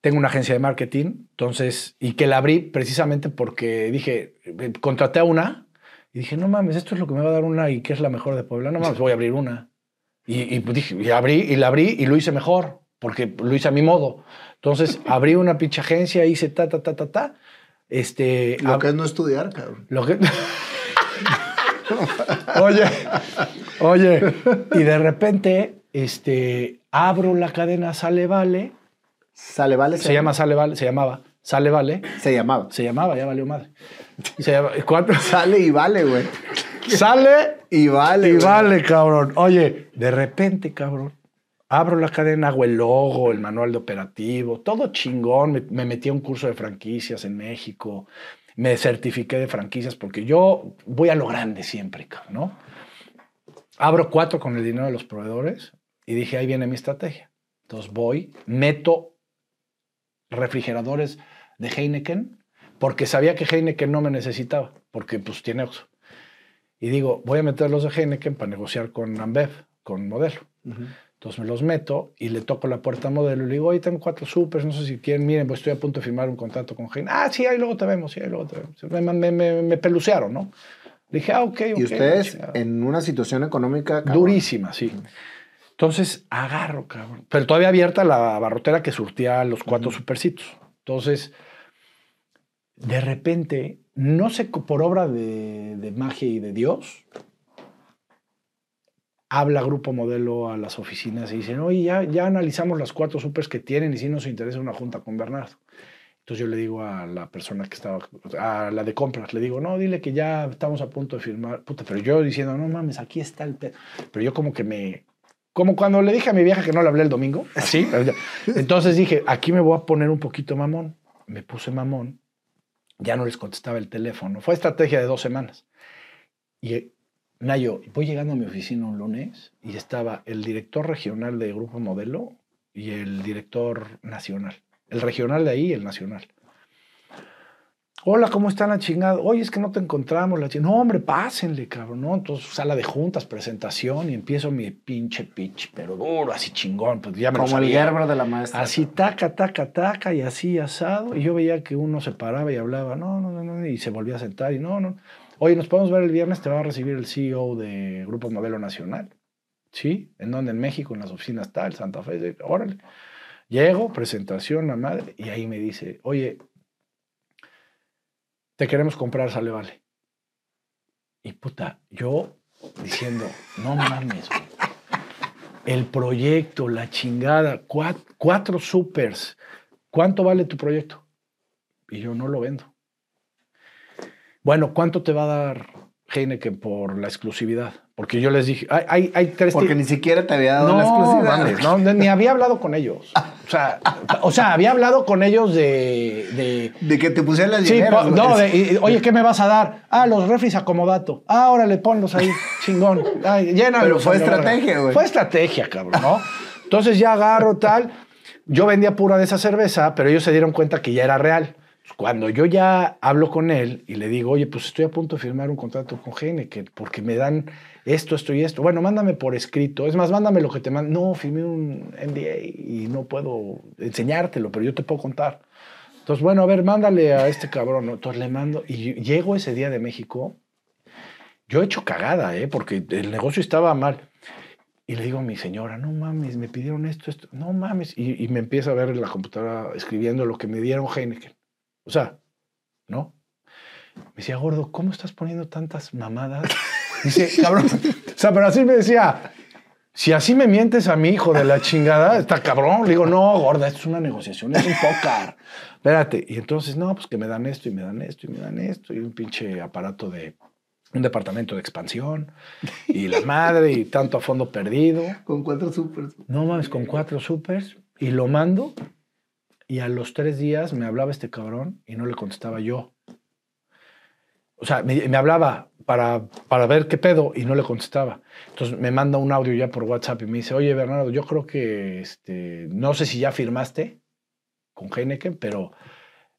Tengo una agencia de marketing, entonces, y que la abrí precisamente porque dije, eh, contraté a una y dije, no mames, esto es lo que me va a dar una y que es la mejor de Puebla. No mames, voy a abrir una. Y, y pues dije, y abrí, y la abrí y lo hice mejor, porque lo hice a mi modo. Entonces, *clears throat* abrí una pinche agencia, hice ta, ta, ta, ta, ta. Este, Lo que es no estudiar, cabrón. lo que... *laughs* oye, oye, y de repente, este, abro la cadena Sale Vale, Sale, vale. se llama Sale Vale, se llamaba Sale Vale, Se llamaba. se llamaba, ya valió madre. Se llama- ¿cuánto? *laughs* Sale y vale, güey. Sale Y vale. y güey. vale, cabrón. Oye, de repente, cabrón, abro la cadena, hago el logo, el manual de operativo, todo chingón. Me, me metí a un curso de franquicias en México, me certifiqué de franquicias porque yo voy a lo grande siempre, cabrón, ¿no? Abro cuatro con el dinero de los proveedores y dije, ahí viene mi estrategia. Entonces voy, meto refrigeradores de Heineken, porque sabía que Heineken no me necesitaba, porque pues tiene Oxxo. Y digo, voy a meter los de Heineken para negociar con Ambev, con Modelo. Entonces me los meto y le toco la puerta a Modelo y le digo, oye, tengo cuatro supers, no sé si quieren, miren, pues estoy a punto de firmar un contrato con Heineken. Ah, sí, ahí luego te vemos, sí, ahí luego te vemos. Me, me, me, me pelucearon, ¿no? Le dije, ah, ok, ok. Y ustedes en una situación económica cabrón. Durísima, sí. Entonces agarro, cabrón. Pero todavía abierta la barrotera que surtía los cuatro supercitos. Entonces, de repente, no sé, por obra de, de magia y de Dios, habla Grupo Modelo a las oficinas y dicen, oye, ya, ya analizamos las cuatro supers que tienen y si nos interesa una junta con Bernardo. Entonces yo le digo a la persona que estaba, a la de compras, le digo, no, dile que ya estamos a punto de firmar. Puta, pero yo diciendo, no mames, aquí está el pedo. Pero yo como que me, como cuando le dije a mi vieja que no le hablé el domingo, así. Entonces dije, aquí me voy a poner un poquito mamón. Me puse mamón, ya no les contestaba el teléfono. Fue estrategia de dos semanas. Y Nayo, voy llegando a mi oficina un lunes y estaba el director regional de Grupo Modelo y el director nacional. El regional de ahí y el nacional. Hola, ¿cómo están la chingada? Oye, es que no te encontramos la chingada. No, hombre, pásenle, cabrón, ¿no? Entonces, sala de juntas, presentación y empiezo mi pinche pitch, pero duro, así chingón. Pues ya me lo Como el. Gerber de la maestra. Así, taca, taca, taca, y así asado. Y yo veía que uno se paraba y hablaba, no, no, no, no, y se volvía a sentar, y no, no. Oye, nos podemos ver el viernes, te va a recibir el CEO de Grupo Modelo Nacional. ¿Sí? ¿En dónde? En México, en las oficinas tal, Santa Fe. Órale. Llego, presentación, la madre, y ahí me dice, oye, te queremos comprar, sale, vale. Y puta, yo diciendo, no mames, güey. El proyecto, la chingada, cuat- cuatro, supers. ¿Cuánto vale tu proyecto? Y yo no lo vendo. Bueno, ¿cuánto te va a dar Heineken por la exclusividad? Porque yo les dije, hay, hay, hay tres Porque ni siquiera te había dado no, la exclusividad. mames, no, ni había hablado con ellos. O sea, o sea había hablado con ellos de- de De que te pusieran las Sí, no, de- y- oye, ¿qué me vas a dar? Ah, los refris acomodato. Ah, órale, ponlos ahí, chingón. Ay, llénalos Pero fue estrategia, güey. Fue estrategia, cabrón, ¿no? Entonces ya agarro tal. Yo vendía pura de esa cerveza, pero ellos se dieron cuenta que ya era real. Cuando yo ya hablo con él y le digo, oye, pues estoy a punto de firmar un contrato con Heineken porque me dan esto, esto y esto. Bueno, mándame por escrito. Es más, mándame lo que te mando. No, firmé un NDA y no puedo enseñártelo, pero yo te puedo contar. Entonces, bueno, a ver, mándale a este cabrón. Entonces le mando y llego ese día de México. Yo he hecho cagada, ¿eh? porque el negocio estaba mal. Y le digo a mi señora, no mames, me pidieron esto, esto, no mames. Y, y me empieza a ver en la computadora escribiendo lo que me dieron Heineken. O sea, ¿no? Me decía, gordo, ¿cómo estás poniendo tantas mamadas? *laughs* Dice, cabrón. O sea, pero así me decía, si así me mientes a mi hijo de la chingada, está cabrón. Le digo, no, gorda, esto es una negociación, es un pócar. Espérate. Y entonces, no, pues que me dan esto y me dan esto y me dan esto. Y un pinche aparato de un departamento de expansión. Y la madre y tanto a fondo perdido. Con cuatro supers. No mames, con cuatro supers. Y lo mando. Y a los tres días me hablaba este cabrón y no le contestaba yo. O sea, me, hablaba para, para ver qué pedo y no le contestaba. Entonces me manda un audio ya por WhatsApp y me dice, oye Bernardo, yo creo que, este, no sé si ya firmaste con Heineken, pero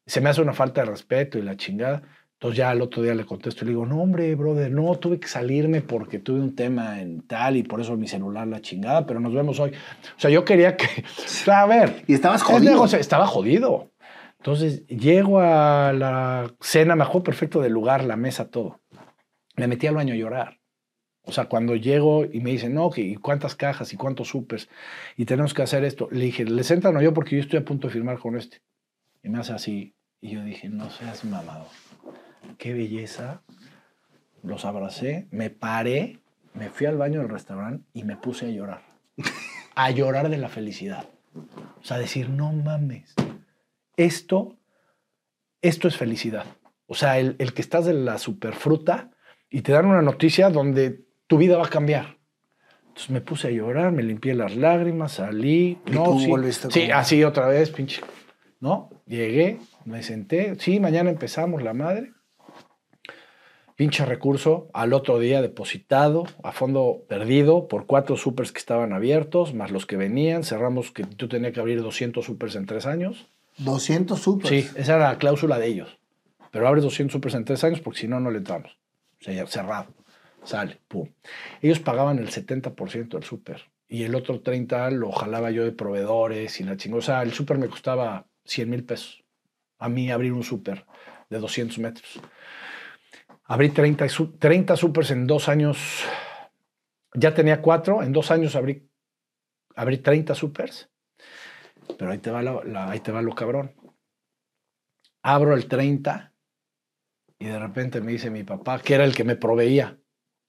se me hace una falta de respeto y la chingada. Entonces ya al otro día le contesto y le digo, no hombre, brother, no, tuve que salirme porque tuve un tema en tal y por eso mi celular la chingada, pero nos vemos hoy. O sea, yo quería que, o sea, a ver, Y estabas jodido. negocio estaba jodido. Entonces llego a la cena, me acuerdo perfecto del lugar, la mesa, todo. Me metí al baño a llorar. O sea, cuando llego y me dicen, no, ¿y cuántas cajas y cuántos supers? Y tenemos que hacer esto. Le dije, ¿les entran o yo? Porque yo estoy a punto de firmar con este. Y me hace así. Y yo dije, no seas mamado. Qué belleza. Los abracé, me paré, me fui al baño del restaurante y me puse a llorar. A llorar de la felicidad. O sea, decir, no mames. Esto, esto es felicidad. O sea, el, el que estás de la superfruta y te dan una noticia donde tu vida va a cambiar. Entonces me puse a llorar, me limpié las lágrimas, salí. Y no, tú sí, volviste sí, así otra vez, pinche. ¿No? Llegué, me senté. Sí, mañana empezamos la madre. Pinche recurso al otro día depositado, a fondo perdido, por cuatro supers que estaban abiertos, más los que venían. Cerramos que tú tenías que abrir 200 supers en tres años. 200 supers. Sí, esa era la cláusula de ellos. Pero abres 200 supers en tres años porque si no, no le entramos. O sea, ya cerrado. Sale, pum. Ellos pagaban el 70% del súper y el otro 30 lo jalaba yo de proveedores y la sea, el súper me costaba 100 mil pesos. A mí abrir un súper de 200 metros. Abrí 30, su- 30 supers en dos años. Ya tenía cuatro. En dos años abrí, abrí 30 supers. Pero ahí te, va la- ahí te va lo cabrón. Abro el 30 y de repente me dice mi papá, que era el que me proveía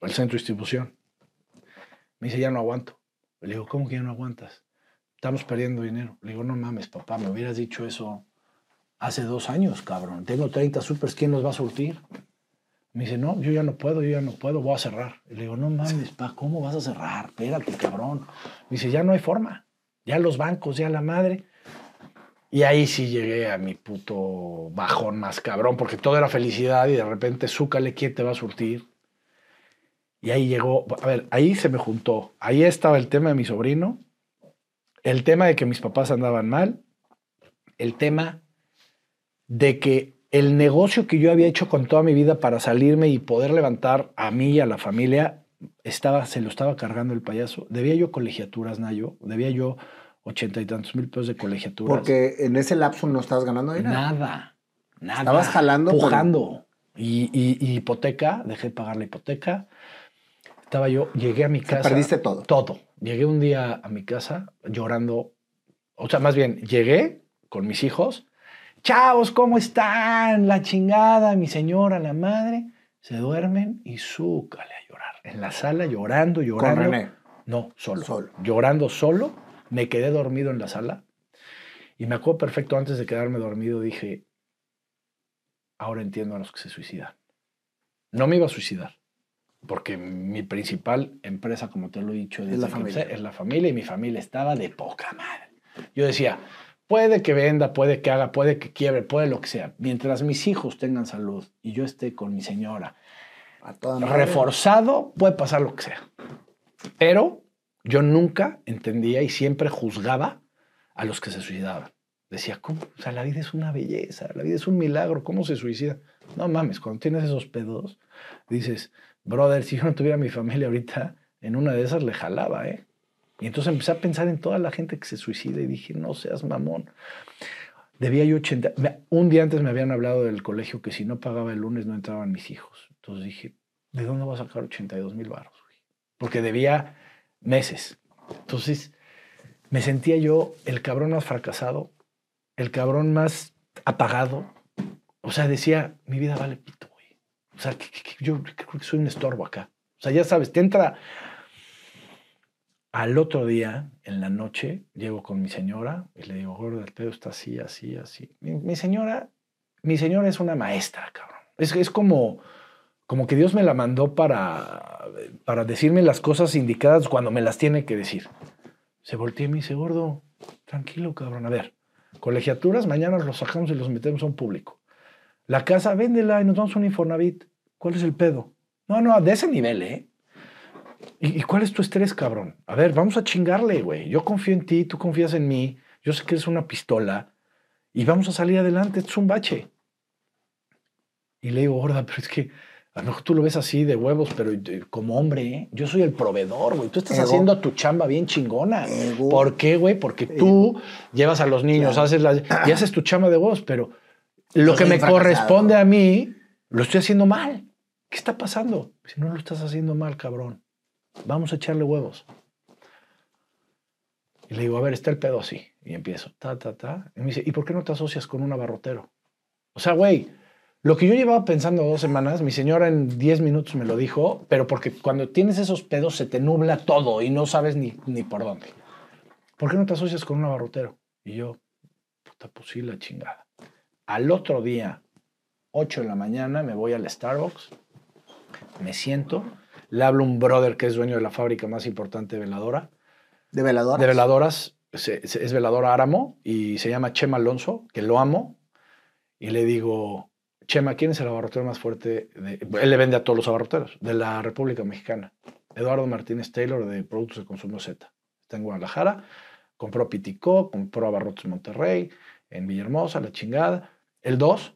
el centro de distribución. Me dice, ya no aguanto. Le digo, ¿cómo que ya no aguantas? Estamos perdiendo dinero. Le digo, no mames, papá, me hubieras dicho eso hace dos años, cabrón. Tengo 30 supers, ¿quién los va a surtir? Me dice, no, yo ya no puedo, yo ya no puedo, voy a cerrar. Y le digo, no mames, pa, ¿cómo vas a cerrar? Espérate, cabrón. Me dice, ya no hay forma. Ya los bancos, ya la madre. Y ahí sí llegué a mi puto bajón más cabrón, porque todo era felicidad y de repente, súcale, ¿quién te va a surtir? Y ahí llegó, a ver, ahí se me juntó. Ahí estaba el tema de mi sobrino, el tema de que mis papás andaban mal, el tema de que el negocio que yo había hecho con toda mi vida para salirme y poder levantar a mí y a la familia, estaba, se lo estaba cargando el payaso. Debía yo colegiaturas, Nayo, debía yo ochenta y tantos mil pesos de colegiaturas. Porque en ese lapso no estabas ganando dinero. Nada, nada. Estabas jalando, Pujando. Y, y- y hipoteca, dejé de pagar la hipoteca. Estaba yo, llegué a mi casa. perdiste todo. Todo. Llegué un día a mi casa llorando. O sea, más bien, llegué con mis hijos. Chavos, ¿cómo están? La chingada, mi señora, la madre. Se duermen y súcale a llorar. En la sala llorando, Con llorando. René. No, solo. Solo. Llorando solo. Me quedé dormido en la sala. Y me acuerdo perfecto, antes de quedarme dormido, dije, ahora entiendo a los que se suicidan. No me iba a suicidar, porque mi principal empresa, como te lo he dicho, desde la familia. empecé, es la familia y mi familia estaba de poca madre. Yo decía, puede que venda, puede que haga, puede que quiebre, puede lo que sea. Mientras mis hijos tengan salud y yo esté con mi señora A toda reforzado, puede pasar lo que sea. Pero yo nunca entendía y siempre juzgaba a los que se suicidaban. Decía, ¿cómo? O sea, la vida es una belleza, la vida es un milagro, ¿cómo se suicida? No mames, cuando tienes esos pedos, dices, brother, si yo no tuviera mi familia ahorita, en una de esas le jalaba, ¿eh? Y entonces empecé a pensar en toda la gente que se suicida y dije, no seas mamón. Debía yo 80. me- Un día antes me habían hablado del colegio que si no pagaba el lunes no entraban mis hijos. Entonces dije, ¿de dónde voy a sacar 82 mil baros? Porque debía meses. Entonces me sentía yo el cabrón más fracasado, el cabrón más apagado. O sea, decía, mi vida vale pito, güey. O sea, yo creo que soy un estorbo acá. O sea, ya sabes, te entra. Al otro día, en la noche, llego con mi señora y le digo, gordo, el pedo está así, así, así. Mi, señora, mi señora es una maestra, cabrón. Es, es como, como que Dios me la mandó para, para decirme las cosas indicadas cuando me las tiene que decir. Se voltea y me dice, gordo, tranquilo, cabrón. A ver, colegiaturas, mañana los sacamos y los metemos a un público. La casa, véndela y nos vamos a un Infonavit. ¿Cuál es el pedo? No, no, de ese nivel, ¿eh? ¿Y, cuál es tu estrés, cabrón? A ver, vamos a chingarle, güey. Yo confío en ti, tú confías en mí. Yo sé que eres una pistola y vamos a salir adelante. Esto es un bache. Y le digo, gorda, pero es que a lo mejor tú lo ves así de huevos, pero eh, como hombre, ¿eh? yo soy el proveedor, güey. Tú estás Ego. haciendo tu chamba bien chingona. Ego. ¿Por qué, güey? Porque tú llevas a los niños, Claro. haces la, y haces tu chamba de huevos, pero lo que me fracasado. corresponde a mí, lo estoy haciendo mal. ¿Qué está pasando? Si no lo estás haciendo mal, cabrón. Vamos a echarle huevos. Y le digo, a ver, está el pedo así. Y empiezo, ta, ta, ta. Y me dice, ¿y por qué no te asocias con un abarrotero? O sea, güey, lo que yo llevaba pensando dos semanas, mi señora en 10 minutos me lo dijo, pero porque cuando tienes esos pedos se te nubla todo y no sabes ni, ni por dónde. ¿Por qué no te asocias con un abarrotero? Y yo, puta, pues sí, la chingada. Al otro día, 8 de la mañana, me voy al Starbucks, me siento, le hablo a un brother que es dueño de la fábrica más importante de veladora, De velador. de veladoras, es veladora Áramo y se llama Chema Alonso, que lo amo, y le digo, Chema, ¿quién es el abarrotero más fuerte? De, él le vende a todos los abarroteros de la República Mexicana. Eduardo Martínez Taylor de Productos de Consumo Z. Está en Guadalajara. Compró Piticó, compró Abarrotes Monterrey, en Villahermosa, la chingada. El 2,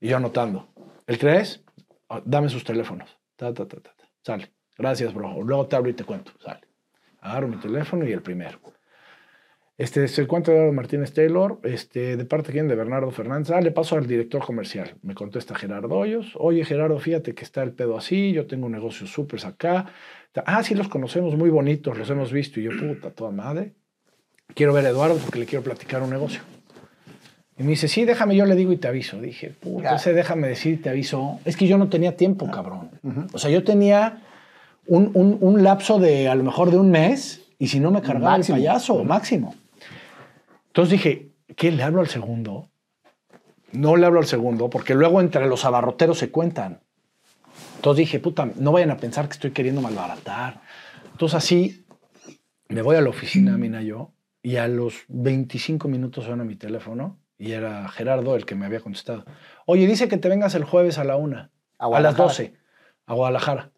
y yo anotando. El 3, dame sus teléfonos. Ta, ta, ta, ta, ta. Sale. Gracias, bro. Luego te abro y te cuento. Sale. Agarro mi teléfono y el primero. Este es el cuento de Eduardo Martínez Taylor, este, de parte de quién, de Bernardo Fernández. Ah, le paso al director comercial. Me contesta Gerardo Hoyos. Oye, Gerardo, fíjate que está el pedo así. Yo tengo un negocio súper acá. Ah, sí, los conocemos muy bonitos, los hemos visto. Y yo, puta, toda madre. Quiero ver a Eduardo porque le quiero platicar un negocio. Y me dice, sí, déjame, yo le digo y te aviso. Dije, puta, ese déjame decir y te aviso. Es que yo no tenía tiempo, cabrón. O sea, yo tenía un, un, un, lapso de a lo mejor de un mes y si no me cargaba máximo. el payaso, máximo. Entonces dije, ¿qué le hablo al segundo? No le hablo al segundo porque luego entre los abarroteros se cuentan. Entonces dije, puta, no vayan a pensar que estoy queriendo malbaratar. Entonces así me voy a la oficina, Mina, yo, y a los 25 minutos suena mi teléfono y era Gerardo el que me había contestado. Oye, dice que te vengas el jueves a la una, a, a las 12, a Guadalajara.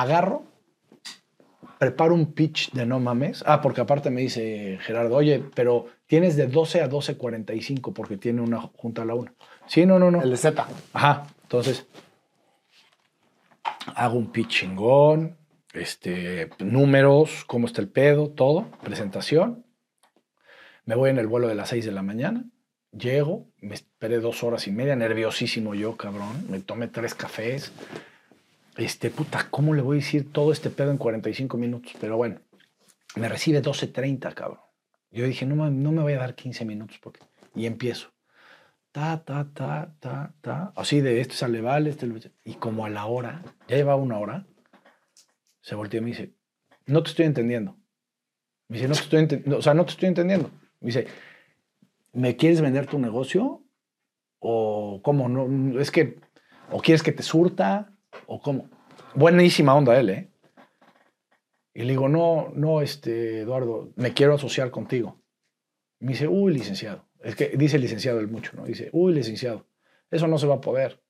Agarro, preparo un pitch de no mames. Ah, porque aparte me dice Gerardo, oye, pero tienes de 12 a 12.45 porque tiene una junta a la una. Sí, no, no, no. El de Z. Ajá. Entonces, hago un pitch chingón, este, números, cómo está el pedo, todo, presentación. Me voy en el vuelo de las 6 de la mañana, llego, me esperé dos horas y media, nerviosísimo yo, cabrón, me tomé tres cafés. Este, puta, ¿cómo le voy a decir todo este pedo en 45 minutos? Pero bueno, me recibe 12.30, cabrón. Yo dije, no, no me voy a dar 15 minutos porque... Y empiezo. Ta, ta, ta, ta, ta. Así de este sale vale, este... Y como a la hora, ya llevaba una hora, se volteó y me dice, no te estoy entendiendo. Me dice, no te estoy entendiendo. O sea, no te estoy entendiendo. Me dice, ¿me quieres vender tu negocio? ¿O cómo? No, es que, ¿o quieres que te surta? ¿O cómo? Buenísima onda él, ¿eh? Y le digo, no, no, este, Eduardo, me quiero asociar contigo. me dice, uy, licenciado. Es que dice licenciado el mucho, ¿no? Dice, uy, licenciado, eso no se va a poder.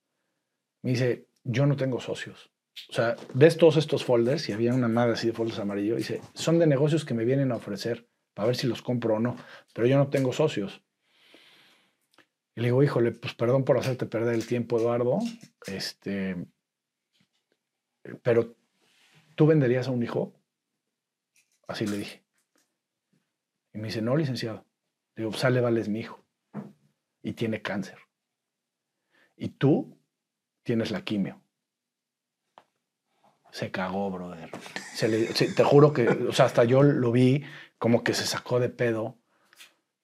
Me dice, yo no tengo socios. O sea, ves todos estos folders, y había una madre así de folders amarillos, dice, son de negocios que me vienen a ofrecer para ver si los compro o no, pero yo no tengo socios. Y le digo, híjole, pues perdón por hacerte perder el tiempo, Eduardo, este, pero ¿tú venderías a un hijo? Así le dije. Y me dice, no, licenciado. Digo, sale, vale, es mi hijo. Y tiene cáncer. Y tú tienes la quimio. Se cagó, brother. Se le, se, te juro que, o sea, hasta yo lo vi como que se sacó de pedo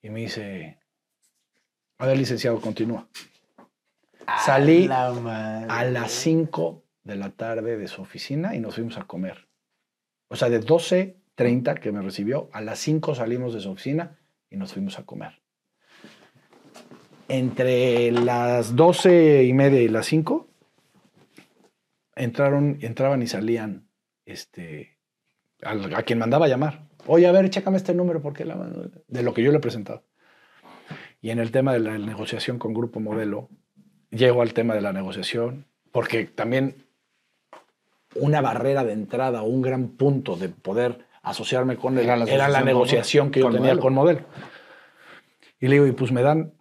y me dice, a ver, licenciado, continúa. Salí a las 5 de la tarde de su oficina y nos fuimos a comer. O sea, de 12.30 que me recibió, a las 5 salimos de su oficina y nos fuimos a comer. Entre las 12 y media y las 5 entraron, entraban y salían este, a, a, quien mandaba llamar. Oye, a ver, chécame este número porque la, de lo que yo le he presentado. Y en el tema de la negociación con Grupo Modelo, llego al tema de la negociación, porque también una barrera de entrada o un gran punto de poder asociarme con él era la, era la negociación que yo tenía modelo. con Modelo. Y le digo, y pues me dan,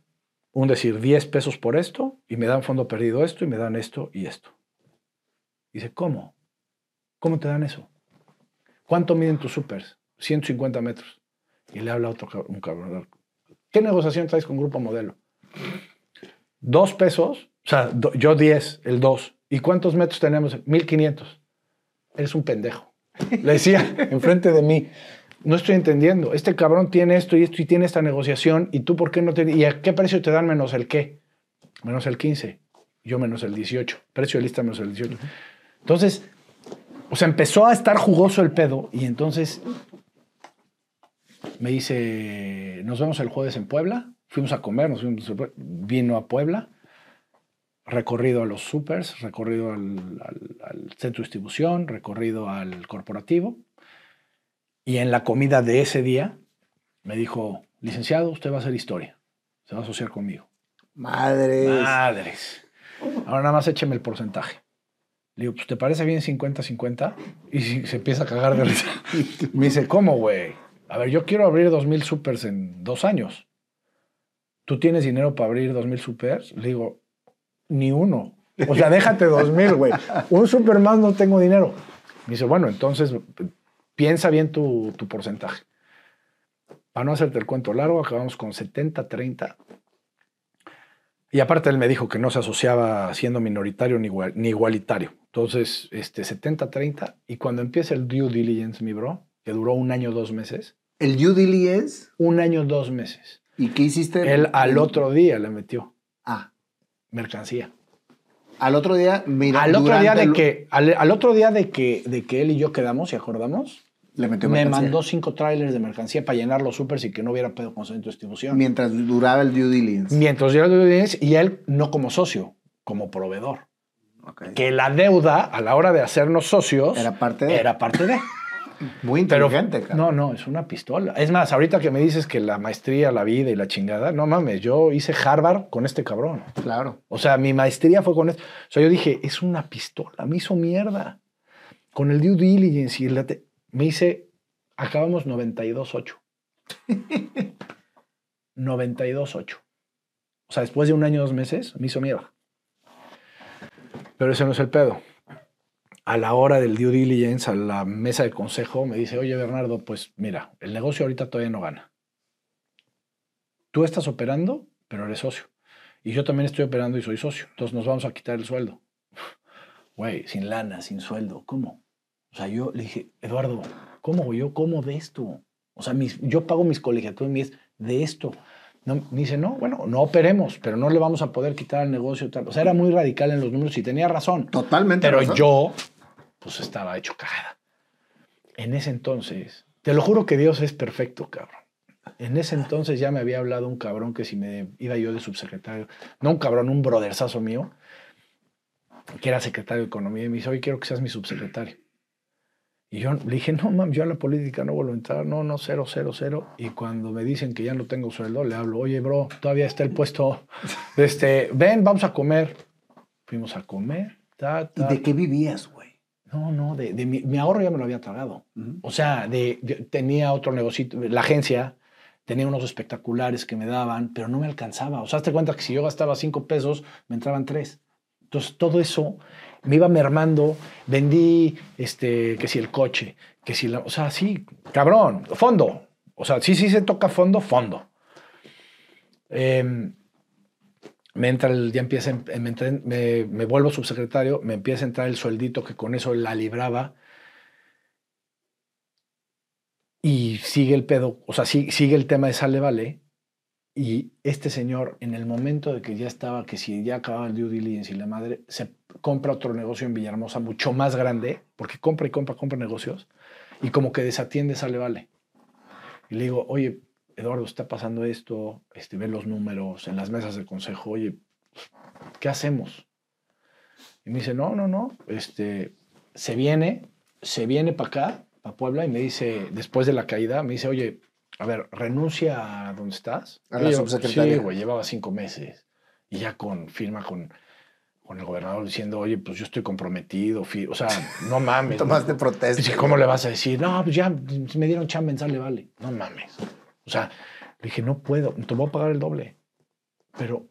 un decir, 10 pesos por esto, y me dan fondo perdido esto, y me dan esto y esto. Dice, ¿cómo? ¿Cómo te dan eso? ¿Cuánto miden tus supers? 150 metros. Y le habla otro un cabrón. ¿Qué negociación traes con Grupo Modelo? Dos pesos, o sea, do, yo 10, el 2. ¿Y cuántos metros tenemos? 1500. Eres un pendejo. Le decía *laughs* enfrente de mí. No estoy entendiendo. Este cabrón tiene esto y esto y tiene esta negociación. ¿Y tú por qué no te.? ¿Y a qué precio te dan menos el qué? Menos el 15. Yo menos el 18. Precio de lista menos el 18. Entonces, o sea, empezó a estar jugoso el pedo y entonces me dice, nos vemos el jueves en Puebla. Fuimos a comer, nos fuimos, vino a Puebla, recorrido a los supers, recorrido al, al, al, centro de distribución, recorrido al corporativo. Y en la comida de ese día me dijo, licenciado, usted va a hacer historia, se va a asociar conmigo. Madres. Madres. Ahora nada más écheme el porcentaje. Le digo, pues ¿te parece bien 50-50? Y se empieza a cagar de risa. *laughs* Me dice, ¿cómo, güey? A ver, yo quiero abrir 2.000 supers en dos años. ¿Tú tienes dinero para abrir 2.000 supers? Le digo, ni uno. O sea, déjate 2.000, güey. Un super más no tengo dinero. Me dice, bueno, entonces piensa bien tu, tu porcentaje. Para no hacerte el cuento largo, acabamos con 70-30. Y aparte él me dijo que no se asociaba siendo minoritario ni, igual- ni igualitario. Entonces, este, 70-30. Y cuando empieza el due diligence, mi bro, que duró un año, dos meses. El due diligence. Un año, dos meses. ¿Y qué hiciste? Él al otro día le metió Ah, mercancía. al otro día, mira. al otro día de el- que, al, al otro día de que, de que él y yo quedamos y acordamos, Le metió me mandó cinco trailers de mercancía para llenar los supers y que no hubiera pedo con centro de distribución. Mientras duraba el due diligence. Mientras yo era due diligence y él no como socio, como proveedor. Ok. Que la deuda a la hora de hacernos socios Era parte de. era parte de. Muy Pero inteligente, cabrón. no, no, es una pistola. Es más, ahorita que me dices que la maestría, la vida y la chingada, no mames, yo hice Harvard con este cabrón. Claro. O sea, mi maestría fue con esto. O sea, yo dije, es una pistola, me hizo mierda. Con el due diligence y el... late- Me hice, acabamos 92.8. 92.8. *laughs* O sea, después de un año, dos meses, me hizo mierda. Pero ese no es el pedo. A la hora del due diligence, a la mesa de consejo, me dice, oye, Bernardo, pues mira, el negocio ahorita todavía no gana. Tú estás operando, pero eres socio. Y yo también estoy operando y soy socio. Entonces nos vamos a quitar el sueldo. *laughs* Güey, sin lana, sin sueldo. ¿Cómo? O sea, yo le dije, Eduardo, ¿cómo güey? yo como de esto? O sea, mis- yo pago mis colegiaturas mis de esto. No, me dice, no, bueno, no operemos, pero no le vamos a poder quitar el negocio. Tal. O sea, era muy radical en los números y tenía razón. Totalmente. Pero razón. yo, pues estaba hecho cagada. En ese entonces, te lo juro que Dios es perfecto, cabrón. En ese entonces ya me había hablado un cabrón que si me iba yo de subsecretario, no un cabrón, un brotherzazo mío, que era secretario de Economía, y me dice, oye, quiero que seas mi subsecretario. Y yo le dije, no, mam, yo a la política no vuelvo a entrar, no, no, cero, cero, cero. Y cuando me dicen que ya no tengo sueldo, le hablo, oye, bro, todavía está el puesto, *laughs* este, ven, vamos a comer. Fuimos a comer, ta, ¿Y ta. de qué vivías, güey? No, no, de, de mi, mi ahorro ya me lo había tragado. O sea, de, de- tenía otro negocio, la agencia, tenía unos espectaculares que me daban, pero no me alcanzaba. O sea, hazte cuenta que si yo gastaba cinco pesos, me entraban tres. Entonces, todo eso me iba mermando. Vendí, este, que si el coche, que si la... O sea, sí, cabrón, fondo. O sea, sí, sí se toca fondo, fondo. Em, me entra el, ya empieza, em- me, me, vuelvo subsecretario, me empieza a entrar el sueldito que con eso la libraba. Y sigue el pedo, o sea, sí- sigue el tema de sale vale. Y este señor, en el momento de que ya estaba, que si ya acababa el due diligence y la madre, se compra otro negocio en Villahermosa mucho más grande, porque compra y compra, compra negocios, y como que desatiende sale vale. Y le digo, oye, Eduardo, está pasando esto, este, ve los números en las mesas de consejo, oye, ¿qué hacemos? Y me dice, no, no, no, este, se viene, se viene para acá, para Puebla, y me dice, después de la caída, me dice, oye, a ver, renuncia a donde estás. A la yo, subsecretaría. Sí, güey, llevaba cinco meses. Y ya con firma con, con el gobernador diciendo, oye, pues yo estoy comprometido, o sea, no *laughs* mames. Tomaste ¿no? protesta. Pues, ¿Cómo le vas a decir? No, pues ya me dieron chamba en Sale Vale. No mames. O sea, le dije, no puedo, te voy a pagar el doble. Pero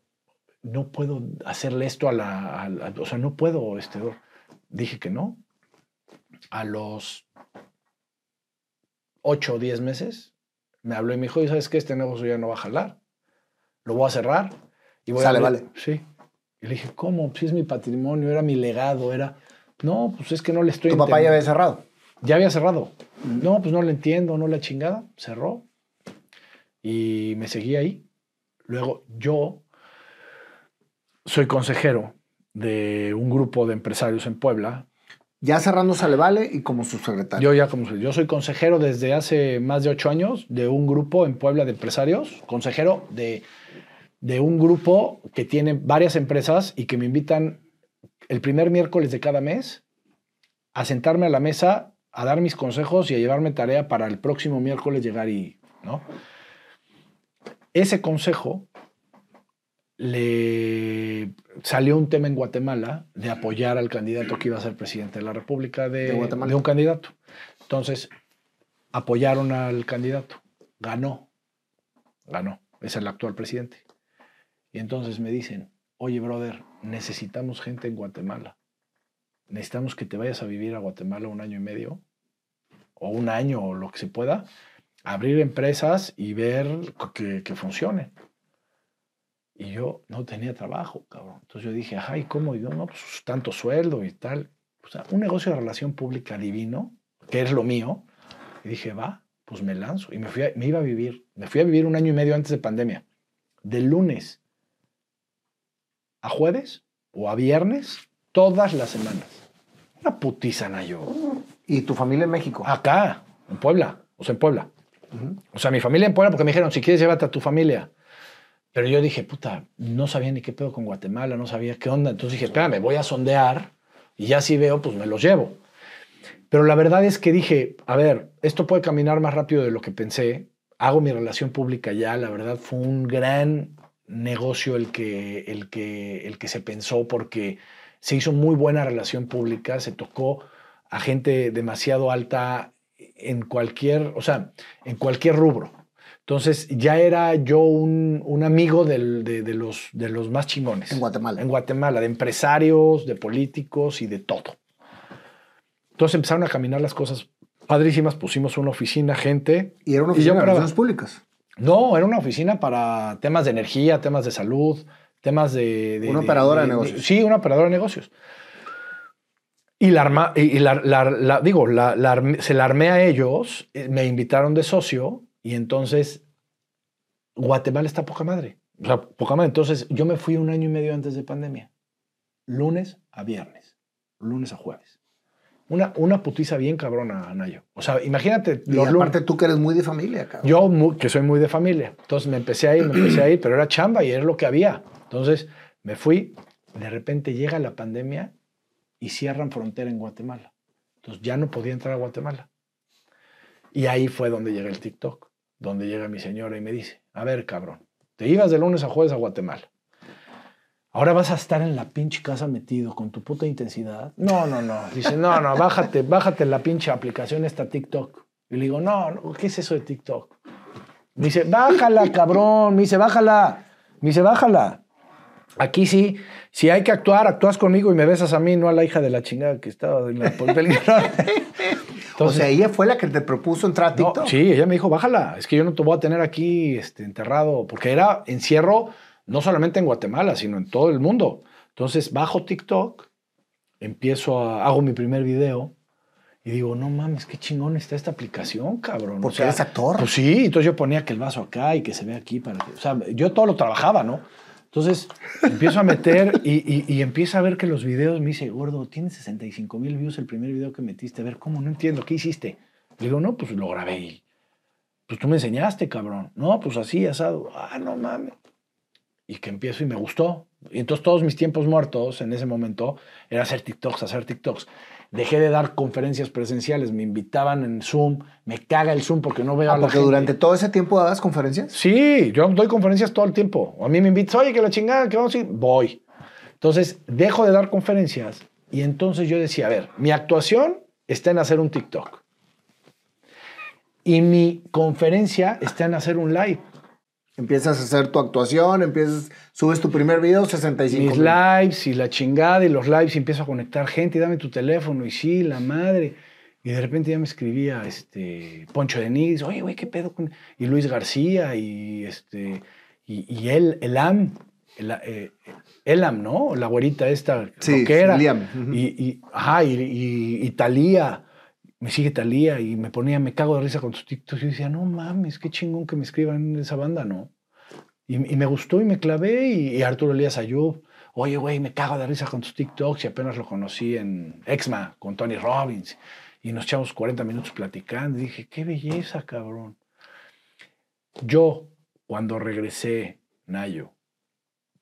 no puedo hacerle esto a la. a la- o sea, no puedo, este. Dije que no. A los 8 o 10 meses me habló y me dijo, "Oye, ¿sabes qué? Este negocio ya no va a jalar. Lo voy a cerrar. Y voy Sale a Vale. Sí. Y le dije, ¿cómo? Pues es mi patrimonio, era mi legado, era. No, pues es que no le estoy Tu papá ya entendiendo". había cerrado. Ya había cerrado. No, pues no le entiendo, no la chingada. Cerró. Y me seguí ahí. Luego yo soy consejero de un grupo de empresarios en Puebla. Ya cerrando Sale Vale y como subsecretario. Yo ya como yo soy consejero desde hace más de ocho años de un grupo en Puebla de empresarios, consejero de, de un grupo que tiene varias empresas y que me invitan el primer miércoles de cada mes a sentarme a la mesa, a dar mis consejos y a llevarme tarea para el próximo miércoles llegar y, ¿no? Ese consejo le salió un tema en Guatemala de apoyar al candidato que iba a ser presidente de la República de, De Guatemala. de un candidato. Entonces, apoyaron al candidato. Ganó. Ganó. Es el actual presidente. Y entonces me dicen, oye, brother, necesitamos gente en Guatemala. Necesitamos que te vayas a vivir a Guatemala un año y medio, o un año, o lo que se pueda, abrir empresas y ver que, que funcionen. Y yo no tenía trabajo, cabrón. Entonces yo dije, ajá, ¿y cómo? Y yo, no, pues tanto sueldo y tal. O sea, un negocio de relación pública divino, que es lo mío. Y dije, va, pues me lanzo. Y me, fui a- me iba a vivir. Me fui a vivir un año y medio antes de pandemia. De lunes a jueves o a viernes, todas las semanas. Una putiza, Nayo. ¿Y tu familia en México? Acá, en Puebla. O sea, en Puebla. O sea, mi familia en Puebla, porque me dijeron, si quieres, llévate a tu familia. Pero yo dije, puta, no sabía ni qué pedo con Guatemala, no sabía qué onda. Entonces dije, espérame, voy a sondear y ya si veo, pues me los llevo. Pero la verdad es que dije, a ver, esto puede caminar más rápido de lo que pensé. Hago mi relación pública ya, la verdad fue un gran negocio el que, el que, el que se pensó porque se hizo muy buena relación pública, se tocó a gente demasiado alta en cualquier, o sea, en cualquier rubro. Entonces ya era yo un, un amigo del- de, de los, de los más chingones. En Guatemala. En Guatemala, de empresarios, de políticos y de todo. Entonces empezaron a caminar las cosas padrísimas, pusimos una oficina, gente. Y era una oficina de relaciones públicas. No, era una oficina para temas de energía, temas de salud, temas de... de- Una de- operadora de negocios. sí, una operadora de negocios. Y, la arma, y la, la- la- digo, se la armé a ellos, eh, me invitaron de socio y entonces Guatemala está poca madre. O sea, poca madre. Entonces yo me fui un año y medio antes de pandemia. Lunes a viernes. Lunes a jueves. Una, una putiza bien cabrona, Nayo. O sea, imagínate Y los lunes. aparte tú que eres muy de familia, cabrón. Yo, mu- que soy muy de familia. Entonces me empecé a ir, me empecé a ir, pero era chamba y era lo que había. Entonces me fui. De repente llega la pandemia y cierran frontera en Guatemala. Entonces ya no podía entrar a Guatemala. Y ahí fue donde llega el TikTok, donde llega mi señora y me dice, a ver, cabrón, te ibas de lunes a jueves a Guatemala. Ahora vas a estar en la pinche casa metido con tu puta intensidad. No, no, no. Dice, no, no, bájate, bájate la pinche aplicación esta TikTok. Y le digo, no, no, ¿qué es eso de TikTok? Me dice, bájala, cabrón. Me dice, bájala. Me dice, bájala. Aquí sí, si hay que actuar, actúas conmigo y me besas a mí, no a la hija de la chingada que estaba en la *laughs* o sea, ella fue la que te propuso entrar a No, TikTok. sí, ella me dijo, bájala, es que yo no te voy a tener aquí este, enterrado, porque era encierro no solamente en Guatemala, sino en todo el mundo. Entonces bajo TikTok, empiezo a, hago mi primer video y digo, no mames, qué chingón está esta aplicación, cabrón. Porque eres actor. Pues sí, entonces yo ponía que el vaso acá y que se ve aquí para que, o sea, yo todo lo trabajaba, ¿no? Entonces empiezo a meter y, y, y empiezo a ver que los videos me dice, gordo, tienes 65 mil views el primer video que metiste. A ver, ¿cómo? No entiendo. ¿Qué hiciste? Le digo, no, pues lo grabé y pues tú me enseñaste, cabrón. No, pues así, asado. Ah, no mames. Y que empiezo y me gustó. Y entonces todos mis tiempos muertos en ese momento era hacer TikToks, hacer TikToks. Dejé de dar conferencias presenciales, me invitaban en Zoom, me caga el Zoom porque no veo Ah, a la porque gente. durante todo ese tiempo dabas conferencias. Sí, yo doy conferencias todo el tiempo. A mí me invitas, oye, que la chingada, que vamos a ir. Voy. Entonces, dejo de dar conferencias y entonces yo decía, a ver, mi actuación está en hacer un TikTok. Y mi conferencia está en hacer un live. Empiezas a hacer tu actuación, empiezas, subes tu primer video, 65 Mis lives y la chingada y los lives y empiezo a conectar gente y dame tu teléfono y sí, la madre. Y de repente ya me escribía este, Poncho Denis, oye, güey, ¿qué pedo con...? Y Luis García y, este, y, y él, Elam, el, eh, Elam, ¿no? La güerita esta Sí, rockera. Liam. Y, y, ajá, y, y, y Thalía, me sigue Talía y me ponía, me cago de risa con sus TikToks. Y yo decía, no mames, qué chingón que me escriban en esa banda, ¿no? Y, me gustó y me clavé. Y, y Arturo Elías Ayub, oye, güey, me cago de risa con tus TikToks. Y apenas lo conocí en Exma con Tony Robbins. Y nos echamos 40 minutos platicando. Y dije, qué belleza, cabrón. Yo, cuando regresé, Nayo,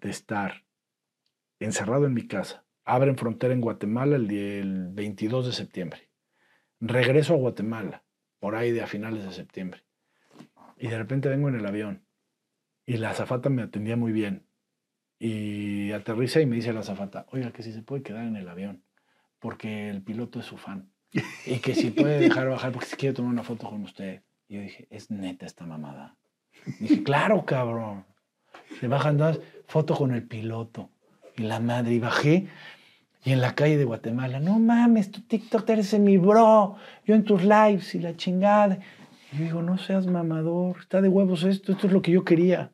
de estar encerrado en mi casa, abren frontera en Guatemala el, día- el 22 de septiembre. Regreso a Guatemala, por ahí de a finales de septiembre. Y de repente vengo en el avión. Y la azafata me atendía muy bien. y aterriza y me dice la azafata, oiga, que si se puede quedar en el avión, porque el piloto es su fan. Y que si puede dejar bajar porque si quiere tomar una foto con usted. Y yo dije, es neta esta mamada. dije, claro, cabrón. Se bajan dos, foto con el piloto. Y la madre, y bajé. Y en la calle de Guatemala, no mames, tu TikTok eres en mi bro. Yo en tus lives y la chingada. Y yo digo, no seas mamador, está de huevos esto, esto es lo que yo quería.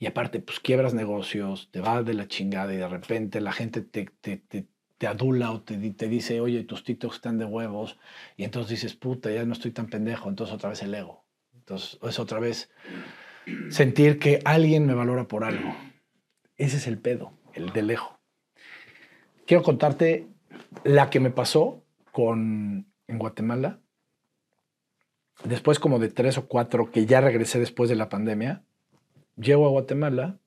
Y aparte, pues quiebras negocios, te vas de la chingada y de repente la gente te, te, te, te adula o te, te dice, oye, tus TikToks están de huevos. Y entonces dices, puta, ya no estoy tan pendejo. Entonces otra vez el ego. Entonces es otra vez sentir que alguien me valora por algo. Ese es el pedo, el del ego. Quiero contarte la que me pasó con, en Guatemala. Después como de tres o cuatro que ya regresé después de la pandemia, llego a Guatemala,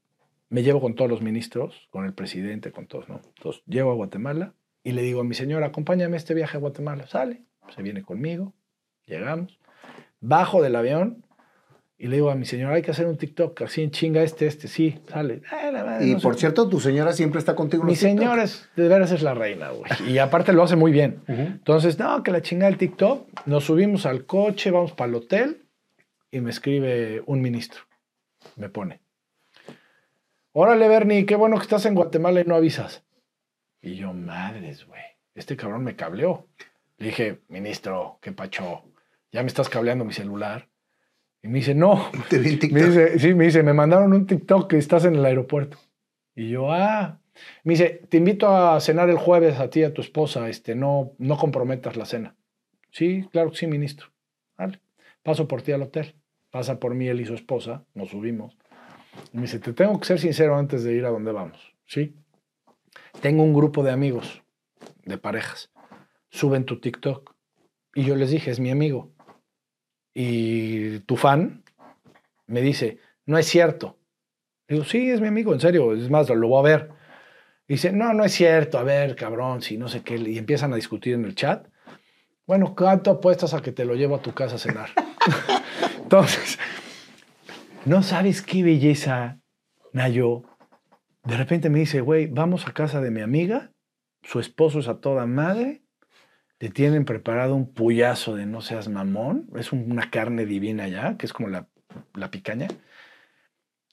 me llevo con todos los ministros, con el presidente, con todos, ¿no? Entonces llego a Guatemala y le digo a mi señora, acompáñame este viaje a Guatemala. Sale, se viene conmigo, llegamos, bajo del avión y le digo a mi señora, hay que hacer un TikTok, así en chinga este, este, sí, sale. Ay, la madre, Y no por cierto, tu señora siempre está contigo. en Mi señora es, de veras es la reina, güey. Y aparte lo hace muy bien. Entonces, no, que la chingada del TikTok. Nos subimos al coche, vamos para el hotel y me escribe un ministro. Me pone. Órale, Bernie, qué bueno que estás en Guatemala y no avisas. Y yo, madres, güey. Este cabrón me cableó. Le dije, ministro, qué pacho. Ya me estás cableando mi celular. Y me dice, no, *laughs* Te vi en me TikTok. dice, sí, me dice, me mandaron un TikTok que estás en el aeropuerto. Y yo, ah. Me dice, te invito a cenar el jueves a ti y a tu esposa, este, no, no comprometas la cena. Sí, claro que sí, ministro. Vale. Paso por ti al hotel. Pasa por mí él y su esposa, nos subimos. Y me dice, te tengo que ser sincero antes de ir a donde vamos. Sí. Tengo un grupo de amigos, de parejas. Suben tu TikTok. Y yo les dije, es mi amigo. Y tu fan me dice, no es cierto. Digo, sí, es mi amigo, en serio, es más, lo voy a ver. Dice, no, no es cierto, a ver, cabrón, si no sé qué. Y empiezan a discutir en el chat. Bueno, ¿cuánto apuestas a que te lo llevo a tu casa a cenar? *laughs* Entonces, no sabes qué belleza, Nayo. De repente me dice, güey, vamos a casa de mi amiga, su esposo es a toda madre, te tienen preparado un puyazo de no seas mamón, es un- una carne divina ya, que es como la, la picaña.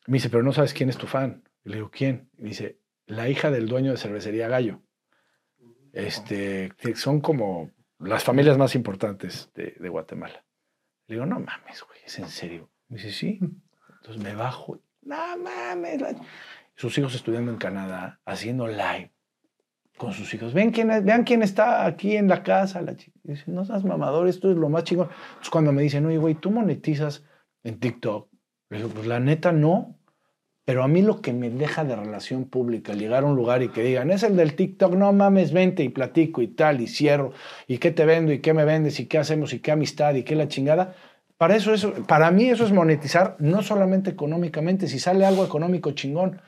Me dice, pero no sabes quién es tu fan. Y le digo, ¿quién? Y dice, la hija del dueño de cervecería Gallo. Este, son como las familias más importantes de, de Guatemala. Le digo, no mames, güey, ¿es en serio? Me dice, sí. Entonces me bajo. No mames. la-". Sus hijos estudiando en Canadá, haciendo live con sus hijos. Ven quién vean quién está aquí en la casa. No seas mamador, esto es lo más chingón. Entonces cuando me dicen, oye, güey, ¿tú monetizas en TikTok? Le digo, pues la neta no. Pero a mí lo que me deja de relación pública, llegar a un lugar y que digan, es el del TikTok, no mames, vente y platico y tal, y cierro, y qué te vendo, y qué me vendes, y qué hacemos, y qué amistad, y qué la chingada. Para, eso, eso, para mí eso es monetizar, no solamente económicamente, si sale algo económico chingón.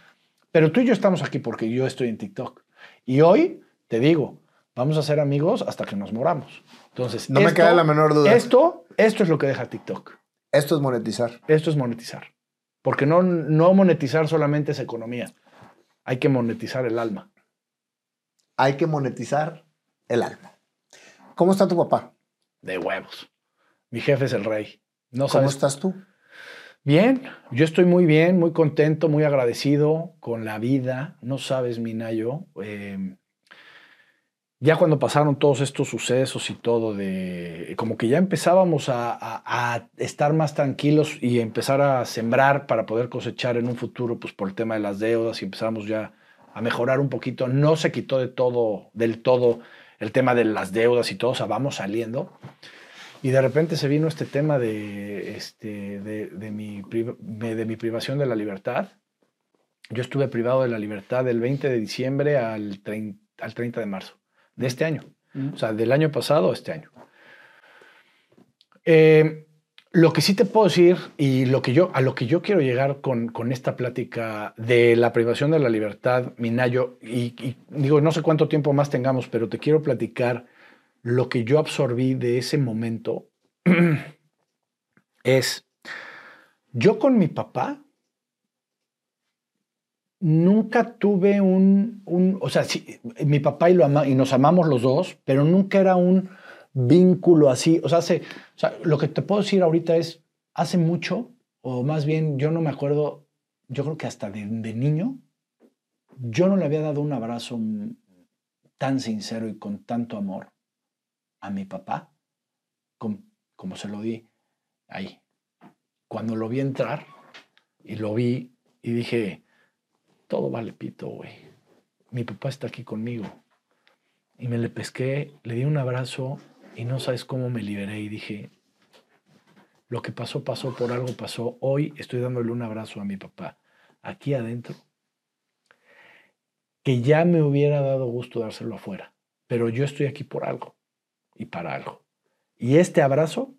Pero tú y yo estamos aquí porque yo estoy en TikTok. Y hoy, te digo, vamos a ser amigos hasta que nos moramos. Entonces, No me cabe la menor duda. Esto, esto es lo que deja TikTok. Esto es monetizar. Esto es monetizar. Porque no, no monetizar solamente es economía. Hay que monetizar el alma. Hay que monetizar el alma. ¿Cómo está tu papá? De huevos. Mi jefe es el rey. No ¿Cómo sabes. estás tú? Bien, yo estoy muy bien, muy contento, muy agradecido con la vida. No sabes, Minayo. eh, ya cuando pasaron todos estos sucesos y todo, de como que ya empezábamos a, a- a estar más tranquilos y empezar a sembrar para poder cosechar en un futuro, pues por el tema de las deudas y empezamos ya a mejorar un poquito. No se quitó de todo, del todo el tema de las deudas y todo, o sea, vamos saliendo. Y de repente se vino este tema de, este, de, de mi, de, mi privación de la libertad. Yo estuve privado de la libertad del 20 de diciembre al 30, al 30 de marzo de este año. O sea, del año pasado a este año. Eh, lo que sí te puedo decir y lo que yo, a lo que yo quiero llegar con, con esta plática de la privación de la libertad, Minayo, y, y digo, no sé cuánto tiempo más tengamos, pero te quiero platicar lo que yo absorbí de ese momento *clears throat* es, yo con mi papá nunca tuve un, un- o sea, sí, mi papá y, lo ama- y nos amamos los dos, pero nunca era un vínculo así. O sea, hace, o sea, lo que te puedo decir ahorita es, hace mucho, o más bien yo no me acuerdo, yo creo que hasta de, de niño, yo no le había dado un abrazo tan sincero y con tanto amor a mi papá com- como se lo di ahí. Cuando lo vi entrar y lo vi y dije, todo vale pito, güey. Mi papá está aquí conmigo. Y me le pesqué, le di un abrazo y no sabes cómo me liberé y dije, lo que pasó, pasó, por algo pasó. Hoy estoy dándole un abrazo a mi papá, aquí adentro, que ya me hubiera dado gusto dárselo afuera, pero yo estoy aquí por algo y para algo. Y este abrazo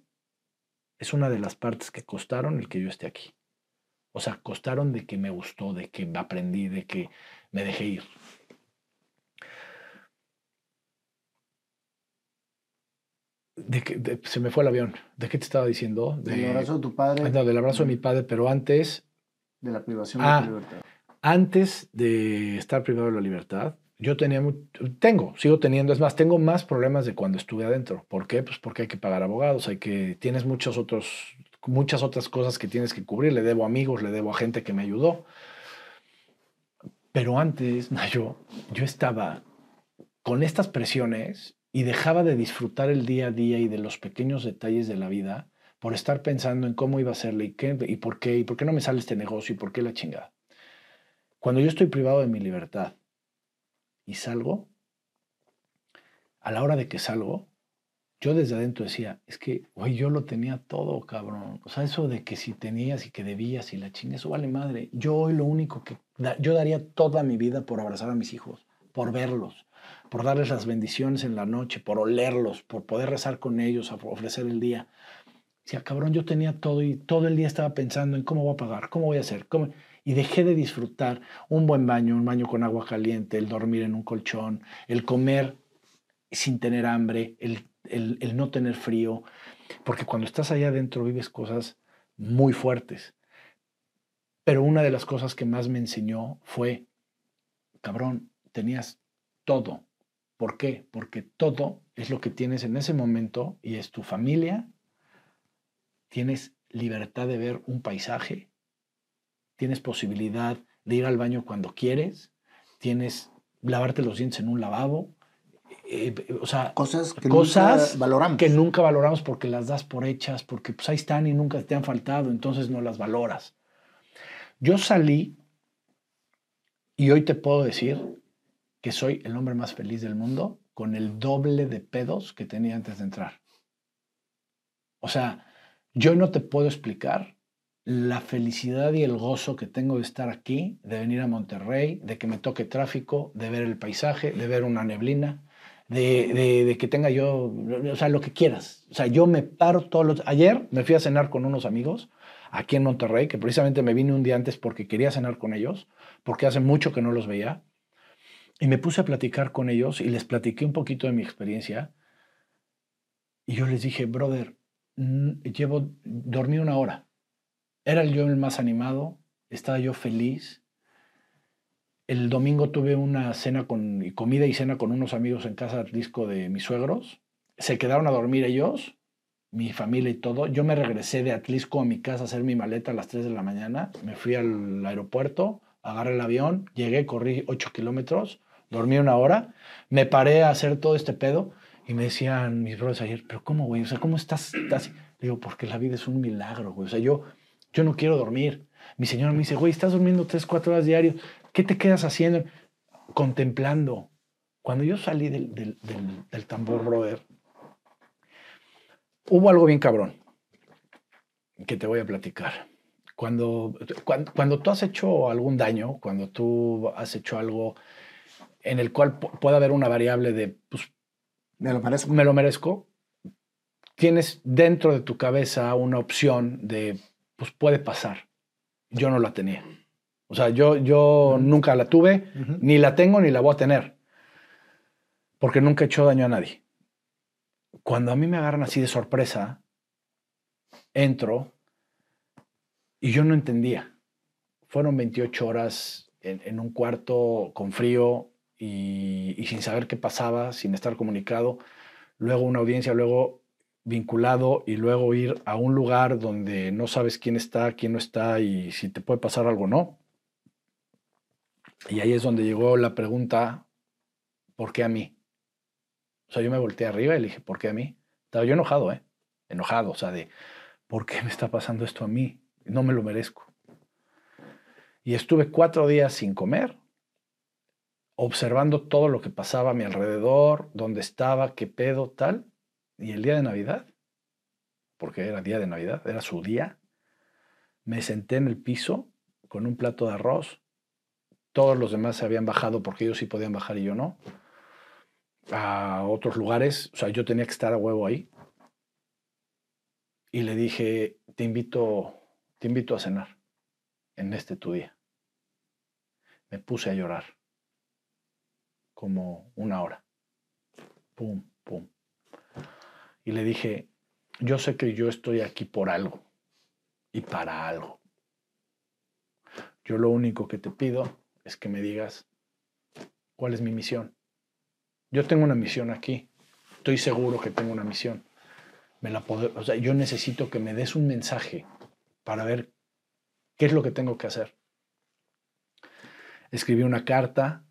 es una de las partes que costaron el que yo esté aquí. O sea, costaron de que me gustó, de que aprendí, de que me dejé ir. De que, de- se me fue el avión. ¿De qué te estaba diciendo? De, El abrazo de tu padre, No, del abrazo de mi padre, pero antes, de la privación Ah. de tu libertad. antes de estar privado de la libertad, yo tenía, tengo, sigo teniendo, es más, tengo más problemas de cuando estuve adentro. ¿Por qué? Pues porque hay que pagar abogados, hay que, tienes muchos otros, muchas otras cosas que tienes que cubrir. Le debo amigos, le debo a gente que me ayudó. Pero antes, *laughs* Nayo, yo estaba con estas presiones y dejaba de disfrutar el día a día y de los pequeños detalles de la vida por estar pensando en cómo iba a hacerle y, qué, y por qué, y por qué no me sale este negocio y por qué la chingada. Cuando yo estoy privado de mi libertad y salgo, a la hora de que salgo, yo desde adentro decía, es que, güey, yo lo tenía todo, cabrón. O sea, eso de que si tenías y que debías y la chinga, eso vale madre. Yo hoy lo único que, yo daría toda mi vida por abrazar a mis hijos, por verlos, por darles las bendiciones en la noche, por olerlos, por poder rezar con ellos, ofrecer el día. Decía, cabrón, yo tenía todo y todo el día estaba pensando en cómo voy a pagar, cómo voy a hacer, cómo... Y dejé de disfrutar un buen baño, un baño con agua caliente, el dormir en un colchón, el comer sin tener hambre, el, el- no tener frío, porque cuando estás allá adentro vives cosas muy fuertes. Pero una de las cosas que más me enseñó fue, cabrón, tenías todo. ¿Por qué? Porque todo es lo que tienes en ese momento y es tu familia, tienes libertad de ver un paisaje, tienes posibilidad de ir al baño cuando quieres, tienes lavarte los dientes en un lavabo, eh, o sea, Cosas que cosas nunca valoramos. que nunca valoramos porque las das por hechas, porque pues ahí están y nunca te han faltado, entonces no las valoras. Yo salí y hoy te puedo decir que soy el hombre más feliz del mundo con el doble de pedos que tenía antes de entrar. O sea, yo no te puedo explicar la felicidad y el gozo que tengo de estar aquí, de venir a Monterrey, de que me toque tráfico, de ver el paisaje, de ver una neblina, de, de- que tenga yo, o sea, lo que quieras. O sea, yo me paro todos los... Ayer me fui a cenar con unos amigos aquí en Monterrey, que precisamente me vine un día antes porque quería cenar con ellos, porque hace mucho que no los veía. Y me puse a platicar con ellos y les platiqué un poquito de mi experiencia. Y yo les dije, brother, llevo, dormí una hora. Era yo el más animado, estaba yo feliz. El domingo tuve una cena con, comida y cena con unos amigos en casa del disco de mis suegros. Se quedaron a dormir ellos, mi familia y todo. Yo me regresé de Atlisco a mi casa a hacer mi maleta a las 3 de la mañana. Me fui al aeropuerto, agarré el avión, llegué, corrí 8 kilómetros, dormí una hora, me paré a hacer todo este pedo y me decían mis brothers ayer, pero ¿cómo, güey? O sea, ¿cómo estás? estás? Le digo, porque la vida es un milagro, güey. O sea, yo, yo no quiero dormir. Mi señora me dice, güey, estás durmiendo 3, 4 horas diarios. ¿Qué te quedas haciendo? Contemplando. Cuando yo salí del, del, del, del tambor, brother, hubo algo bien cabrón que te voy a platicar. Cuando, cuando, cuando tú has hecho algún daño, cuando tú has hecho algo en el cual pu- puede haber una variable de, pues, Me lo merezco. me lo merezco, tienes dentro de tu cabeza una opción de, pues puede pasar. Yo no la tenía. O sea, yo, yo nunca la tuve, ni la tengo ni la voy a tener. Porque nunca he hecho daño a nadie. Cuando a mí me agarran así de sorpresa, entro y yo no entendía. Fueron 28 horas en, en un cuarto con frío y, y sin saber qué pasaba, sin estar comunicado, luego una audiencia, luego vinculado y luego ir a un lugar donde no sabes quién está, quién no está y si te puede pasar algo o no. Y ahí es donde llegó la pregunta, ¿por qué a mí? O sea, yo me volteé arriba y le dije, ¿por qué a mí? Estaba yo enojado, ¿eh? Enojado, o sea, de, ¿por qué me está pasando esto a mí? No me lo merezco. Y estuve cuatro días sin comer, observando todo lo que pasaba a mi alrededor, dónde estaba, qué pedo, tal. Y el día de Navidad, porque era día de Navidad, era su día, me senté en el piso con un plato de arroz. Todos los demás se habían bajado porque ellos sí podían bajar y yo no. A otros lugares, o sea, yo tenía que estar a huevo ahí. Y le dije, te invito, te invito a cenar en este tu día. Me puse a llorar como una hora. Pum, pum. Y le dije, yo sé que yo estoy aquí por algo y para algo. Yo lo único que te pido es que me digas cuál es mi misión. Yo tengo una misión aquí. Estoy seguro que tengo una misión. Me la o sea, yo necesito que me des un mensaje para ver qué es lo que tengo que hacer. Escribí una carta.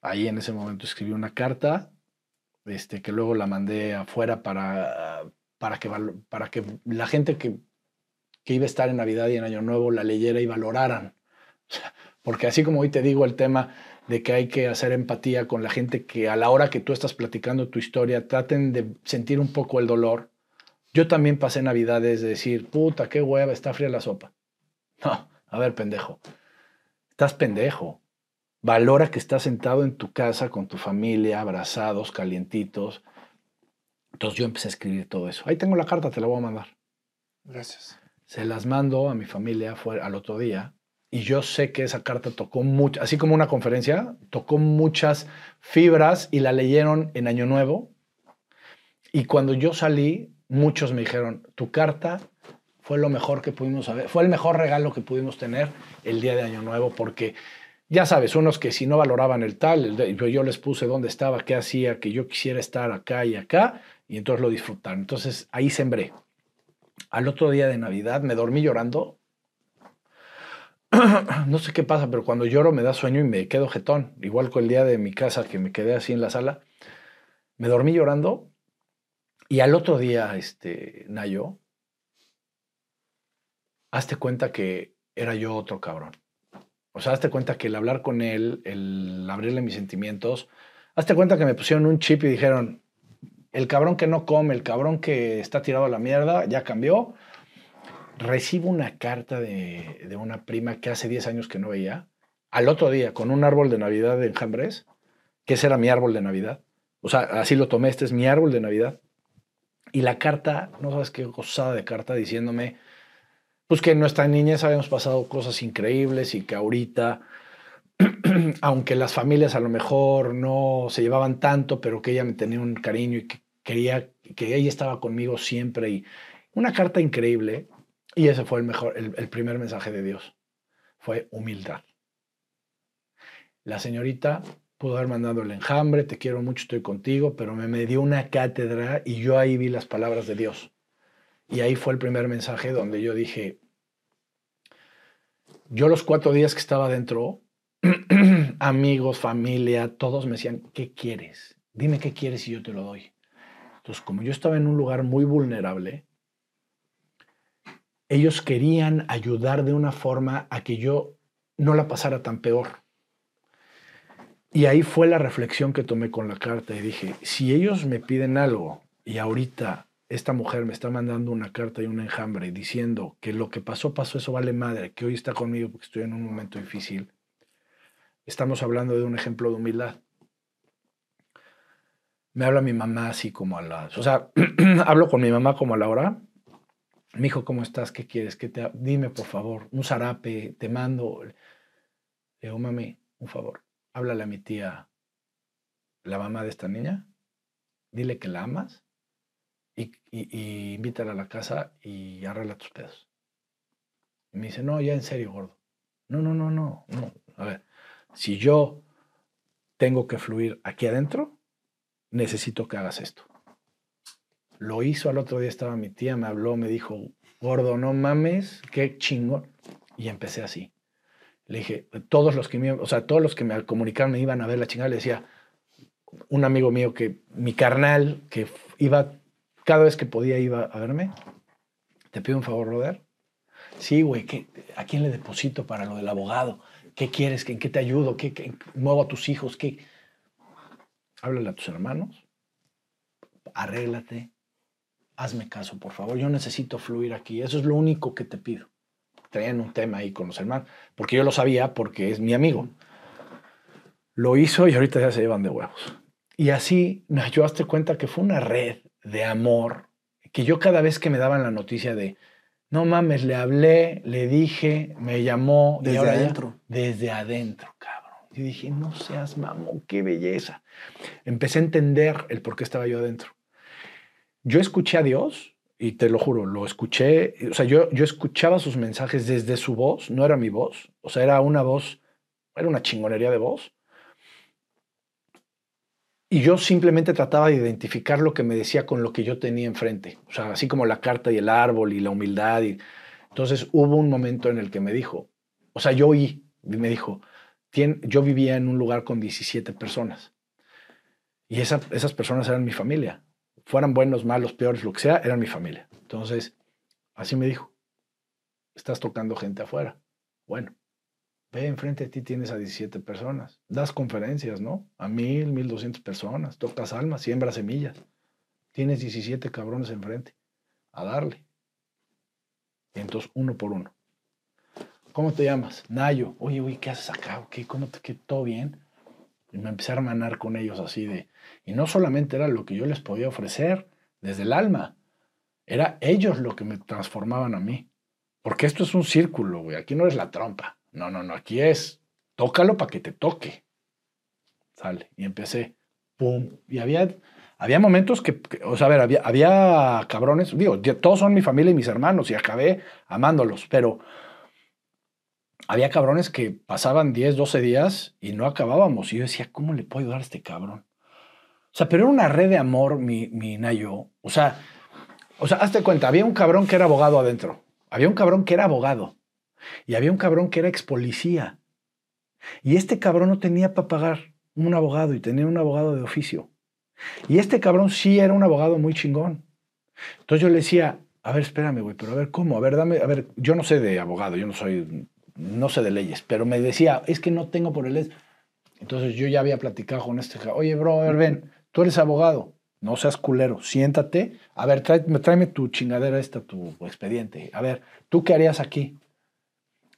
Ahí en ese momento escribí una carta este, que luego la mandé afuera para, para, que, para que la gente que, que iba a estar en Navidad y en Año Nuevo la leyera y valoraran. *laughs* Porque así como hoy te digo el tema de que hay que hacer empatía con la gente que a la hora que tú estás platicando tu historia traten de sentir un poco el dolor. Yo también pasé Navidades de decir, puta, qué hueva, está fría la sopa. *laughs* No, a ver, pendejo. Estás pendejo. Valora que estás sentado en tu casa con tu familia, abrazados, calientitos. Entonces yo empecé a escribir todo eso. Ahí tengo la carta, te la voy a mandar. Gracias. Se las mando a mi familia fue al otro día y yo sé que esa carta tocó mucho, así como una conferencia, tocó muchas fibras y la leyeron en Año Nuevo. Y cuando yo salí, muchos me dijeron, tu carta fue lo mejor que pudimos haber, fue el mejor regalo que pudimos tener el día de Año Nuevo porque ya sabes, unos que si no valoraban el tal, yo les puse dónde estaba, qué hacía, que yo quisiera estar acá y acá, y entonces lo disfrutaron. Entonces ahí sembré. Al otro día de Navidad me dormí llorando. *clears throat* no sé qué pasa, pero cuando lloro me da sueño y me quedo jetón. Igual con el día de mi casa que me quedé así en la sala. Me dormí llorando y al otro día, este, Nayo, hazte cuenta que era yo otro cabrón. O sea, hazte cuenta que el hablar con él, el abrirle mis sentimientos, hazte cuenta que me pusieron un chip y dijeron, el cabrón que no come, el cabrón que está tirado a la mierda, ya cambió. Recibo una carta de, una prima que hace 10 años que no veía, al otro día, con un árbol de Navidad de enjambres, que ese era mi árbol de Navidad. O sea, así lo tomé, este es mi árbol de Navidad. Y la carta, no sabes qué gozada de carta diciéndome, pues que en nuestra niñez habíamos pasado cosas increíbles y que ahorita, *clears throat* aunque las familias a lo mejor no se llevaban tanto, pero que ella me tenía un cariño y que quería que ella estaba conmigo siempre y una carta increíble y ese fue el mejor el, primer mensaje de Dios fue humildad. La señorita pudo haber mandado el enjambre te quiero mucho estoy contigo pero me, me dio una cátedra y yo ahí vi las palabras de Dios y ahí fue el primer mensaje donde yo dije, yo los cuatro días que estaba dentro, *clears throat* amigos, familia, todos me decían, ¿qué quieres? Dime qué quieres y yo te lo doy. Entonces, como yo estaba en un lugar muy vulnerable, ellos querían ayudar de una forma a que yo no la pasara tan peor. Y ahí fue la reflexión que tomé con la carta y dije, si ellos me piden algo y ahorita esta mujer me está mandando una carta y un enjambre diciendo que lo que pasó, pasó, eso vale madre, que hoy está conmigo porque estoy en un momento difícil. Estamos hablando de un ejemplo de humildad. Me habla mi mamá así como a las... O sea, *clears throat* hablo con mi mamá como a la hora. Mi hijo, ¿cómo estás? ¿Qué quieres? ¿Qué te... Dime, por favor, un zarape, te mando. Le digo, mami, un favor, háblale a mi tía, la mamá de esta niña, dile que la amas y, invítala a la casa y arregla tus pedos. Y me dice, no, ya en serio, gordo. No, no, no, no, no. A ver, si yo tengo que fluir aquí adentro, necesito que hagas esto. Lo hizo al otro día, estaba mi tía, me habló, me dijo, gordo, no mames, qué chingón. Y empecé así. Le dije, todos los que me, o sea, todos los que me comunicaron me iban a ver la chingada, le decía, un amigo mío que, mi carnal, que iba, cada vez que podía iba a verme, te pido un favor, Roder. Sí, güey, ¿a quién le deposito para lo del abogado? ¿Qué quieres? ¿En qué te ayudo? ¿Qué, qué muevo a tus hijos? ¿Qué? Háblale a tus hermanos, arréglate, hazme caso, por favor. Yo necesito fluir aquí. Eso es lo único que te pido. Traían un tema ahí con los hermanos, porque yo lo sabía porque es mi amigo. Lo hizo y ahorita ya se llevan de huevos. Y así me ayudaste cuenta que fue una red de amor que yo cada vez que me daban la noticia de, no mames, le hablé, le dije, me llamó. Desde adentro. desde adentro, cabrón. Y dije, no seas mamón, qué belleza. Empecé a entender el por qué estaba yo adentro. Yo escuché a Dios, y te lo juro, lo escuché, o sea, yo, yo escuchaba sus mensajes desde su voz, no era mi voz, o sea, era una voz, era una chingonería de voz. Y yo simplemente trataba de identificar lo que me decía con lo que yo tenía enfrente, o sea, así como la carta y el árbol y la humildad. Y... Entonces hubo un momento en el que me dijo, o sea, yo oí, y me dijo, yo vivía en un lugar con 17 personas. Y esas personas eran mi familia fueran buenos, malos, peores, lo que sea, eran mi familia. Entonces, así me dijo, estás tocando gente afuera. Bueno, ve enfrente de ti tienes a 17 personas, das conferencias, ¿no? A mil, mil doscientas personas, tocas almas, siembras semillas. Tienes 17 cabrones enfrente, a darle. Y entonces, uno por uno. ¿Cómo te llamas? Nayo. Oye, oye, ¿qué haces acá? ¿Qué? ¿Cómo te quedó todo bien? Y me empecé a hermanar con ellos así de... Y no solamente era lo que yo les podía ofrecer desde el alma, era ellos lo que me transformaban a mí. Porque esto es un círculo, güey. Aquí no es la trompa. No, no, no. Aquí es tócalo para que te toque. Sale. Y empecé. Pum. Y había, había momentos que, o sea, a ver, había, había cabrones. Digo, todos son mi familia y mis hermanos y acabé amándolos. Pero había cabrones que pasaban 10, 12 días y no acabábamos. Y yo decía, ¿cómo le puedo ayudar a este cabrón? O sea, pero era una red de amor, mi, mi Nayo. O sea, o sea, hazte cuenta, había un cabrón que era abogado adentro. Había un cabrón que era abogado. Y había un cabrón que era ex policía. Y este cabrón no tenía para pagar un abogado y tenía un abogado de oficio. Y este cabrón sí era un abogado muy chingón. Entonces yo le decía, a ver, espérame, güey, pero a ver, ¿cómo? A ver, dame, a ver, yo no sé de abogado, yo no soy no sé de leyes, pero me decía, es que no tengo por el... Entonces yo ya había platicado con este, oye, bro, a ver, ven, tú eres abogado, no seas culero, siéntate, a ver, tráeme, tráeme tu chingadera esta, tu expediente, a ver, ¿tú qué harías aquí?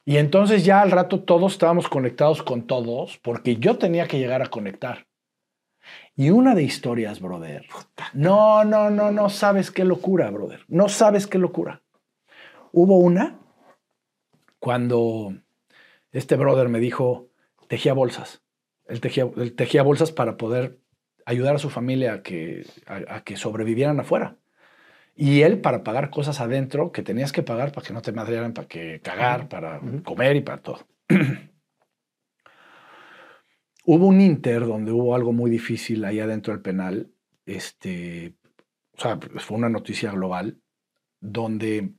Y entonces ya al rato todos estábamos conectados con todos, porque yo tenía que llegar a conectar. Y una de historias, brother. No, no, no, no sabes qué locura, brother. No sabes qué locura. Hubo una cuando este brother me dijo, tejía bolsas. Él tejía, bolsas para poder ayudar a su familia a que, a, que sobrevivieran afuera. Y él para pagar cosas adentro que tenías que pagar para que no te madrearan, para que cagar, para comer y para todo. *clears throat* hubo un inter donde hubo algo muy difícil ahí adentro del penal. Este, o sea, fue una noticia global donde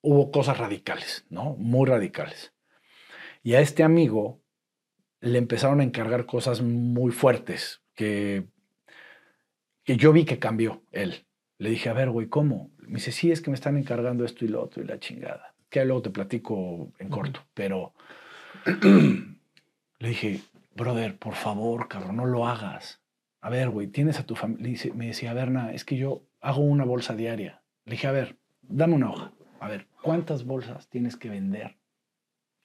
hubo cosas radicales, ¿no? Muy radicales. Y a este amigo le empezaron a encargar cosas muy fuertes que, que yo vi que cambió él. Le dije, a ver, güey, ¿cómo? Me dice, sí, es que me están encargando esto y lo otro y la chingada. Que luego te platico en corto, pero *clears throat* le dije, brother, por favor, cabrón, no lo hagas. A ver, güey, tienes a tu familia. Me decía, a ver, nada, es que yo hago una bolsa diaria. Le dije, a ver, dame una hoja. A ver, ¿cuántas bolsas tienes que vender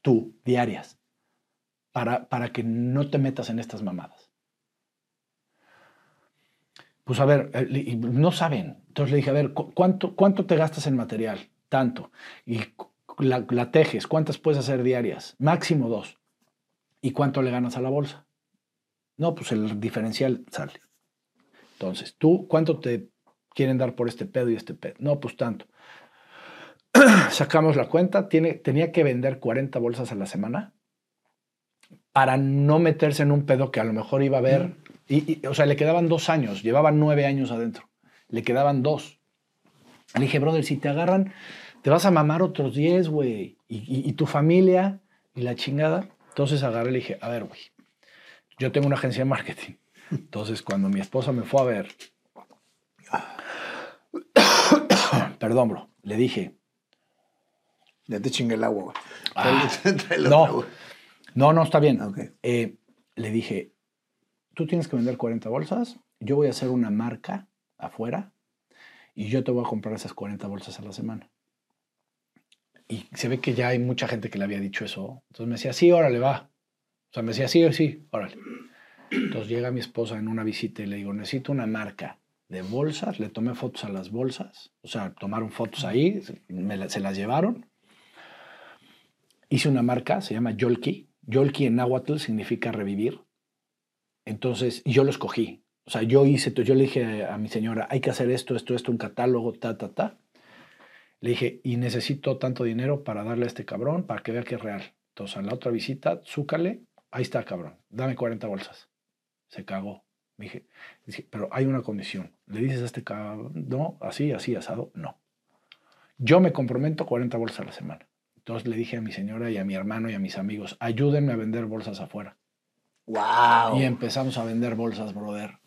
tú diarias para, para que no te metas en estas mamadas? Pues a ver, eh, no saben. Entonces le dije, a ver, ¿cuánto, cuánto te gastas en material? Tanto. Y la, tejes, ¿cuántas puedes hacer diarias? Máximo dos. ¿Y cuánto le ganas a la bolsa? No, pues el diferencial sale. Entonces, ¿tú cuánto te quieren dar por este pedo y este pedo? No, pues tanto. *clears throat* sacamos la cuenta, tiene, tenía que vender 40 bolsas a la semana para no meterse en un pedo que a lo mejor iba a ver. Y, y, o sea, le quedaban dos años, llevaba nueve años adentro. Le quedaban dos. Le dije, brother, si te agarran, te vas a mamar otros diez, güey. Y, y- y tu familia y la chingada. Entonces agarré y le dije, a ver, güey, yo tengo una agencia de marketing. Entonces, cuando mi esposa me fue a ver, *coughs* perdón, bro, le dije, Ya te chingué el agua, güey. Ah, *laughs* no. No, no, está bien. Eh, le dije, tú tienes que vender 40 bolsas, yo voy a hacer una marca afuera y yo te voy a comprar esas 40 bolsas a la semana. Y se ve que ya hay mucha gente que le había dicho eso. Entonces me decía, sí, órale, va. O sea, me decía, sí, sí, órale. Entonces llega mi esposa en una visita y le digo, necesito una marca de bolsas. Le tomé fotos a las bolsas. O sea, tomaron fotos ahí, se las llevaron. Hice una marca, se llama Yolki. Yolki en náhuatl significa revivir. Entonces, yo lo escogí. O sea, yo hice, yo le dije a mi señora, hay que hacer esto, esto, esto, un catálogo, ta, ta, ta. Le dije, y necesito tanto dinero para darle a este cabrón para que vea que es real. Entonces, en la otra visita, zúcale, ahí está, cabrón, dame 40 bolsas. Se cagó. Me dije, dije, pero hay una condición. ¿Le dices a este cabrón, no, así, así, asado? No. Yo me comprometo 40 bolsas a la semana. Entonces le dije a mi señora y a mi hermano y a mis amigos, ayúdenme a vender bolsas afuera. Wow. Y empezamos a vender bolsas, brother.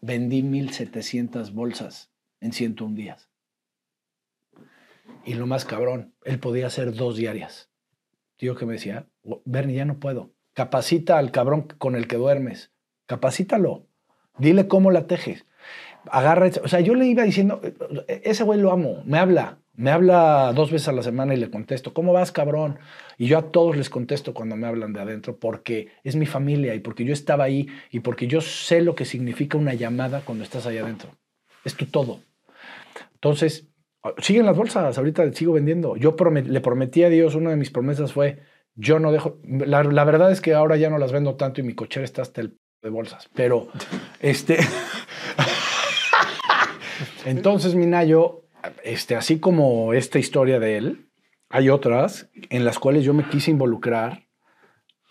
Vendí 1700 bolsas en 101 días. Y lo más cabrón, él podía hacer dos diarias. Tío que me decía, Bernie, ya no puedo. Capacita al cabrón con el que duermes. Capacítalo. Dile cómo la tejes. Agarra, o sea, yo le iba diciendo, "E- ese güey lo amo, me habla, me habla dos veces a la semana y le contesto, ¿cómo vas, cabrón? Y yo a todos les contesto cuando me hablan de adentro porque es mi familia y porque yo estaba ahí y porque yo sé lo que significa una llamada cuando estás ahí adentro. Es tu todo. Entonces, siguen las bolsas, ahorita sigo vendiendo. Yo le prometí a Dios, una de mis promesas fue, yo no dejo, la, la verdad es que ahora ya no las vendo tanto y mi cochera está hasta el de bolsas, pero este... *laughs* Entonces, Minayo, este, así como esta historia de él, hay otras en las cuales yo me quise involucrar.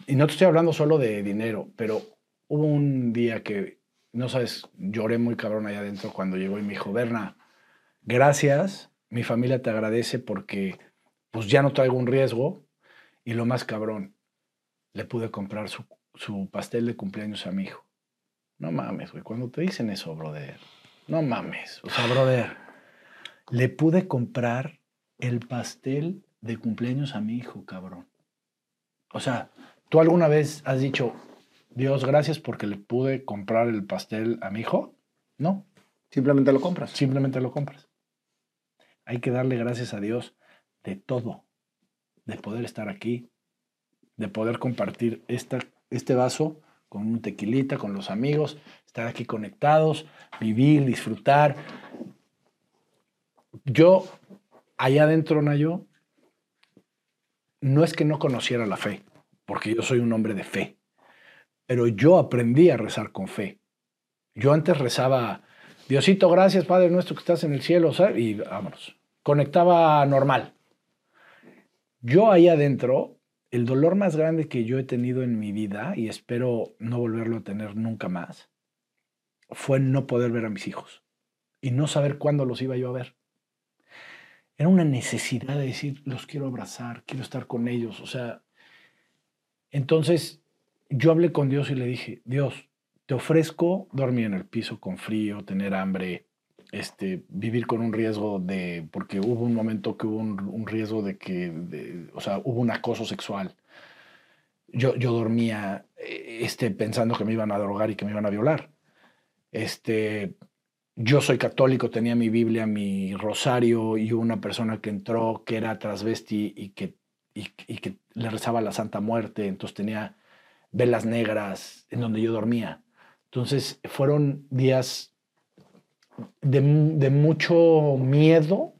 Y no te estoy hablando solo de dinero, pero hubo un día que, no sabes, lloré muy cabrón allá adentro cuando llegó y me dijo, Berna, gracias, mi familia te agradece porque pues ya no traigo un riesgo. Y lo más cabrón, le pude comprar su, su pastel de cumpleaños a mi hijo. No mames, güey, cuando te dicen eso, brother, no mames. O sea, brother, le pude comprar el pastel de cumpleaños a mi hijo, cabrón. O sea, ¿tú alguna vez has dicho, Dios, gracias porque le pude comprar el pastel a mi hijo? No, Simplemente lo compras. simplemente lo compras. Hay que darle gracias a Dios de todo, de poder estar aquí, de poder compartir esta, este vaso con un tequilita, con los amigos, estar aquí conectados, vivir, disfrutar. Yo, allá adentro, Nayo, no es que no conociera la fe, porque yo soy un hombre de fe, pero yo aprendí a rezar con fe. Yo antes rezaba, Diosito, gracias, Padre nuestro que estás en el cielo, y vámonos. Conectaba normal. Yo ahí adentro, el dolor más grande que yo he tenido en mi vida, y espero no volverlo a tener nunca más, fue no poder ver a mis hijos y no saber cuándo los iba yo a ver. Era una necesidad de decir, los quiero abrazar, quiero estar con ellos. O sea, entonces yo hablé con Dios y le dije, Dios, te ofrezco dormir en el piso con frío, tener hambre, este, vivir con un riesgo de, porque hubo un momento que hubo un, riesgo de que, de- o sea, hubo un acoso sexual. Yo, yo dormía eh, este, pensando que me iban a drogar y que me iban a violar. Este, yo soy católico, tenía mi Biblia, mi rosario y una persona que entró que era transvesti y que, y, que le rezaba la Santa Muerte, entonces tenía velas negras en donde yo dormía. Entonces fueron días de, de mucho miedo,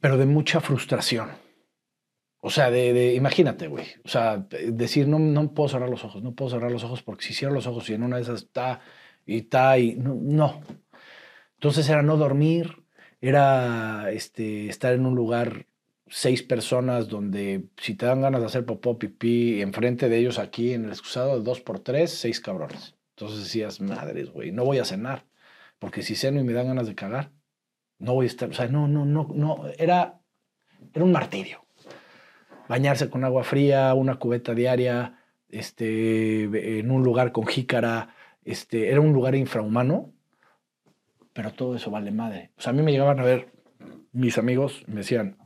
pero de mucha frustración. O sea, de, de- imagínate, güey. O sea, decir, no, no puedo cerrar los ojos, no puedo cerrar los ojos porque si cierro los ojos y en una de esas está y está y no. no. Entonces era no dormir, era este, estar en un lugar seis personas donde si te dan ganas de hacer popó, pipí, enfrente de ellos aquí en el excusado de dos por tres, seis cabrones. Entonces decías, madres, güey, no voy a cenar, porque si ceno y me dan ganas de cagar, no voy a estar, o sea, no, no, no, no, era, era un martirio. Bañarse con agua fría, una cubeta diaria, este, en un lugar con jícara, este, era un lugar infrahumano, pero todo eso vale madre. O sea, a mí me llegaban a ver mis amigos, me decían,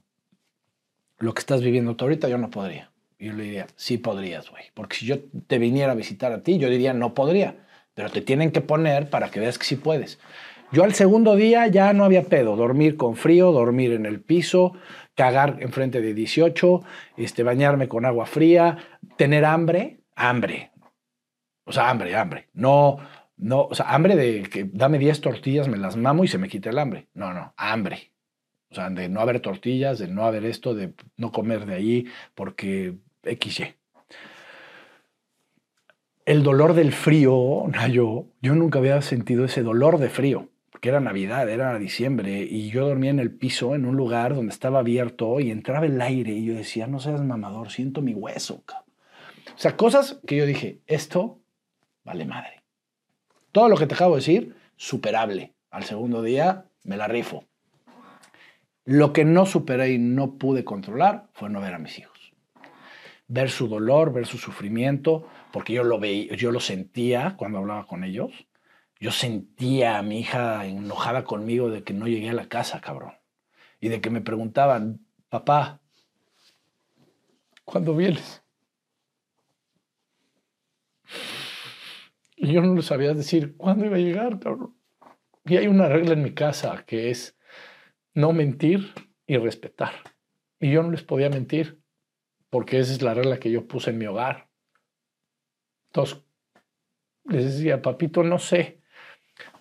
lo que estás viviendo tú ahorita yo no podría. Y yo le diría, sí podrías, güey. Porque si yo te viniera a visitar a ti, yo diría, no podría. Pero te tienen que poner para que veas que sí puedes. Yo al segundo día ya no había pedo. Dormir con frío, dormir en el piso, cagar enfrente de 18, este, bañarme con agua fría, tener hambre, hambre. O sea, hambre, hambre. No, no, o sea, hambre de que dame 10 tortillas, me las mamo y se me quita el hambre. No, no, hambre. O sea, de no haber tortillas, de no haber esto, de no comer de allí, porque XY. El dolor del frío, Nayo, yo nunca había sentido ese dolor de frío, porque era Navidad, era diciembre, y yo dormía en el piso, en un lugar donde estaba abierto y entraba el aire, y yo decía, no seas mamador, siento mi hueso. Cabrón. O sea, cosas que yo dije, esto vale madre. Todo lo que te acabo de decir, superable. Al segundo día me la rifo. Lo que no superé y no pude controlar fue no ver a mis hijos. Ver su dolor, ver su sufrimiento, porque yo lo veía, yo lo sentía cuando hablaba con ellos. Yo sentía a mi hija enojada conmigo de que no llegué a la casa, cabrón. Y de que me preguntaban, papá, ¿cuándo vienes? Y yo no les sabía decir cuándo iba a llegar, cabrón. Y hay una regla en mi casa que es no mentir y respetar. Y yo no les podía mentir, porque esa es la regla que yo puse en mi hogar. Entonces, les decía, papito, no sé.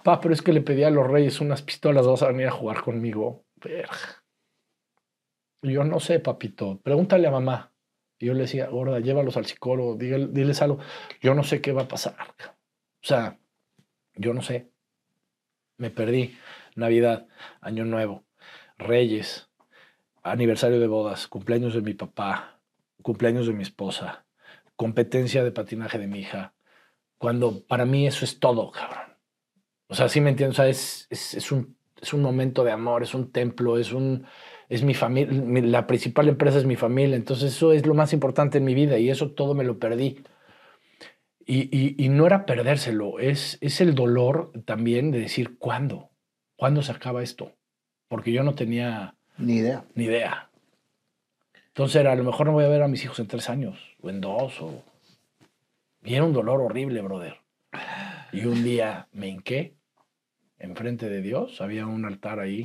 Pa, pero es que le pedí a los reyes unas pistolas, vas a venir a jugar conmigo. Y yo no sé, papito, pregúntale a mamá. Y yo le decía, gorda, llévalos al psicólogo, diles algo. Yo no sé qué va a pasar. O sea, yo no sé. Me perdí. Navidad, Año Nuevo. Reyes, aniversario de bodas, cumpleaños de mi papá, cumpleaños de mi esposa, competencia de patinaje de mi hija, cuando para mí eso es todo, cabrón. O sea, sí me entiendes, o sea, es, es, un, es un momento de amor, es un templo, es un es mi familia, la principal empresa es mi familia, entonces eso es lo más importante en mi vida y eso todo me lo perdí. Y, y, y no era perdérselo, es, es el dolor también de decir, ¿cuándo? ¿Cuándo se acaba esto? porque yo no tenía ni idea. Ni idea. Entonces era, a lo mejor no voy a ver a mis hijos en tres años, o en dos, o... Y era un dolor horrible, brother. Y un día me hinqué enfrente de Dios, había un altar ahí,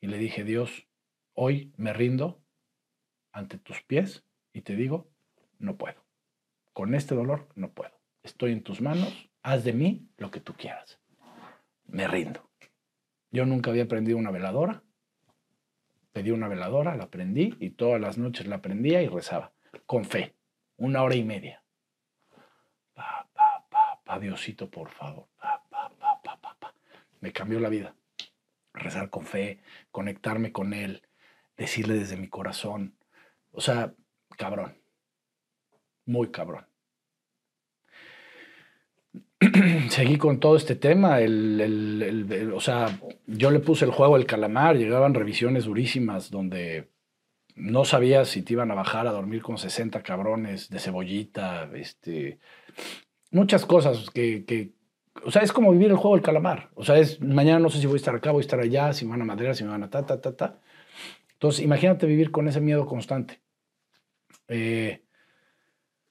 y le dije, Dios, hoy me rindo ante tus pies y te digo, no puedo. Con este dolor no puedo. Estoy en tus manos, haz de mí lo que tú quieras. Me rindo. Yo nunca había prendido una veladora. Pedí una veladora, la prendí y todas las noches la prendía y rezaba, con fe, una hora y media. Pa, pa, pa, pa, Diosito, por favor. Pa. Me cambió la vida. Rezar con fe, conectarme con Él, decirle desde mi corazón. O sea, cabrón. Muy cabrón. *clears throat* seguí con todo este tema. El, o sea, yo le puse el juego El Calamar, llegaban revisiones durísimas donde no sabías si te iban a bajar a dormir con 60 cabrones de cebollita, este, muchas cosas que, o sea, es como vivir el juego del calamar. O sea, es mañana no sé si voy a estar acá, voy a estar allá, si me van a madera, si me van a ta, ta, ta, ta. Entonces, imagínate vivir con ese miedo constante. Eh,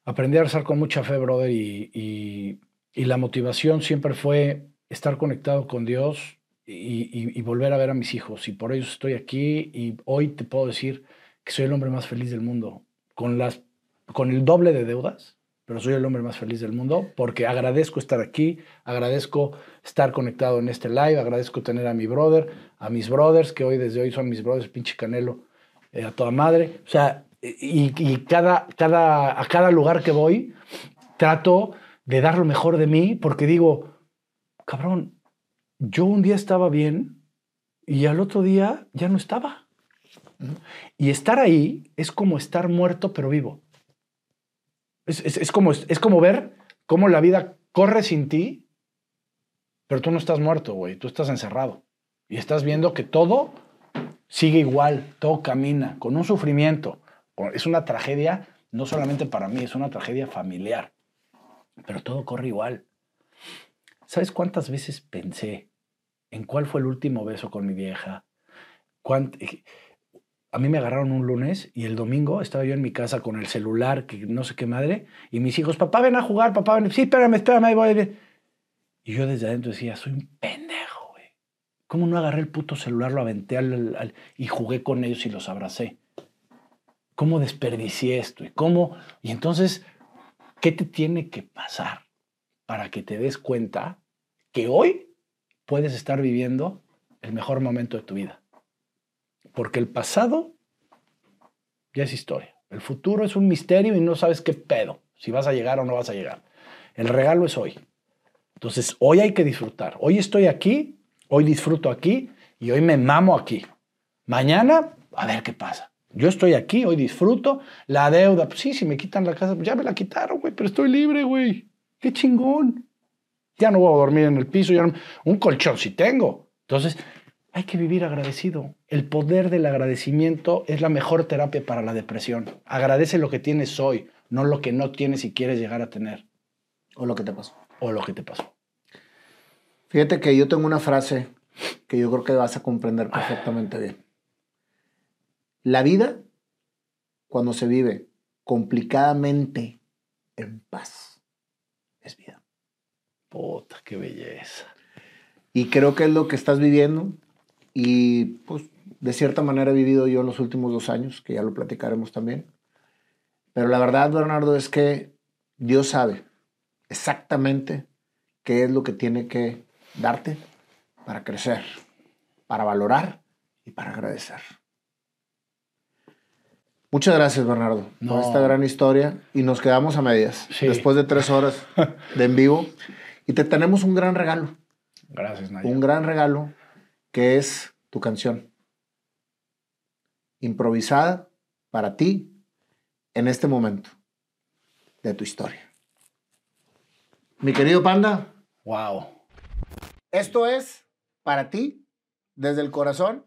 aprendí a rezar con mucha fe, brother, y y la motivación siempre fue estar conectado con Dios y, volver a ver a mis hijos. Y por ello estoy aquí y hoy te puedo decir que soy el hombre más feliz del mundo, con, las, con el doble de deudas, pero soy el hombre más feliz del mundo porque agradezco estar aquí, agradezco estar conectado en este live, agradezco tener a mi brother, a mis brothers, que hoy desde hoy son mis brothers, pinche Canelo, eh, a toda madre. O sea, y, y, cada, cada, a cada lugar que voy trato de dar lo mejor de mí, porque digo, cabrón, yo un día estaba bien y al otro día ya no estaba. Y estar ahí es como estar muerto pero vivo. Es, es- es como, es como ver cómo la vida corre sin ti, pero tú no estás muerto, güey. Tú estás encerrado. Y estás viendo que todo sigue igual, todo camina, con un sufrimiento. Es una tragedia, no solamente para mí, es una tragedia familiar. Pero todo corre igual. ¿Sabes cuántas veces pensé en cuál fue el último beso con mi vieja? Cuánt- A mí me agarraron un lunes y el domingo estaba yo en mi casa con el celular, que no sé qué madre, y mis hijos, papá, ven a jugar, papá, ven. Sí, espérame, espérame, ahí voy. Y yo desde adentro decía, soy un pendejo, güey. ¿Cómo no agarré el puto celular, lo aventé al, al- y jugué con ellos y los abracé? ¿Cómo desperdicié esto? ¿Y cómo? Y entonces, ¿qué te tiene que pasar para que te des cuenta que hoy puedes estar viviendo el mejor momento de tu vida? Porque el pasado ya es historia. El futuro es un misterio y no sabes qué pedo, si vas a llegar o no vas a llegar. El regalo es hoy. Entonces, hoy hay que disfrutar. Hoy estoy aquí, hoy disfruto aquí y hoy me mamo aquí. Mañana, a ver qué pasa. Yo estoy aquí, hoy disfruto. La deuda, pues sí, si me quitan la casa, pues ya me la quitaron, güey, pero estoy libre, güey. Qué chingón. Ya no voy a dormir en el piso, ya un colchón sí tengo. Entonces, hay que vivir agradecido. El poder del agradecimiento es la mejor terapia para la depresión. Agradece lo que tienes hoy, no lo que no tienes y quieres llegar a tener O lo que te pasó. o lo que te pasó. Fíjate que yo tengo una frase que yo creo que vas a comprender perfectamente bien. La vida, cuando se vive complicadamente en paz, es vida. Puta, qué belleza. Y creo que es lo que estás viviendo. Y pues de cierta manera he vivido yo los últimos dos años, que ya lo platicaremos también. Pero la verdad, Bernardo, es que Dios sabe exactamente qué es lo que tiene que darte para crecer, para valorar y para agradecer. Muchas gracias, Bernardo, No. por esta gran historia. Y nos quedamos a medias, Sí. después de tres horas de en vivo. Y te tenemos un gran regalo Gracias, Naya. un gran regalo que es tu canción. Improvisada para ti en este momento de tu historia. Mi querido Panda, Wow. esto es para ti desde el corazón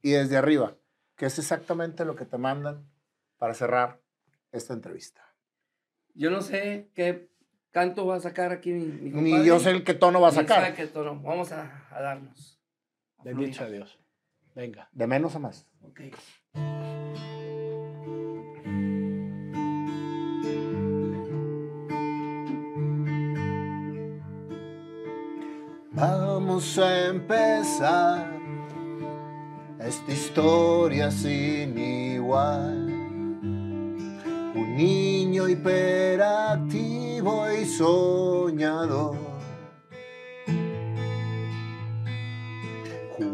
y desde arriba, que es exactamente lo que te mandan para cerrar esta entrevista. Yo no sé qué canto va a sacar aquí mi, mi Ni yo sé el qué tono va a sacar. qué tono. Vamos a, a darnos. Bendito sea Dios. Venga. De menos a más. Ok. Vamos a empezar esta historia sin igual. Un niño hiperactivo y soñador.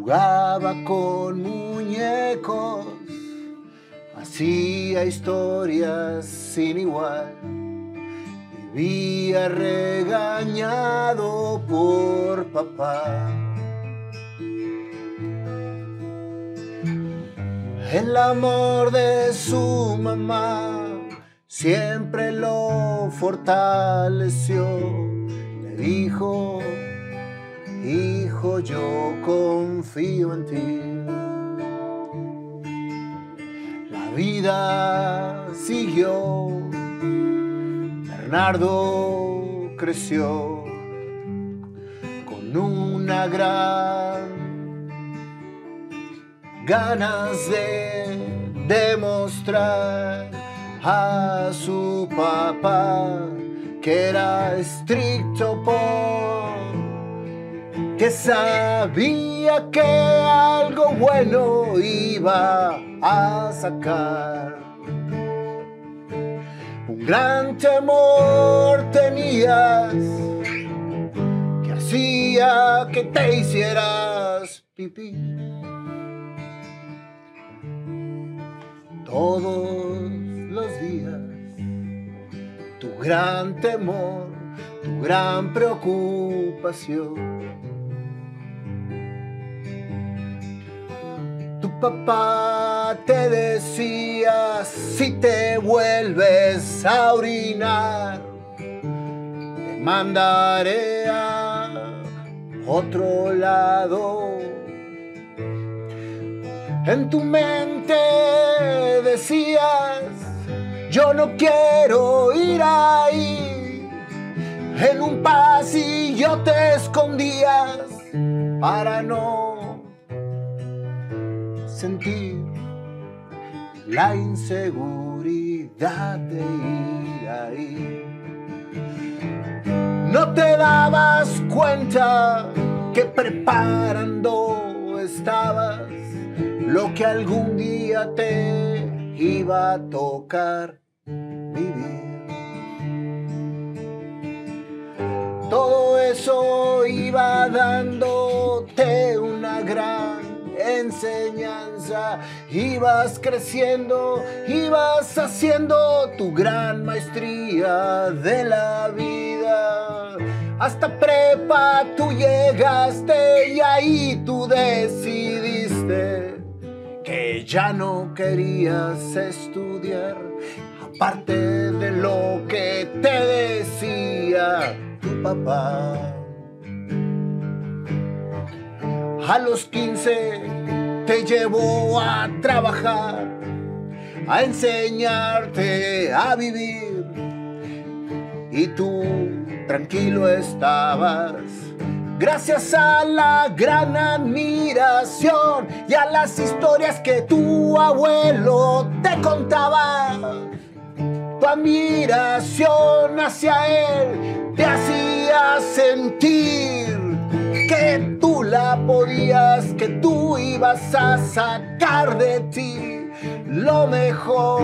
Jugaba con muñecos, hacía historias sin igual. Vivía regañado por papá. El amor de su mamá siempre lo fortaleció. Le dijo, hijo, yo confío en ti. La vida siguió. Bernardo creció con una gran ganas de demostrar a su papá que era estricto por que sabía que algo bueno iba a sacar. Un gran temor tenías que hacía que te hicieras pipí. Todos los días, tu gran temor, tu gran preocupación. Papá te decía, si te vuelves a orinar, te mandaré a otro lado. En tu mente decías, yo no quiero ir ahí. En un pasillo te escondías para no sentir la inseguridad de ir ahí. No te dabas cuenta que preparando estabas lo que algún día te iba a tocar vivir. Todo eso iba dándote una gran enseñanza. Ibas creciendo, ibas haciendo tu gran maestría de la vida. Hasta prepa tú llegaste y ahí tú decidiste que ya no querías estudiar, aparte de lo que te decía tu papá. A los 15 te llevó a trabajar, a enseñarte a vivir. Y tú tranquilo estabas, gracias a la gran admiración y a las historias que tu abuelo te contaba. Tu admiración hacia él te hacía sentir que tú la podías, que tú ibas a sacar de ti lo mejor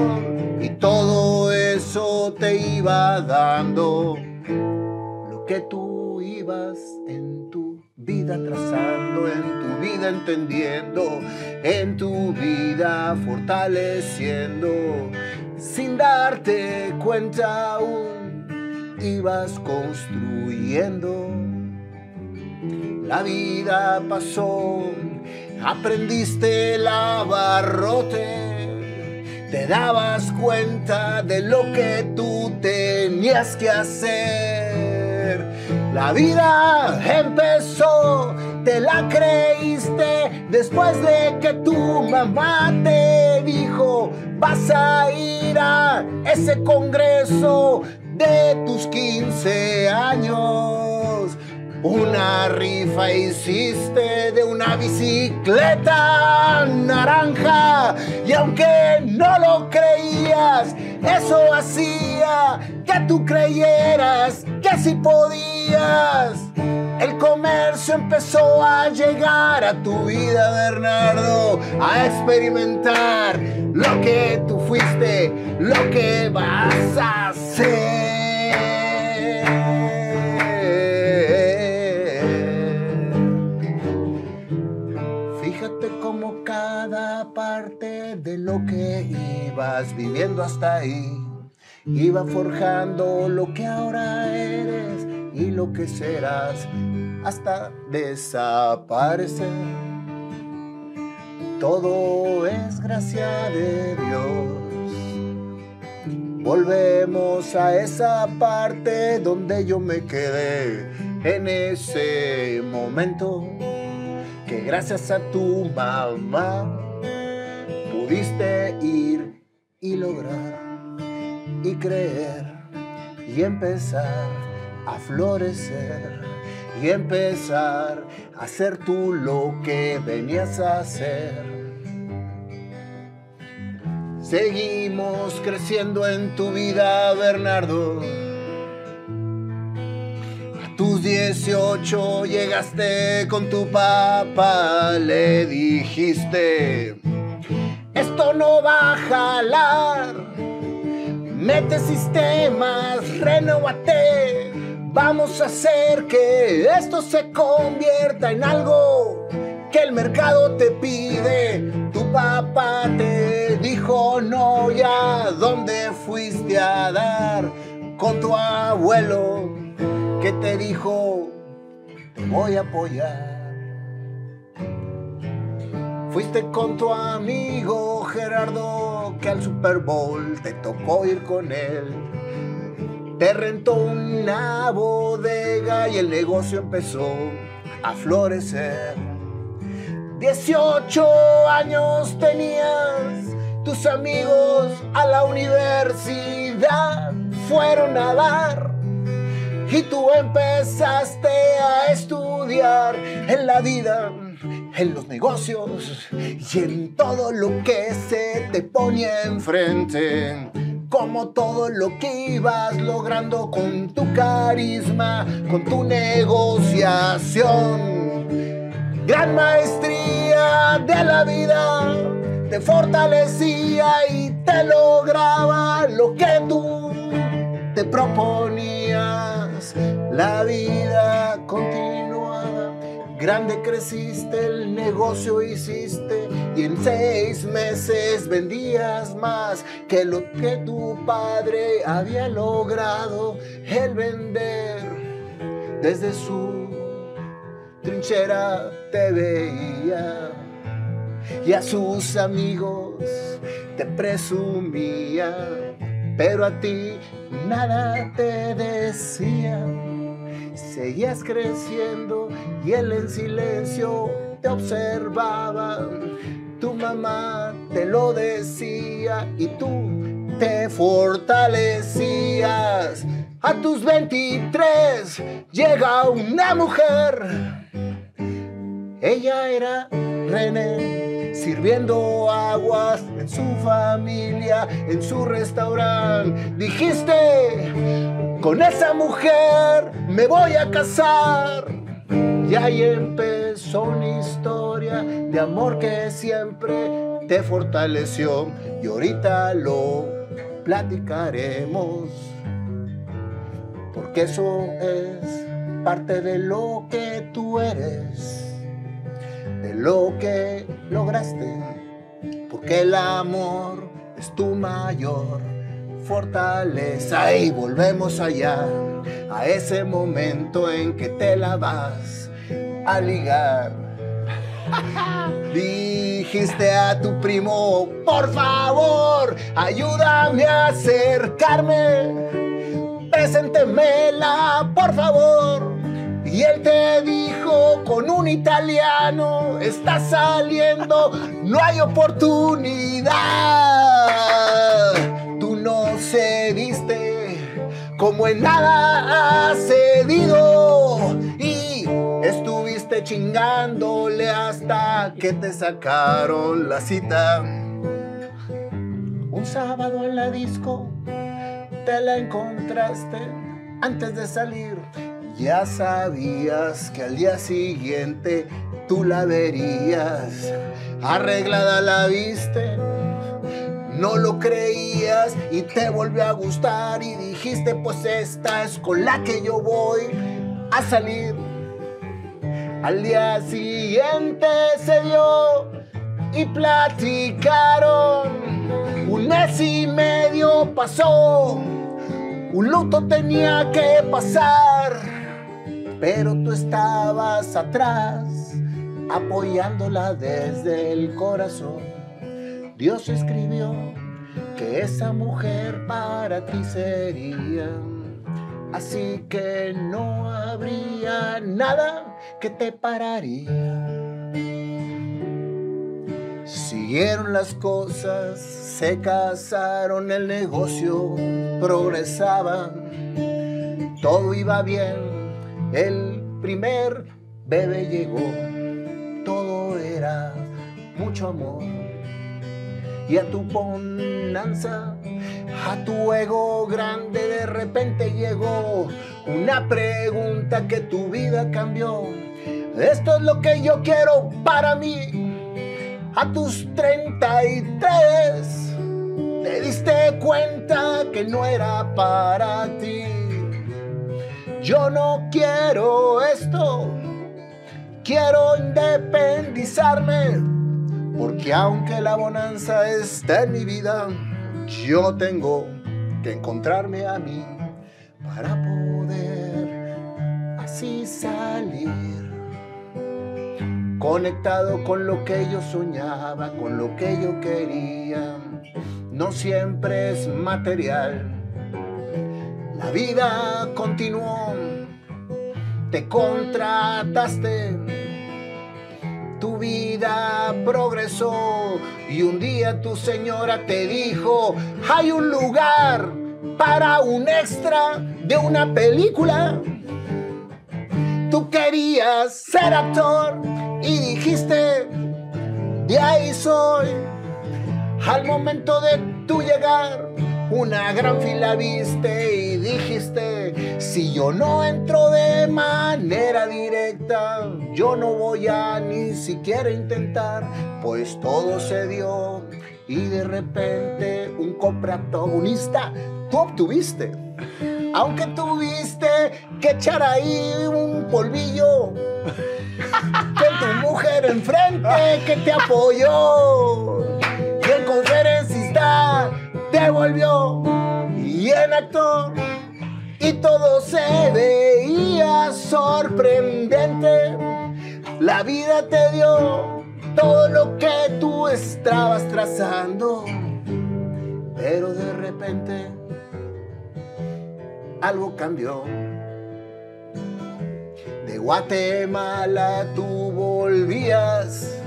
y todo eso te iba dando lo que tú ibas en tu vida trazando, en tu vida entendiendo, en tu vida fortaleciendo, sin darte cuenta aún ibas construyendo. La vida pasó, aprendiste el abarrote, te dabas cuenta de lo que tú tenías que hacer. La vida empezó, te la creíste después de que tu mamá te dijo, vas a ir a ese congreso de tus 15 años. Una rifa hiciste de una bicicleta naranja y aunque no lo creías, eso hacía que tú creyeras que sí podías. El comercio empezó a llegar a tu vida, Bernardo, a experimentar lo que tú fuiste, lo que vas a hacer. Parte de lo que ibas viviendo hasta ahí iba forjando lo que ahora eres y lo que serás hasta desaparecer. Todo es gracia de Dios. Volvemos a esa parte donde yo me quedé en ese momento que gracias a tu mamá pudiste ir y lograr y creer y empezar a florecer y empezar a hacer tú lo que venías a hacer. Seguimos creciendo en tu vida, Bernardo. A tus 18 llegaste con tu papá, le dijiste, esto no va a jalar. Mete sistemas, renóvate. Vamos a hacer que esto se convierta en algo que el mercado te pide. Tu papá te dijo no ya, ¿dónde fuiste a dar? Con tu abuelo que te dijo, te voy a apoyar. Fuiste con tu amigo Gerardo que al Super Bowl te tocó ir con él. Te rentó una bodega y el negocio empezó a florecer. 18 años tenías, tus amigos a la universidad fueron a dar y tú empezaste a estudiar en la vida, en los negocios y en todo lo que se te ponía enfrente. Como todo lo que ibas logrando con tu carisma, con tu negociación. Gran maestría de la vida te fortalecía y te lograba lo que tú te proponías. La vida continuaba, grande creciste, el negocio hiciste y en seis meses vendías más que lo que tu padre había logrado el vender desde su trinchera te veía y a sus amigos te presumía, pero a ti nada te decía. Seguías creciendo y él en silencio te observaba. Tu mamá te lo decía y tú te fortalecías. A tus 23 llega una mujer. Ella era René, sirviendo aguas en su familia, en su restaurante. Dijiste, con esa mujer me voy a casar. Y ahí empezó una historia de amor que siempre te fortaleció. Y ahorita lo platicaremos. Porque eso es parte de lo que tú eres de lo que lograste, porque el amor es tu mayor fortaleza. Y volvemos allá, a ese momento en que te la vas a ligar. *laughs* Dijiste a tu primo, por favor, ayúdame a acercarme, preséntemela, por favor. Y él te dijo con un italiano, está saliendo, no hay oportunidad. Tú no cediste, como en nada has cedido. Y estuviste chingándole hasta que te sacaron la cita. Un sábado en la disco te la encontraste antes de salir ya sabías que al día siguiente tú la verías. Arreglada la viste, no lo creías y te volvió a gustar y dijiste pues esta es con la que yo voy a salir. Al día siguiente se dio y platicaron. Un mes y medio pasó, un luto tenía que pasar pero tú estabas atrás, apoyándola desde el corazón. Dios escribió que esa mujer para ti sería, así que no habría nada que te pararía. Siguieron las cosas, se casaron, el negocio progresaba, todo iba bien el primer bebé llegó, todo era mucho amor. Y a tu bonanza, a tu ego grande de repente llegó una pregunta que tu vida cambió. Esto es lo que yo quiero para mí. A tus 33 te diste cuenta que no era para ti. Yo no quiero esto, quiero independizarme, porque aunque la bonanza está en mi vida, yo tengo que encontrarme a mí para poder así salir. conectado con lo que yo soñaba, con lo que yo quería. No siempre es material. La vida continuó, te contrataste, tu vida progresó y un día tu señora te dijo, hay un lugar para un extra de una película. Tú querías ser actor y dijiste, de ahí soy. Al momento de tu llegar, una gran fila viste y dijiste, si yo no entro de manera directa, yo no voy a ni siquiera intentar, pues todo se dio y de repente un coprotagonista tú obtuviste. Aunque tuviste que echar ahí un polvillo *laughs* con tu mujer enfrente que te apoyó. Y el conferencista te volvió y en actor y todo se veía sorprendente. La vida te dio todo lo que tú estabas trazando, pero de repente algo cambió. De Guatemala tú volvías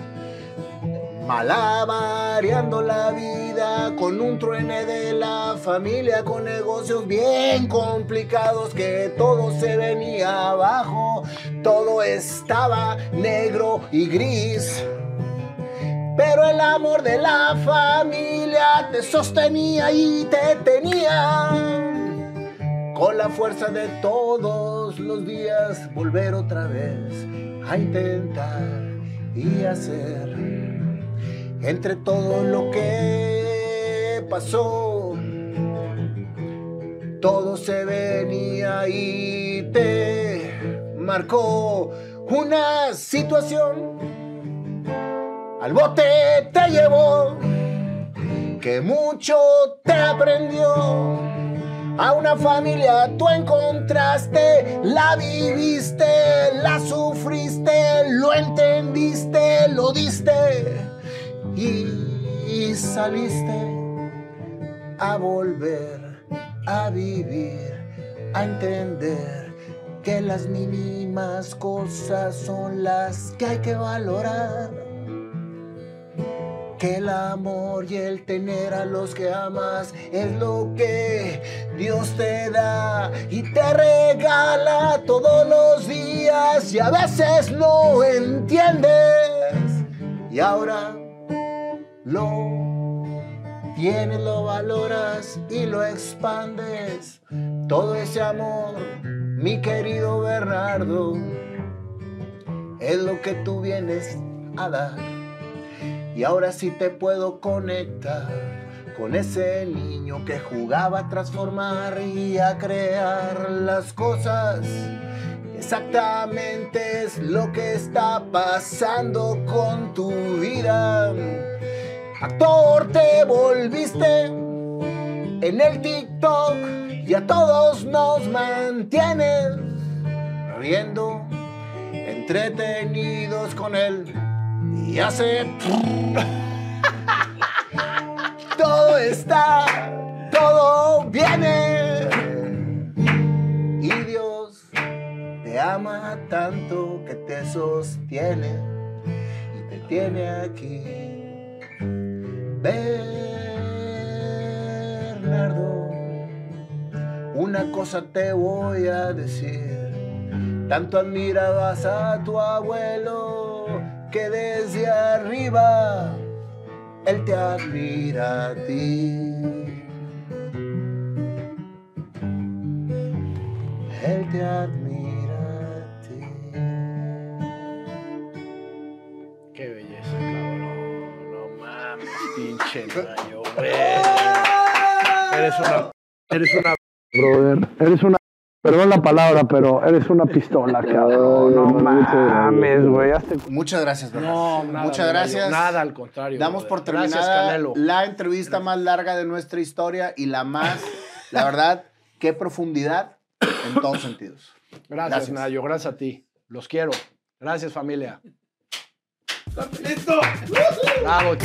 Malabareando la vida con un truene de la familia, con negocios bien complicados que todo se venía abajo, todo estaba negro y gris. Pero el amor de la familia te sostenía y te tenía. Con la fuerza de todos los días volver otra vez a intentar y hacer entre todo lo que pasó, todo se venía y te marcó una situación. Al bote te llevó, que mucho te aprendió. A una familia tú encontraste, la viviste, la sufriste, lo entendiste, lo diste y saliste a volver a vivir, a entender que las mínimas cosas son las que hay que valorar. Que el amor y el tener a los que amas es lo que Dios te da y te regala todos los días y a veces no entiendes. Y ahora lo tienes, lo valoras y lo expandes. Todo ese amor, mi querido Bernardo, es lo que tú vienes a dar. Y ahora sí te puedo conectar con ese niño que jugaba a transformar y a crear las cosas. Exactamente es lo que está pasando con tu vida. Actor te volviste en el TikTok y a todos nos mantienes riendo, entretenidos con él y hace... *laughs* todo está, todo viene. Y Dios te ama tanto que te sostiene y te tiene aquí. Bernardo, una cosa te voy a decir. Tanto admirabas a tu abuelo que desde arriba él te admira a ti. Él te admira pinche Nayo, güey. Eres una. Eres una. Brother. Eres una. Perdón la palabra, pero eres una pistola, *laughs* cabrón. No mames, güey. Muchas gracias. No, nada, Muchas gracias. Nada, al contrario. Damos brother. por terminada la entrevista más larga de nuestra historia y la más, la verdad, qué profundidad en todos sentidos. Gracias, Gracias. Nayo. Gracias a ti. Los quiero. Gracias, familia. Bravo.